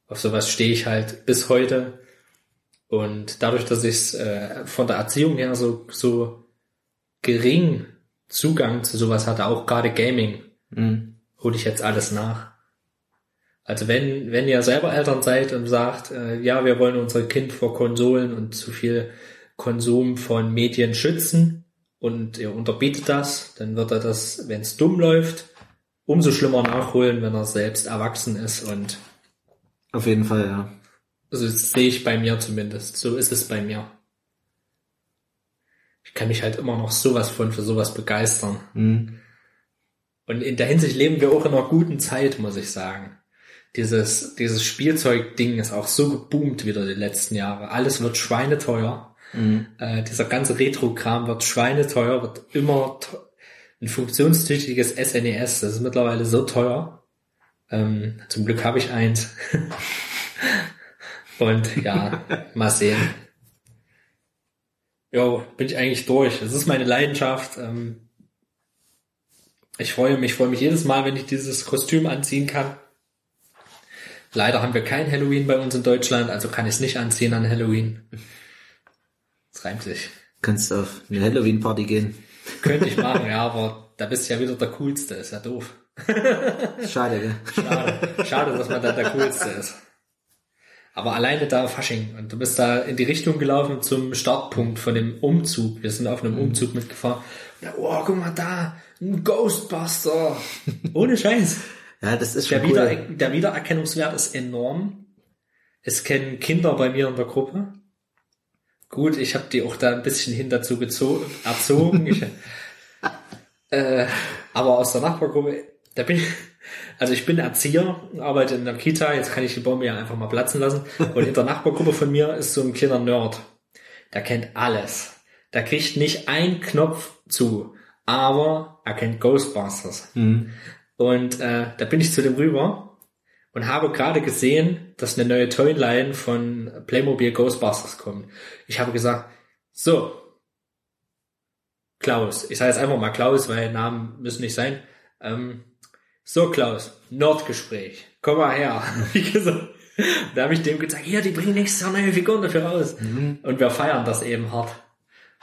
Auf sowas stehe ich halt bis heute. Und dadurch, dass ich äh, von der Erziehung her so, so gering Zugang zu sowas hatte, auch gerade Gaming, hole ich jetzt alles nach. Also wenn, wenn ihr selber Eltern seid und sagt, äh, ja, wir wollen unser Kind vor Konsolen und zu viel Konsum von Medien schützen und ihr unterbietet das, dann wird er das, wenn es dumm läuft, umso schlimmer nachholen, wenn er selbst erwachsen ist und Auf jeden Fall, ja. Also das sehe ich bei mir zumindest. So ist es bei mir. Ich kann mich halt immer noch sowas von für sowas begeistern. Und in der Hinsicht leben wir auch in einer guten Zeit, muss ich sagen. Dieses, dieses Spielzeug-Ding ist auch so geboomt wieder die letzten Jahre. Alles wird schweineteuer. Äh, dieser ganze Retro-Kram wird schweineteuer, wird immer ein funktionstüchtiges SNES. Das ist mittlerweile so teuer. Ähm, zum Glück habe ich eins. Und ja, mal sehen. Jo, bin ich eigentlich durch. Das ist meine Leidenschaft. Ähm, ich freue mich, freue mich jedes Mal, wenn ich dieses Kostüm anziehen kann. Leider haben wir kein Halloween bei uns in Deutschland, also kann ich es nicht anziehen an Halloween. Das reimt sich. Kannst auf eine Halloween-Party gehen. Könnte ich machen, ja, aber da bist du ja wieder der Coolste, ist ja doof. Schade, gell? Schade, schade, dass man da der Coolste ist. Aber alleine da Fasching und du bist da in die Richtung gelaufen zum Startpunkt von dem Umzug. Wir sind auf einem Umzug mitgefahren. Ja, oh, guck mal da, ein Ghostbuster. Ohne Scheiß. Ja, das ist Der, schon Wieder, cool. der Wiedererkennungswert ist enorm. Es kennen Kinder bei mir in der Gruppe. Gut, ich habe die auch da ein bisschen hin dazu gezo- erzogen. ich, äh, aber aus der Nachbargruppe, da bin ich, also ich bin Erzieher, arbeite in der Kita, jetzt kann ich die Bombe ja einfach mal platzen lassen. Und in der Nachbargruppe von mir ist so ein kleiner Nerd. Der kennt alles. Der kriegt nicht einen Knopf zu, aber er kennt Ghostbusters. Und äh, da bin ich zu dem rüber und habe gerade gesehen, dass eine neue Toyline von Playmobil Ghostbusters kommt. Ich habe gesagt, so, Klaus, ich sage jetzt einfach mal Klaus, weil Namen müssen nicht sein. Ähm, so Klaus, Nordgespräch, komm mal her. Wie gesagt, da habe ich dem gesagt, hier, die bringen nächstes Jahr neue Figuren dafür raus. Und wir feiern das eben hart.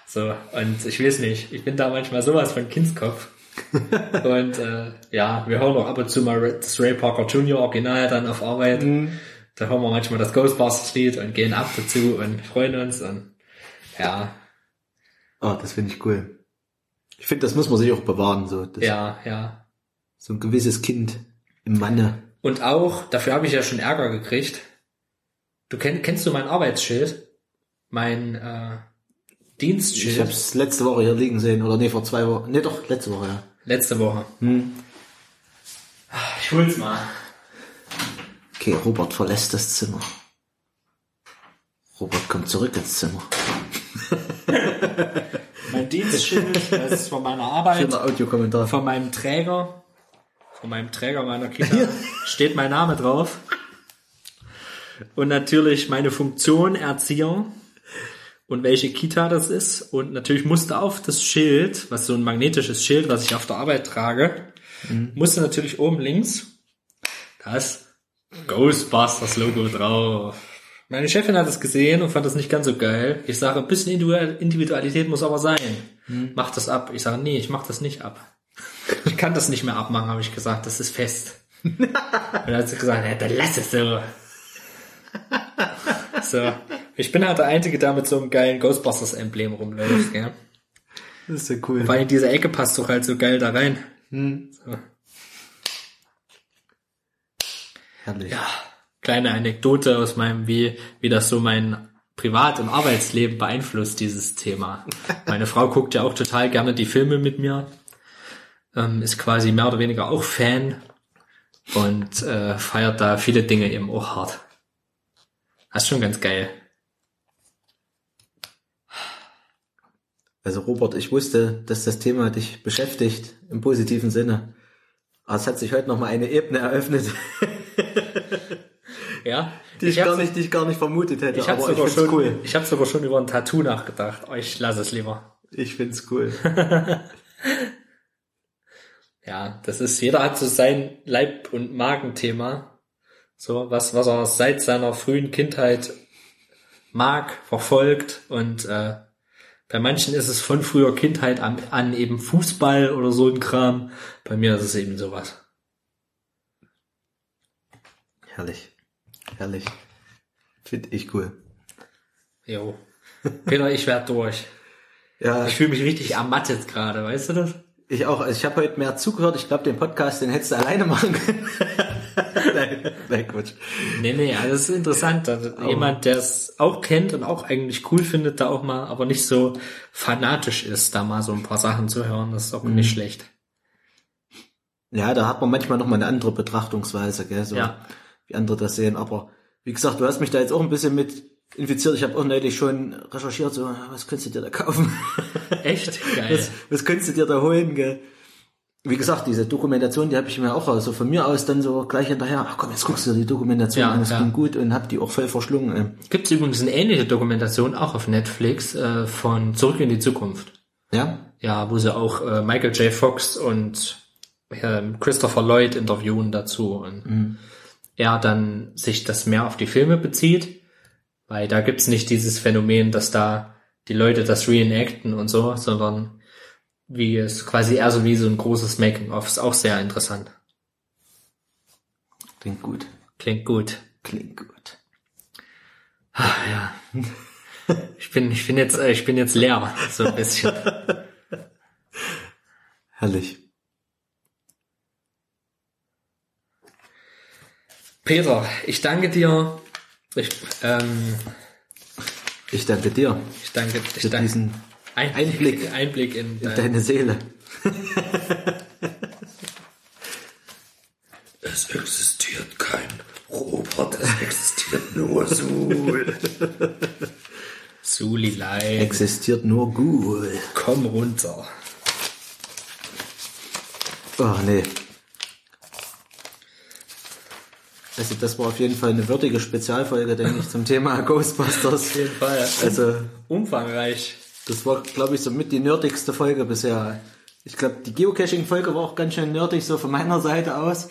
So, und ich weiß nicht, ich bin da manchmal sowas von Kindskopf. und äh, ja, wir hören auch ab und zu mal das Ray Parker Jr. Original dann auf Arbeit. Da hören wir manchmal das Ghostbusters Lied und gehen ab dazu und freuen uns und ja, Oh, das finde ich cool. Ich finde, das muss man sich auch bewahren, so. Das, ja, ja. So ein gewisses Kind im Manne. Und auch, dafür habe ich ja schon Ärger gekriegt. Du kenn, kennst du mein Arbeitsschild? Mein äh, Dienstschild? Ich habe es letzte Woche hier liegen sehen, oder nee, vor zwei Wochen. Nee, doch, letzte Woche, ja. Letzte Woche. Ich hol's mal. Okay, Robert verlässt das Zimmer. Robert kommt zurück ins Zimmer. Mein Dienstschild, das ist von meiner Arbeit, Schöner Audiokommentar. von meinem Träger, von meinem Träger meiner Kita, steht mein Name drauf. Und natürlich meine Funktion Erzieher und welche Kita das ist. Und natürlich musste auf das Schild, was so ein magnetisches Schild, was ich auf der Arbeit trage, musste natürlich oben links das Ghostbusters Logo drauf. Meine Chefin hat es gesehen und fand das nicht ganz so geil. Ich sage, ein bisschen Individual- Individualität muss aber sein. Mach das ab. Ich sage, nee, ich mach das nicht ab. Ich kann das nicht mehr abmachen, habe ich gesagt. Das ist fest. Und dann hat sie gesagt, ja, dann lass es so. So. Ich bin halt der Einzige, der mit so einem geilen Ghostbusters-Emblem rumläuft, ja. Das ist ja cool. Weil diese Ecke passt doch halt so geil da rein. So. Herrlich. Ja, kleine Anekdote aus meinem, wie, wie das so mein Privat- und Arbeitsleben beeinflusst, dieses Thema. Meine Frau guckt ja auch total gerne die Filme mit mir, ähm, ist quasi mehr oder weniger auch Fan und äh, feiert da viele Dinge eben auch hart. Das ist schon ganz geil. Also Robert, ich wusste, dass das Thema dich beschäftigt, im positiven Sinne. Aber es hat sich heute nochmal eine Ebene eröffnet, Ja, die ich, hab gar nicht, die ich gar nicht vermutet hätte. Ich habe aber sogar ich schon, cool. ich habe sogar schon über ein Tattoo nachgedacht. Oh, ich lasse es lieber. Ich find's cool. Ja, das ist, jeder hat so sein Leib- und Magenthema. So, was, was er seit seiner frühen Kindheit mag, verfolgt und äh, bei manchen ist es von früher Kindheit an, an eben Fußball oder so ein Kram. Bei mir ist es eben sowas. Herrlich. Herrlich. Finde ich cool. Jo. Peter, ich werd durch. Ja, Ich fühle mich richtig ermattet gerade, weißt du das? Ich auch. Also ich habe heute mehr zugehört. Ich glaube, den Podcast, den hättest du alleine machen können. nein, nein, Quatsch. Nee, nee, also das ist interessant. dass Jemand, der es auch kennt und auch eigentlich cool findet, da auch mal, aber nicht so fanatisch ist, da mal so ein paar Sachen zu hören, das ist auch nicht schlecht. Ja, da hat man manchmal noch mal eine andere Betrachtungsweise, gell? So, Ja. wie andere das sehen. Aber wie gesagt, du hast mich da jetzt auch ein bisschen mit infiziert. Ich habe auch neulich schon recherchiert, so, was könntest du dir da kaufen? Echt geil. was, was könntest du dir da holen, gell? Wie gesagt, diese Dokumentation, die habe ich mir auch so von mir aus dann so gleich hinterher, ach komm, jetzt guckst du dir die Dokumentation Ja, an, das ja. klingt gut und hab die auch voll verschlungen. ey. Gibt es übrigens eine ähnliche Dokumentation auch auf Netflix äh, von Zurück in die Zukunft. Ja? Ja, wo sie auch äh, Michael J. Fox und ähm, Christopher Lloyd interviewen dazu und er dann sich das mehr auf die Filme bezieht, weil da gibt's nicht dieses Phänomen, dass da die Leute das reenacten und so, sondern wie es quasi eher so wie so ein großes Making-of. Ist auch sehr interessant. Klingt gut. Klingt gut. Klingt gut. Ah, ja. Ich bin, ich bin jetzt, äh, ich bin jetzt leer, so ein bisschen. Herrlich. Peter, ich danke dir. Ich, ähm, Ich danke dir ich danke, ich für danke. diesen Einblick, Einblick in, in dein, deine Seele. Es existiert kein Robert, es existiert nur Sul. Sulilein, Existiert nur Ghoul. komm runter. Oh, nee. Also das war auf jeden Fall eine würdige Spezialfolge, denke ich, zum Thema Ghostbusters. Auf jeden Fall. Also Umfangreich. das war, glaube ich, somit die nerdigste Folge bisher. Ich glaube, die Geocaching-Folge war auch ganz schön nerdig, so von meiner Seite aus.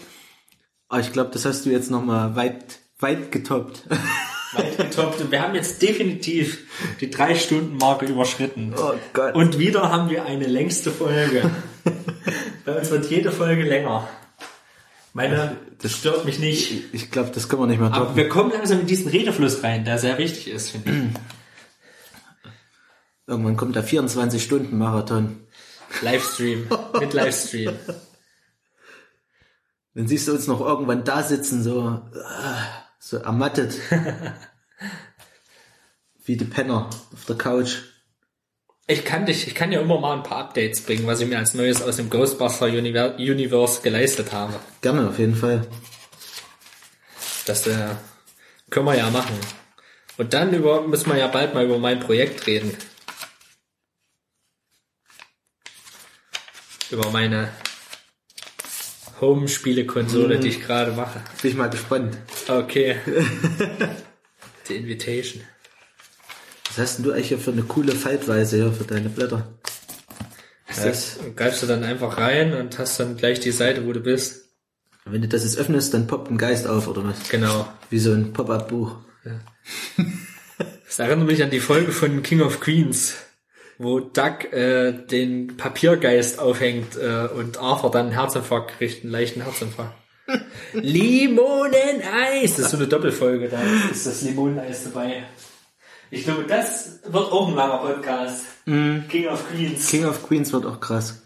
Aber ich glaube, das hast du jetzt nochmal weit, weit getoppt. Weit getoppt. Und wir haben jetzt definitiv die drei Stunden Marke überschritten. Oh Gott. Und wieder haben wir eine längste Folge. Bei uns wird jede Folge länger. Meine, das stört mich nicht. Ich glaube, das können wir nicht mehr Aber toppen. wir kommen langsam in diesen Redefluss rein, der sehr wichtig ist, finde ich. Irgendwann kommt der 24-Stunden-Marathon. Livestream. Mit Livestream. Dann siehst du uns noch irgendwann da sitzen, so, ah, so ermattet. Wie die Penner auf der Couch. Ich kann dich, ich kann ja immer mal ein paar Updates bringen, was ich mir als Neues aus dem Ghostbuster Univer- Universe geleistet habe. Gerne, auf jeden Fall. Das äh, können wir ja machen. Und dann über, müssen wir ja bald mal über mein Projekt reden. Über meine Home-Spiele-Konsole, die ich gerade mache. Bin ich mal gespannt. Okay. Die Invitation. Was hast denn du eigentlich hier für eine coole Faltweise hier für deine Blätter? Das greifst du dann einfach rein und hast dann gleich die Seite, wo du bist. Wenn du das jetzt öffnest, dann poppt ein Geist auf, oder was? Genau. Wie so ein Pop-Up-Buch. Das erinnert mich an die Folge von King of Queens, wo Doug äh, den Papiergeist aufhängt äh, und Arthur dann einen Herzinfarkt kriegt, einen leichten Herzinfarkt. Limoneneis! Das ist so eine Doppelfolge, da ist das Limoneneis dabei. Ich glaube, das wird auch ein langer Podcast. King of Queens. King of Queens wird auch krass.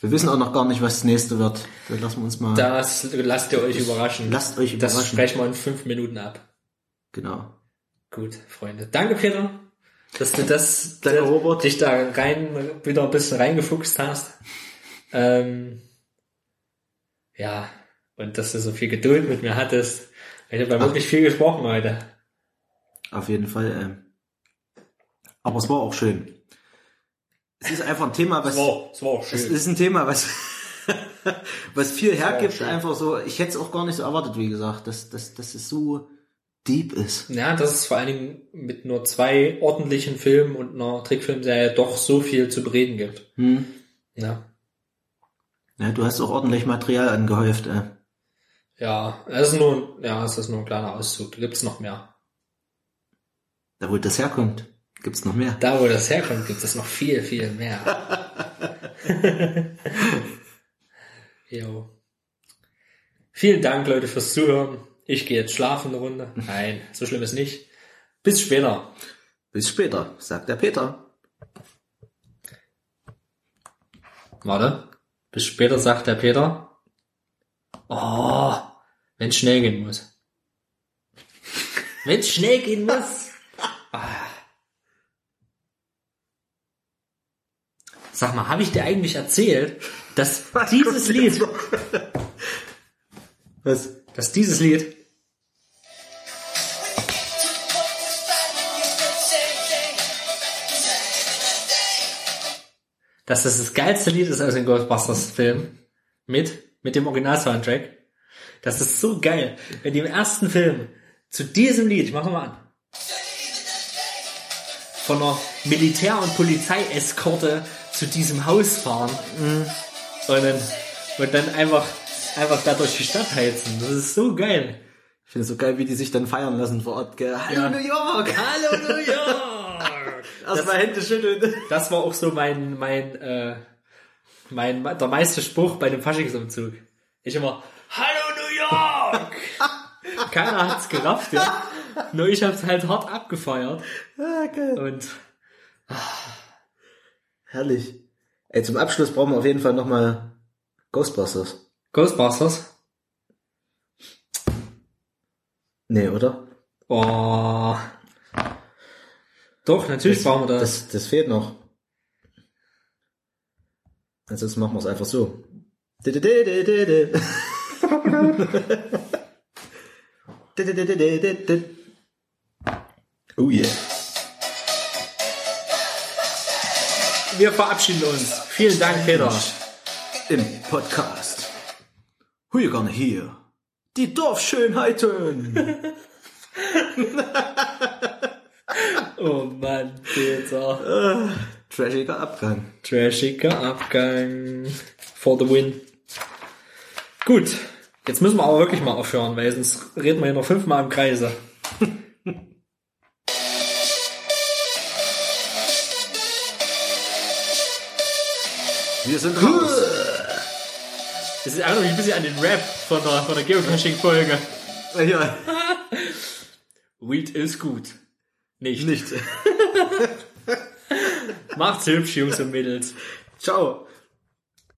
Wir wissen auch noch gar nicht, was das nächste wird. Da lassen wir uns mal. Das lasst ihr euch überraschen. Lasst euch Das überraschen. sprechen wir in fünf Minuten ab. Genau. Gut, Freunde. Danke, Peter, dass du das, Danke, dass Robert. dich da rein, wieder ein bisschen reingefuchst hast. Ähm, ja, und dass du so viel Geduld mit mir hattest. Ich habe ja wirklich viel gesprochen heute. Auf jeden Fall. Ähm. Aber es war auch schön. Es ist einfach ein Thema, was. Es war, es war auch Es schön. ist ein Thema, was, was viel hergibt, einfach so. Ich hätte es auch gar nicht so erwartet, wie gesagt, dass, dass, dass es so deep ist. Ja, dass es vor allen Dingen mit nur zwei ordentlichen Filmen und einer Trickfilmserie doch so viel zu bereden gibt. Hm. Ja. Ja, du hast auch ordentlich Material angehäuft. Äh. Ja, es ist nur, ja, es ist nur ein kleiner Auszug. Da gibt's noch mehr. Da, wo das herkommt, gibt's noch mehr. Da, wo das herkommt, gibt es noch viel, viel mehr. jo. Vielen Dank, Leute, fürs Zuhören. Ich gehe jetzt schlafen eine Runde. Nein, so schlimm ist nicht. Bis später. Bis später, sagt der Peter. Warte. Bis später, sagt der Peter. Oh, wenn es schnell gehen muss. Wenn es schnell gehen muss. Ah. Sag mal, habe ich dir eigentlich erzählt, dass dieses Lied, Was? dass dieses Lied dass das das geilste Lied ist aus dem Ghostbusters Film mit mit dem Original Soundtrack. Das ist so geil, wenn die im ersten Film zu diesem Lied, ich mach mal an, von einer Militär- und Polizeieskorte zu diesem Haus fahren und dann und dann einfach einfach da durch die Stadt heizen. Das ist so geil. Ich finde es so geil, wie die sich dann feiern lassen vor Ort. Gell? Hallo Ja. New York! Hallo New York. Erstmal Hände schütteln. Das war auch so mein, mein, äh, mein, der meiste Spruch bei dem Faschingsumzug. Ich immer, Hallo New York! Keiner hat's gerafft, ja. Nur ich hab's halt hart abgefeiert. Ah, geil. Und Herrlich. Ey, zum Abschluss brauchen wir auf jeden Fall nochmal Ghostbusters. Ghostbusters. Nee, oder? Oh. Doch, natürlich brauchen wir das. Das, das fehlt noch. Ansonsten machen wir es einfach so. Oh yeah. Wir verabschieden uns. Vielen Dank, Peter. Im Podcast. Who you gonna hear? Die Dorfschönheiten. Oh Mann, Peter. Trashiger Abgang. Trashiger Abgang for the win. Gut, jetzt müssen wir aber wirklich mal aufhören, weil sonst reden wir hier noch fünfmal im Kreise. Wir sind raus. Das erinnert mich ein bisschen an den Rap von der, von der Geocaching-Folge. Ja, Weed ist gut. Nicht. nicht. Macht's hübsch, Jungs und Mädels. Ciao.